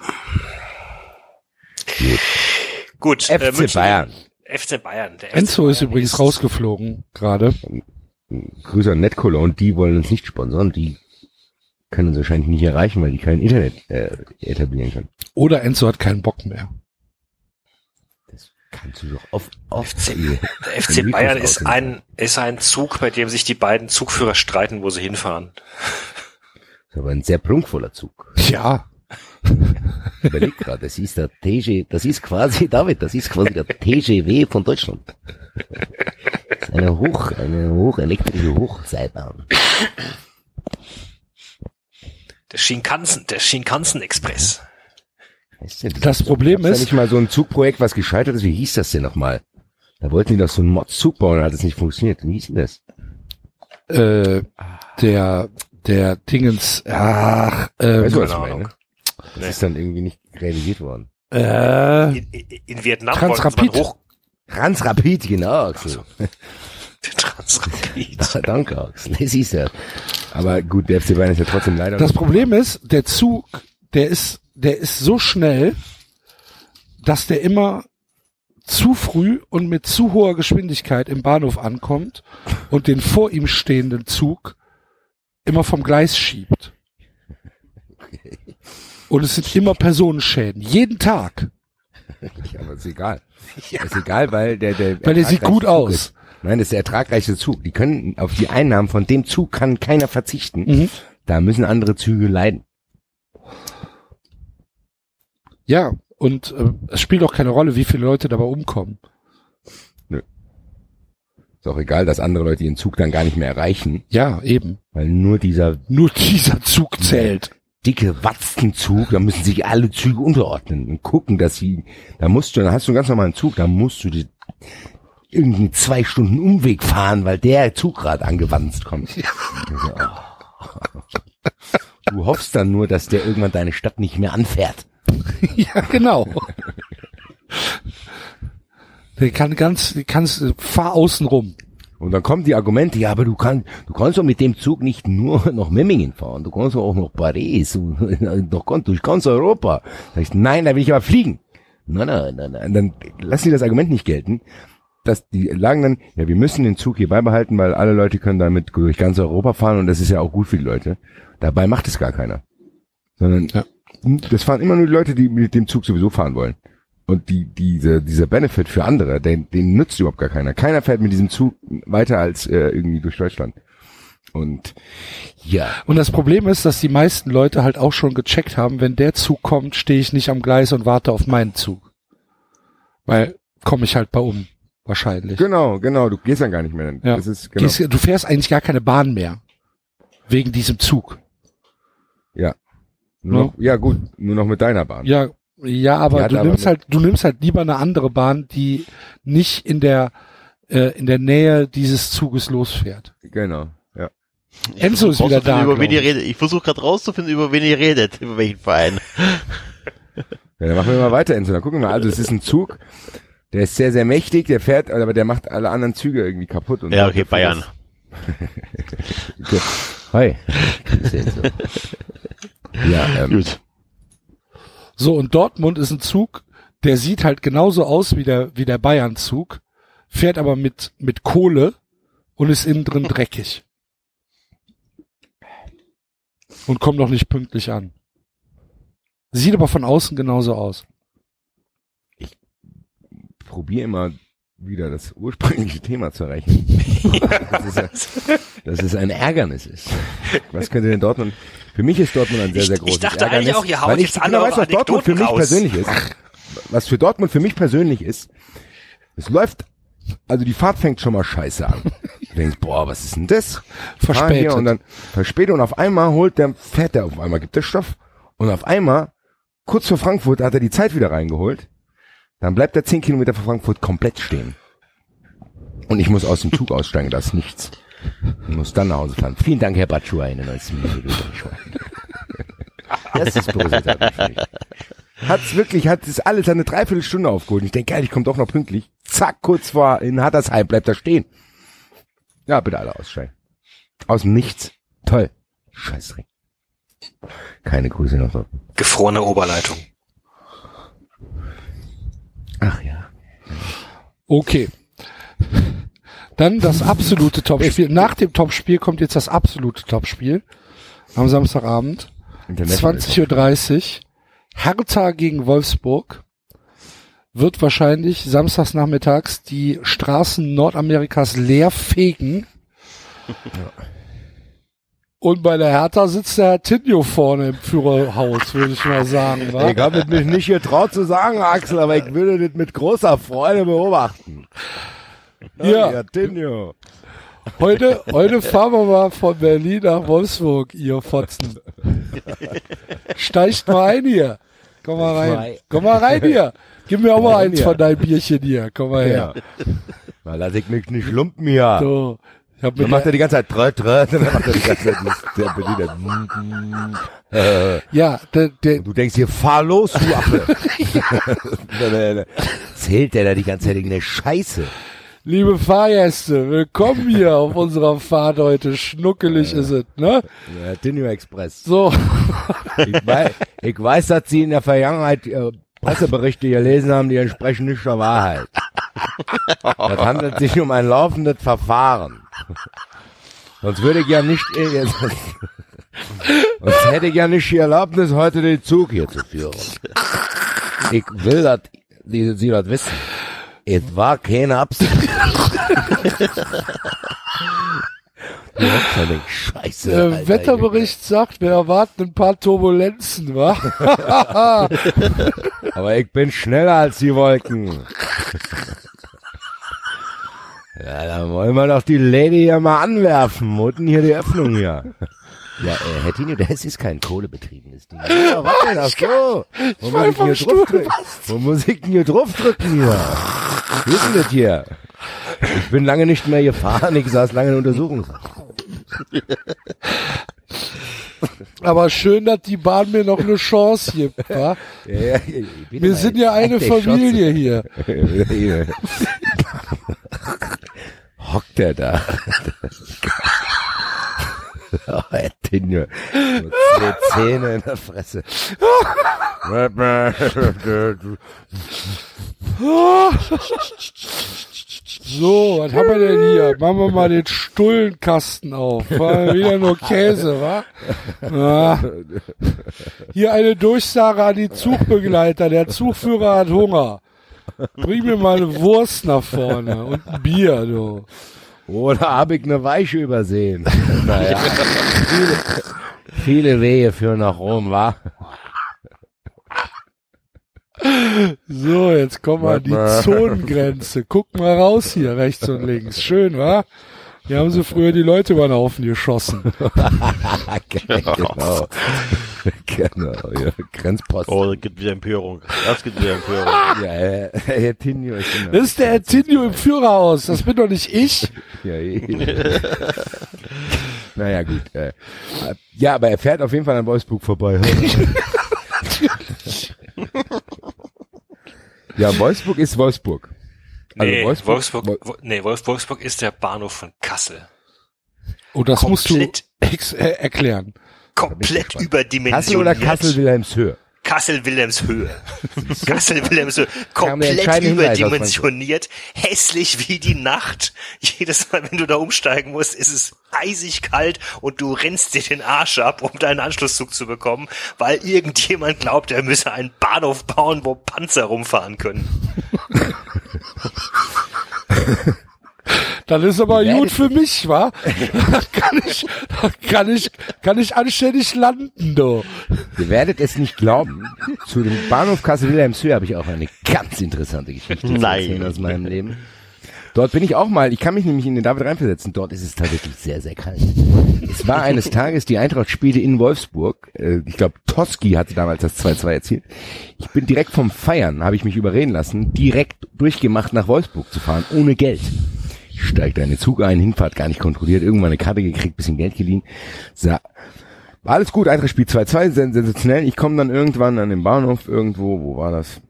S4: Gut. äh,
S3: FC
S4: München-
S3: Bayern.
S4: FC Bayern. Der FC
S2: Enzo ist
S4: Bayern
S2: übrigens rausgeflogen gerade.
S3: Grüße an Netcologne, die wollen uns nicht sponsern, die können uns wahrscheinlich nicht erreichen, weil die kein Internet äh, etablieren können.
S2: Oder Enzo hat keinen Bock mehr.
S3: Das kannst du doch auf, auf
S4: FC, Der FC Bayern ist ein, ist ein Zug, bei dem sich die beiden Zugführer streiten, wo sie hinfahren.
S3: Das ist aber ein sehr prunkvoller Zug.
S2: Ja. *laughs*
S3: Überleg gerade, das ist der TG, das ist quasi, David, das ist quasi der TGW von Deutschland. Das ist eine hoch, eine hochelektrische Hochseilbahn.
S4: Der Shinkansen, der Shinkansen Express.
S3: Weißt du,
S2: Das Problem
S3: gab's da
S2: ist-
S3: nicht mal so ein Zugprojekt, was gescheitert ist, wie hieß das denn nochmal? Da wollten die doch so einen Mod-Zug bauen, dann hat es nicht funktioniert. Wie hieß denn das?
S2: Äh, der, der Dingens, ach, ähm,
S3: Weißt du, was ich meine? Das
S4: Nee.
S3: ist dann irgendwie nicht realisiert worden.
S2: äh,
S4: In, in, Vietnam
S2: Transrapid.
S4: hoch...
S3: Transrapid, genau, Axel. *laughs*
S4: Transrapid. *laughs*
S3: Danke, Axel. Das ist ja. Aber gut, der FC Bayern ist ja trotzdem leider.
S2: das Problem ist, der Zug, der ist, der ist so schnell, dass der immer zu früh und mit zu hoher Geschwindigkeit im Bahnhof ankommt und den vor ihm stehenden Zug immer vom Gleis schiebt. Und es sind immer Personenschäden. Jeden Tag.
S3: aber ist egal. Ist egal, weil der, der
S2: Weil der sieht gut
S3: Zug
S2: aus.
S3: Ist. Nein, das ist der ertragreichste Zug. Die können auf die Einnahmen von dem Zug kann keiner verzichten.
S2: Mhm.
S3: Da müssen andere Züge leiden.
S2: Ja, und äh, es spielt auch keine Rolle, wie viele Leute dabei umkommen.
S3: Ist auch egal, dass andere Leute ihren Zug dann gar nicht mehr erreichen,
S2: Ja, eben.
S3: weil nur dieser
S2: Nur dieser Zug zählt.
S3: dicke Watzenzug, da müssen sich alle Züge unterordnen und gucken, dass sie, da musst du, dann hast du einen ganz normalen Zug, da musst du die, irgendwie zwei Stunden Umweg fahren, weil der Zug gerade angewandt kommt. Also, *laughs* oh. Du hoffst dann nur, dass der irgendwann deine Stadt nicht mehr anfährt. *laughs*
S2: Ja, genau. Der kann ganz, kannst, äh, fahr außen rum.
S3: Und dann kommen die Argumente, ja, aber du kannst, du kannst doch mit dem Zug nicht nur *laughs* nach Memmingen fahren, du kannst doch auch nach Paris und *laughs* noch ganz- durch ganz Europa. Sag ich, nein, da will ich aber fliegen. Nein, nein, nein, nein. Dann lassen die das Argument nicht gelten. Dass die sagen dann, ja, wir müssen den Zug hier beibehalten, weil alle Leute können damit durch ganz Europa fahren und das ist ja auch gut für die Leute. Dabei macht es gar keiner. Sondern
S2: Ja.
S3: Das fahren immer nur die Leute, die mit dem Zug sowieso fahren wollen. Und die, diese, dieser Benefit für andere, den, den nützt überhaupt gar keiner. Keiner fährt mit diesem Zug weiter als äh, irgendwie durch Deutschland. Und ja,
S2: Und das Problem ist, dass die meisten Leute halt auch schon gecheckt haben, wenn der Zug kommt, stehe ich nicht am Gleis und warte auf meinen Zug. Weil komme ich halt bei um. Wahrscheinlich.
S3: genau, genau, du gehst dann gar nicht mehr.
S2: Ja.
S3: Das ist genau.
S2: Gehst, du fährst eigentlich gar keine Bahn mehr. Wegen diesem Zug.
S3: Ja. Nur noch, ja gut, nur noch mit deiner Bahn.
S2: Ja, ja, aber du
S3: aber
S2: nimmst halt, du nimmst halt lieber eine andere Bahn, die nicht in der äh, in der Nähe dieses Zuges losfährt.
S3: Genau. Ja.
S2: Enzo ist wieder da.
S5: Über wen ihr
S2: ich.
S5: redet. Ich versuche gerade rauszufinden, über wen ihr redet, über welchen Verein. *laughs*
S3: Ja, dann machen wir mal weiter, Enzo. Dann gucken wir mal. Also es ist ein Zug, der ist sehr, sehr mächtig, der fährt, aber der macht alle anderen Züge irgendwie kaputt. Und
S5: Ja, okay, Bayern. *laughs*
S3: das- Hi. *laughs* Ja, ähm,
S5: Gut.
S2: So, und Dortmund ist ein Zug, der sieht halt genauso aus wie der, wie der Bayern-Zug, fährt aber mit, mit Kohle und ist innen drin dreckig. Und kommt noch nicht pünktlich an. Sieht aber von außen genauso aus.
S3: probier immer wieder das ursprüngliche Thema zu erreichen. *laughs* das, ist ja, *laughs* dass es ein Ärgernis ist. Was könnte denn Dortmund? Für mich ist Dortmund ein sehr,
S4: Ich-
S3: sehr
S4: ich
S3: großes
S4: dachte
S3: Ärgernis.
S4: eigentlich auch, ihr haut
S3: weil ich
S4: jetzt alle
S3: genau weiß, was Dortmund für mich
S4: raus.
S3: persönlich ist. Was für Dortmund für mich persönlich ist, es läuft, also die Fahrt fängt schon mal scheiße an. Du denkst, boah, was ist denn das?
S2: Verspätet.
S3: Und dann verspätet und auf einmal holt der, fährt der auf einmal, gibt der Stoff. Und auf einmal, kurz vor Frankfurt, hat er die Zeit wieder reingeholt. Dann bleibt er zehn Kilometer vor Frankfurt komplett stehen. Und ich muss aus dem Zug *laughs* aussteigen, das ist nichts. Ich muss dann nach Hause fahren. Vielen Dank, Herr Batschua, in der 90 Minuten. Das ist Borussia Dortmund für mich. Hat's wirklich, hat es alles eine Dreiviertelstunde aufgeholt. Ich denke, geil, ich komme doch noch pünktlich. Zack, kurz vor in Hattersheim bleibt er stehen. Ja, bitte alle aussteigen. Aus dem Nichts. Toll. Scheißdreck. Keine Grüße noch so.
S4: Gefrorene Oberleitung.
S3: Ach ja.
S2: Okay. Dann das absolute Topspiel. Nach dem Topspiel kommt jetzt das absolute Topspiel. Am Samstagabend.
S3: International.
S2: 20.30 Uhr. Hertha gegen Wolfsburg. Wird wahrscheinlich samstags nachmittags die Straßen Nordamerikas leer fegen. Und bei der Hertha sitzt der Herr Tinio vorne im Führerhaus, würde ich mal sagen. wa?
S3: Ich habe es mich nicht getraut zu sagen, Axel, aber ich würde das mit großer Freude beobachten.
S2: Ja.
S3: Tinio.
S2: Heute, heute fahren wir mal von Berlin nach Wolfsburg, ihr Fotzen. Steigt mal ein hier. Komm mal rein. Komm mal rein hier. Gib mir auch mal eins von deinem Bierchen hier. Komm mal her.
S3: Ja. Mal lass ich mich nicht lumpen hier.
S2: So. Ich hab
S3: Dann macht er die ganze Zeit tröt, und dann macht er die ganze Zeit der Bediener. mm, mm, äh,
S2: ja, der, der,
S3: du denkst hier, fahr los, du Affe. *laughs* *laughs* Äh, Zählt der da die ganze Zeit irgendeine Scheiße.
S2: Liebe Fahrgäste, willkommen hier auf unserer Fahrt heute. Schnuckelig ist es, ne?
S3: Ja, Tinio Express.
S2: So.
S3: Ich weiß, ich weiß, dass Sie in der Vergangenheit äh, Presseberichte gelesen haben, die entsprechen nicht der Wahrheit. Das handelt sich um ein laufendes Verfahren. Sonst würde ich ja nicht, äh, sonst hätte ich ja nicht die Erlaubnis, heute den Zug hier zu führen. Ich will, dass Sie das wissen. Es war keine Absicht. *laughs* Scheiße.
S2: Der
S3: Alter,
S2: Wetterbericht sagt, wir erwarten ein paar Turbulenzen, wa? *laughs* *laughs*
S3: Aber ich bin schneller als die Wolken. Ja, dann wollen wir doch die Lady hier mal anwerfen. Unten hier die Öffnung hier. Ja, äh, Herr Tino, *laughs* das ist kein kohlebetriebenes Ding. Ja, was denn? Ach so. Wo muss ich denn hier drauf drücken? Wo muss ich denn hier drauf drücken hier? Wie ist denn das hier? Ich bin lange nicht mehr gefahren. Ich saß lange in Untersuchungshaft.
S2: Aber schön, dass die Bahn mir noch eine Chance gibt?
S3: Ja, ja,
S2: Wir sind ja eine Familie hier. *laughs*
S3: Hockt der da? *laughs* Er zwei Zähne in der Fresse.
S2: So, was haben wir denn hier? Machen wir mal den Stullenkasten auf. War wieder nur Käse, wa? Ja. Hier eine Durchsage an die Zugbegleiter. Der Zugführer hat Hunger. Bring mir mal eine Wurst nach vorne und ein Bier, du.
S3: Oder habe ich eine Weiche übersehen? *laughs* Naja, viele, viele Wege führen nach Rom, wa?
S2: So, jetzt kommen wir an die Zonengrenze. Guck mal raus hier, rechts und links. Schön, wa? Hier haben sie früher die Leute über den Haufen geschossen. *laughs*
S3: genau. genau, ja, Grenzpost.
S5: Oh, das gibt wieder Empörung. Das gibt wieder Empörung. *laughs*
S3: Ja, äh, Herr Tinio ist immer.
S2: Das ist der Erzinio im Führerhaus. Das bin doch nicht ich. *laughs*
S3: Ja, eh. naja, gut. Ja, aber er fährt auf jeden Fall an Wolfsburg vorbei. ja, Wolfsburg ist Wolfsburg. Also
S4: nee,
S3: Wolfsburg-
S4: Wolfsburg,
S3: Wol-
S4: Wo- nee, Wolf, Wolfsburg ist der Bahnhof von Kassel.
S2: Oh, das musst du
S4: Komplett.
S2: ex äh, erklären.
S4: Komplett
S3: Kassel
S4: überdimensioniert.
S3: oder Kassel-Wilhelmshöhe?
S4: Kassel-Wilhelmshöhe. *laughs* Kassel-Wilhelmshöhe. Komplett überdimensioniert. Hässlich wie die Nacht. Jedes Mal, wenn du da umsteigen musst, ist es eisig kalt und du rennst dir den Arsch ab, um deinen Anschlusszug zu bekommen, weil irgendjemand glaubt, er müsse einen Bahnhof bauen, wo Panzer rumfahren können. *laughs* *laughs*
S2: Dann ist aber gut für mich, wa? Da *laughs* kann ich, da kann ich, kann ich anständig landen, du.
S3: Ihr werdet es nicht glauben. Zu dem Bahnhof Kassel-Wilhelmshöhe habe ich auch eine ganz interessante Geschichte zu
S5: Nein.
S3: erzählen aus meinem Leben. Dort bin ich auch mal, ich kann mich nämlich in den David reinversetzen, dort ist es tatsächlich sehr, sehr kalt. Es war eines Tages, die Eintracht spielte in Wolfsburg, äh, ich glaube Toski hatte damals das 2-2 erzielt. Ich bin direkt vom Feiern, habe ich mich überreden lassen, direkt durchgemacht nach Wolfsburg zu fahren, ohne Geld. In den Zug ein, Hinfahrt gar nicht kontrolliert, irgendwann eine Karte gekriegt, bisschen Geld geliehen. Sa alles gut, Eintracht spielt 2-2, sen- sensationell. Ich komme dann irgendwann an den Bahnhof irgendwo, wo war das?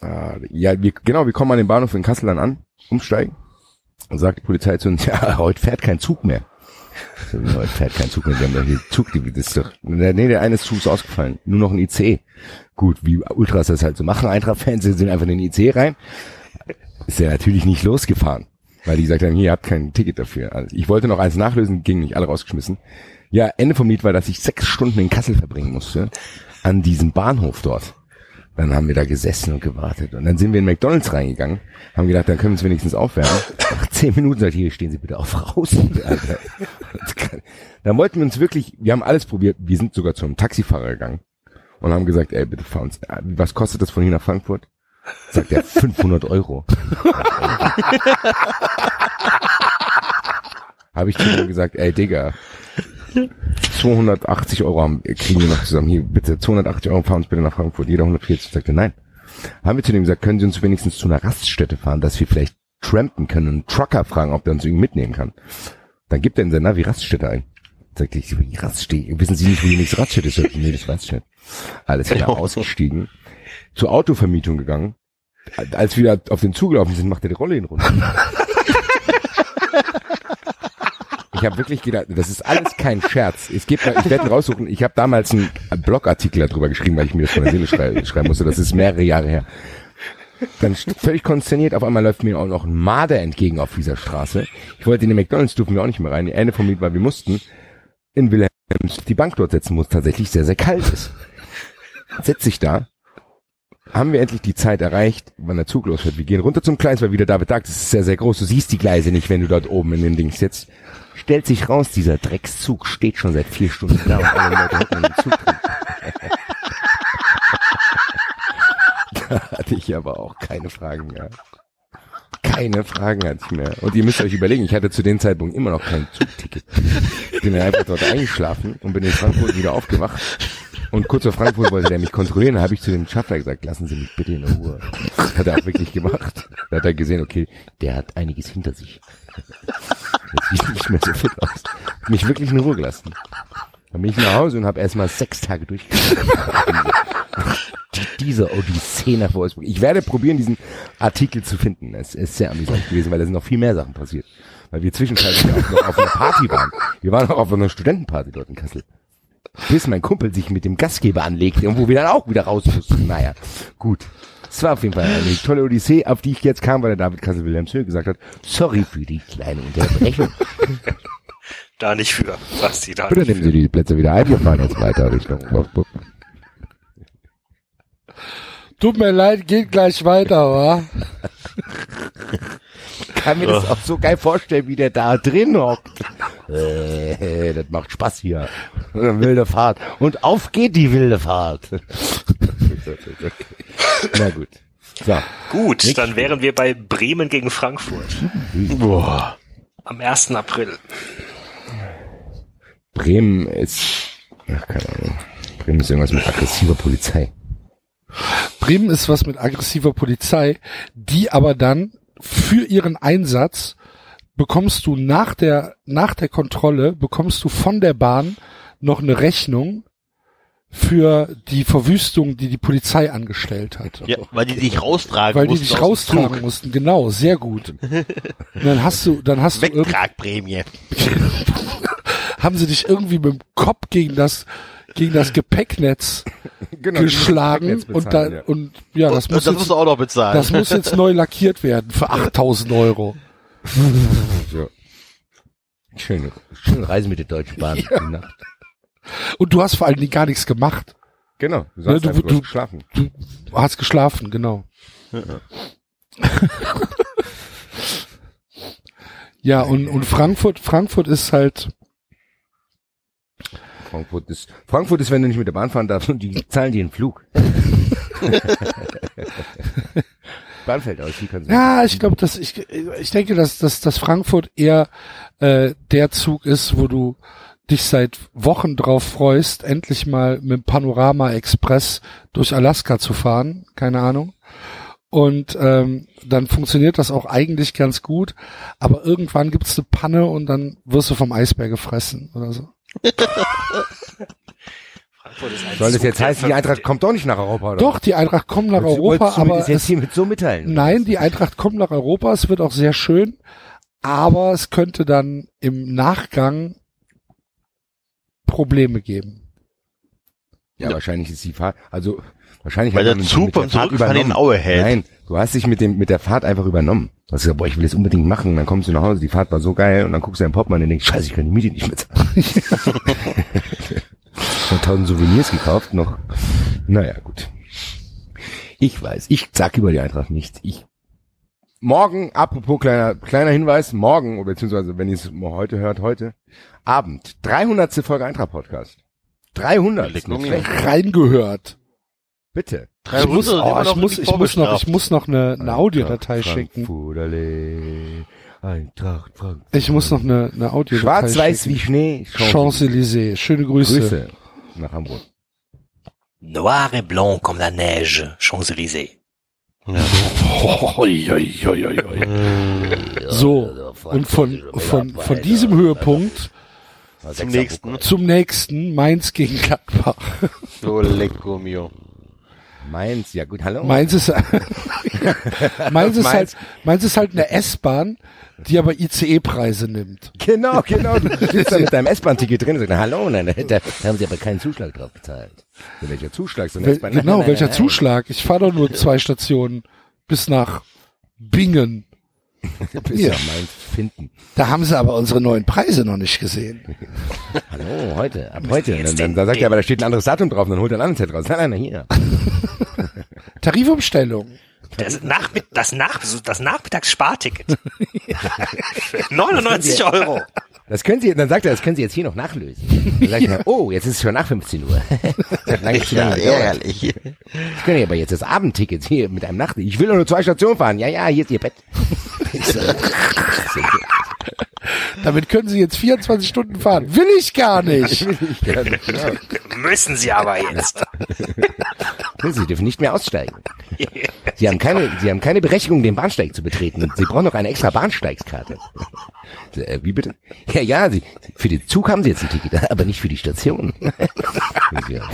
S3: Ah, ja, wir, genau, wir kommen an den Bahnhof in Kassel dann an, umsteigen. Und sagt die Polizei zu uns, *laughs* ja, heute fährt kein Zug mehr. *laughs* Heute fährt kein Zug mehr, wir haben doch hier Zug, das ist doch, nee, der eine Zug ist ausgefallen, nur noch ein IC. Gut, wie Ultras das halt so machen, Eintracht-Fans *laughs* sind einfach in den IC rein. Ist er natürlich nicht losgefahren, weil die gesagt haben, hier, ihr habt kein Ticket dafür. Also ich wollte noch eins nachlösen, ging nicht, alle rausgeschmissen. Ja, Ende vom Lied war, dass ich sechs Stunden in Kassel verbringen musste, an diesem Bahnhof dort. Dann haben wir da gesessen und gewartet. Und dann sind wir in McDonalds reingegangen, haben gedacht, dann können wir uns wenigstens aufwärmen. Nach zehn Minuten sagt, hier stehen Sie bitte auf raus. Alter. *laughs* Dann wollten wir uns wirklich, wir haben alles probiert, wir sind sogar zu einem Taxifahrer gegangen und haben gesagt, ey, bitte fahr uns, was kostet das von hier nach Frankfurt? Sagt er, 500 Euro. *laughs* Habe ich zu ihm gesagt, ey Digga, 280 Euro haben, kriegen wir noch zusammen. Hier, bitte, 280 Euro fahren uns bitte nach Frankfurt. Jeder 140 sagte nein. Haben wir zu dem gesagt, können Sie uns wenigstens zu einer Raststätte fahren, dass wir vielleicht trampen können, einen Trucker fragen, ob der uns irgendwie mitnehmen kann. Dann gibt er in sein Navi Raststätte ein. Sagte ich, die Raststätte, wissen Sie nicht, wo die nächste Raststätte ist? Sagte, Nee, das nicht. Alles wieder ausgestiegen, zur Autovermietung gegangen. Als wir auf den zugelaufen sind, macht er die Rolle hin runter. *laughs* Ich habe wirklich gedacht, das ist alles kein Scherz. Es gibt, ich werde raussuchen. Ich habe damals einen Blogartikel darüber geschrieben, weil ich mir das von der Seele schrei schreiben musste. Das ist mehrere Jahre her. Dann völlig konsterniert, auf einmal läuft mir auch noch ein Marder entgegen auf dieser Straße. Ich wollte in den McDonalds, durften wir auch nicht mehr rein. Die Ende vom Lied war, wir mussten in Wilhelms die Bank dort setzen, wo es tatsächlich sehr, sehr kalt ist. Setz ich da, haben wir endlich die Zeit erreicht, wann der Zug losfährt. Wir gehen runter zum Gleis, weil wie der David sagt, es ist sehr, sehr groß. Du siehst die Gleise nicht, wenn du dort oben in den Dings sitzt. Stellt sich raus, dieser Dreckszug steht schon seit vier Stunden da und alle Leute hocken den Zug *laughs* da hatte ich aber auch keine Fragen mehr. Keine Fragen hatte ich mehr. Und ihr müsst euch überlegen, ich hatte zu dem Zeitpunkt immer noch kein Zugticket. Ich bin dann einfach dort eingeschlafen und bin in Frankfurt wieder aufgewacht. Und kurz vor Frankfurt wollte der mich kontrollieren, da habe ich zu dem Schaffner gesagt, lassen Sie mich bitte in Ruhe. Das hat er auch wirklich gemacht. Da hat er gesehen, okay, der hat einiges hinter sich. Das sieht nicht mehr so fit aus. Mich wirklich in Ruhe gelassen. Dann bin ich nach Hause und habe erstmal sechs Tage durchgeführt. Die- Diese Odyssee nach Wolfsburg. Ich werde probieren, diesen Artikel zu finden. Es ist sehr amüsant gewesen, weil da sind noch viel mehr Sachen passiert. Weil wir zwischenzeitlich auch noch auf einer Party waren. Wir waren auch auf einer Studentenparty dort in Kassel. Bis mein Kumpel sich mit dem Gastgeber anlegte und wo wir dann auch wieder raus mussten. Naja, gut. Es war auf jeden Fall eine tolle Odyssee, auf die ich jetzt kam, weil der David Kassel Wilhelms Höhe gesagt hat, sorry für die kleine Unterbrechung. *laughs*
S4: Da nicht für. Was die da
S3: Bitte nehmen Sie die Plätze wieder ein, wir fahren jetzt weiter Richtung Wolfsburg.
S2: Tut mir leid, geht gleich weiter, wa? *laughs*
S3: kann mir das auch so geil vorstellen, wie der da drin hockt. Äh, das macht Spaß hier. Eine wilde Fahrt. Und auf geht die wilde Fahrt. *laughs* Na gut. So.
S4: Gut,
S3: Nicht
S4: dann wären wir bei Bremen gegen Frankfurt.
S5: Boah.
S4: Am 1. April.
S3: Bremen ist, ach, keine Ahnung. Bremen ist irgendwas mit aggressiver Polizei.
S2: Bremen ist was mit aggressiver Polizei, die aber dann für ihren Einsatz bekommst du nach der, nach der Kontrolle, bekommst du von der Bahn noch eine Rechnung für die Verwüstung, die die Polizei angestellt hat.
S5: Ja, weil die dich raustragen
S2: Weil die
S5: mussten
S2: dich
S5: aus dem
S2: raustragen mussten, genau, sehr gut. Und *laughs* dann hast du, dann hast du
S5: Wegtragprämie. *laughs*
S2: haben sie dich irgendwie mit dem Kopf gegen das, gegen das Gepäcknetz *laughs*
S3: Genau,
S2: geschlagen und da,
S3: ja.
S2: und ja, das
S5: Und
S2: muss
S5: das
S2: jetzt,
S5: musst du auch noch bezahlen.
S2: das muss jetzt neu lackiert werden für *laughs* 8000 Euro. *laughs*
S3: So. Schöne, schöne Reise mit der Deutschen Bahn. Die Nacht.
S2: Und du hast vor allen Dingen gar nichts gemacht.
S3: Genau, du
S2: Ja,
S3: sagst
S2: du-
S3: du,
S2: du-
S3: hast geschlafen.
S2: Du hast geschlafen, genau. ja, und, und Frankfurt, Frankfurt ist halt,
S3: Frankfurt ist, Frankfurt ist, wenn du nicht mit der Bahn fahren darfst, und die zahlen dir einen Flug. Bahn fällt aus, wie kannst du
S2: ja, ich glaube, dass ich, ich denke, dass, dass, dass Frankfurt eher äh, der Zug ist, wo du dich seit Wochen drauf freust, endlich mal mit dem Panorama Express durch Alaska zu fahren, keine Ahnung. Und ähm, dann funktioniert das auch eigentlich ganz gut, aber irgendwann gibt's eine Panne und dann wirst du vom Eisbär gefressen oder so.
S4: Frankfurt ist ein
S3: Soll das jetzt heißen, die Eintracht kommt doch nicht nach Europa, oder?
S2: Doch, die Eintracht kommt nach
S3: Wolltest
S2: Europa, aber
S3: das jetzt
S2: es,
S3: hiermit so mitteilen.
S2: nein, die Eintracht kommt nach Europa, es wird auch sehr schön, aber es könnte dann im Nachgang Probleme geben.
S3: Ja, wahrscheinlich ist die Fahrt, also wahrscheinlich
S5: Weil
S3: hat
S5: der
S3: man
S5: Zug beim
S3: Fahrt
S5: Zurückfahren in Aue hält.
S3: Nein, du hast dich mit dem mit der Fahrt einfach übernommen. Du hast gesagt, boah, ich will das unbedingt machen. Dann kommst du nach Hause, die Fahrt war so geil und dann guckst du dein Portemonnaie und denkst, scheiße, ich kann die Miete nicht mehr zahlen. *laughs* Schon tausend Souvenirs gekauft noch. Naja, gut. Ich weiß, ich sag über die Eintracht nichts. Ich morgen, apropos kleiner kleiner Hinweis, morgen, oder beziehungsweise wenn ihr es heute hört, heute Abend, 300. Folge Eintracht Podcast. 300.
S5: Leck
S3: Ist nicht
S5: mich.
S3: schlecht.
S2: Reingehört.
S3: Bitte.
S2: Ich muss, oh, ich
S5: noch
S2: muss, ich muss noch, ich muss noch eine, eine Audiodatei schicken.
S3: Eintracht Frankfurt.
S2: Ich muss noch eine, eine Audio
S3: Schwarz-Weiß wie Schnee.
S2: Champs-Élysées. Schöne Grüße.
S3: Grüße nach Hamburg.
S4: Noir et blanc comme la neige, Champs-Élysées.
S2: So, und von, von, von diesem Höhepunkt
S5: Zum nächsten.
S2: zum nächsten Mainz gegen Gladbach.
S5: So lecco mio.
S3: Mainz, ja gut, hallo.
S2: Mainz ist, *laughs* Mainz ist
S3: Mainz.
S2: halt, Mainz ist halt eine S-Bahn, die aber ICE-Preise nimmt.
S3: Genau, genau. *laughs* Du sitzt da mit deinem S-Bahn-Ticket drin und sagst, hallo, nein, da, da haben sie aber keinen Zuschlag drauf bezahlt. Welcher Zuschlag? So
S2: Wel
S3: Nein,
S2: genau,
S3: nein,
S2: welcher
S3: nein,
S2: Zuschlag? Ich fahre doch nur zwei Stationen bis nach Bingen. *laughs* Ja.
S3: nach finden.
S2: Da haben sie aber unsere neuen Preise noch nicht gesehen. *laughs*
S3: Hallo, heute, ab heute. Dann, dann, dann sagt er, aber da steht ein anderes Datum drauf und dann holt er ein anderes Set raus. Nein, nein, nein, hier. *laughs*
S2: Tarifumstellung.
S4: Das, Nachmitt das, Nach das Nachmittagssparticket. Für 99 Euro.
S3: Das können Sie, dann sagt er, das können Sie jetzt hier noch nachlösen. Dann sagt *laughs* er, oh, jetzt ist es schon nach 15 Uhr. Das lange zu
S5: Ja,
S3: lange gedauert.
S5: ehrlich.
S3: Ich kann ja aber jetzt das Abendticket hier mit einem Nacht. Ich will nur zwei Stationen fahren. Ja, ja, hier ist Ihr Bett. *laughs* *laughs* *laughs*
S2: Damit können sie jetzt 24 Stunden fahren. *laughs* Will ich gar nicht.
S3: ja.
S4: Müssen sie aber jetzt. *laughs*
S3: Sie dürfen nicht mehr aussteigen. Sie haben keine, Sie haben keine Berechtigung, den Bahnsteig zu betreten. Sie brauchen noch eine extra Bahnsteigskarte. Äh, Wie bitte? Ja, ja, Sie, für den Zug haben Sie jetzt ein Ticket, aber nicht für die Station. Ja.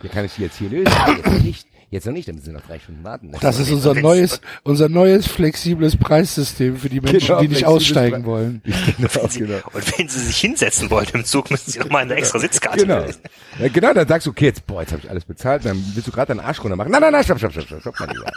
S3: Hier kann ich Sie jetzt hier lösen. Jetzt nicht. Jetzt noch nicht, dann müssen Sie noch drei Stunden warten.
S2: Das ist unser neues, unser neues flexibles Preissystem für die Menschen,
S3: Genau,
S2: die nicht aussteigen
S3: Pre-
S2: wollen.
S3: genau, genau.
S4: Und wenn sie sich hinsetzen wollen im Zug, müssen sie nochmal eine extra Sitzkarte
S3: Genau. Ja, genau, dann sagst du, okay, jetzt, boah, jetzt habe ich alles bezahlt, dann willst du gerade deinen Arsch runter machen. Nein, nein, nein, stopp, stopp, stopp, stopp, stopp, mein Lieber.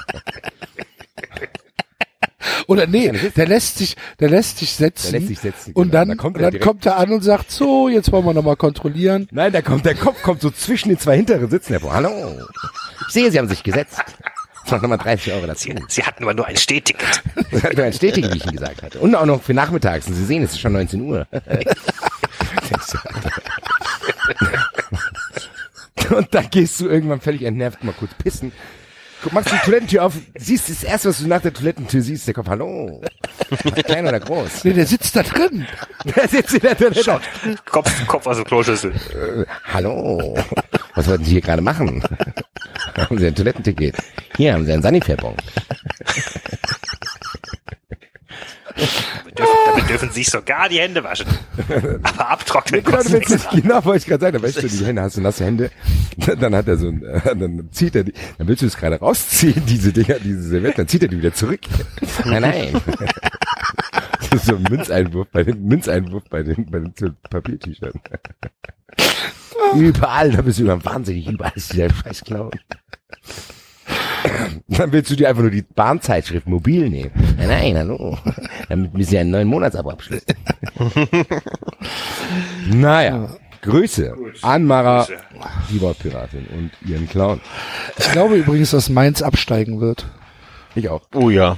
S2: Oder nee, der lässt sich, der lässt sich setzen.
S3: Der lässt sich setzen,
S2: Und
S3: genau.
S2: dann,
S3: Da kommt
S2: und
S3: er
S2: dann
S3: direkt-
S2: kommt er an und sagt, so, jetzt wollen wir nochmal kontrollieren.
S3: Nein, da kommt, der Kopf kommt so zwischen den zwei hinteren Sitzen hervor. Hallo. Ich sehe, Sie haben sich gesetzt. Das macht nochmal 30 Euro dazu.
S4: Sie, sie hatten aber nur ein Stehticket. *laughs*
S3: Das hat nur ein Stetigen, wie ich Ihnen gesagt hatte. Und auch noch für nachmittags. Und Sie sehen, es ist schon 19 Uhr. *laughs* Und dann gehst du irgendwann völlig entnervt mal kurz pissen. Guck, machst die Toilettentür auf, siehst das erste, was du nach der Toilettentür siehst, der Kopf, hallo. Klein oder groß?
S2: Nee, der sitzt da drin.
S3: Der sitzt in der Toilette.
S4: Kopf, Kopf aus der Kloschüssel.
S3: Äh, hallo. Was wollten Sie hier gerade machen? haben Sie ein Toilettenticket? Hier haben Sie einen Sanifair-Bon.
S4: Damit dürfen, sich sogar die Hände waschen. *laughs* Aber abtrocknen
S3: Genau,
S4: kostet
S3: nicht, genau, wollte ich gerade sagen, da *laughs* wäschst du die Hände, hast du nasse Hände, *laughs* dann hat er so ein, äh, dann zieht er die, dann willst du es gerade rausziehen, diese Dinger, diese Servietten, dann zieht er die wieder zurück. Nein, nein. Das ist so ein Münzeinwurf bei den, Münzeinwurf bei den, bei den Papiertüchern. Überall, da bist du immer wahnsinnig, überall ist dieser scheiß Clown. *coughs* Dann willst du dir einfach nur die Bahnzeitschrift mobil nehmen. Nein, nein, hallo. Damit müssen sie einen neuen Monatsabo abschließen. *laughs* naja, Grüße an Mara,
S4: Grüße.
S3: die Wortpiratin und ihren Clown.
S2: Ich glaube übrigens, dass Mainz absteigen wird.
S3: Ich auch.
S5: Oh ja.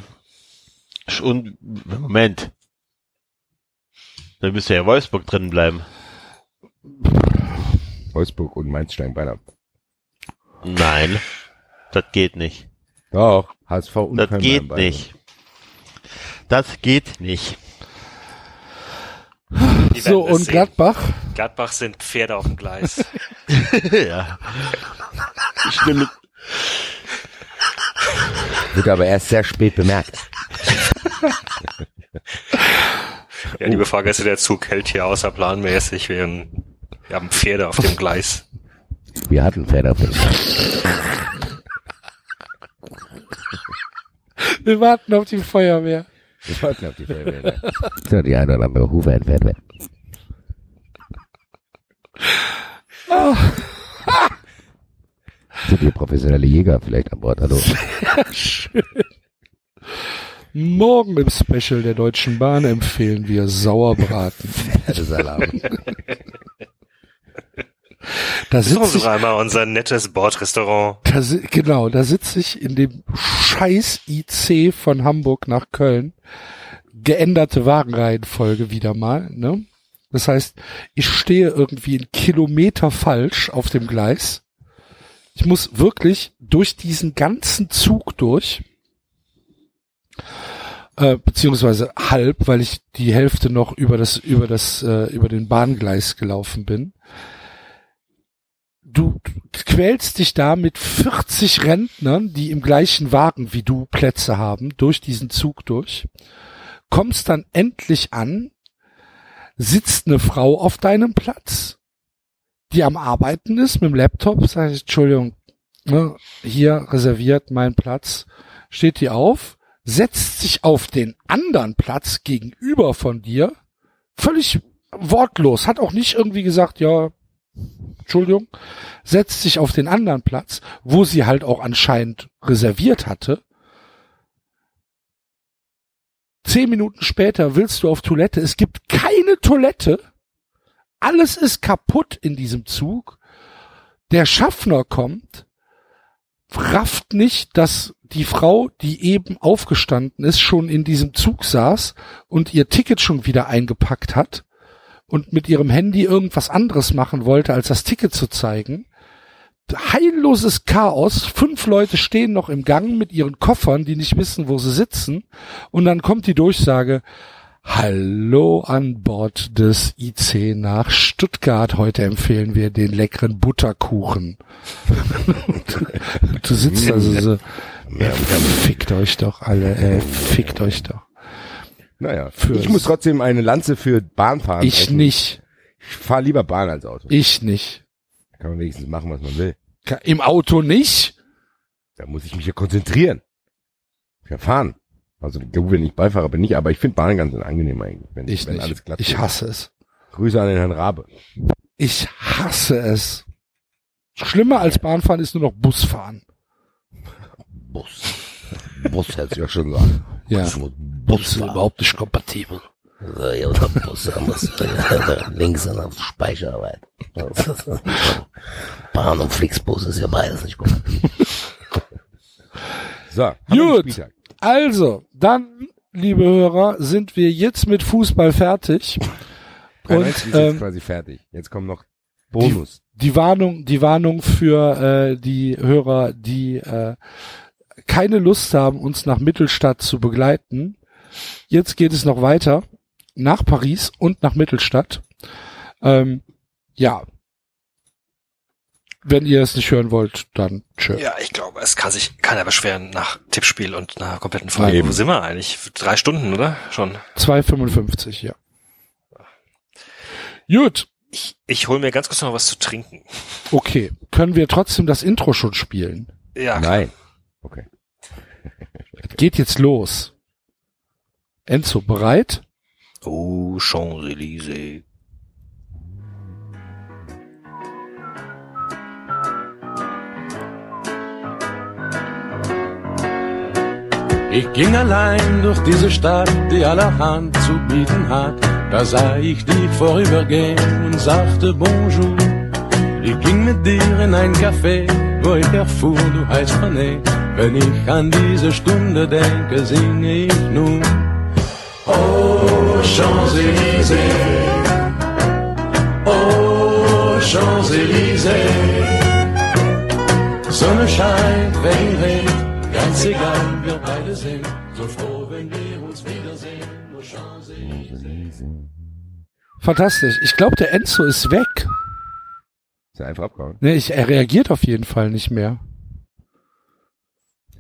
S5: Und, Moment. Dann müsste ja Wolfsburg drin bleiben.
S3: Wolfsburg und Mainz steigen beide ab.
S5: Nein. Das geht nicht.
S3: Doch, HSV und
S5: Das
S3: Köln
S5: geht nicht. Das geht nicht.
S2: So, und
S4: sehen.
S2: Gladbach?
S4: Gladbach sind Pferde auf dem Gleis. *laughs*
S5: ja. Ich stimme.
S3: Wird aber erst sehr spät bemerkt.
S4: Ja, liebe Fahrgäste, der Zug hält hier außerplanmäßig. Wir, wir haben Pferde auf dem Gleis.
S3: Wir hatten Pferde auf dem *laughs*
S2: Wir warten auf die Feuerwehr.
S3: Wir wollten auf die Feuerwehr. So, die eine oder andere Hufe entfernt werden. Sind hier professionelle Jäger vielleicht an Bord? Hallo.
S2: Morgen im Special der Deutschen Bahn empfehlen wir Sauerbraten.
S3: Pferdesalam. *laughs*
S2: Da sitze ich,
S4: einmal unser nettes Bordrestaurant.
S2: da, genau, da sitze ich in dem scheiß IC von Hamburg nach Köln. Geänderte Wagenreihenfolge wieder mal, ne? Das heißt, ich stehe irgendwie einen Kilometer falsch auf dem Gleis. Ich muss wirklich durch diesen ganzen Zug durch. Äh, beziehungsweise halb, weil ich die Hälfte noch über das über das äh, über den Bahngleis gelaufen bin. Du quälst dich da mit 40 Rentnern, die im gleichen Wagen wie du Plätze haben, durch diesen Zug durch, kommst dann endlich an, sitzt eine Frau auf deinem Platz, die am Arbeiten ist mit dem Laptop, sag ich, Entschuldigung, ne, hier reserviert mein Platz, steht die auf, setzt sich auf den anderen Platz gegenüber von dir, völlig wortlos, hat auch nicht irgendwie gesagt, ja, Entschuldigung, setzt sich auf den anderen Platz, wo sie halt auch anscheinend reserviert hatte. Zehn Minuten später willst du auf Toilette. Es gibt keine Toilette. Alles ist kaputt in diesem Zug. Der Schaffner kommt, rafft nicht, dass die Frau, die eben aufgestanden ist, schon in diesem Zug saß und ihr Ticket schon wieder eingepackt hat und mit ihrem Handy irgendwas anderes machen wollte, als das Ticket zu zeigen. Heilloses Chaos. Fünf Leute stehen noch im Gang mit ihren Koffern, die nicht wissen, wo sie sitzen. Und dann kommt die Durchsage, Hallo an Bord des IC nach Stuttgart. Heute empfehlen wir den leckeren Butterkuchen. *laughs* du sitzt also so, ja, fickt euch doch alle, äh, fickt euch doch.
S3: Naja,
S2: Für-
S3: ich muss trotzdem eine Lanze für Bahnfahren
S2: Ich
S3: brechen.
S2: nicht.
S3: Ich fahre lieber Bahn als Auto.
S2: Ich nicht.
S3: Kann man wenigstens machen, was man will.
S2: Im Auto nicht?
S3: Da muss ich mich ja konzentrieren. Ja, fahren. Also gut, wenn ich Beifahrer bin, nicht, aber ich finde Bahn ganz angenehm eigentlich, wenn,
S2: Ich
S3: wenn
S2: nicht.
S3: alles glatt
S2: Ich
S3: geht.
S2: hasse es.
S3: Grüße an den Herrn Rabe.
S2: Ich hasse es. Schlimmer als Bahnfahren ist nur noch Busfahren.
S7: Bus. Bus hört sich auch schon so an. *laughs*
S2: Ja.
S7: Fahren.
S2: überhaupt nicht kompatibel.
S7: So, ja, oder Bus, muss *laughs* links an der Speicherarbeit. *laughs* Bahn und Flixbus ist ja beides nicht *laughs* gut.
S3: So,
S2: Gut. Also, dann, liebe Hörer, sind wir jetzt mit Fußball fertig.
S3: 93
S2: Und
S3: ist jetzt
S2: ähm,
S3: quasi fertig. Jetzt kommt noch Bonus.
S2: die Warnung, die Warnung für äh, die Hörer, die äh, keine Lust haben, uns nach Mittelstadt zu begleiten. Jetzt geht es noch weiter nach Paris und nach Mittelstadt. Ähm, ja. Wenn ihr es nicht hören wollt, dann tschö.
S4: Ja, ich glaube, es kann sich keiner beschweren nach Tippspiel und einer kompletten Folge.
S3: Eben.
S4: Wo sind wir eigentlich? Drei Stunden, oder? Schon.
S2: 2,55, ja. Gut,
S4: Ich, ich hole mir ganz kurz noch was zu trinken.
S2: okay. Können wir trotzdem das Intro schon spielen?
S4: Ja,
S3: Nein. Okay.
S2: Es geht jetzt los. Enzo, bereit?
S4: Oh, Champs-Élysées.
S11: Ich ging allein durch diese Stadt, die allerhand zu bieten hat. Da sah ich dich vorübergehen und sagte Bonjour. Ich ging mit dir in ein Café, wo ich erfuhr, du heißt René. Wenn ich an diese Stunde denke, singe ich nun. Oh, Champs-Élysées. Oh, Champs-Élysées. Sonne scheint, Regen regnet, ganz egal, wir beide sind so froh, wenn wir uns wiedersehen. Nur Champs-Élysées.
S2: Fantastisch. Ich glaube, der Enzo ist weg.
S3: Ist er einfach abgehauen?
S2: Nee, ich, er reagiert auf jeden Fall nicht mehr.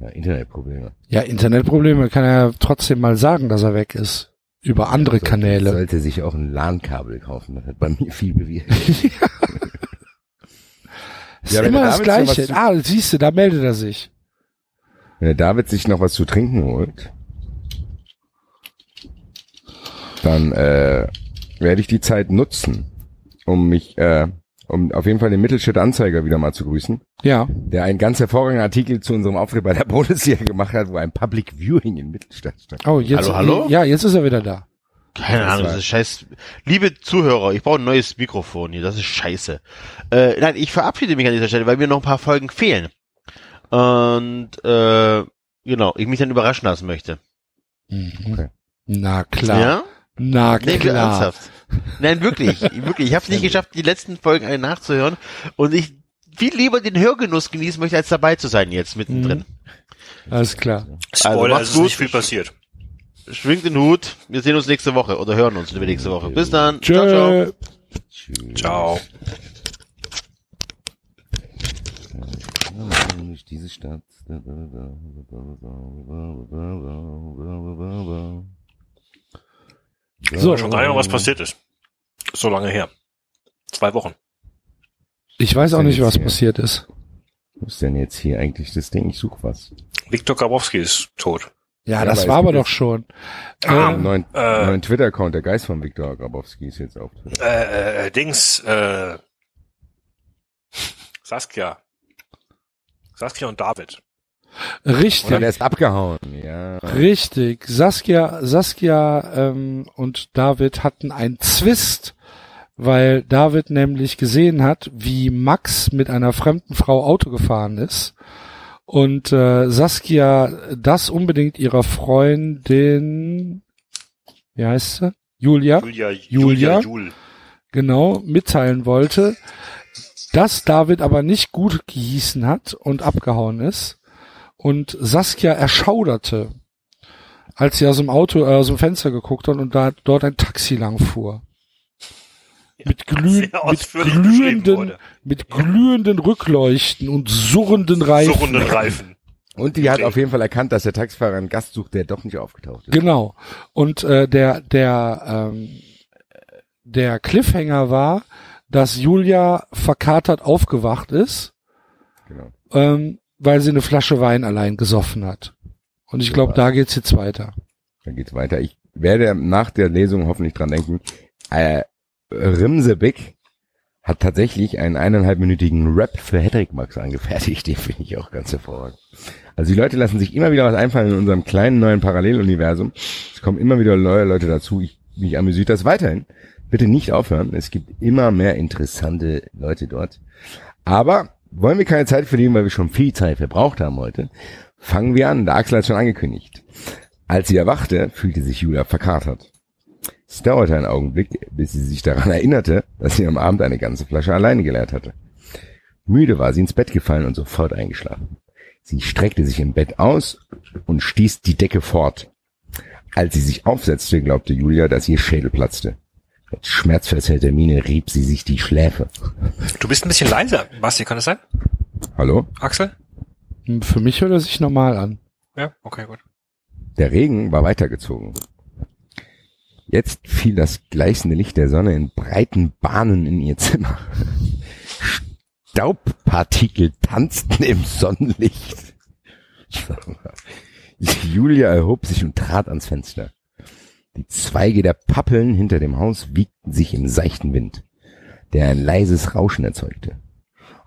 S3: Ja, Internetprobleme.
S2: Ja, Internetprobleme kann er ja trotzdem mal sagen, dass er weg ist. Über andere
S3: Sollte-
S2: Kanäle.
S3: Sollte sich auch ein LAN-Kabel kaufen. Das hat bei mir viel bewirkt. *laughs* *laughs*
S2: ist
S3: Ja,
S2: immer das Gleiche.
S3: zu-
S2: Ah, siehst du, da meldet er sich.
S3: Wenn der David sich noch was zu trinken holt, dann äh, werde ich die Zeit nutzen, um mich, äh, um auf jeden Fall den Mittelstädt Anzeiger wieder mal zu grüßen,
S2: Ja.
S3: der einen ganz hervorragenden Artikel zu unserem Auftritt bei der *laughs* Bundesliga gemacht hat, wo ein Public Viewing in Mittelstadt stand.
S2: Oh, jetzt,
S5: Hallo, hallo?
S2: Ja, jetzt ist er wieder da.
S5: Keine Ahnung, das ist scheiß. Liebe Zuhörer, ich brauche ein neues Mikrofon hier, das ist scheiße. Äh, nein, ich verabschiede mich an dieser Stelle, weil mir noch ein paar Folgen fehlen. Und äh, genau, ich mich dann überraschen lassen möchte.
S2: Mhm. Na klar.
S5: Ja?
S2: Na
S5: Nee,
S2: klar.
S5: ernsthaft. Nein, wirklich, wirklich. Ich habe es nicht geschafft, die letzten Folgen alle nachzuhören und ich viel lieber den Hörgenuss genießen möchte, als dabei zu sein jetzt mittendrin.
S2: Alles klar.
S4: Spoiler,
S5: macht's
S4: es ist
S5: gut.
S4: nicht viel passiert.
S5: schwingt den Hut. Wir sehen uns nächste Woche oder hören uns nächste Woche. Bis dann.
S2: Tschö.
S5: Ciao, ciao.
S4: Ciao.
S3: Diese Stadt.
S2: So,
S4: Schon gar nicht, was passiert ist. So lange her. Zwei Wochen.
S2: Ich weiß auch nicht, was
S3: hier?
S2: passiert ist.
S3: Was ist denn jetzt hier eigentlich das Ding? Ich suche was.
S4: Viktor Grabowski ist tot.
S2: Ja,
S3: Ja,
S2: das war aber doch schon.
S3: Ah,
S2: Ähm,
S3: neuen,
S4: äh,
S3: neuen Twitter-Account, der Geist von Viktor Grabowski ist jetzt auf Twitter.
S4: Äh, äh, Dings, äh, Saskia. Saskia und David.
S2: Richtig.
S3: Oder der ist abgehauen, ja.
S2: Richtig. Saskia, Saskia ähm, und David hatten einen Zwist, weil David nämlich gesehen hat, wie Max mit einer fremden Frau Auto gefahren ist und äh, Saskia das unbedingt ihrer Freundin, wie heißt sie? Julia,
S4: Julia,
S2: Julia?
S4: Julia, Jul.
S2: genau, mitteilen wollte, dass David aber nicht gut gehießen hat und abgehauen ist und Saskia erschauderte, als sie aus dem Auto, äh, aus dem Fenster geguckt hat und da dort ein Taxi lang fuhr. Mit, glüh mit, glühenden, mit glühenden Rückleuchten und surrenden Reifen.
S4: Surrenden Reifen.
S3: Und die hat auf jeden Fall erkannt, dass der Taxifahrer einen Gast sucht, der doch nicht aufgetaucht ist.
S2: Genau. Und äh, der der ähm, der Cliffhanger war, dass Julia verkatert aufgewacht ist,
S3: Genau.
S2: ähm, weil sie eine Flasche Wein allein gesoffen hat. Und ich glaube, da geht's jetzt weiter.
S3: Dann geht's weiter. Ich werde nach der Lesung hoffentlich dran denken. Äh, Rimsebeck hat tatsächlich einen eineinhalbminütigen Rap für Hedrick Max angefertigt. Den finde ich auch ganz hervorragend. Also die Leute lassen sich immer wieder was einfallen in unserem kleinen neuen Paralleluniversum. Es kommen immer wieder neue Leute dazu. Ich, mich amüsiert das weiterhin. Bitte nicht aufhören. Es gibt immer mehr interessante Leute dort. Aber wollen wir keine Zeit verlieren, weil wir schon viel Zeit verbraucht haben heute. Fangen wir an. Der Axel hat schon angekündigt. Als sie erwachte, fühlte sich Julia verkatert. Es dauerte einen Augenblick, bis sie sich daran erinnerte, dass sie am Abend eine ganze Flasche alleine geleert hatte. Müde war sie ins Bett gefallen und sofort eingeschlafen. Sie streckte sich im Bett aus und stieß die Decke fort. Als sie sich aufsetzte, glaubte Julia, dass ihr Schädel platzte. Mit schmerzverzerrter Miene rieb sie sich die Schläfe.
S4: Du bist ein bisschen leiser. Basti, kann das sein?
S3: Hallo?
S4: Axel?
S2: Hm, Für mich hört er sich normal an.
S4: Ja, okay, gut.
S3: Der Regen war weitergezogen. Jetzt fiel das gleißende Licht der Sonne in breiten Bahnen in ihr Zimmer. Staubpartikel tanzten im Sonnenlicht. *laughs* Julia erhob sich und trat ans Fenster. Die Zweige der Pappeln hinter dem Haus wiegten sich im seichten Wind, der ein leises Rauschen erzeugte.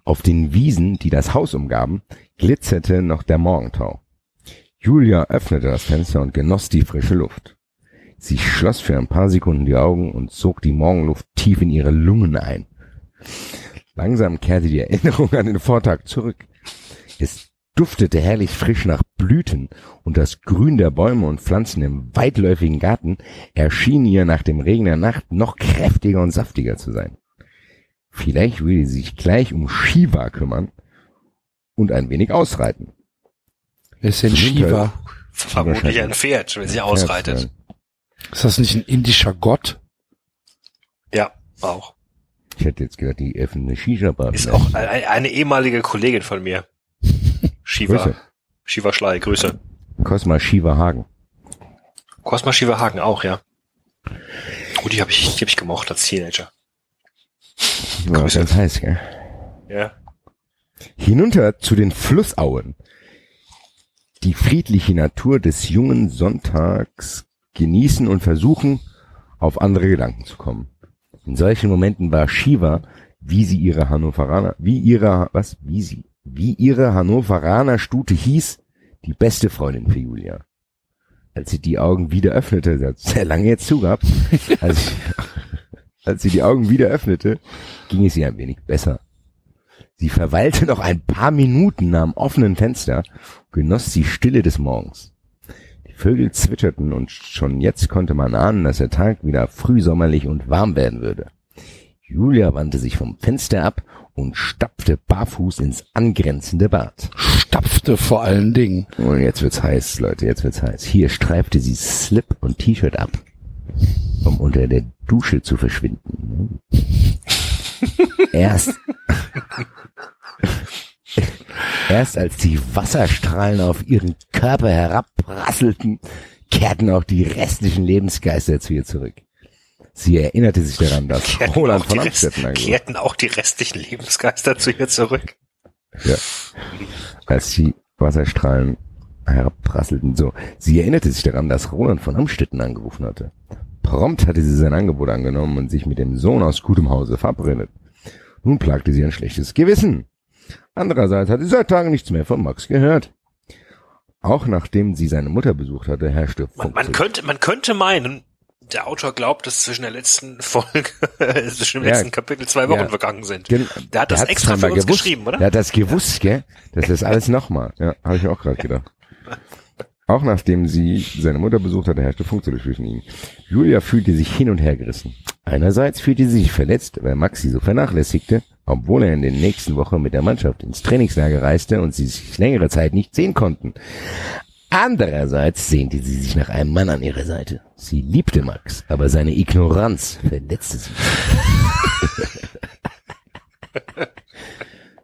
S3: Auf den Wiesen, die das Haus umgaben, glitzerte noch der Morgentau. Julia öffnete das Fenster und genoss die frische Luft. Sie schloss für ein paar Sekunden die Augen und zog die Morgenluft tief in ihre Lungen ein. Langsam kehrte die Erinnerung an den Vortag zurück. Es duftete herrlich frisch nach Blüten und das Grün der Bäume und Pflanzen im weitläufigen Garten erschien ihr nach dem Regen der Nacht noch kräftiger und saftiger zu sein. Vielleicht würde sie sich gleich um Shiva kümmern und ein wenig ausreiten.
S2: Wer ist denn Shiva?
S4: Vermutlich ein Pferd, wenn sie ausreitet.
S2: Ist das nicht ein indischer Gott?
S4: Ja, auch.
S3: Ich hätte jetzt gedacht, die öffnen eine Shisha-Bar.
S4: Ist auch eine, eine ehemalige Kollegin von mir. Shiva.
S3: Grüße.
S4: Shiva Schley, Grüße.
S3: Cosma Shiva Hagen.
S4: Cosma Shiva Hagen auch, ja. Oh, die habe ich, die hab ich gemocht als Teenager.
S3: Die war
S4: Grüße.
S3: ganz heiß, gell?
S4: Ja.
S3: Hinunter zu den Flussauen. Die friedliche Natur des jungen Sonntags genießen und versuchen, auf andere Gedanken zu kommen. In solchen Momenten war Shiva, wie sie ihre Hannoveraner, wie ihre, was, wie sie, wie ihre Hannoveraner Stute hieß, die beste Freundin für Julia. Als sie die Augen wieder öffnete, hat sehr lange jetzt zugehabt, *laughs* als, als sie die Augen wieder öffnete, ging es ihr ein wenig besser. Sie verweilte noch ein paar Minuten am offenen Fenster, genoss die Stille des Morgens. Die Vögel zwitscherten und schon jetzt konnte man ahnen, dass der Tag wieder frühsommerlich und warm werden würde. Julia wandte sich vom Fenster ab und stapfte barfuß ins angrenzende Bad.
S2: Stapfte vor allen Dingen.
S3: Und jetzt wird's heiß, Leute, jetzt wird's heiß. Hier streifte sie Slip und T-Shirt ab, um unter der Dusche zu verschwinden. *laughs* Erst, erst als die Wasserstrahlen auf ihren Körper herabprasselten, kehrten auch die restlichen Lebensgeister zu ihr zurück. Sie erinnerte sich daran, dass *laughs*
S4: Kehrten
S3: Roland von
S4: Rest-
S3: Amstetten angerufen
S4: Kehrten auch die restlichen Lebensgeister zu ihr zurück.
S3: Ja. Als die Wasserstrahlen herabprasselten. So. Sie erinnerte sich daran, dass Roland von Amstetten angerufen hatte. Prompt hatte sie sein Angebot angenommen und sich mit dem Sohn aus gutem Hause verabredet. Nun plagte sie ein schlechtes Gewissen. Andererseits hatte sie seit Tagen nichts mehr von Max gehört. Auch nachdem sie seine Mutter besucht hatte, herrschte
S4: Man, man könnte, man könnte meinen, der Autor glaubt, dass zwischen der letzten *laughs* Folge, zwischen dem
S3: Ja.
S4: letzten Kapitel zwei Wochen
S3: Ja.
S4: vergangen sind.
S3: Gen-
S4: Der hat das extra für uns
S3: gewusst.
S4: geschrieben, oder?
S3: Der hat das gewusst, gell? Das ist alles nochmal. Ja, habe ich auch gerade gedacht. Auch nachdem sie seine Mutter besucht hatte, herrschte Funkstille zwischen ihnen. Julia fühlte sich hin und her gerissen. Einerseits fühlte sie sich verletzt, weil Max sie so vernachlässigte, obwohl er in den nächsten Wochen mit der Mannschaft ins Trainingslager reiste und sie sich längere Zeit nicht sehen konnten. Andererseits sehnte sie sich nach einem Mann an ihrer Seite. Sie liebte Max, aber seine Ignoranz verletzte sie. *laughs*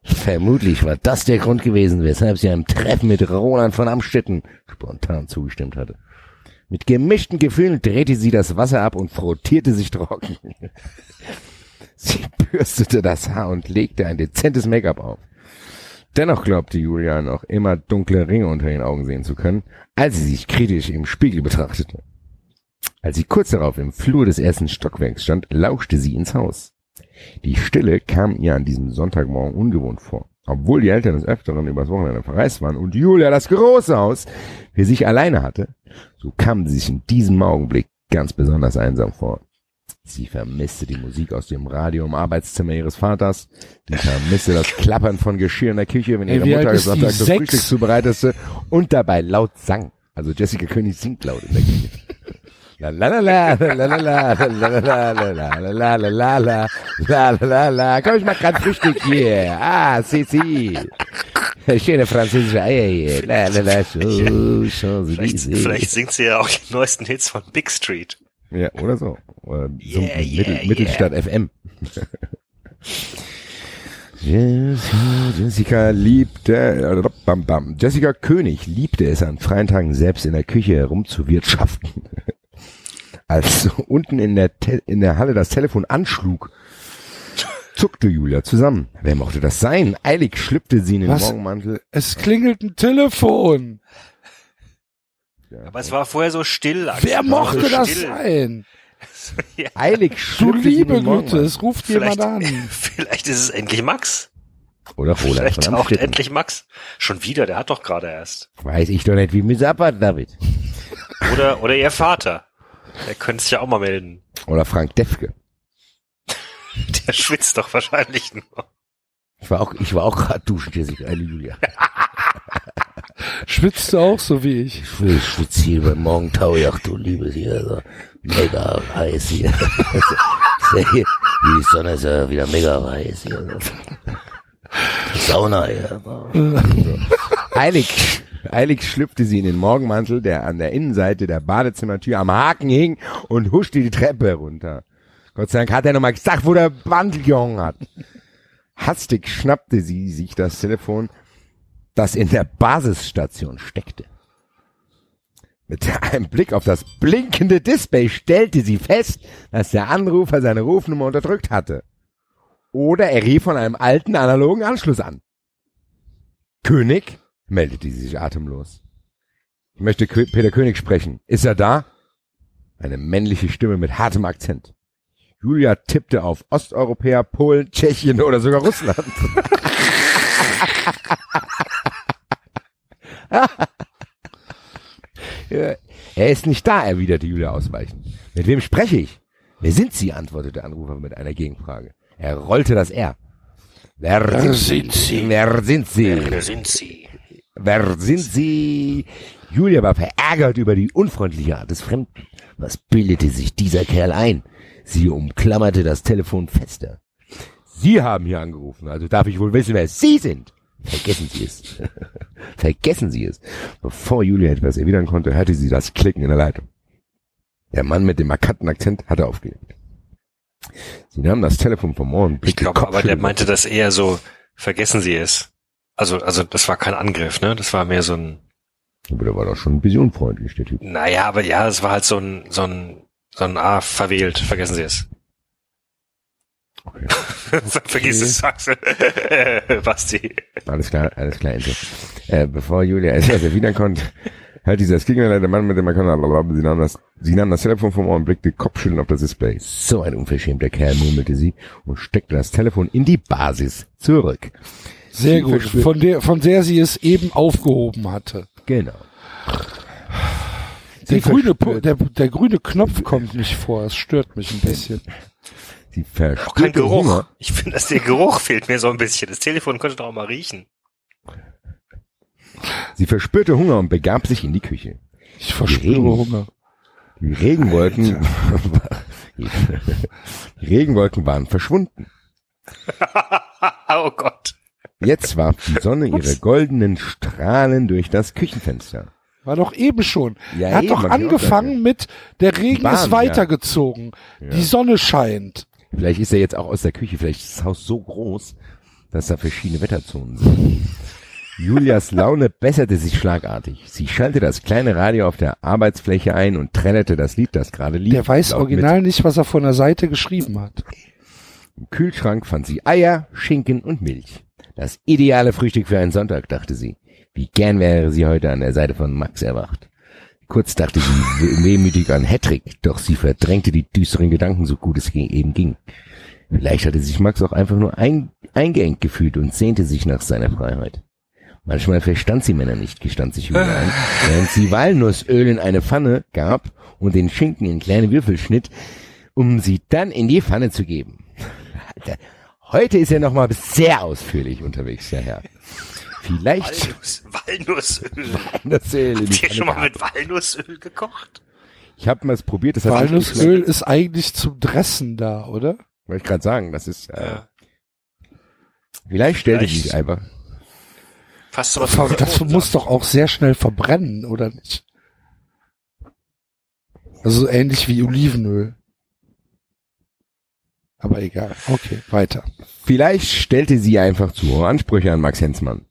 S3: Vermutlich war das der Grund gewesen, weshalb sie einem Treffen mit Roland von Amstetten spontan zugestimmt hatte. Mit gemischten Gefühlen drehte sie das Wasser ab und frottierte sich trocken. *laughs* Sie bürstete das Haar und legte ein dezentes Make-up auf. Dennoch glaubte Julia noch immer dunkle Ringe unter den Augen sehen zu können, als sie sich kritisch im Spiegel betrachtete. Als sie kurz darauf im Flur des ersten Stockwerks stand, lauschte sie ins Haus. Die Stille kam ihr an diesem Sonntagmorgen ungewohnt vor. Obwohl die Eltern des Öfteren übers Wochenende verreist waren und Julia das große Haus für sich alleine hatte, so kam sie sich in diesem Augenblick ganz besonders einsam vor. Sie vermisste die Musik aus dem Radio im Arbeitszimmer ihres Vaters. Sie vermisste das Klappern von Geschirr in der Küche, wenn ihre
S2: Ey,
S3: Mutter
S2: gesagt
S3: hat, das Frühstück zubereitete und dabei laut sang. Also Jessica König singt laut in der Küche. Komm, ich mach grad Frühstück hier. Ah, si, si. Schöne französische Eier hier. La, la, la, so,
S4: vielleicht, vielleicht singt sie ja auch die neuesten Hits von Big Street.
S3: Ja, oder so. Oder so
S4: Yeah, yeah,
S3: Mittel,
S4: yeah.
S3: Mittelstadt FM. Jessica, Jessica liebte, bam, bam. Jessica König liebte es an freien Tagen selbst in der Küche herumzuwirtschaften. Als unten in der, Te in der Halle das Telefon anschlug, zuckte Julia zusammen. Wer mochte das sein? Eilig schlüpfte sie in den
S2: Was?
S3: Morgenmantel.
S2: Es klingelt ein Telefon.
S4: Aber es war vorher so still. Axel.
S2: Wer
S4: Es
S2: mochte
S4: so
S2: das
S4: still.
S2: sein? *laughs*
S4: ja,
S3: Eilig
S2: Du liebe Güte, es ruft
S4: vielleicht,
S2: jemand an. *laughs*
S4: vielleicht ist es endlich Max.
S3: Oder Roland
S4: Vielleicht taucht endlich Max. Schon wieder, der hat doch gerade erst.
S3: Weiß ich doch nicht, wie mir abwarten, David.
S4: Oder, oder ihr Vater. Der könnte sich ja auch mal melden.
S3: Oder Frank Defke.
S4: Der schwitzt doch wahrscheinlich nur.
S3: Ich war auch, ich war auch gerade duschen, Jessica, eine Julia. *laughs*
S2: Schwitzt du auch so wie ich?
S3: Ich schwitze hier beim Morgentau, ja, du Liebes hier, also mega heiß *laughs* hier. Die Sonne ist ja wieder mega heiß hier. Sauna hier. Eilig, eilig schlüpfte sie in den Morgenmantel, der an der Innenseite der Badezimmertür am Haken hing und huschte die Treppe herunter. Gott sei Dank hat er nochmal gesagt, wo der Mantel gehangen hat. Hastig schnappte sie sich das Telefon, das in der Basisstation steckte. Mit einem Blick auf das blinkende Display stellte sie fest, dass der Anrufer seine Rufnummer unterdrückt hatte. Oder er rief von einem alten analogen Anschluss an. König? meldete sie sich atemlos. Ich möchte Peter König sprechen. Ist er da? Eine männliche Stimme mit hartem Akzent. Julia tippte auf Osteuropäer, Polen, Tschechien oder sogar Russland. *laughs* *laughs* Er ist nicht da, erwiderte Julia ausweichend. Mit wem spreche ich? Wer sind Sie? antwortete der Anrufer mit einer Gegenfrage. Er rollte das R. Wer sind Sie? Wer sind Sie?
S4: Wer sind sie?
S3: Wer sind Sie? Julia war verärgert über die unfreundliche Art des Fremden. Was bildete sich dieser Kerl ein? Sie umklammerte das Telefon fester. Sie haben hier angerufen, also darf ich wohl wissen, wer Sie sind. Vergessen Sie es. *laughs* Vergessen Sie es. Bevor Julia etwas erwidern konnte, hörte sie das Klicken in der Leitung. Der Mann mit dem markanten Akzent hatte aufgelegt. Sie nahm das Telefon vom Ohr und
S4: Ich
S3: blickte
S4: glaube, aber der meinte das eher so, vergessen Sie es. Also, also das war kein Angriff, ne? Das war mehr so ein,
S3: Aber der war doch schon ein bisschen unfreundlich, der Typ.
S4: naja, aber ja, es war halt so ein, so ein, so ein, ah, verwählt, vergessen Sie es.
S3: Okay. *laughs*
S4: Vergiss es, sagst du. Äh, Basti.
S3: Alles klar, alles klar, Ente. Äh, bevor Julia *laughs* etwas erwidern konnte, hört dieser Skingler, der Mann mit dem blablabla, sie nahm das, sie nahm das Telefon vom Ohr und blickte kopfschüttelnd auf das Display. So ein unverschämter Kerl, murmelte sie und steckte das Telefon in die Basis zurück.
S2: Sehr
S3: Sie
S2: gut. Von der, von der sie es eben aufgehoben hatte.
S3: Genau.
S2: Der grüne, der, der grüne Knopf kommt nicht vor. Es stört mich ein bisschen. *laughs*
S3: Sie
S4: Auch kein
S3: verspürte
S4: Geruch.
S3: Hunger.
S4: Ich finde, dass der Geruch fehlt mir so ein bisschen. Das Telefon könnte doch auch mal riechen.
S3: Sie verspürte Hunger und begab sich in die Küche.
S2: Ich verspüre
S3: Regen.
S2: Hunger.
S3: Die Regenwolken, *laughs* die Regenwolken waren verschwunden. *laughs*
S4: oh Gott.
S3: Jetzt warf die Sonne ihre goldenen Strahlen durch das Küchenfenster.
S2: War doch eben schon.
S3: Ja,
S2: er hat
S3: eben,
S2: doch angefangen mit, der Regen
S3: Bahn,
S2: ist
S3: ja.
S2: weitergezogen. Die Sonne scheint.
S3: Vielleicht ist er jetzt auch aus der Küche, vielleicht ist das Haus so groß, dass da verschiedene Wetterzonen sind. *laughs* Julias Laune besserte sich schlagartig. Sie schaltete das kleine Radio auf der Arbeitsfläche ein und trällerte das Lied, das gerade lief.
S2: Der weiß original nicht, was er von der Seite geschrieben hat.
S3: Mit. Im Kühlschrank fand sie Eier, Schinken und Milch. Das ideale Frühstück für einen Sonntag, dachte sie. Wie gern wäre sie heute an der Seite von Max erwacht. Kurz dachte sie we- wehmütig an Hattrick, doch sie verdrängte die düsteren Gedanken so gut es eben ging. Vielleicht hatte sich Max auch einfach nur ein, eingeengt gefühlt und sehnte sich nach seiner Freiheit. Manchmal verstand sie Männer nicht, gestand sich Julia ein, während sie Walnussöl in eine Pfanne gab und den Schinken in kleine Würfel schnitt, um sie dann in die Pfanne zu geben. Heute ist er noch mal sehr ausführlich unterwegs, der Herr. Vielleicht
S4: Walnuss, Walnussöl.
S3: das Öl in die
S4: Habt ihr schon mal mit Walnussöl gekocht?
S3: Ich habe mal es probiert, das
S2: Walnussöl ist eigentlich zum Dressen da, oder?
S3: Wollte ich gerade sagen, das ist äh,
S4: Ja.
S3: vielleicht stellte sie
S4: Vielleicht-
S3: sich einfach.
S4: Aber
S2: Ver-
S4: zum
S2: Das muss doch auch sehr schnell verbrennen, oder nicht? Also ähnlich wie Olivenöl. Aber egal. Okay, weiter.
S3: Vielleicht stellte sie einfach zu hohe Ansprüche an Max Hensmann.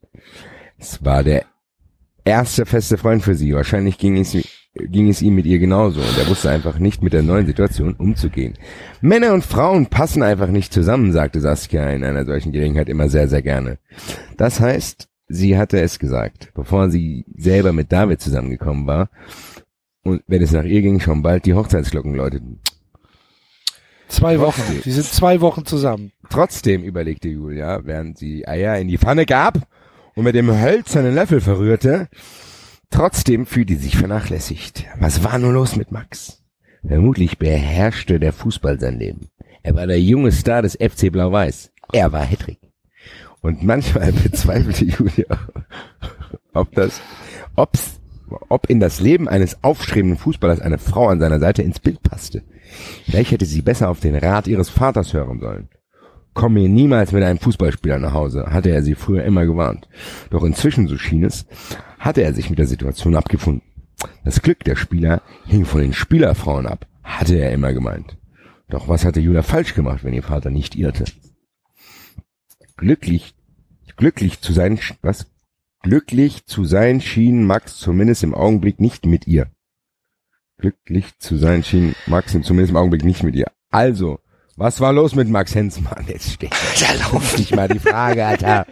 S3: Es war der erste feste Freund für sie. Wahrscheinlich ging es, ging es ihm mit ihr genauso und er wusste einfach nicht mit der neuen Situation umzugehen. Männer und Frauen passen einfach nicht zusammen, sagte Saskia in einer solchen Gelegenheit immer sehr, sehr gerne. Das heißt, sie hatte es gesagt, bevor sie selber mit David zusammengekommen war und wenn es nach ihr ging, schon bald die Hochzeitsglocken läuteten.
S2: Zwei Wochen.
S3: Trotzdem.
S2: Die sind zwei Wochen zusammen.
S3: Trotzdem überlegte Julia, während sie Eier in die Pfanne gab und mit dem hölzernen Löffel verrührte, trotzdem fühlte sich vernachlässigt. Was war nur los mit Max? Vermutlich beherrschte der Fußball sein Leben. Er war der junge Star des FC Blau-Weiß. Er war Hedrick. Und manchmal *laughs* bezweifelte Julia, ob das, ob's, ob in das Leben eines aufstrebenden Fußballers eine Frau an seiner Seite ins Bild passte. Vielleicht hätte sie besser auf den Rat ihres Vaters hören sollen. Komm mir niemals mit einem Fußballspieler nach Hause, hatte er sie früher immer gewarnt. Doch inzwischen, so schien es, hatte er sich mit der Situation abgefunden. Das Glück der Spieler hing von den Spielerfrauen ab, hatte er immer gemeint. Doch was hatte Julia falsch gemacht, wenn ihr Vater nicht irrte? Glücklich, glücklich zu sein, was? Glücklich zu sein schien Max zumindest im Augenblick nicht mit ihr. Glücklich zu sein schien Max zumindest im Augenblick nicht mit ihr. Also, was war los mit Max Hensmann? Jetzt steht
S4: Der Lauf.
S3: nicht mal die Frage, Alter.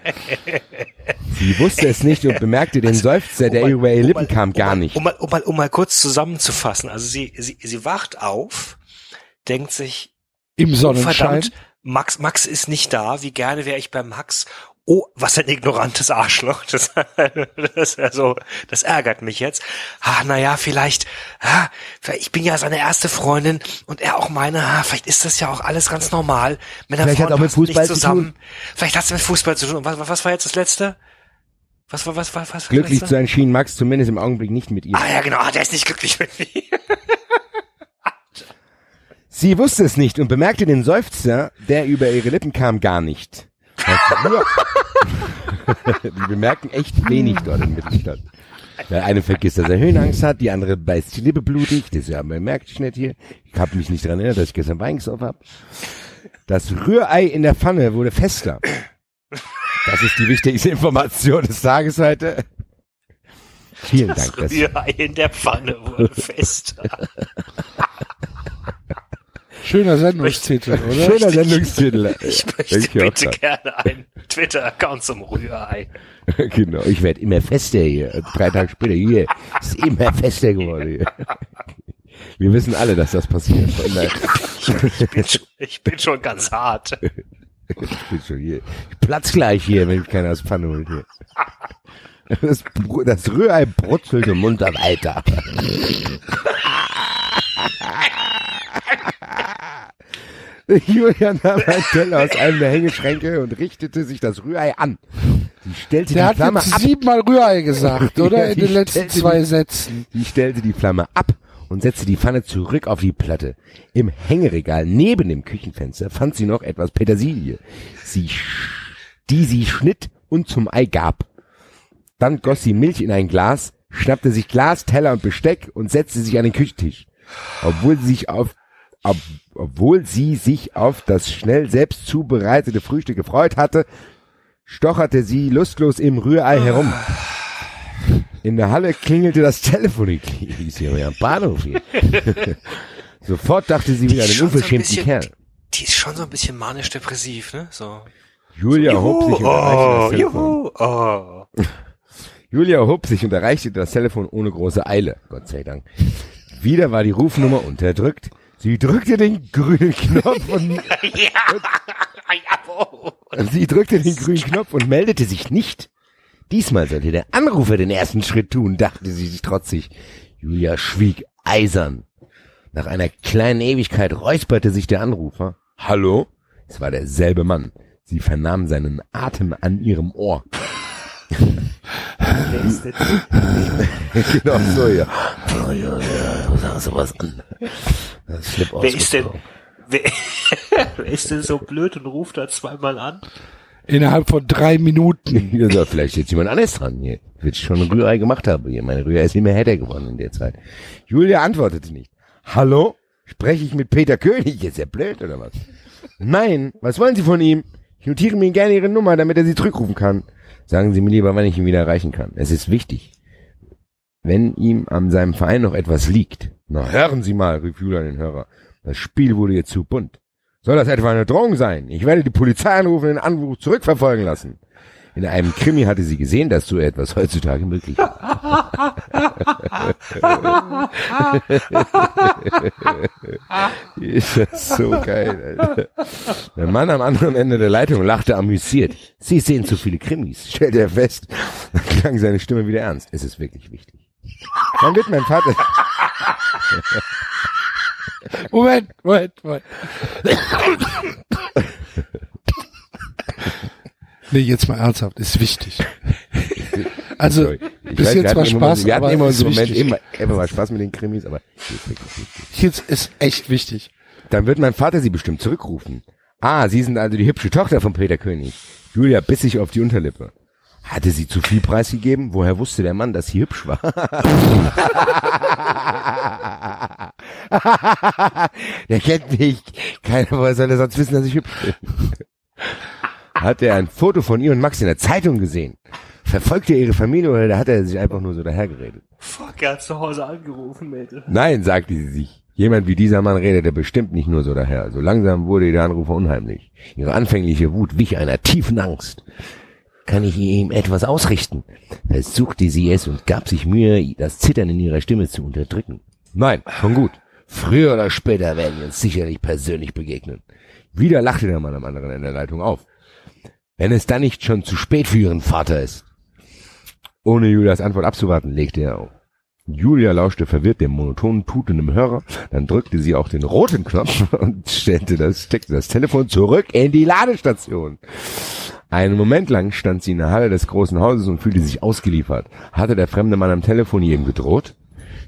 S3: Sie wusste es nicht und bemerkte den Seufzer, der
S4: Um mal-
S3: über ihre
S4: um
S3: Lippen
S4: mal-
S3: kam,
S4: um
S3: gar
S4: mal,
S3: nicht.
S4: Um mal, um mal, um mal kurz zusammenzufassen. Also sie, sie, sie wacht auf, denkt sich,
S2: Im
S4: oh,
S2: Sonnenschein.
S4: verdammt, Max, Max ist nicht da. Wie gerne wäre ich beim Max. Oh, was ein ignorantes Arschloch. Das, *laughs* das, ist ja so, das ärgert mich jetzt. Ah, naja, vielleicht, ah, vielleicht- ich bin ja seine erste Freundin und er auch meine. Ah, vielleicht ist das ja auch alles ganz normal. Männer,
S3: Vielleicht
S4: Frauen
S3: hat auch mit Fußball zu
S4: zusammen. Vielleicht hat es mit Fußball zu tun. Und was, was war jetzt das letzte? Was war, was war, was war das
S3: Glücklich zu sein schien Max zumindest im Augenblick nicht mit ihr.
S4: Ah ja, genau, ah, der ist nicht glücklich mit mir. *laughs*
S3: Sie wusste es nicht und bemerkte den Seufzer, der über ihre Lippen kam, gar nicht. Früher- *laughs* die bemerken echt wenig dort in Mittelstadt. Der eine vergisst, dass er Höhenangst hat, die andere beißt die Lippe blutig. Das ja, man merkt ich nicht hier. Ich habe mich nicht daran erinnert, dass ich gestern Wein gesoffen habe. Das Rührei in der Pfanne wurde fester. Das ist die wichtigste Information des Tages heute. Vielen Dank.
S4: Das
S3: Das,
S4: Rührei in der Pfanne wurde fest.
S2: Schöner Sendungstitel, oder?
S3: schöner Sendungstitel.
S4: Ich möchte
S3: ich
S4: bitte gerne einen Twitter-Account zum Rührei. *laughs*
S3: genau, ich werde immer fester hier. Drei Tage später, hier, ist immer fester geworden hier. *laughs* Wir wissen alle, dass das passiert. *laughs*
S4: Ich bin schon, ich bin schon ganz hart.
S3: Ich bin schon hier. Ich platz gleich hier, wenn ich keiner aus Pfanne holt hier. Das, das Rührei brutzelt im Mund ab, Alter. *laughs* Julian nahm einen Teller aus einem der Hängeschränke und richtete sich das Rührei an. Sie stellte
S2: Der
S3: die
S2: hat
S3: Flamme ab.
S2: siebenmal Rührei gesagt, *laughs* oder? In den letzten zwei
S3: die-
S2: Sätzen.
S3: Sie stellte die Flamme ab und setzte die Pfanne zurück auf die Platte. Im Hängeregal neben dem Küchenfenster fand sie noch etwas Petersilie, sie, sch- die sie schnitt und zum Ei gab. Dann goss sie Milch in ein Glas, schnappte sich Glas, Teller und Besteck und setzte sich an den Küchentisch. Obwohl sie sich auf ob, obwohl sie sich auf das schnell selbst zubereitete Frühstück gefreut hatte, stocherte sie lustlos im Rührei herum. In der Halle klingelte das Telefon. Ich ist hier am Bahnhof hier. *laughs* Sofort dachte sie wieder an den
S4: so
S3: unverschämten
S4: bisschen-
S3: Kerl.
S4: Die ist schon so ein bisschen manisch-depressiv, ne? So.
S3: Julia hob sich und erreichte das
S4: oh,
S3: Telefon.
S4: juhu, oh.
S3: Julia hob sich und erreichte das Telefon ohne große Eile. Gott sei Dank. Wieder war die Rufnummer unterdrückt. Sie drückte den grünen Knopf und *laughs*
S4: Ja, jawohl.
S3: sie drückte den grünen Knopf und meldete sich nicht. Diesmal sollte der Anrufer den ersten Schritt tun, dachte sie sich trotzig. Julia schwieg eisern. Nach einer kleinen Ewigkeit räusperte sich der Anrufer. Hallo? Es war derselbe Mann. Sie vernahm seinen Atem an ihrem Ohr. *laughs* genau so, ja. Oh, ja, ja, sag sowas an.
S4: Wer ist denn, wer, *laughs* wer ist denn so blöd und ruft da zweimal an?
S2: Innerhalb von drei Minuten.
S3: Ja, vielleicht ist jetzt jemand anderes dran hier. Wird schon ein Rührei gemacht habe hier. Meine Rührei ist nicht mehr hätter geworden in der Zeit. Julia antwortete nicht. Hallo? Spreche ich mit Peter König? Ist er blöd oder was? Nein, was wollen Sie von ihm? Ich notiere mir gerne Ihre Nummer, damit er Sie zurückrufen kann. Sagen Sie mir lieber, wann ich ihn wieder erreichen kann. Es ist wichtig. Wenn ihm an seinem Verein noch etwas liegt. Na, hören Sie mal, rief Julia den Hörer. Das Spiel wurde jetzt zu bunt. Soll das etwa eine Drohung sein? Ich werde die Polizei anrufen und den Anruf zurückverfolgen lassen. In einem Krimi hatte sie gesehen, dass so etwas heutzutage möglich ist. ist das so geil, Alter. Der Mann am anderen Ende der Leitung lachte amüsiert. Sie sehen zu viele Krimis, stellte er fest. Dann klang seine Stimme wieder ernst. Es ist wirklich wichtig. Dann wird mein Vater... *laughs*
S2: Moment, Moment, Moment. nee, jetzt mal ernsthaft, ist wichtig. Also.
S3: Ich
S2: bis
S3: weiß,
S2: jetzt war
S3: immer-
S2: Spaß,
S3: Wir hatten immer so Moment,
S2: wichtig.
S3: immer, immer mal Spaß mit den Krimis, aber.
S2: Jetzt ist echt wichtig.
S3: Dann wird mein Vater sie bestimmt zurückrufen. Ah, Sie sind also die hübsche Tochter von Peter König. Julia biss sich auf die Unterlippe. Hatte sie zu viel preisgegeben? Woher wusste der Mann, dass sie hübsch war? *laughs* der kennt mich. Keiner woher soll er sonst wissen, dass ich hübsch bin. Hat er ein Foto von ihr und Max in der Zeitung gesehen? Verfolgt er ihre Familie oder hat er sich einfach nur so dahergeredet?
S4: Fuck, er hat zu Hause angerufen, Mädel.
S3: Nein, sagte sie sich. Jemand wie dieser Mann redete bestimmt nicht nur so daher. So langsam wurde der Anrufer unheimlich. Ihre anfängliche Wut wich einer tiefen Angst. Kann ich ihm etwas ausrichten? Versuchte sie es und gab sich Mühe, das Zittern in ihrer Stimme zu unterdrücken. Nein, schon gut. Früher oder später werden wir uns sicherlich persönlich begegnen. Wieder lachte der Mann am anderen Ende der Leitung auf. Wenn es dann nicht schon zu spät für ihren Vater ist. Ohne Julias Antwort abzuwarten, legte er auf. Julia lauschte verwirrt dem monotonen Tuten im Hörer, dann drückte sie auch den roten Knopf *laughs* und stellte das, steckte das Telefon zurück in die Ladestation. Einen Moment lang stand sie in der Halle des großen Hauses und fühlte sich ausgeliefert. Hatte der fremde Mann am Telefon ihr ihm gedroht?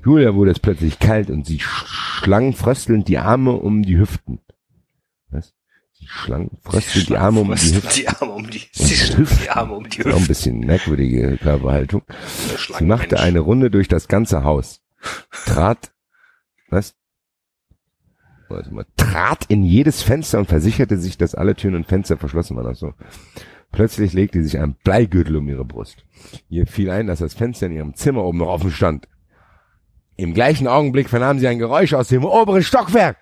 S3: Julia wurde es plötzlich kalt und sie schlang fröstelnd die Arme um die Hüften. Was? Sie schlang fröstelnd die Arme um die Hüften.
S4: Die Arme um die, sie schlang
S3: Hüften.
S4: die Arme um die
S3: Auch ein bisschen merkwürdige Körperhaltung. Sie machte eine Runde durch das ganze Haus, trat, was? Warte mal, trat in jedes Fenster und versicherte sich, dass alle Türen und Fenster verschlossen waren. Ach so. Plötzlich legte sich ein Bleigürtel um ihre Brust. Ihr fiel ein, dass das Fenster in ihrem Zimmer oben noch offen stand. Im gleichen Augenblick vernahm sie ein Geräusch aus dem oberen Stockwerk.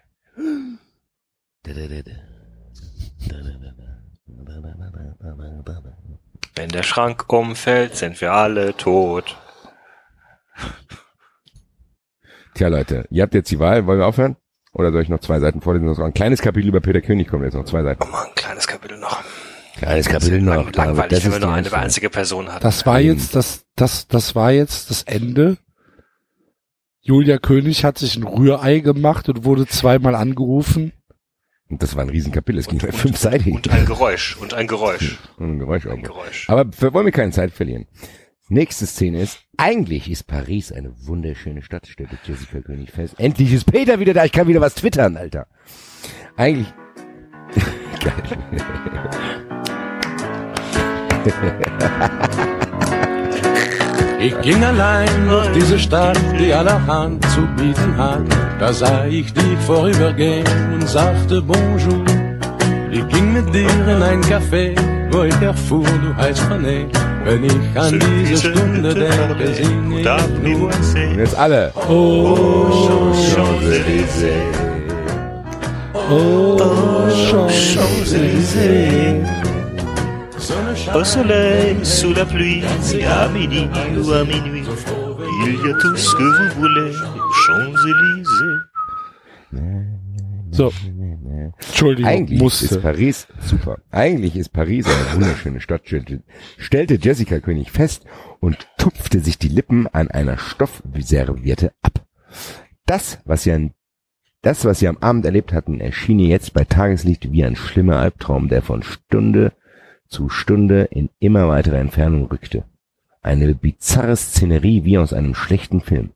S4: Wenn der Schrank umfällt, sind wir alle tot.
S3: Tja, Leute, ihr habt jetzt die Wahl. Wollen wir aufhören? Oder soll ich noch zwei Seiten vorlesen? Ein kleines Kapitel über Peter König kommt jetzt noch zwei Seiten.
S4: Oh mal ein kleines Kapitel noch.
S3: Kleines Kapitel noch.
S4: Lang,
S3: David,
S4: langweilig,
S3: das
S4: wenn wir
S3: ist
S4: nur eine einzige Person hatten.
S2: Das war jetzt das, das, das war jetzt das Ende. Julia König hat sich ein Rührei gemacht und wurde zweimal angerufen.
S3: Und das war ein Riesenkapitel. Es ging nur fünfseitig.
S4: Und ein Geräusch. Und ein Geräusch.
S3: Und ein Geräusch auch.
S4: Ein Geräusch.
S3: Aber wir wollen wir keine Zeit verlieren. Nächste Szene ist, eigentlich ist Paris eine wunderschöne Stadt, stellte Jessica König fest. Endlich ist Peter wieder da, ich kann wieder was twittern, Alter. Eigentlich... *laughs*
S11: Ich ging allein durch diese Stadt, die allerhand zu bieten hat. Da sah ich dich vorübergehen und sagte Bonjour. Ging mit dir in ein Café, wo ich erfuhr, du heißt René. Wenn ich an diese Stunde denke, singe ich nur.
S3: Und jetzt alle.
S2: Oh, Champs-Élysées.
S4: Au soleil, sous la pluie, à midi ou à minuit, il y a tout ce que vous voulez, Champs-Élysées.
S2: So. Entschuldigung,
S3: Eigentlich
S2: musste.
S3: ist Paris super. Eigentlich ist Paris eine wunderschöne Stadt, stellte, Jessica König fest und tupfte sich die Lippen an einer Stoffserviette ab. Das, was sie an das, was sie am Abend erlebt hatten, erschien ihr jetzt bei Tageslicht wie ein schlimmer Albtraum, der von Stunde zu Stunde in immer weiterer Entfernung rückte. Eine bizarre Szenerie wie aus einem schlechten Film.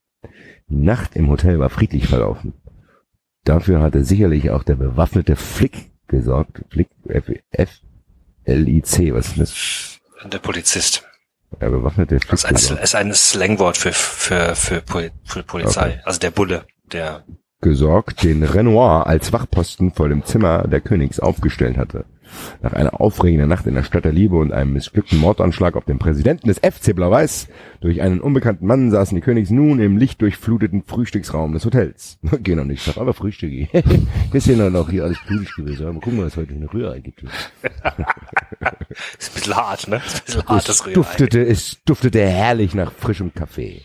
S3: Die Nacht im Hotel war friedlich verlaufen. Dafür hatte sicherlich auch der bewaffnete Flick gesorgt. Flick, F, F L, I, C, was ist das?
S4: Der Polizist.
S3: Der bewaffnete Flick
S4: Das ist ein, ist ein Slangwort für, für, für, Poli- für Polizei.
S3: Okay.
S4: Also der Bulle, der
S3: gesorgt, den Renoir als Wachposten vor dem Zimmer der Königs aufgestellt hatte. Nach einer aufregenden Nacht in der Stadt der Liebe und einem missglückten Mordanschlag auf den Präsidenten des FC Blau-Weiß durch einen unbekannten Mann saßen die Königs nun im lichtdurchfluteten Frühstücksraum des Hotels. *laughs* Gehen noch nicht, aber Frühstücke. *laughs* ist hier noch hier alles blutig gewesen. Aber gucken was heute eine Rührei gibt. *laughs*
S4: ist ein bisschen hart, ne? Ist ein bisschen hartes
S3: Es
S4: Rührei.
S3: duftete, es duftete herrlich nach frischem Kaffee.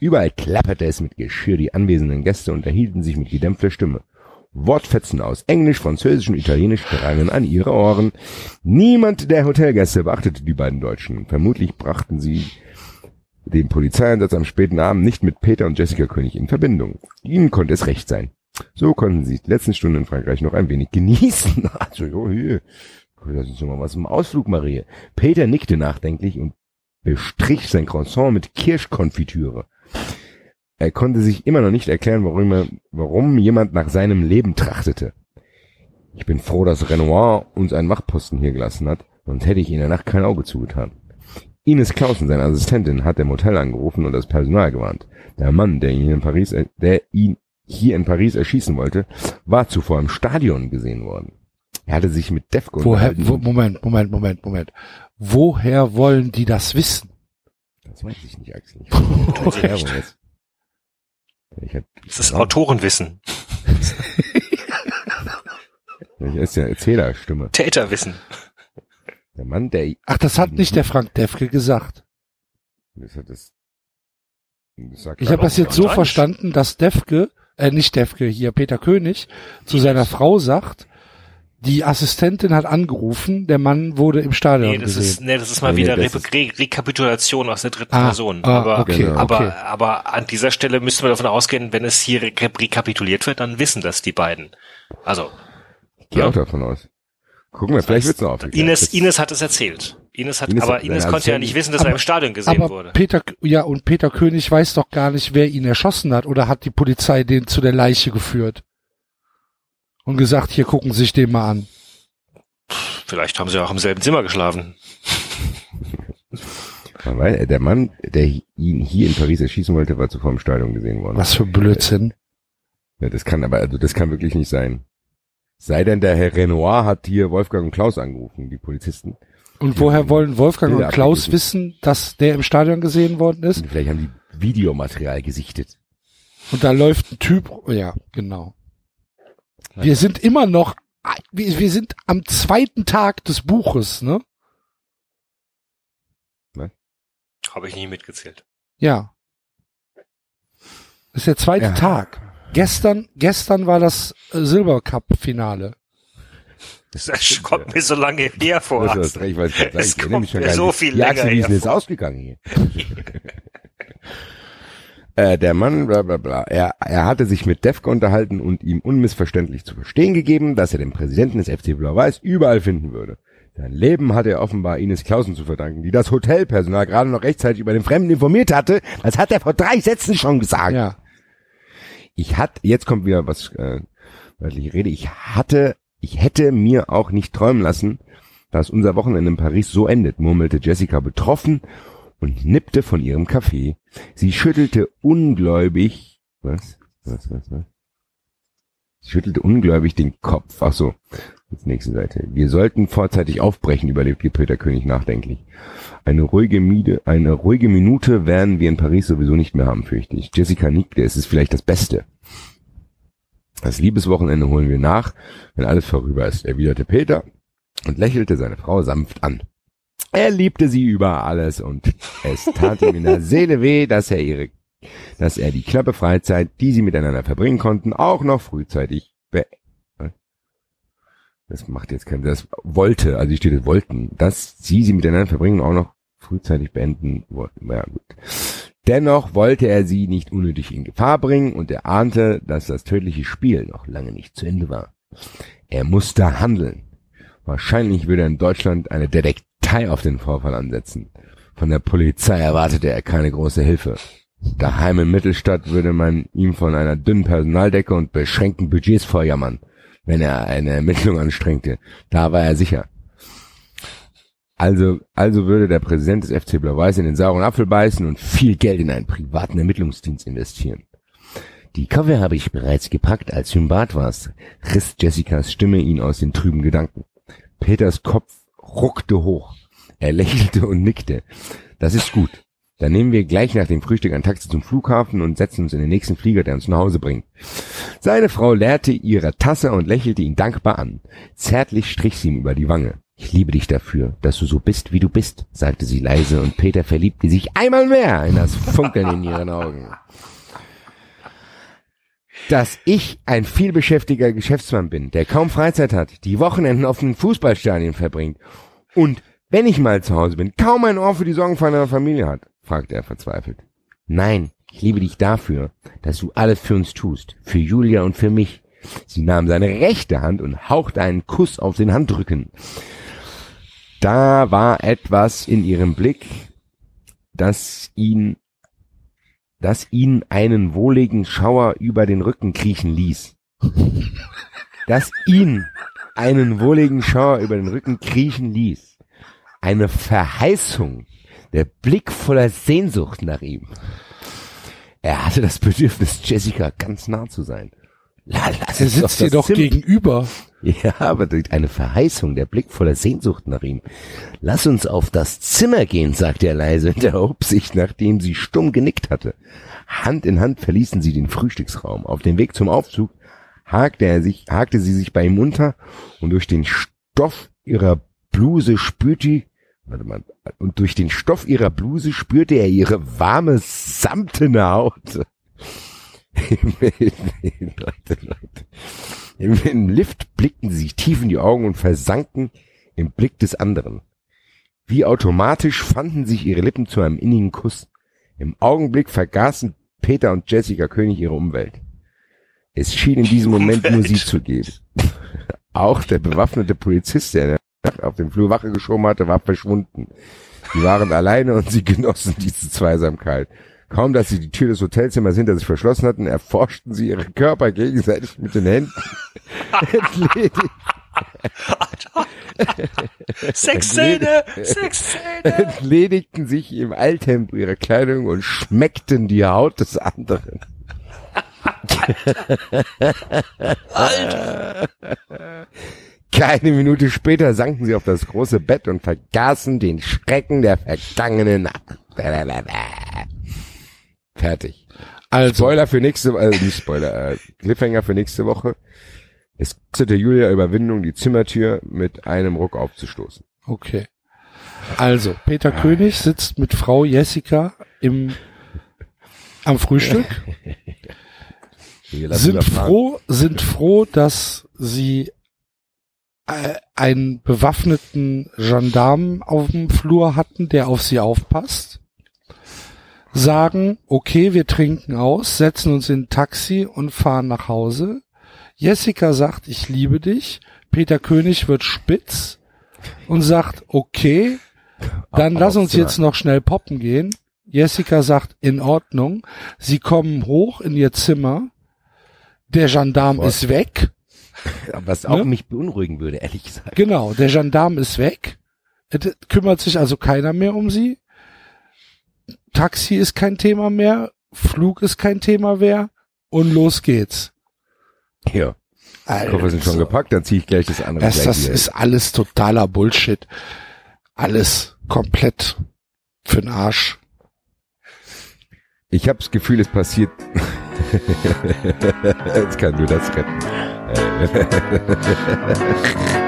S3: Überall klapperte es mit Geschirr, die anwesenden Gäste unterhielten sich mit gedämpfter Stimme. Wortfetzen aus Englisch, Französisch und Italienisch drangen an ihre Ohren. Niemand der Hotelgäste beachtete die beiden Deutschen. Vermutlich brachten sie den Polizeieinsatz am späten Abend nicht mit Peter und Jessica König in Verbindung. Ihnen konnte es recht sein. So konnten sie die letzten Stunden in Frankreich noch ein wenig genießen. *laughs* Also, jo, hier. Lass uns mal was im Ausflug, Marie. Peter nickte nachdenklich und bestrich sein Croissant mit Kirschkonfitüre. Er konnte sich immer noch nicht erklären, warum, er, warum jemand nach seinem Leben trachtete. Ich bin froh, dass Renoir uns einen Wachposten hier gelassen hat, sonst hätte ich in der Nacht kein Auge zugetan. Ines Clausen, seine Assistentin, hat im Hotel angerufen und das Personal gewarnt. Der Mann, der ihn in Paris, äh, der ihn hier in Paris erschießen wollte, war zuvor im Stadion gesehen worden. Er hatte sich mit Defco
S2: Woher, wo, Moment, Moment, Moment, Moment. Woher wollen die das wissen?
S3: Das weiß ich nicht, Axel. Ich weiß *laughs* hab,
S4: Das ist Autorenwissen. *laughs*
S3: ich ist ja Erzählerstimme.
S4: Täterwissen.
S3: Der Mann, der,
S2: Ach, das hat nicht der Frank Defke gesagt.
S3: das hat das, das sagt
S2: Ich habe das jetzt so verstanden, dass Defke, äh, nicht Defke, hier Peter König, zu seiner Frau sagt, die Assistentin hat angerufen, der Mann wurde im Stadion
S4: Nee, das
S2: gesehen.
S4: ist, nee, das ist mal
S3: Nee,
S4: wieder
S3: das
S4: Re Re Rekapitulation aus der dritten
S2: Ah,
S4: Person.
S2: ah,
S4: aber,
S2: okay,
S3: Genau.
S4: aber,
S2: okay.
S4: aber an dieser Stelle müsste man davon ausgehen, wenn es hier re rekapituliert wird, dann wissen das die beiden. Also,
S3: Ich gehe auch davon aus. Gucken wir, vielleicht wird's noch aufgeklärt.
S4: Ines,
S3: Das-
S4: Ines hat es erzählt. Ines hat,
S3: Ines
S4: aber
S3: hat
S4: Ines
S3: seine
S4: konnte ja nicht wissen, dass er im Stadion gesehen
S2: aber
S4: wurde.
S2: Peter, ja, und Peter König weiß doch gar nicht, wer ihn erschossen hat, oder hat die Polizei den zu der Leiche geführt? Und gesagt, hier gucken Sie sich den mal an.
S4: Vielleicht haben sie auch im selben Zimmer geschlafen.
S3: Man weiß, der Mann, der ihn hier in Paris erschießen wollte, war zuvor im Stadion gesehen worden.
S2: Was für Blödsinn.
S3: Ja, das kann aber, also das kann wirklich nicht sein. Sei denn, der Herr Renoir hat hier Wolfgang und Klaus angerufen, die Polizisten.
S2: Und woher wollen Wolfgang
S3: Bilder
S2: und Klaus
S3: abgegeben.
S2: wissen, dass der im Stadion gesehen worden ist?
S3: Und vielleicht haben die Videomaterial gesichtet.
S2: Und da läuft ein Typ, ja, genau. Wir sind immer noch, wir, wir sind am zweiten Tag des Buches, ne?
S4: Habe ich nie mitgezählt.
S2: Ja. Das ist der zweite
S3: Ja.
S2: Tag. Gestern, gestern war das äh, Silbercup-Finale.
S4: Das kommt mir so lange her vor.
S3: Das ist recht, weil ich ich erinnere mich
S4: kommt
S3: schon
S4: mir
S3: gar
S4: so
S3: nicht.
S4: viel länger
S3: Axel, wie ist denn jetzt ausgegangen hier? *laughs* äh, der Mann, bla bla bla, er, er hatte sich mit Defke unterhalten und ihm unmissverständlich zu verstehen gegeben, dass er den Präsidenten des FC Blau-Weiß überall finden würde. Sein Leben hatte er offenbar Ines Clausen zu verdanken, die das Hotelpersonal gerade noch rechtzeitig über den Fremden informiert hatte. Das hat er vor drei Sätzen schon gesagt.
S2: Ja.
S3: Ich hatte, jetzt kommt wieder was, äh, wörtliche Rede, ich hatte, ich hätte mir auch nicht träumen lassen, dass unser Wochenende in Paris so endet, murmelte Jessica betroffen und nippte von ihrem Kaffee. Sie schüttelte ungläubig, was, was, was, was? Sie schüttelte ungläubig den Kopf. Ach so, jetzt nächste Seite. Wir sollten vorzeitig aufbrechen, überlegte Peter König nachdenklich. Eine ruhige Miete, eine ruhige Minute werden wir in Paris sowieso nicht mehr haben, fürchte ich. Jessica nickte, es ist vielleicht das Beste. Das Liebeswochenende holen wir nach, wenn alles vorüber ist, erwiderte Peter und lächelte seine Frau sanft an. Er liebte sie über alles und es tat ihm in der Seele weh, dass er ihre, dass er die knappe Freizeit, die sie miteinander verbringen konnten, auch noch frühzeitig be das macht jetzt keinen, das wollte, also hier steht wollten, dass sie sie miteinander verbringen und auch noch frühzeitig beenden wollten. Ja, gut. Dennoch wollte er sie nicht unnötig in Gefahr bringen und er ahnte, dass das tödliche Spiel noch lange nicht zu Ende war. Er musste handeln. Wahrscheinlich würde er in Deutschland eine Detektei auf den Vorfall ansetzen. Von der Polizei erwartete er keine große Hilfe. Daheim in Mittelstadt würde man ihm von einer dünnen Personaldecke und beschränkten Budgets vorjammern, wenn er eine Ermittlung anstrengte. Da war er sicher. Also, also würde der Präsident des FC Blau-Weiß in den sauren Apfel beißen und viel Geld in einen privaten Ermittlungsdienst investieren. Die Koffer habe ich bereits gepackt, als du im Bad warst, riss Jessicas Stimme ihn aus den trüben Gedanken. Peters Kopf ruckte hoch. Er lächelte und nickte. Das ist gut. Dann nehmen wir gleich nach dem Frühstück ein Taxi zum Flughafen und setzen uns in den nächsten Flieger, der uns nach Hause bringt. Seine Frau leerte ihre Tasse und lächelte ihn dankbar an. Zärtlich strich sie ihm über die Wange. Ich liebe dich dafür, dass du so bist, wie du bist, sagte sie leise, und Peter verliebte sich einmal mehr in das Funkeln in ihren Augen. Dass ich ein vielbeschäftiger Geschäftsmann bin, der kaum Freizeit hat, die Wochenenden auf den Fußballstadien verbringt und, wenn ich mal zu Hause bin, kaum ein Ohr für die Sorgen von einer Familie hat, fragte er verzweifelt. Nein, ich liebe dich dafür, dass du alles für uns tust, für Julia und für mich. Sie nahm seine rechte Hand und hauchte einen Kuss auf den Handrücken. Da war etwas in ihrem Blick, das ihn, das ihn einen wohligen Schauer über den Rücken kriechen ließ. Das ihn einen wohligen Schauer über den Rücken kriechen ließ. Eine Verheißung, der Blick voller Sehnsucht nach ihm. Er hatte das Bedürfnis, Jessica ganz nah zu sein. La, lass
S2: Er
S3: auf
S2: sitzt dir doch
S3: Zimmer-
S2: gegenüber.
S3: ja, aber durch eine Verheißung, der Blick voller Sehnsucht nach ihm. Lass uns auf das Zimmer gehen, sagte er leise und erhob sich, nachdem sie stumm genickt hatte. Hand in Hand verließen sie den Frühstücksraum. Auf dem Weg zum Aufzug hakte er sich, hakte sie sich bei ihm unter und durch den Stoff ihrer Bluse spürte, warte mal, und durch den Stoff ihrer Bluse spürte er ihre warme, samtene Haut. Leute, Leute. Im, Im Lift blickten sie sich tief in die Augen und versanken im Blick des anderen. Wie automatisch fanden sich ihre Lippen zu einem innigen Kuss. Im Augenblick vergaßen Peter und Jessica König ihre Umwelt. Es schien in diesem Moment nur sie zu geben. Auch der bewaffnete Polizist, der auf dem Flur Wache geschoben hatte, war verschwunden. Sie waren alleine und sie genossen diese Zweisamkeit. Kaum, dass sie die Tür des Hotelzimmers hinter sich verschlossen hatten, erforschten sie ihre Körper gegenseitig mit den Händen. *laughs*
S4: Sexszene! Sexszene!
S3: entledigten sich im Alltempo ihrer Kleidung und schmeckten die Haut des anderen. Keine Minute später sanken sie auf das große Bett und vergaßen den Schrecken der vergangenen Nacht. Fertig.
S2: Also,
S3: Spoiler für nächste Woche, äh, nicht Spoiler, äh, Cliffhanger für nächste Woche. Es kostete Julia Überwindung, die Zimmertür mit einem Ruck aufzustoßen.
S2: okay. Also, Peter König sitzt mit Frau Jessica im, am Frühstück, *laughs* sind froh, sind froh, dass sie äh, einen bewaffneten Gendarmen auf dem Flur hatten, der auf sie aufpasst. Sagen, okay, wir trinken aus, setzen uns in ein Taxi und fahren nach Hause. Jessica sagt, ich liebe dich. Peter König wird spitz und sagt, okay, dann lass uns jetzt noch schnell poppen gehen. Jessica sagt, in Ordnung. Sie kommen hoch in ihr Zimmer. Der Gendarm
S3: Sofort.
S2: ist weg. *laughs*
S3: Was auch
S2: Ne?
S3: mich beunruhigen würde, ehrlich gesagt.
S2: Genau, der Gendarm ist weg. Es kümmert sich also keiner mehr um sie. Taxi ist kein Thema mehr. Flug ist kein Thema mehr. Und los geht's.
S3: Ja. Die Koffer sind schon gepackt, dann ziehe ich gleich das andere.
S2: Das, das ist alles totaler Bullshit. Alles komplett für'n Arsch.
S3: Ich habe das Gefühl, es passiert. *laughs* Jetzt kann nur das retten. *laughs*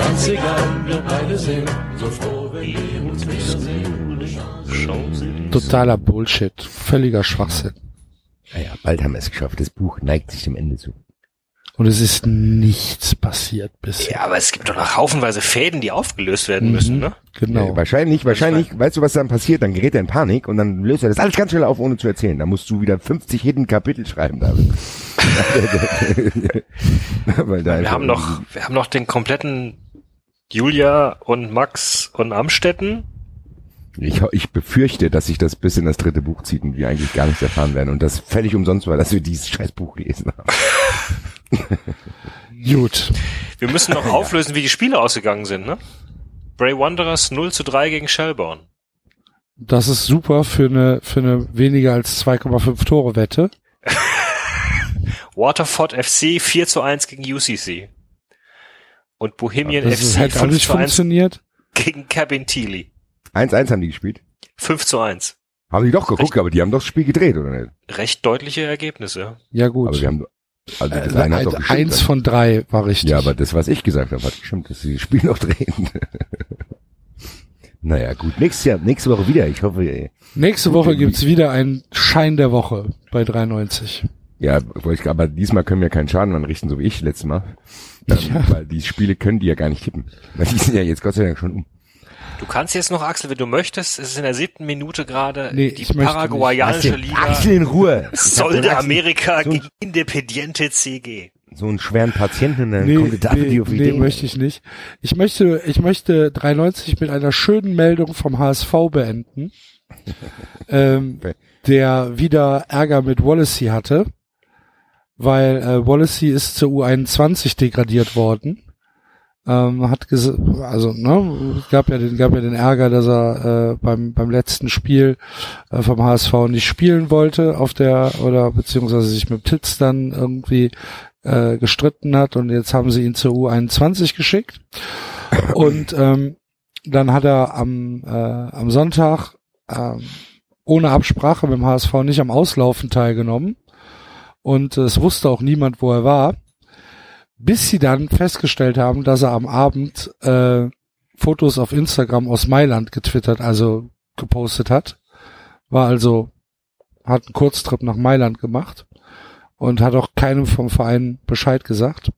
S11: ganz egal, wir beide sind so froh, wenn wir uns wiedersehen.
S2: Totaler Bullshit. Völliger Schwachsinn.
S3: Naja, bald haben wir es geschafft. Das Buch neigt sich dem Ende zu.
S2: Und es ist nichts passiert bisher.
S4: Ja, aber es gibt doch noch haufenweise Fäden, die aufgelöst werden müssen, ne?
S2: Genau.
S3: Ja, wahrscheinlich, wahrscheinlich, weißt du, was dann passiert? Dann gerät er in Panik und dann löst er das alles ganz schnell auf, ohne zu erzählen. Da musst du wieder 50 Hidden Kapitel schreiben, David. *laughs* *laughs* Weil da
S4: Wir haben noch, wir haben noch den kompletten Julia und Max und Amstetten.
S3: Ich, ich befürchte, dass sich das bis in das dritte Buch zieht und wir eigentlich gar nichts erfahren werden und das völlig umsonst war, dass wir dieses scheiß Buch gelesen haben. *laughs*
S2: Gut.
S4: Wir müssen noch auflösen, wie die Spiele ausgegangen sind, ne? Bray Wanderers 0 zu 3 gegen Shelbourne.
S2: Das ist super für eine, für eine weniger als 2,5 Tore Wette. *laughs*
S4: Waterford FC 4 zu 1 gegen UCC. Und Bohemian
S2: Das ist,
S4: FC
S2: auch
S4: 5
S2: nicht
S4: zu 1
S2: funktioniert.
S4: gegen Cabin Thiele.
S3: 1-1 haben die gespielt.
S4: 5 zu 1.
S3: Haben die doch geguckt, aber die haben doch das Spiel gedreht, oder nicht?
S4: Recht deutliche Ergebnisse.
S2: Ja gut.
S3: Aber wir haben, also das
S2: äh,
S3: eine hat doch
S2: ein-
S3: gestimmt.
S2: eins von drei war richtig.
S3: Ja, aber das, was ich gesagt habe, hat gestimmt, dass sie das Spiel noch drehen. *laughs* naja, gut. Nächstes Jahr, nächste Woche wieder. Ich hoffe, ey.
S2: Nächste Woche gibt's wieder einen Schein der Woche bei 3,90.
S3: ja, aber diesmal können wir keinen Schaden anrichten, so wie ich letztes Mal. Ähm,
S2: Ja.
S3: Weil die Spiele können die ja gar nicht tippen. Weil die sind ja jetzt Gott sei Dank schon um.
S4: Du kannst jetzt noch, Axel, wenn du möchtest, es ist in der siebten Minute gerade
S2: Nee,
S4: die
S2: ich möchte
S4: paraguayanische Liga
S3: Axel in Ruhe. Ich hab
S4: Sol
S3: den
S4: de
S3: Axel-
S4: Amerika
S3: so,
S4: gegen Independiente CG.
S3: so einen schweren Patienten, dann
S2: Nee,
S3: kommt der David
S2: nee,
S3: auf
S2: nee, möchte ich nicht. Ich möchte, ich möchte 3,90 mit einer schönen Meldung vom HSV beenden, *laughs* ähm,
S3: Okay.
S2: der wieder Ärger mit Wallacey hatte, weil äh, Wallacey ist zur U21 degradiert worden. Ähm, hat also ne, gab ja den gab ja den Ärger, dass er äh, beim beim letzten Spiel äh, vom HSV nicht spielen wollte auf der oder beziehungsweise sich mit Titz dann irgendwie äh, gestritten hat und jetzt haben sie ihn zur U21 geschickt und ähm, dann hat er am äh, am Sonntag ähm, ohne Absprache mit dem HSV nicht am Auslaufen teilgenommen und es wusste auch niemand, wo er war bis sie dann festgestellt haben, dass er am Abend äh, Fotos auf Instagram aus Mailand getwittert, also gepostet hat. War also, hat einen Kurztrip nach Mailand gemacht und hat auch keinem vom Verein Bescheid gesagt.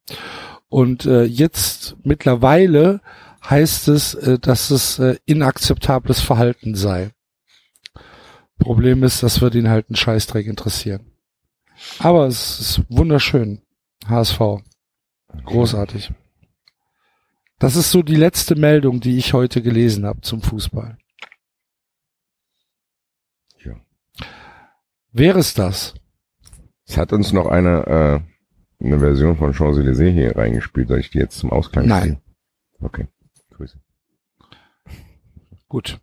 S2: Und äh, jetzt mittlerweile heißt es, äh, dass es äh, inakzeptables Verhalten sei. Problem ist, das wird ihn halt ein Scheißdreck interessieren. Aber es ist wunderschön. HSV. Großartig. Das ist so die letzte Meldung, die ich heute gelesen habe zum Fußball.
S3: Ja.
S2: Wäre es das?
S3: Es hat uns noch eine, äh, eine Version von Champs-Élysées hier reingespielt. Soll ich die jetzt zum Ausklang
S2: Nein.
S3: spielen? Okay. Grüße.
S2: Gut.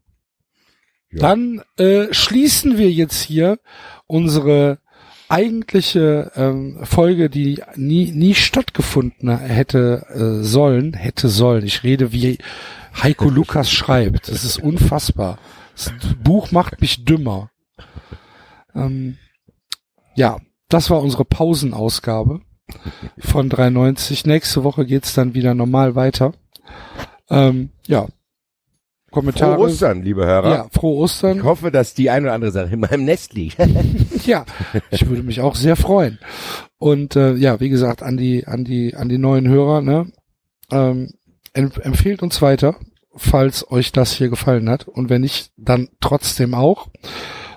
S3: Ja.
S2: Dann äh, schließen wir jetzt hier unsere eigentliche ähm, Folge, die nie, nie stattgefunden hätte äh, sollen, hätte sollen. Ich rede wie Heiko Lukas schreibt. Das ist unfassbar. Das Buch macht mich dümmer. Ähm, ja, das war unsere Pausenausgabe von 390. Nächste Woche geht's dann wieder normal weiter. Ähm, ja. Kommentare.
S3: Frohe Ostern, liebe Hörer.
S2: Ja, frohe Ostern.
S7: Ich hoffe, dass die ein oder andere Sache in meinem Nest liegt. *laughs*
S2: Ja, ich würde mich auch sehr freuen. Und äh, ja, wie gesagt, an die, an die, an die neuen Hörer, ne? Ähm, em empfehlt uns weiter, falls euch das hier gefallen hat. Und wenn nicht, dann trotzdem auch.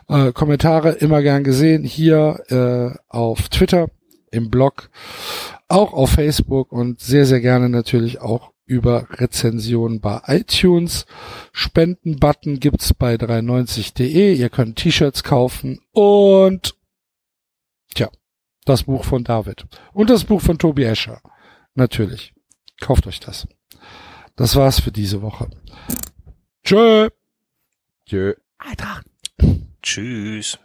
S2: Äh, Kommentare immer gern gesehen hier äh, auf Twitter, im Blog, auch auf Facebook und sehr, sehr gerne natürlich auch über Rezensionen bei iTunes. Spendenbutton gibt's bei 390.de. Ihr könnt T-Shirts kaufen und tja, das Buch von David und das Buch von Tobi Escher. Natürlich. Kauft euch das. Das war's für diese Woche. Tschö.
S3: Tschö.
S4: Tschüss.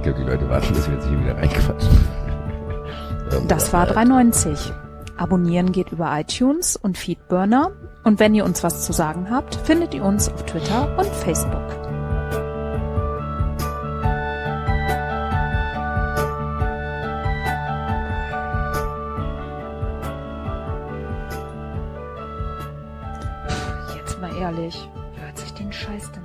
S3: Ich glaube, die Leute warten, bis wir jetzt hier wieder reinquatschen. *laughs*
S1: Das war 390. Abonnieren geht über iTunes und Feedburner. Und wenn ihr uns was zu sagen habt, findet ihr uns auf Twitter und Facebook. Jetzt mal ehrlich, wer hört sich den Scheiß denn?